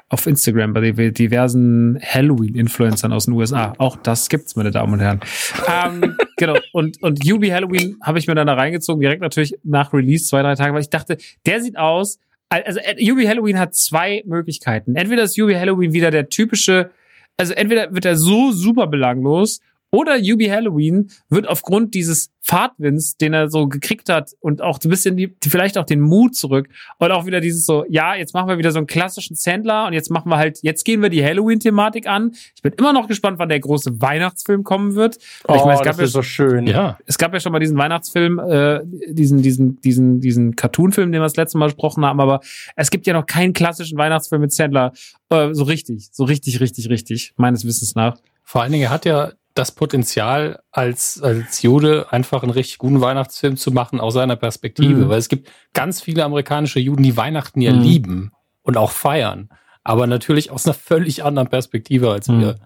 auf Instagram bei diversen Halloween-Influencern aus den USA. Auch das gibt's, meine Damen und Herren. ähm, [LAUGHS] genau. Und, und Yubi Halloween habe ich mir dann da reingezogen, direkt natürlich nach Release, zwei, drei Tage, weil ich dachte, der sieht aus, also äh, Yubi Halloween hat zwei Möglichkeiten. Entweder ist Yubi Halloween wieder der typische, also entweder wird er so super belanglos oder Yubi Halloween wird aufgrund dieses Fahrtwinds, den er so gekriegt hat und auch so ein bisschen die, vielleicht auch den Mut zurück und auch wieder dieses so, ja, jetzt machen wir wieder so einen klassischen Sandler und jetzt machen wir halt, jetzt gehen wir die Halloween-Thematik an. Ich bin immer noch gespannt, wann der große Weihnachtsfilm kommen wird. Oh, ich meine, es gab das ja ist so schön. Ja. es gab ja schon mal diesen Weihnachtsfilm, äh, diesen, diesen, diesen, diesen Cartoon-Film, den wir das letzte Mal besprochen haben, aber es gibt ja noch keinen klassischen Weihnachtsfilm mit Sandler. Äh, so richtig, so richtig, richtig, richtig, meines Wissens nach. Vor allen Dingen, er hat ja das Potenzial, als, als Jude einfach einen richtig guten Weihnachtsfilm zu machen, aus seiner Perspektive. Mhm. Weil es gibt ganz viele amerikanische Juden, die Weihnachten ja Mhm. lieben und auch feiern. Aber natürlich aus einer völlig anderen Perspektive als Mhm. wir.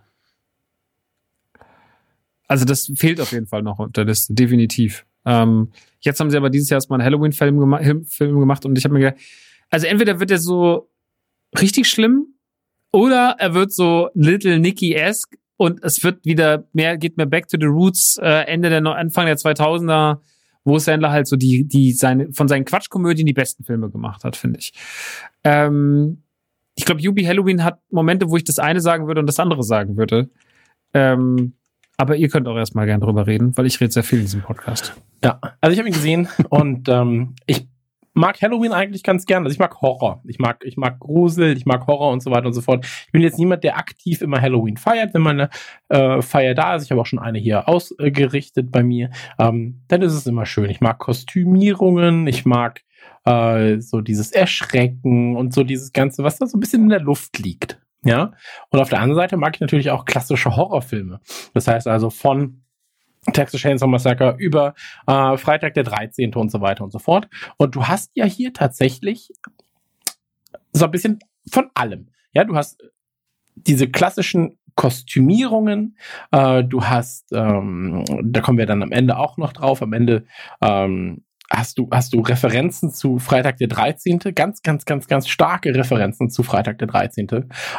Also das fehlt auf jeden Fall noch auf der Liste, definitiv. Ähm, jetzt haben sie aber dieses Jahr erstmal einen Halloween-Film gema Film gemacht und ich habe mir gedacht, also entweder wird er so richtig schlimm oder er wird so Little Nicky-esque und es wird wieder mehr, geht mehr back to the roots, äh, Ende der, Anfang der 2000er, wo Sandler halt so die, die seine, von seinen Quatschkomödien die besten Filme gemacht hat, finde ich. Ähm, ich glaube, Yubi Halloween hat Momente, wo ich das eine sagen würde und das andere sagen würde. Ähm, aber ihr könnt auch erstmal gern drüber reden, weil ich rede sehr viel in diesem Podcast. Ja, also ich habe ihn gesehen [LAUGHS] und ähm, ich mag Halloween eigentlich ganz gern. Also ich mag Horror. Ich mag, ich mag Grusel, ich mag Horror und so weiter und so fort. Ich bin jetzt niemand, der aktiv immer Halloween feiert, wenn meine äh, Feier da ist. Ich habe auch schon eine hier ausgerichtet bei mir. Ähm, dann ist es immer schön. Ich mag Kostümierungen, ich mag äh, so dieses Erschrecken und so dieses Ganze, was da so ein bisschen in der Luft liegt. Ja. Und auf der anderen Seite mag ich natürlich auch klassische Horrorfilme. Das heißt also von Texas Chainsaw Massacre über äh, Freitag der 13. und so weiter und so fort. Und du hast ja hier tatsächlich so ein bisschen von allem. Ja, du hast diese klassischen Kostümierungen, äh, du hast, ähm, da kommen wir dann am Ende auch noch drauf, am Ende ähm, hast du, hast du Referenzen zu Freitag der 13. Ganz, ganz, ganz, ganz starke Referenzen zu Freitag der 13.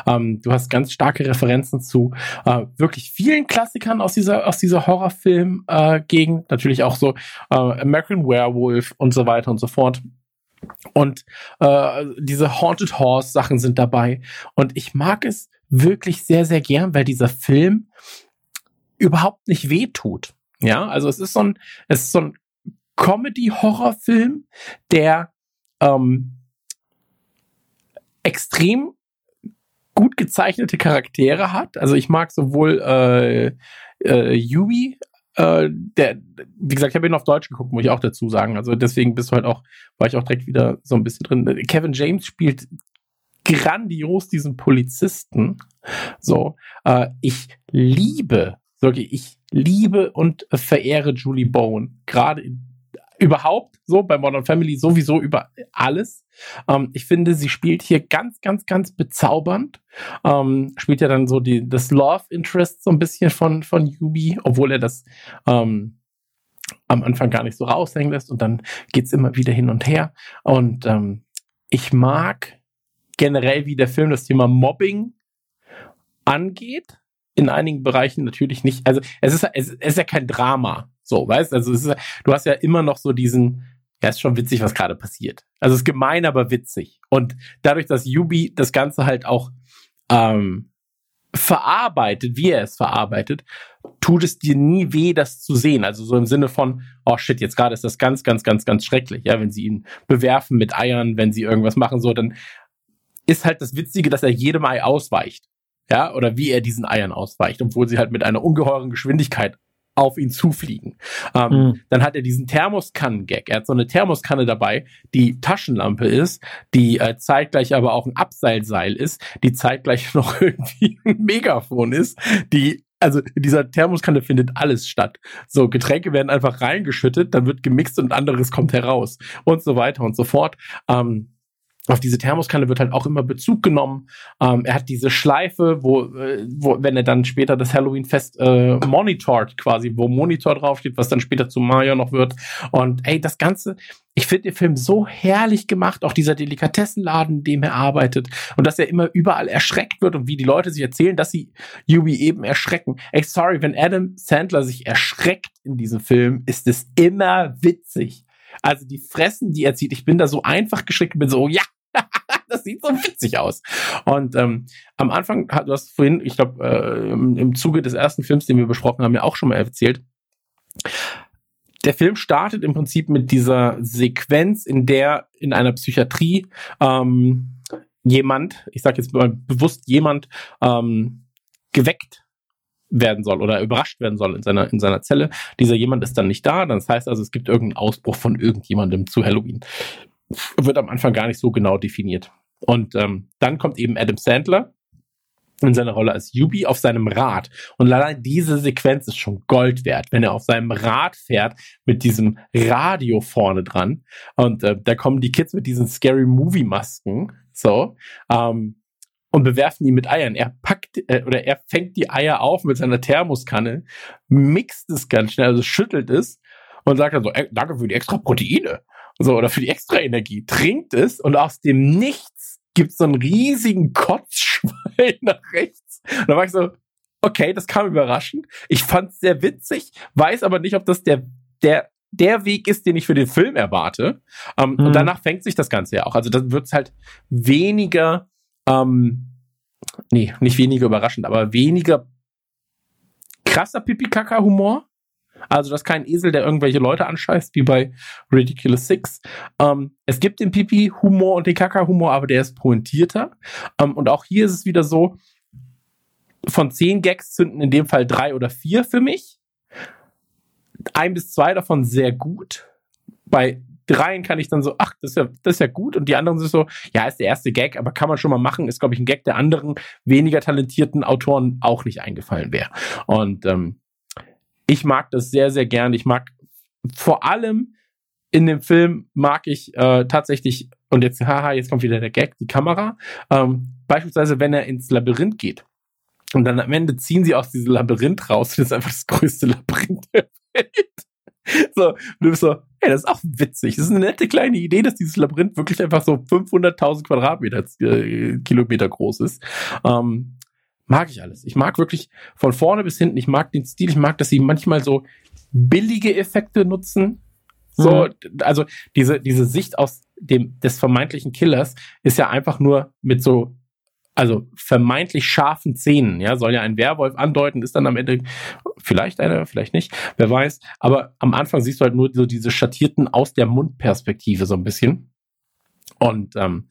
Ähm, du hast ganz starke Referenzen zu äh, wirklich vielen Klassikern aus dieser, aus dieser Horrorfilm-Gegend. Äh, Natürlich auch so äh, American Werewolf und so weiter und so fort. Und äh, diese Haunted Horse Sachen sind dabei. Und ich mag es wirklich sehr, sehr gern, weil dieser Film überhaupt nicht wehtut. Ja, also es ist so ein, es ist so ein Comedy-Horrorfilm, der ähm, extrem gut gezeichnete Charaktere hat. Also ich mag sowohl äh, äh, Yui, äh, der, wie gesagt, ich habe ihn auf Deutsch geguckt, muss ich auch dazu sagen. Also deswegen bist du halt auch, war ich auch direkt wieder so ein bisschen drin. Kevin James spielt grandios diesen Polizisten. So, äh, ich liebe, wirklich, ich liebe und verehre Julie Bowen. Gerade in überhaupt so bei Modern Family sowieso über alles. Ähm, ich finde, sie spielt hier ganz, ganz, ganz bezaubernd. Ähm, spielt ja dann so die, das Love Interest so ein bisschen von, von Yubi, obwohl er das ähm, am Anfang gar nicht so raushängen lässt und dann geht's immer wieder hin und her. Und ähm, ich mag generell, wie der Film das Thema Mobbing angeht. In einigen Bereichen natürlich nicht. Also es ist, es ist ja kein Drama. So, weißt also ist, du hast ja immer noch so diesen, ja, ist schon witzig, was gerade passiert. Also es ist gemein, aber witzig. Und dadurch, dass Yubi das Ganze halt auch ähm, verarbeitet, wie er es verarbeitet, tut es dir nie weh, das zu sehen. Also so im Sinne von, oh shit, jetzt gerade ist das ganz, ganz, ganz, ganz schrecklich. Ja, wenn sie ihn bewerfen mit Eiern, wenn sie irgendwas machen, so, dann ist halt das Witzige, dass er jedem Ei ausweicht. Ja, oder wie er diesen Eiern ausweicht, obwohl sie halt mit einer ungeheuren Geschwindigkeit auf ihn zufliegen. Ähm, mhm. Dann hat er diesen Thermoskannen-Gag. Er hat so eine Thermoskanne dabei, die Taschenlampe ist, die äh, zeitgleich aber auch ein Abseilseil ist, die zeitgleich [LAUGHS] noch irgendwie ein Megafon ist, die also in dieser Thermoskanne findet alles statt. So, Getränke werden einfach reingeschüttet, dann wird gemixt und anderes kommt heraus und so weiter und so fort. Ähm, auf diese Thermoskanne wird halt auch immer Bezug genommen. Ähm, er hat diese Schleife, wo, äh, wo, wenn er dann später das Halloween-Fest äh, monitort, quasi, wo Monitor draufsteht, was dann später zu Mario noch wird. Und ey, das Ganze, ich finde den Film so herrlich gemacht, auch dieser Delikatessenladen, in dem er arbeitet und dass er immer überall erschreckt wird und wie die Leute sich erzählen, dass sie Yubi eben erschrecken. Ey, sorry, wenn Adam Sandler sich erschreckt in diesem Film, ist es immer witzig. Also die Fressen, die er zieht, ich bin da so einfach geschickt, bin so, ja, [LAUGHS] das sieht so witzig aus. Und ähm, am Anfang, du hast vorhin, ich glaube, äh, im, im Zuge des ersten Films, den wir besprochen haben, ja auch schon mal erzählt, der Film startet im Prinzip mit dieser Sequenz, in der in einer Psychiatrie ähm, jemand, ich sage jetzt mal bewusst jemand, ähm, geweckt werden soll oder überrascht werden soll in seiner, in seiner Zelle. Dieser jemand ist dann nicht da. Das heißt also, es gibt irgendeinen Ausbruch von irgendjemandem zu Halloween. Wird am Anfang gar nicht so genau definiert. Und ähm, dann kommt eben Adam Sandler in seiner Rolle als Yubi auf seinem Rad. Und allein diese Sequenz ist schon Gold wert, wenn er auf seinem Rad fährt mit diesem Radio vorne dran. Und äh, da kommen die Kids mit diesen Scary Movie Masken. So. Ähm, und bewerfen ihn mit Eiern. Er packt äh, oder er fängt die Eier auf mit seiner Thermoskanne, mixt es ganz schnell, also schüttelt es und sagt dann so, äh, danke für die extra Proteine. So, oder für die extra Energie. Trinkt es und aus dem Nichts gibt es so einen riesigen Kotzschwein [LAUGHS] nach rechts. Und da war ich so, okay, das kam überraschend. Ich fand es sehr witzig, weiß aber nicht, ob das der, der, der Weg ist, den ich für den Film erwarte. Um, mhm. Und danach fängt sich das Ganze ja auch. Also dann wird es halt weniger ähm, nee, nicht weniger überraschend, aber weniger krasser Pipi-Kaka-Humor. Also das ist kein Esel, der irgendwelche Leute anscheißt, wie bei Ridiculous Six. Ähm, es gibt den Pipi-Humor und den Kaka-Humor, aber der ist pointierter. Ähm, und auch hier ist es wieder so, von zehn Gags zünden in dem Fall drei oder vier für mich. Ein bis zwei davon sehr gut. Bei dreien kann ich dann so, ach, das ist ja, das ist ja gut. Und die anderen sind so, ja, ist der erste Gag, aber kann man schon mal machen. Ist, glaube ich, ein Gag, der anderen weniger talentierten Autoren auch nicht eingefallen wäre. Und ähm, ich mag das sehr, sehr gern. Ich mag vor allem in dem Film mag ich äh, tatsächlich, und jetzt, haha, jetzt kommt wieder der Gag, die Kamera. Ähm, beispielsweise, wenn er ins Labyrinth geht. Und dann am Ende ziehen sie aus diesem Labyrinth raus. Das ist einfach das größte Labyrinth der Welt. So, du bist so, hey, das ist auch witzig. Das ist eine nette kleine Idee, dass dieses Labyrinth wirklich einfach so 500.000 Quadratmeter, äh, Kilometer groß ist. Ähm, mag ich alles. Ich mag wirklich von vorne bis hinten. Ich mag den Stil. Ich mag, dass sie manchmal so billige Effekte nutzen. So, mhm. also diese, diese Sicht aus dem, des vermeintlichen Killers ist ja einfach nur mit so also vermeintlich scharfen Zähnen, ja, soll ja ein Werwolf andeuten, ist dann am Ende vielleicht einer, vielleicht nicht, wer weiß. Aber am Anfang siehst du halt nur so diese schattierten aus der Mundperspektive so ein bisschen. Und ähm,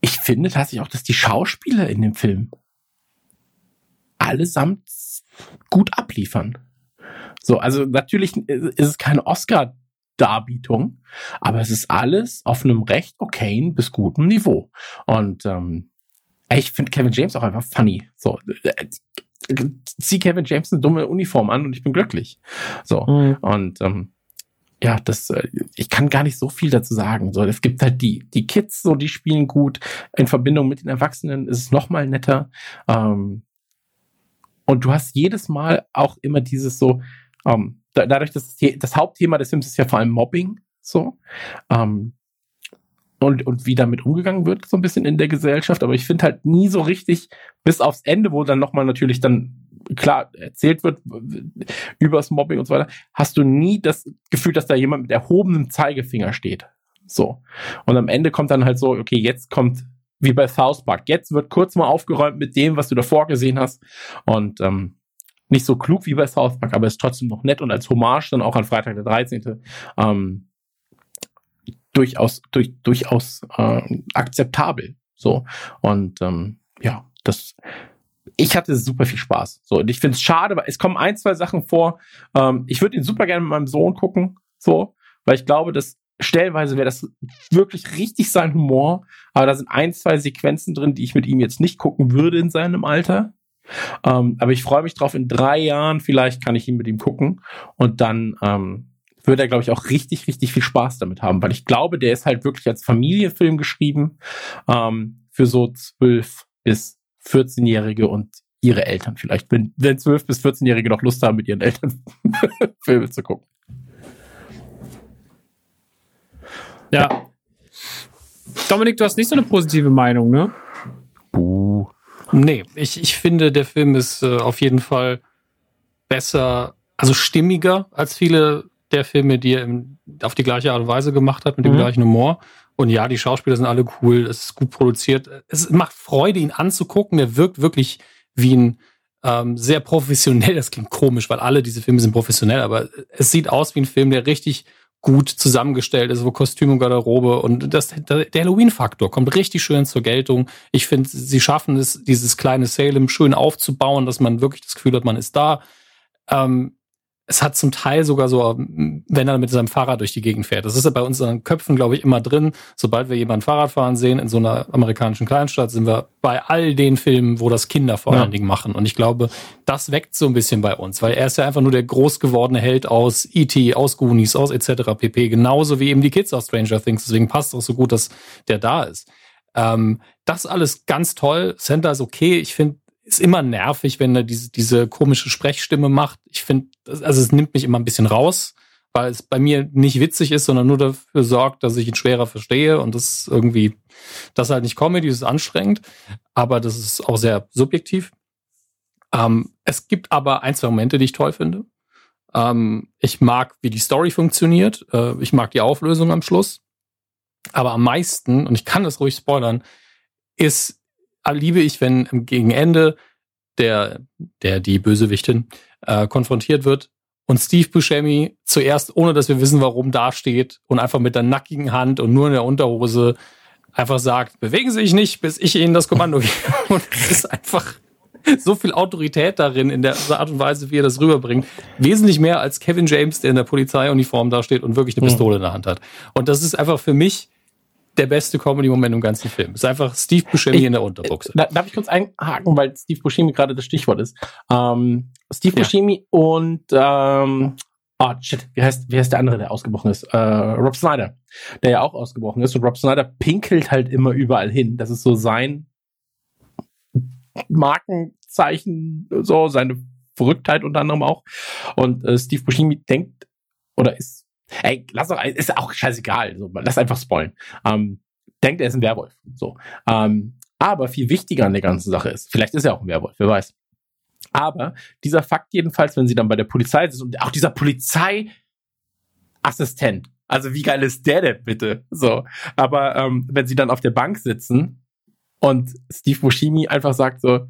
ich finde tatsächlich auch, dass die Schauspieler in dem Film allesamt gut abliefern. So, also natürlich ist es keine Oscar Darbietung, aber es ist alles auf einem recht okayen bis guten Niveau. Und ähm, ich finde Kevin James auch einfach funny. So, äh, zieh Kevin James eine dumme Uniform an und ich bin glücklich. So mhm. und ähm, ja, das, äh, ich kann gar nicht so viel dazu sagen. So, es gibt halt die, die Kids, so, die spielen gut. In Verbindung mit den Erwachsenen ist es noch mal netter. Ähm, und du hast jedes Mal auch immer dieses so, ähm, dadurch, dass das Hauptthema des Films ist ja vor allem Mobbing, so, ähm, und, und wie damit umgegangen wird, so ein bisschen in der Gesellschaft. Aber ich finde halt nie so richtig, bis aufs Ende, wo dann nochmal natürlich dann klar erzählt wird übers Mobbing und so weiter, hast du nie das Gefühl, dass da jemand mit erhobenem Zeigefinger steht. So. Und am Ende kommt dann halt so, okay, jetzt kommt wie bei South Park. Jetzt wird kurz mal aufgeräumt mit dem, was du davor gesehen hast. Und ähm, nicht so klug wie bei South Park, aber ist trotzdem noch nett und als Hommage dann auch an Freitag der 13. Ähm, durchaus, durch, durchaus äh, akzeptabel. So. Und ähm, ja, das ich hatte super viel Spaß. So, und ich finde es schade, weil es kommen ein, zwei Sachen vor. Ähm, ich würde ihn super gerne mit meinem Sohn gucken, so, weil ich glaube, dass stellenweise wäre das wirklich richtig sein Humor, aber da sind ein, zwei Sequenzen drin, die ich mit ihm jetzt nicht gucken würde in seinem Alter. Ähm, aber ich freue mich drauf, in drei Jahren vielleicht kann ich ihn mit ihm gucken und dann ähm, würde er, glaube ich, auch richtig, richtig viel Spaß damit haben, weil ich glaube, der ist halt wirklich als Familienfilm geschrieben ähm, für so zwölf bis 14-Jährige und ihre Eltern vielleicht, wenn, wenn 12 bis 14-Jährige noch Lust haben, mit ihren Eltern [LAUGHS] Filme zu gucken. Ja. Dominik, du hast nicht so eine positive Meinung, ne? Buh. Nee, ich, ich finde, der Film ist äh, auf jeden Fall besser, also stimmiger als viele der Filme, die er auf die gleiche Art und Weise gemacht hat, mit dem mhm. gleichen Humor. Und ja, die Schauspieler sind alle cool, es ist gut produziert. Es macht Freude, ihn anzugucken. Er wirkt wirklich wie ein ähm, sehr professionell. Das klingt komisch, weil alle diese Filme sind professionell, aber es sieht aus wie ein Film, der richtig gut zusammengestellt ist, wo Kostüm und Garderobe und das, der Halloween-Faktor kommt richtig schön zur Geltung. Ich finde, sie schaffen es, dieses kleine Salem schön aufzubauen, dass man wirklich das Gefühl hat, man ist da. Ähm, es hat zum Teil sogar so, wenn er mit seinem Fahrrad durch die Gegend fährt. Das ist ja bei unseren Köpfen, glaube ich, immer drin. Sobald wir jemanden Fahrrad fahren sehen in so einer amerikanischen Kleinstadt, sind wir bei all den Filmen, wo das Kinder vor ja. allen Dingen machen. Und ich glaube, das weckt so ein bisschen bei uns, weil er ist ja einfach nur der groß gewordene Held aus E.T., aus Goonies, aus etc. pp. Genauso wie eben die Kids aus Stranger Things. Deswegen passt es auch so gut, dass der da ist. Ähm, das alles ganz toll. Center ist okay. Ich finde, ist immer nervig, wenn er diese, diese komische Sprechstimme macht. Ich finde, also es nimmt mich immer ein bisschen raus, weil es bei mir nicht witzig ist, sondern nur dafür sorgt, dass ich ihn schwerer verstehe und das irgendwie, das ist halt nicht Comedy, das ist anstrengend, aber das ist auch sehr subjektiv. Ähm, es gibt aber ein, zwei Momente, die ich toll finde. Ähm, ich mag, wie die Story funktioniert. Äh, ich mag die Auflösung am Schluss. Aber am meisten, und ich kann das ruhig spoilern, ist liebe ich, wenn gegen Ende der, der die Bösewichtin, äh, konfrontiert wird und Steve Buscemi zuerst, ohne dass wir wissen, warum, dasteht und einfach mit der nackigen Hand und nur in der Unterhose einfach sagt, bewegen Sie sich nicht, bis ich Ihnen das Kommando gebe. [LAUGHS] Und es ist einfach so viel Autorität darin, in der Art und Weise, wie er das rüberbringt. Wesentlich mehr als Kevin James, der in der Polizeiuniform dasteht und wirklich eine Pistole in der Hand hat. Und das ist einfach für mich der beste Comedy-Moment im ganzen Film. Ist einfach Steve Buscemi Ich- in der Unterbuchse. Da, darf ich kurz einhaken, weil Steve Buscemi gerade das Stichwort ist. Ähm, Steve Ja. Buscemi und ähm, oh shit, wie heißt, wie heißt der andere, der ausgebrochen ist? Äh, Rob Snyder, der ja auch ausgebrochen ist. Und Rob Snyder pinkelt halt immer überall hin. Das ist so sein Markenzeichen, so seine Verrücktheit unter anderem auch. Und äh, Steve Buscemi denkt oder ist, ey, lass doch, ist auch scheißegal, so, lass einfach spoilen. Ähm, denkt, er ist ein Werwolf. So. Ähm, aber viel wichtiger an der ganzen Sache ist, vielleicht ist er auch ein Werwolf, wer weiß. Aber dieser Fakt jedenfalls, wenn sie dann bei der Polizei ist und auch dieser Polizeiassistent, also wie geil ist der denn bitte? So, aber ähm, wenn sie dann auf der Bank sitzen und Steve Buscemi einfach sagt so,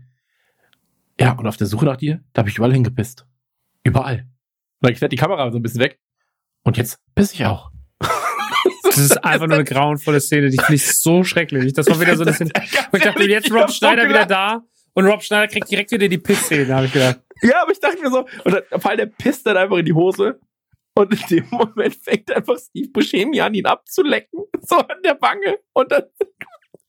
ja, und auf der Suche nach dir, da habe ich überall hingepisst. Überall. Und dann fährt die Kamera so ein bisschen weg. Und jetzt piss ich auch. [LAUGHS] Das ist einfach nur eine grauenvolle Szene, die finde ich so schrecklich. Das war wieder so ein bisschen. [LAUGHS] Und ich dachte, jetzt Rob Schneider wieder da und Rob Schneider kriegt direkt wieder die Pissszene, habe ich gedacht. Ja, aber ich dachte mir so, und dann vor allem der pisst dann einfach in die Hose. Und in dem Moment fängt einfach Steve Buscemi an, ihn abzulecken, so an der Wange. Und dann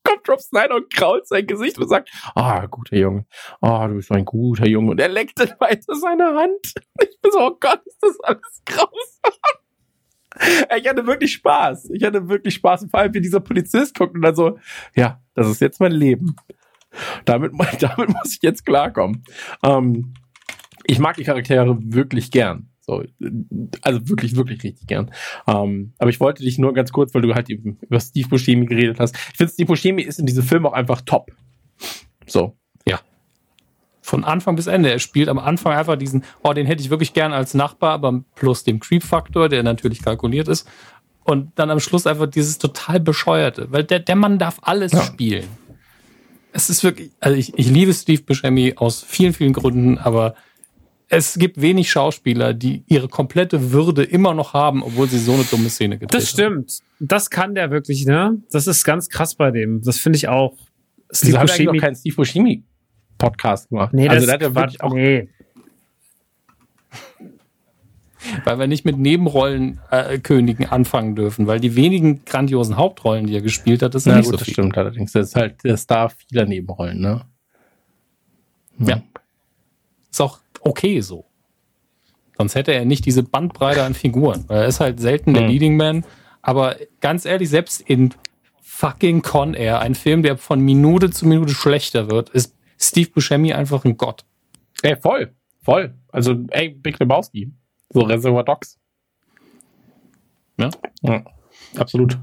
kommt Rob Snyder und krault sein Gesicht und sagt, ah, guter Junge, ah, du bist ein guter Junge. Und er leckt dann weiter seine Hand. Ich bin so, oh Gott, ist das alles grausam. Ich hatte wirklich Spaß. Ich hatte wirklich Spaß. Und vor allem, wie dieser Polizist guckt und dann so, ja, das ist jetzt mein Leben. Damit, [LAUGHS] damit muss ich jetzt klarkommen. Ähm, ich mag die Charaktere wirklich gern. So, also wirklich, wirklich richtig gern. Ähm, aber ich wollte dich nur ganz kurz, weil du halt über Steve Buscemi geredet hast. Ich finde, Steve Buscemi ist in diesem Film auch einfach top. So. Von Anfang bis Ende. Er spielt am Anfang einfach diesen, oh, den hätte ich wirklich gern als Nachbar, aber plus dem Creep-Faktor, der natürlich kalkuliert ist. Und dann am Schluss einfach dieses total bescheuerte, weil der, der Mann darf alles Ja. spielen. Es ist wirklich, also ich, ich liebe Steve Buscemi aus vielen, vielen Gründen, aber es gibt wenig Schauspieler, die ihre komplette Würde immer noch haben, obwohl sie so eine dumme Szene gedreht Das stimmt. Das kann der wirklich, ne? Das ist ganz krass bei dem. Das finde ich auch. Steve Buscemi. keinen Steve Buscemi Podcast gemacht? Nee, also das der hat ja ist wirklich Quatsch. auch Nee. weil wir nicht mit Nebenrollenkönigen äh, Königen anfangen dürfen, weil die wenigen grandiosen Hauptrollen, die er gespielt hat, das sind Na nicht gut, so das viele. stimmt allerdings. Das ist halt der Star vieler Nebenrollen, ne? Ja. Ist auch okay so. Sonst hätte er nicht diese Bandbreite an Figuren. Er ist halt selten der Mhm. Leading Man. Aber ganz ehrlich, selbst in fucking Con Air, ein Film, der von Minute zu Minute schlechter wird, ist Steve Buscemi einfach ein Gott. Ey, voll, voll. Also, ey, Big Lebowski. So Reservoir Dogs. Ja. ja. Absolut.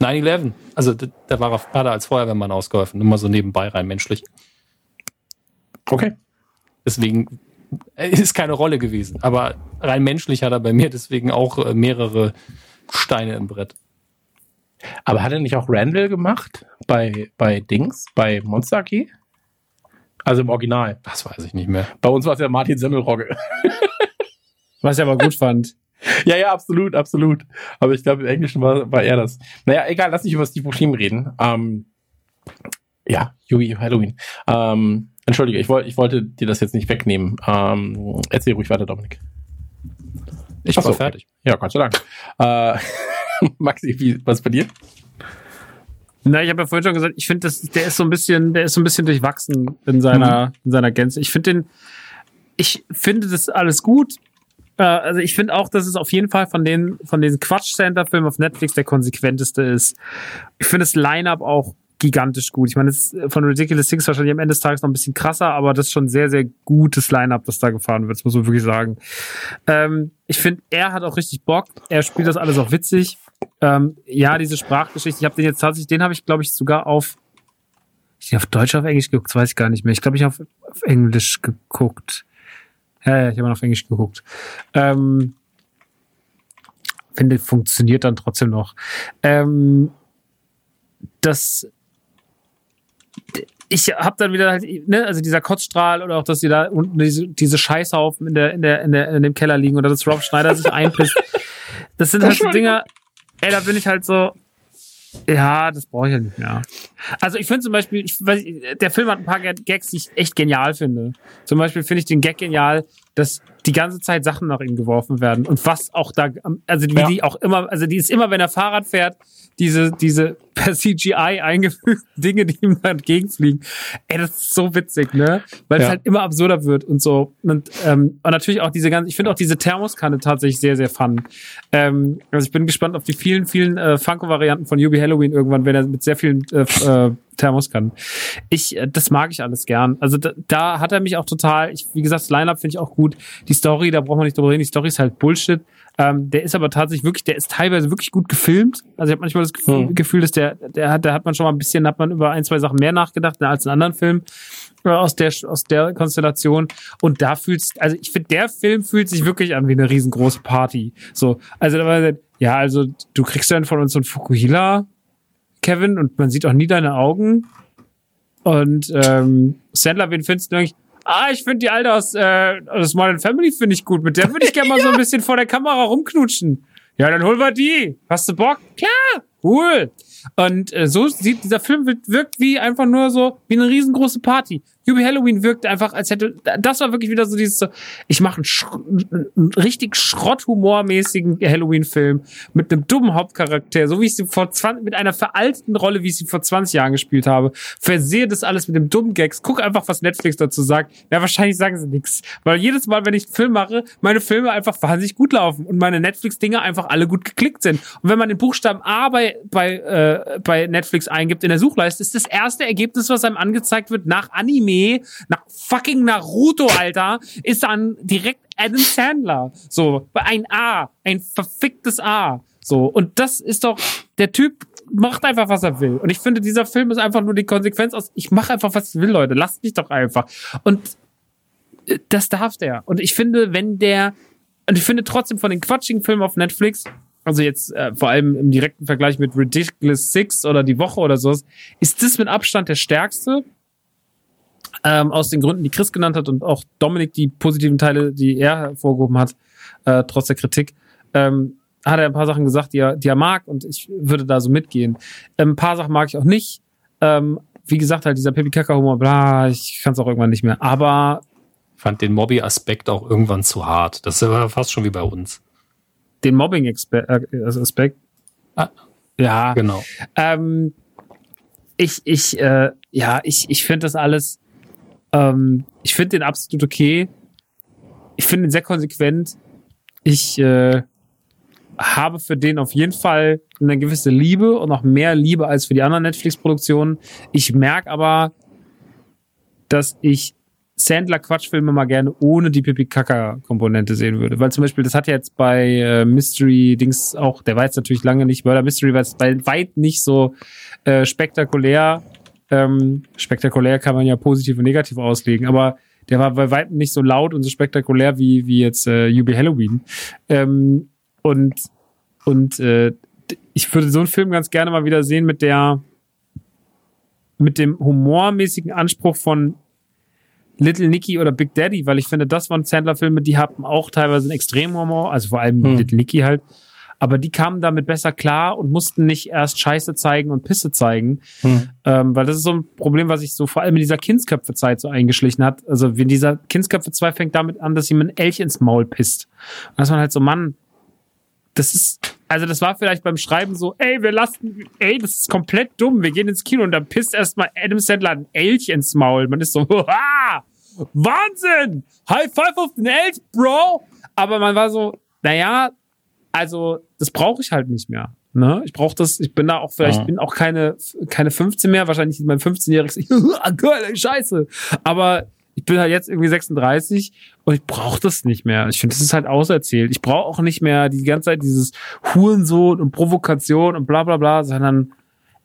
9-11. Also da, war er, hat er als Feuerwehrmann ausgeholfen. Immer so nebenbei rein menschlich. Okay. Deswegen äh, ist keine Rolle gewesen. Aber rein menschlich hat er bei mir deswegen auch äh, mehrere Steine im Brett. Aber hat er nicht auch Randall gemacht bei, bei Dings, bei Monster AG? Also im Original. Das weiß ich nicht mehr. Bei uns war es ja Martin Semmelrogge. Was ich aber gut fand. ja, ja, absolut, absolut. Aber ich glaube, im Englischen war, war er das. Naja, egal, lass nicht über Steve Buscemi reden. Ähm, ja, Yui Halloween. Ähm, Entschuldige, ich, wollte ich wollte dir das jetzt nicht wegnehmen. Ähm, erzähl ruhig weiter, Dominik. Ich Ach so, war fertig. Ja, Gott sei Dank. Äh, [LAUGHS] Maxi, wie, was bei dir? Na, ich habe ja vorhin schon gesagt, ich finde, der ist so ein bisschen, der ist so ein bisschen durchwachsen in seiner, in seiner Gänze. Ich finde den, ich finde das alles gut. Äh, also ich finde auch, dass es auf jeden Fall von den, von den Quatsch-Center-Filmen auf Netflix der konsequenteste ist. Ich finde das Line-Up auch gigantisch gut. Ich meine, es ist von Ridiculous Things wahrscheinlich am Ende des Tages noch ein bisschen krasser, aber das ist schon sehr, sehr gutes Line-Up, das da gefahren wird, das muss man wirklich sagen. Ähm, ich finde, er hat auch richtig Bock. Er spielt das alles auch witzig. Ähm, ja, diese Sprachgeschichte, ich habe den jetzt tatsächlich, den habe ich, glaube ich, sogar auf, ich auf Deutsch auf Englisch geguckt, das weiß ich gar nicht mehr. Ich glaube, ich habe auf Englisch geguckt. Ja, ja, ich habe auf Englisch geguckt. Ähm, finde, funktioniert dann trotzdem noch. Ähm, das ich habe dann wieder halt, ne, also dieser Kotzstrahl oder auch, dass die da unten diese, diese Scheißhaufen in der, in der, in der, in dem Keller liegen oder dass Rob Schneider sich einpisst. Das sind halt so Dinge, ey, da bin ich halt so, ja, das brauche ich ja nicht mehr. Also ich finde zum Beispiel, ich weiß, der Film hat ein paar Gags, die ich echt genial finde. Zum Beispiel finde ich den Gag genial, dass die ganze Zeit Sachen nach ihm geworfen werden und was auch da, also wie ja. die auch immer, also die ist immer, wenn er Fahrrad fährt, diese, diese [LAUGHS] per CGI eingefügten Dinge, die ihm da entgegenfliegen. Ey, das ist so witzig, ne? Weil ja. es halt immer absurder wird und so. Und, ähm, und natürlich auch diese ganze, ich finde auch diese Thermoskanne tatsächlich sehr, sehr fun. Ähm, also ich bin gespannt auf die vielen, vielen äh, Funko-Varianten von Yubi Halloween irgendwann, wenn er mit sehr vielen äh, äh, Thermoskannen. Ich, äh, das mag ich alles gern. Also da, da hat er mich auch total, ich, wie gesagt, das Line-Up finde ich auch gut. Die Story, da braucht man nicht drüber reden, die Story ist halt Bullshit. Ähm, der ist aber tatsächlich wirklich, der ist teilweise wirklich gut gefilmt. Also ich habe manchmal das Gefühl, hm. Gefühl, dass der, der hat, da hat man schon mal ein bisschen, hat man über ein, zwei Sachen mehr nachgedacht als in anderen Filmen äh, aus der aus der Konstellation. Und da fühlst, also ich finde, der Film fühlt sich wirklich an wie eine riesengroße Party. So, also da war ja, also du kriegst dann von uns so ein Fukuhila, Kevin, und man sieht auch nie deine Augen. Und ähm, Sandler, wen findest du eigentlich? ah, ich finde die Alte aus, äh, aus Modern Family finde ich gut. Mit der würde ich gerne mal so ein [LAUGHS] bisschen vor der Kamera rumknutschen. Ja, dann holen wir die. Hast du Bock? Klar, cool. Und äh, so sieht dieser Film wirkt wie einfach nur so wie eine riesengroße Party. Hubie Halloween wirkte einfach, als hätte, das war wirklich wieder so dieses, ich mache einen, Sch einen richtig schrotthumormäßigen Halloween-Film mit einem dummen Hauptcharakter, so wie ich sie vor 20, mit einer veralteten Rolle, wie ich sie vor 20 Jahren gespielt habe. Versehe das alles mit dem dummen Gags. Guck einfach, was Netflix dazu sagt. Ja, wahrscheinlich sagen sie nichts. Weil jedes Mal, wenn ich einen Film mache, meine Filme einfach wahnsinnig gut laufen und meine Netflix-Dinger einfach alle gut geklickt sind. Und wenn man den Buchstaben A bei, bei, äh, bei Netflix eingibt in der Suchleiste, ist das erste Ergebnis, was einem angezeigt wird, nach Anime nach fucking Naruto, Alter, ist dann direkt Adam Sandler. So, ein A, ein verficktes A. So, und das ist doch, der Typ macht einfach, was er will. Und ich finde, dieser Film ist einfach nur die Konsequenz aus, ich mache einfach, was ich will, Leute. Lasst mich doch einfach. Und äh, das darf der. Und ich finde, wenn der, und ich finde trotzdem von den quatschigen Filmen auf Netflix, also jetzt äh, vor allem im direkten Vergleich mit Ridiculous Six oder die Woche oder sowas, ist das mit Abstand der stärkste ähm, aus den Gründen, die Chris genannt hat und auch Dominik die positiven Teile, die er hervorgehoben hat, äh, trotz der Kritik, ähm, hat er ein paar Sachen gesagt, die er, die er mag und ich würde da so mitgehen. Ähm, ein paar Sachen mag ich auch nicht. Ähm, wie gesagt, halt dieser Pipi Kaka Humor, bla, ich kann es auch irgendwann nicht mehr. Aber fand den Mobby-Aspekt auch irgendwann zu hart. Das war fast schon wie bei uns. Den Mobbing-Aspekt? Äh, ah, ja, genau. Ähm, ich, ich, äh, ja, ich, ich finde das alles ähm, ich finde den absolut okay. Ich finde ihn sehr konsequent. Ich äh, habe für den auf jeden Fall eine gewisse Liebe und noch mehr Liebe als für die anderen Netflix-Produktionen. Ich merke aber, dass ich Sandler-Quatschfilme mal gerne ohne die Pipi-Kaka-Komponente sehen würde. Weil zum Beispiel, das hat jetzt bei äh, Mystery-Dings auch, der war jetzt natürlich lange nicht, Murder Mystery war jetzt bei weit nicht so äh, spektakulär ähm, spektakulär kann man ja positiv und negativ auslegen, aber der war bei weitem nicht so laut und so spektakulär wie, wie jetzt äh, UB Halloween. Ähm, und und äh, ich würde so einen Film ganz gerne mal wieder sehen mit der mit dem humormäßigen Anspruch von Little Nicky oder Big Daddy, weil ich finde, das waren Sandler-Filme, die hatten auch teilweise einen extremen Humor, also vor allem hm. Little Nicky halt aber die kamen damit besser klar und mussten nicht erst Scheiße zeigen und Pisse zeigen. Hm. Ähm, weil das ist so ein Problem, was sich so vor allem in dieser Kindsköpfe-Zeit so eingeschlichen hat. Also wenn dieser Kindsköpfe 2 fängt damit an, dass jemand ein Elch ins Maul pisst. Und dass man halt so, Mann, das ist, also das war vielleicht beim Schreiben so, ey, wir lassen, ey, das ist komplett dumm, wir gehen ins Kino und dann pisst erstmal Adam Sandler ein Elch ins Maul. Man ist so, [LAUGHS] ah, Wahnsinn! High five auf den Elch, Bro! Aber man war so, naja, also das brauche ich halt nicht mehr. Ne? Ich brauche das, ich bin da auch vielleicht, ja. bin auch keine, keine 15 mehr, wahrscheinlich mein 15-jähriges, geile [LAUGHS] Scheiße. Aber ich bin halt jetzt irgendwie 36 und ich brauche das nicht mehr. Ich finde, das ist halt auserzählt. Ich brauche auch nicht mehr die ganze Zeit dieses Hurensohn und Provokation und bla bla bla, sondern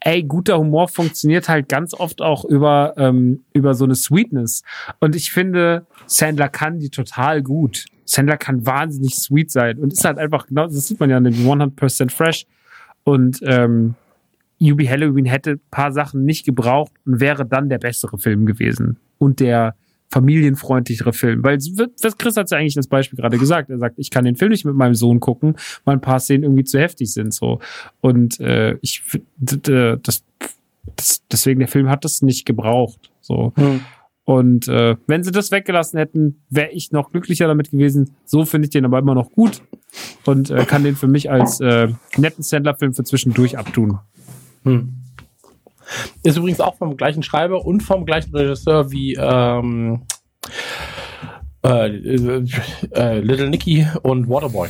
ey, guter Humor funktioniert halt ganz oft auch über, ähm, über so eine Sweetness. Und ich finde, Sandler kann die total gut. Sandler kann wahnsinnig sweet sein und ist halt einfach genau, das sieht man ja in dem 100% Fresh. Und ähm, Yubi Halloween hätte ein paar Sachen nicht gebraucht und wäre dann der bessere Film gewesen. Und der familienfreundlichere Film. Weil, was Chris hat ja eigentlich das Beispiel gerade gesagt. Er sagt, ich kann den Film nicht mit meinem Sohn gucken, weil ein paar Szenen irgendwie zu heftig sind, so. Und, äh, ich, das, das, deswegen der Film hat das nicht gebraucht, so. Hm. Und äh, wenn sie das weggelassen hätten, wäre ich noch glücklicher damit gewesen. So finde ich den aber immer noch gut und äh, kann den für mich als äh, netten Sandler-Film für zwischendurch abtun. Hm. Ist übrigens auch vom gleichen Schreiber und vom gleichen Regisseur wie ähm, äh, äh, äh Little Nicky und Waterboy.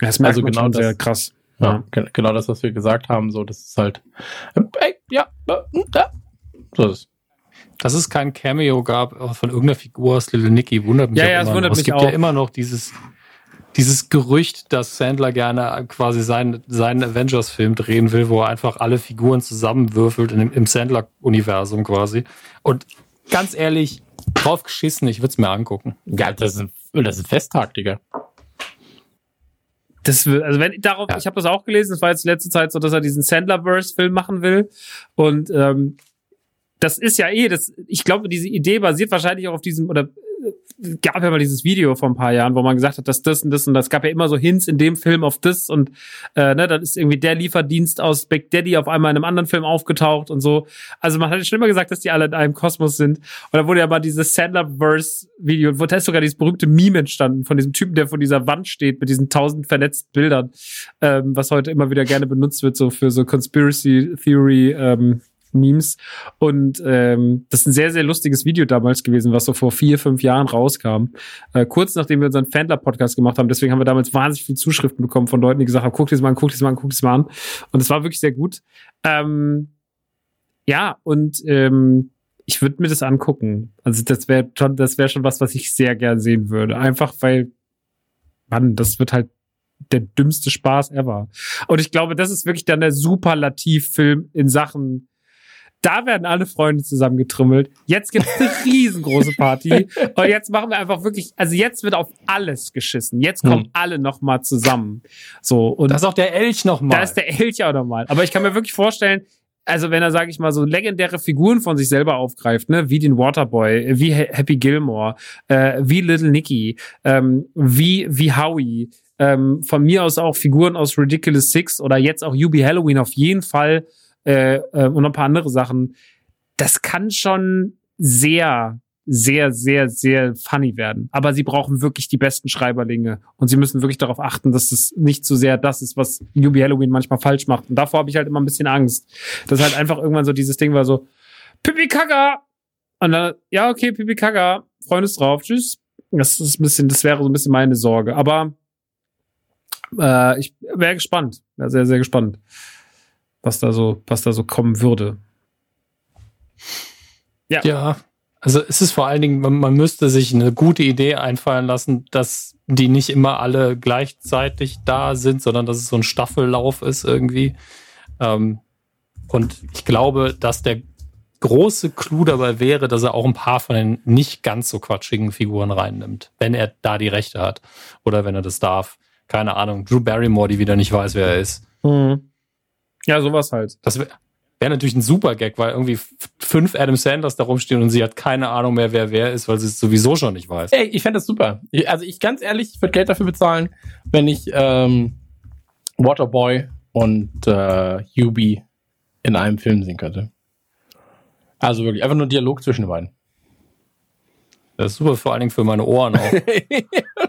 Das merkt also man genau das, sehr krass. Ja, ja, genau das, was wir gesagt haben. So, das ist halt. Äh, ja, hm, ja, so ist es. Dass es kein Cameo gab von irgendeiner Figur aus Little Nicky, wundert mich ja, ja, es wundert mich Es gibt auch. ja immer noch dieses dieses Gerücht, dass Sandler gerne quasi seinen, seinen Avengers-Film drehen will, wo er einfach alle Figuren zusammenwürfelt in, im Sandler-Universum quasi. Und ganz ehrlich, drauf geschissen, ich würde es mir angucken. Ja, das ist ein, das ist ein Festtag, Digga. Das, also wenn darauf, ja. ich habe das auch gelesen, es war jetzt letzte Zeit so, dass er diesen Sandler-Verse-Film machen will. Und ähm, das ist ja eh, das, ich glaube, diese Idee basiert wahrscheinlich auch auf diesem, oder gab ja mal dieses Video vor ein paar Jahren, wo man gesagt hat, dass das und das und das gab ja immer so Hints in dem Film auf das und äh, ne, dann ist irgendwie der Lieferdienst aus Big Daddy auf einmal in einem anderen Film aufgetaucht und so. Also man hat ja schon immer gesagt, dass die alle in einem Kosmos sind. Und da wurde ja mal dieses Sandler-Verse-Video, wo da ist sogar dieses berühmte Meme entstanden von diesem Typen, der vor dieser Wand steht mit diesen tausend vernetzten Bildern, ähm, was heute immer wieder gerne benutzt wird, so für so Conspiracy Theory ähm, Memes. Und ähm, das ist ein sehr, sehr lustiges Video damals gewesen, was so vor vier, fünf Jahren rauskam. Äh, kurz nachdem wir unseren Fandler-Podcast gemacht haben. Deswegen haben wir damals wahnsinnig viele Zuschriften bekommen von Leuten, die gesagt haben, guck dir das mal an, guck dir das mal an, guck dir das mal an. Und es war wirklich sehr gut. Ähm, ja, und ähm, ich würde mir das angucken. Also das wäre schon, das wäre schon was, was ich sehr gern sehen würde. Einfach weil, Mann, das wird halt der dümmste Spaß ever. Und ich glaube, das ist wirklich dann der Superlativfilm in Sachen da werden alle Freunde zusammengetrümmelt. Jetzt gibt's eine [LAUGHS] riesengroße Party. Und jetzt machen wir einfach wirklich, also jetzt wird auf alles geschissen. Jetzt kommen hm. alle nochmal zusammen. So. Und da ist auch der Elch nochmal. Da ist der Elch auch nochmal. Aber ich kann mir wirklich vorstellen, also wenn er, sage ich mal, so legendäre Figuren von sich selber aufgreift, ne, wie den Waterboy, wie Happy Gilmore, äh, wie Little Nicky, ähm, wie, wie Howie, ähm, von mir aus auch Figuren aus Ridiculous Six oder jetzt auch Yubi Halloween auf jeden Fall äh, äh, und noch ein paar andere Sachen. Das kann schon sehr, sehr, sehr, sehr funny werden. Aber sie brauchen wirklich die besten Schreiberlinge. Und sie müssen wirklich darauf achten, dass es nicht so sehr das ist, was Newbie Halloween manchmal falsch macht. Und davor habe ich halt immer ein bisschen Angst. Dass halt einfach irgendwann so dieses Ding war so, Pipi Kaka! Und dann, ja, okay, Pipi Kaka, Freund ist drauf, tschüss. Das ist ein bisschen, das wäre so ein bisschen meine Sorge. Aber äh, ich wäre gespannt. Wäre sehr, sehr gespannt was da so, was da so kommen würde. Ja. Ja. Also es ist vor allen Dingen, man, man müsste sich eine gute Idee einfallen lassen, dass die nicht immer alle gleichzeitig da sind, sondern dass es so ein Staffellauf ist irgendwie. Ähm, und ich glaube, dass der große Clou dabei wäre, dass er auch ein paar von den nicht ganz so quatschigen Figuren reinnimmt, wenn er da die Rechte hat oder wenn er das darf. Keine Ahnung, Drew Barrymore, die wieder nicht weiß, wer er ist. Mhm. Ja, sowas halt. Das wäre wär natürlich ein super Gag, weil irgendwie fünf Adam Sanders da rumstehen und sie hat keine Ahnung mehr, wer wer ist, weil sie es sowieso schon nicht weiß. Ey, ich fände das super. Also ich ganz ehrlich, ich würde Geld dafür bezahlen, wenn ich ähm, Waterboy und äh, Yubi in einem Film sehen könnte. Also wirklich, einfach nur Dialog zwischen den beiden. Das ist super, vor allen Dingen für meine Ohren auch. [LAUGHS]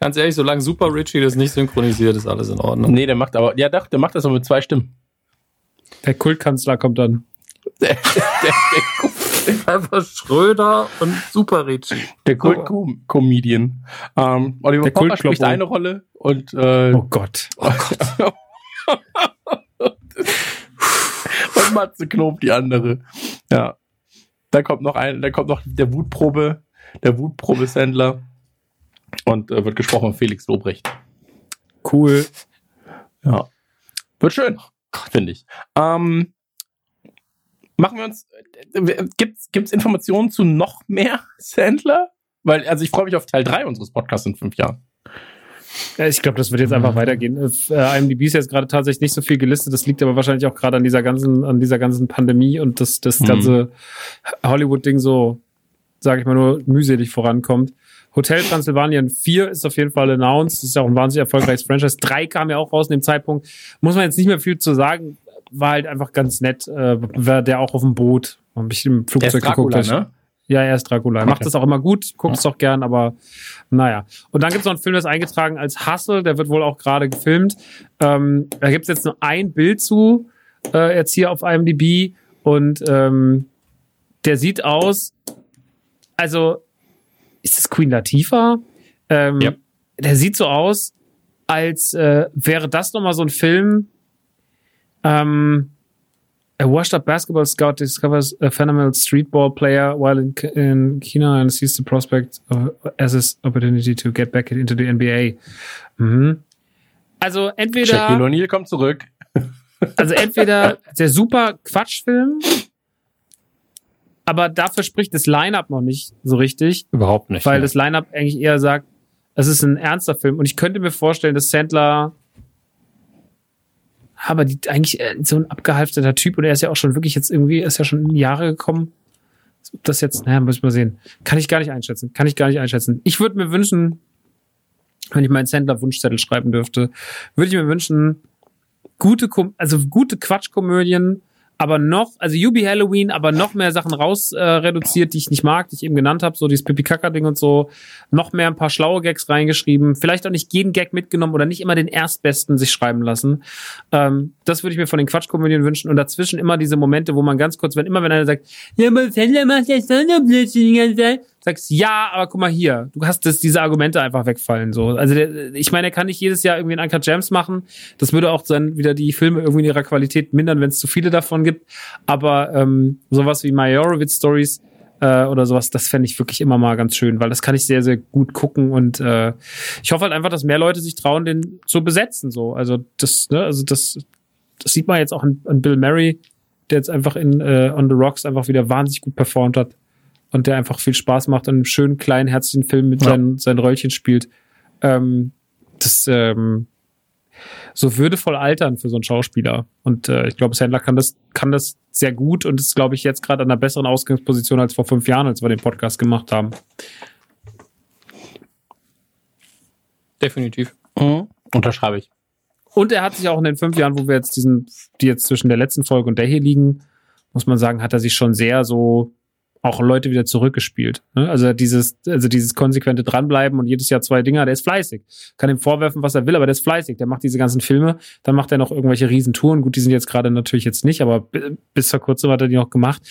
Ganz ehrlich, solange Super Richie das nicht synchronisiert, ist alles in Ordnung. Nee, der macht aber, ja, der, der macht das aber mit zwei Stimmen. Der Kultkanzler kommt dann. [LAUGHS] Der, der, der, Einfach Schröder und Super Richie. Der Kult-Comedian. Ähm, Oliver der Pocher spricht eine Rolle und äh, Oh Gott. [LAUGHS] Oh Gott. und Matze Knob die andere. Ja. Da kommt noch ein, da kommt noch der Wutprobe, der Wutprobe-Sandler und äh, wird gesprochen von Felix Lobrecht. Cool. Ja. Wird schön, finde ich. Ähm, machen wir uns, äh, gibt's, gibt's Informationen zu noch mehr [LAUGHS] Sandler? Weil, also ich freue mich auf Teil 3 unseres Podcasts in fünf Jahren. Ich glaube, das wird jetzt einfach weitergehen. Äh, IMDb ist jetzt gerade tatsächlich nicht so viel gelistet. Das liegt aber wahrscheinlich auch gerade an dieser ganzen, an dieser ganzen Pandemie und das, das Mhm. ganze Hollywood-Ding so, sage ich mal, nur mühselig vorankommt. Hotel Transylvanien 4 ist auf jeden Fall announced. Das ist ja auch ein wahnsinnig erfolgreiches Franchise. 3 kam ja auch raus in dem Zeitpunkt. Muss man jetzt nicht mehr viel zu sagen. War halt einfach ganz nett. Äh, war der auch auf dem Boot. Hab ich im Flugzeug ist Dracula, geguckt. ne? Ja, er ist Dracula. Er macht das auch immer gut, guckt es auch gern, aber naja. Und dann gibt es noch einen Film, der ist eingetragen als Hustle, der wird wohl auch gerade gefilmt. Ähm, da gibt es jetzt nur ein Bild zu, äh, jetzt hier auf IMDb und ähm, der sieht aus, also ist das Queen Latifah? Ähm, Ja. Der sieht so aus, als äh, wäre das nochmal so ein Film, ähm, A washed up basketball scout discovers a phenomenal streetball player while in, in China and sees the prospect of, as his opportunity to get back into the NBA. Mhm. Also Shaquille entweder, O'Neal kommt zurück. also entweder [LAUGHS] der super Quatschfilm, aber dafür spricht das Line-Up noch nicht so richtig, Überhaupt nicht. weil ne. das Line-Up eigentlich eher sagt, es ist ein ernster Film. Und ich könnte mir vorstellen, dass Sandler aber die eigentlich äh, so ein abgehalfterter Typ und er ist ja auch schon wirklich jetzt irgendwie, er ist ja schon in Jahre gekommen. Ob das jetzt, naja, muss ich mal sehen. Kann ich gar nicht einschätzen. Kann ich gar nicht einschätzen. Ich würde mir wünschen, wenn ich meinen Sandler-Wunschzettel schreiben dürfte, würde ich mir wünschen, gute, also gute Quatschkomödien, aber noch, also Yubi Halloween, aber noch mehr Sachen raus äh, reduziert, die ich nicht mag, die ich eben genannt habe, so dieses pipi kaka ding und so, noch mehr ein paar schlaue Gags reingeschrieben, vielleicht auch nicht jeden Gag mitgenommen oder nicht immer den erstbesten sich schreiben lassen. Ähm, das würde ich mir von den Quatschkomödien wünschen. Und dazwischen immer diese Momente, wo man ganz kurz, wenn immer wenn einer sagt, ja, aber macht jetzt so eine Blödsinn die ganze Zeit, sagst ja, aber guck mal hier, du hast das, diese Argumente einfach wegfallen so. Also der, ich meine, er kann nicht jedes Jahr irgendwie einen Uncut Gems machen. Das würde auch dann wieder die Filme irgendwie in ihrer Qualität mindern, wenn es zu viele davon gibt. Aber ähm, sowas wie Majorowitz Stories äh, oder sowas, das fände ich wirklich immer mal ganz schön, weil das kann ich sehr, sehr gut gucken und äh, ich hoffe halt einfach, dass mehr Leute sich trauen, den zu besetzen. So, also das, ne, also das, das sieht man jetzt auch an, an Bill Murray, der jetzt einfach in äh, On the Rocks einfach wieder wahnsinnig gut performt hat und der einfach viel Spaß macht und einen schönen kleinen herzlichen Film mit Ja. seinen, seinen Röllchen spielt. Ähm, das ähm, so würdevoll altern für so einen Schauspieler. Und äh, ich glaube, Sandler kann das, kann das sehr gut und ist, glaube ich, jetzt gerade an einer besseren Ausgangsposition als vor fünf Jahren, als wir den Podcast gemacht haben. Definitiv. Mhm. Unterschreibe ich. Und er hat sich auch in den fünf Jahren, wo wir jetzt diesen, die jetzt zwischen der letzten Folge und der hier liegen, muss man sagen, hat er sich schon sehr so auch Leute wieder zurückgespielt. Ne? Also dieses, also dieses konsequente Dranbleiben und jedes Jahr zwei Dinger, der ist fleißig. Kann ihm vorwerfen, was er will, aber der ist fleißig. Der macht diese ganzen Filme, dann macht er noch irgendwelche Riesentouren. Gut, die sind jetzt gerade natürlich jetzt nicht, aber bi- bis vor kurzem hat er die noch gemacht.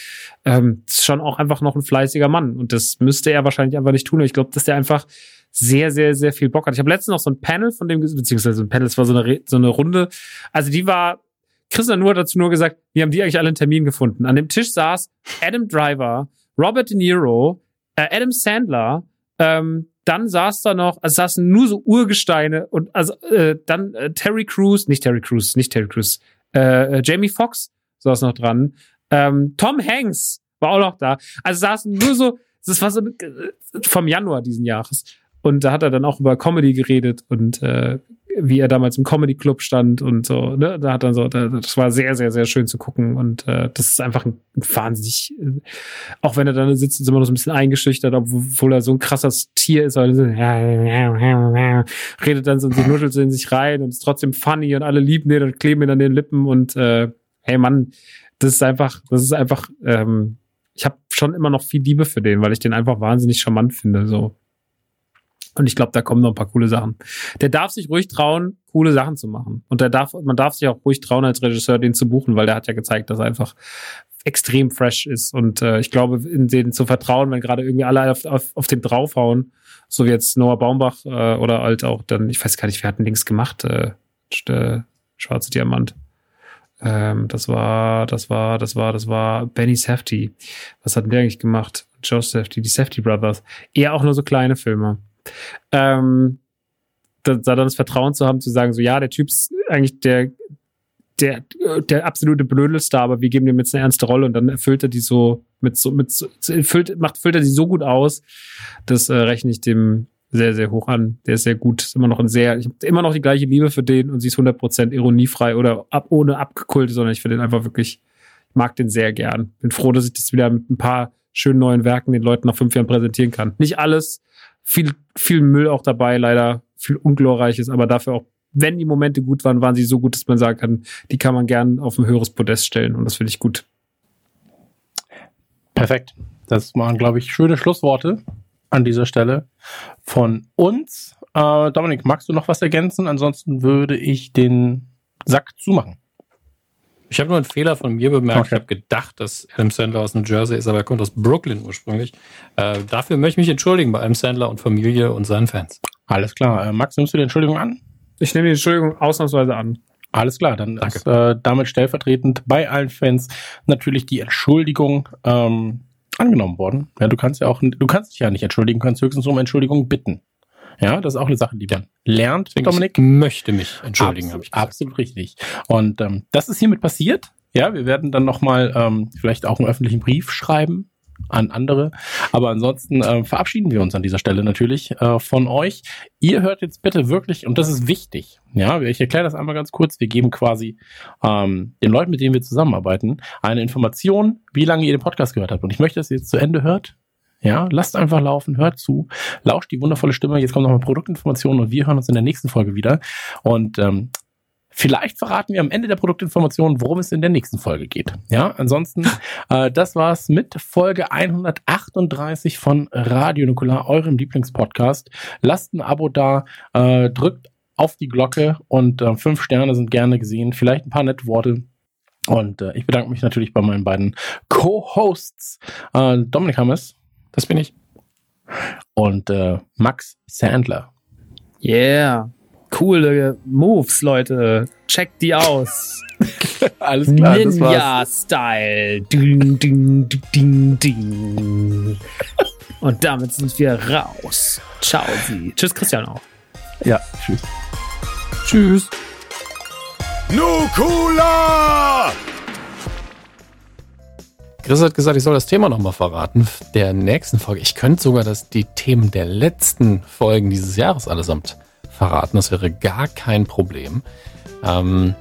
Ähm, ist schon auch einfach noch ein fleißiger Mann. Und das müsste er wahrscheinlich einfach nicht tun. Ich glaube, dass der einfach sehr, sehr, sehr viel Bock hat. Ich habe letztens noch so ein Panel von dem, beziehungsweise ein Panel, es war so eine, so eine Runde. Also die war, Christian nur dazu nur gesagt, wie haben die eigentlich alle einen Termin gefunden? An dem Tisch saß Adam Driver, Robert De Niro, äh, Adam Sandler, ähm, dann saß da noch, also saßen nur so Urgesteine und also äh, dann äh, Terry Crews, nicht Terry Crews, nicht Terry Crews, äh, äh, Jamie Foxx saß noch dran, ähm, Tom Hanks war auch noch da. Also saßen nur so, das war so äh, vom Januar diesen Jahres. Und da hat er dann auch über Comedy geredet und äh, wie er damals im Comedy Club stand und so. Ne? Da hat er so, da, das war sehr, sehr, sehr schön zu gucken und äh, das ist einfach ein, wahnsinnig, äh, auch wenn er dann sitzt, ist immer noch so ein bisschen eingeschüchtert, obwohl er so ein krasses Tier ist, aber so, redet dann so und so nuschelt so in sich rein und ist trotzdem funny und alle lieben den und kleben ihn an den Lippen und äh, hey Mann, das ist einfach, das ist einfach, ähm, ich habe schon immer noch viel Liebe für den, weil ich den einfach wahnsinnig charmant finde. So. Und ich glaube, da kommen noch ein paar coole Sachen. Der darf sich ruhig trauen, coole Sachen zu machen. Und der darf, man darf sich auch ruhig trauen, als Regisseur den zu buchen, weil der hat ja gezeigt, dass er einfach extrem fresh ist. Und äh, ich glaube, in den zu vertrauen, wenn gerade irgendwie alle auf, auf, auf den draufhauen, so wie jetzt Noah Baumbach äh, oder halt auch dann, ich weiß gar nicht, wer hat denn Links gemacht? Äh, der Schwarze Diamant. Ähm, das war, das war, das war, das war Benny Safety. Was hat denn der eigentlich gemacht? Joe Safety, die Safety Brothers. Eher auch nur so kleine Filme. Ähm, da, da dann das Vertrauen zu haben, zu sagen, so ja, der Typ ist eigentlich der, der, der absolute Blödelstar, aber wir geben dem jetzt eine ernste Rolle und dann erfüllt er die so mit so, mit so, erfüllt, macht, füllt er die so gut aus, das äh, rechne ich dem sehr, sehr hoch an. Der ist sehr gut. Ist immer noch ein sehr, ich habe immer noch die gleiche Liebe für den und sie ist 100% ironiefrei oder ab, ohne abgekult, sondern ich finde den einfach wirklich, ich mag den sehr gern. Bin froh, dass ich das wieder mit ein paar schönen neuen Werken den Leuten nach fünf Jahren präsentieren kann. Nicht alles, viel, viel Müll auch dabei, leider viel Unglorreiches, aber dafür auch, wenn die Momente gut waren, waren sie so gut, dass man sagen kann, die kann man gern auf ein höheres Podest stellen und das finde ich gut. Perfekt. Das waren, glaube ich, schöne Schlussworte an dieser Stelle von uns. Äh, Dominik, magst du noch was ergänzen? Ansonsten würde ich den Sack zumachen. Ich habe nur einen Fehler von mir bemerkt. Okay. Ich habe gedacht, dass Adam Sandler aus New Jersey ist, aber er kommt aus Brooklyn ursprünglich. Äh, dafür möchte ich mich entschuldigen bei Adam Sandler und Familie und seinen Fans. Alles klar. Äh, Max, nimmst du die Entschuldigung an? Ich nehme die Entschuldigung ausnahmsweise an. Alles klar, dann Danke. ist äh, damit stellvertretend bei allen Fans natürlich die Entschuldigung ähm, angenommen worden. Ja, du kannst ja auch, du kannst dich ja nicht entschuldigen, kannst höchstens um Entschuldigung bitten. Ja, das ist auch eine Sache, die man lernt, ich Dominik. möchte mich entschuldigen, habe ich gesagt. Absolut richtig. Und ähm, das ist hiermit passiert. Ja, wir werden dann nochmal ähm, vielleicht auch einen öffentlichen Brief schreiben an andere. Aber ansonsten äh, verabschieden wir uns an dieser Stelle natürlich äh, von euch. Ihr hört jetzt bitte wirklich, und das ist wichtig, ja, ich erkläre das einmal ganz kurz. Wir geben quasi ähm, den Leuten, mit denen wir zusammenarbeiten, eine Information, wie lange ihr den Podcast gehört habt. Und ich möchte, dass ihr jetzt zu Ende hört. Ja, lasst einfach laufen, hört zu, lauscht die wundervolle Stimme. Jetzt kommt nochmal Produktinformationen und wir hören uns in der nächsten Folge wieder. Und ähm, Vielleicht verraten wir am Ende der Produktinformation, worum es in der nächsten Folge geht. Ja, ansonsten, [LAUGHS] äh, das war's mit Folge 138 von Radio Nukular, eurem Lieblingspodcast. Lasst ein Abo da, äh, drückt auf die Glocke und äh, fünf Sterne sind gerne gesehen. Vielleicht ein paar nette Worte. Und äh, ich bedanke mich natürlich bei meinen beiden Co-Hosts, äh, Dominik Hammes. Das bin ich. Und äh, Max Sandler. Yeah coole Moves, Leute. Checkt die aus. [LAUGHS] Alles klar. Ninja-Style. Ding, ding, ding, ding. Und damit sind wir raus. Ciao, Sie. Tschüss, Christian auch. Ja, tschüss. Tschüss. Nukula! Chris hat gesagt, ich soll das Thema nochmal verraten. Der nächsten Folge. Ich könnte sogar das, die Themen der letzten Folgen dieses Jahres allesamt verraten. Das wäre gar kein Problem. Ähm,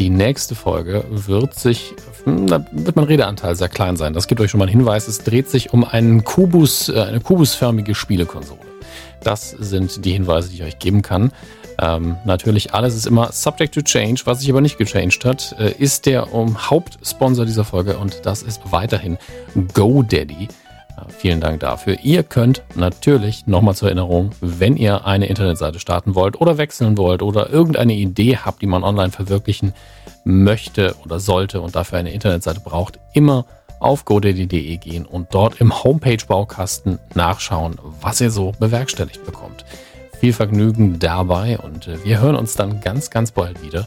die nächste Folge wird sich, hm, da wird mein Redeanteil sehr klein sein. Das gibt euch schon mal einen Hinweis. Es dreht sich um einen Kubus, äh, eine kubusförmige Spielekonsole. Das sind die Hinweise, die ich euch geben kann. Ähm, natürlich, alles ist immer subject to change. Was sich aber nicht gechanged hat, äh, ist der um, Hauptsponsor dieser Folge und das ist weiterhin GoDaddy. Vielen Dank dafür. Ihr könnt natürlich nochmal zur Erinnerung, wenn ihr eine Internetseite starten wollt oder wechseln wollt oder irgendeine Idee habt, die man online verwirklichen möchte oder sollte und dafür eine Internetseite braucht, immer auf godaddy.de gehen und dort im Homepage-Baukasten nachschauen, was ihr so bewerkstelligt bekommt. Viel Vergnügen dabei und äh, wir hören uns dann ganz, ganz bald wieder.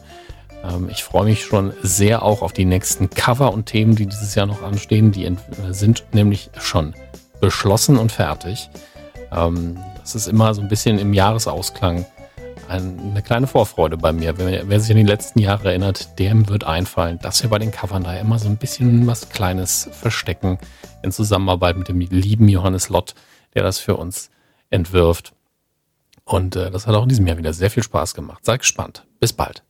Ähm, ich freue mich schon sehr auch auf die nächsten Cover und Themen, die dieses Jahr noch anstehen. Die sind nämlich schon beschlossen und fertig. Ähm, das ist immer so ein bisschen im Jahresausklang eine kleine Vorfreude bei mir. Wer, sich an die letzten Jahre erinnert, dem wird einfallen, dass wir bei den Covern da immer so ein bisschen was Kleines verstecken in Zusammenarbeit mit dem lieben Johannes Lott, der das für uns entwirft. Und äh, das hat auch in diesem Jahr wieder sehr viel Spaß gemacht. Seid gespannt. Bis bald.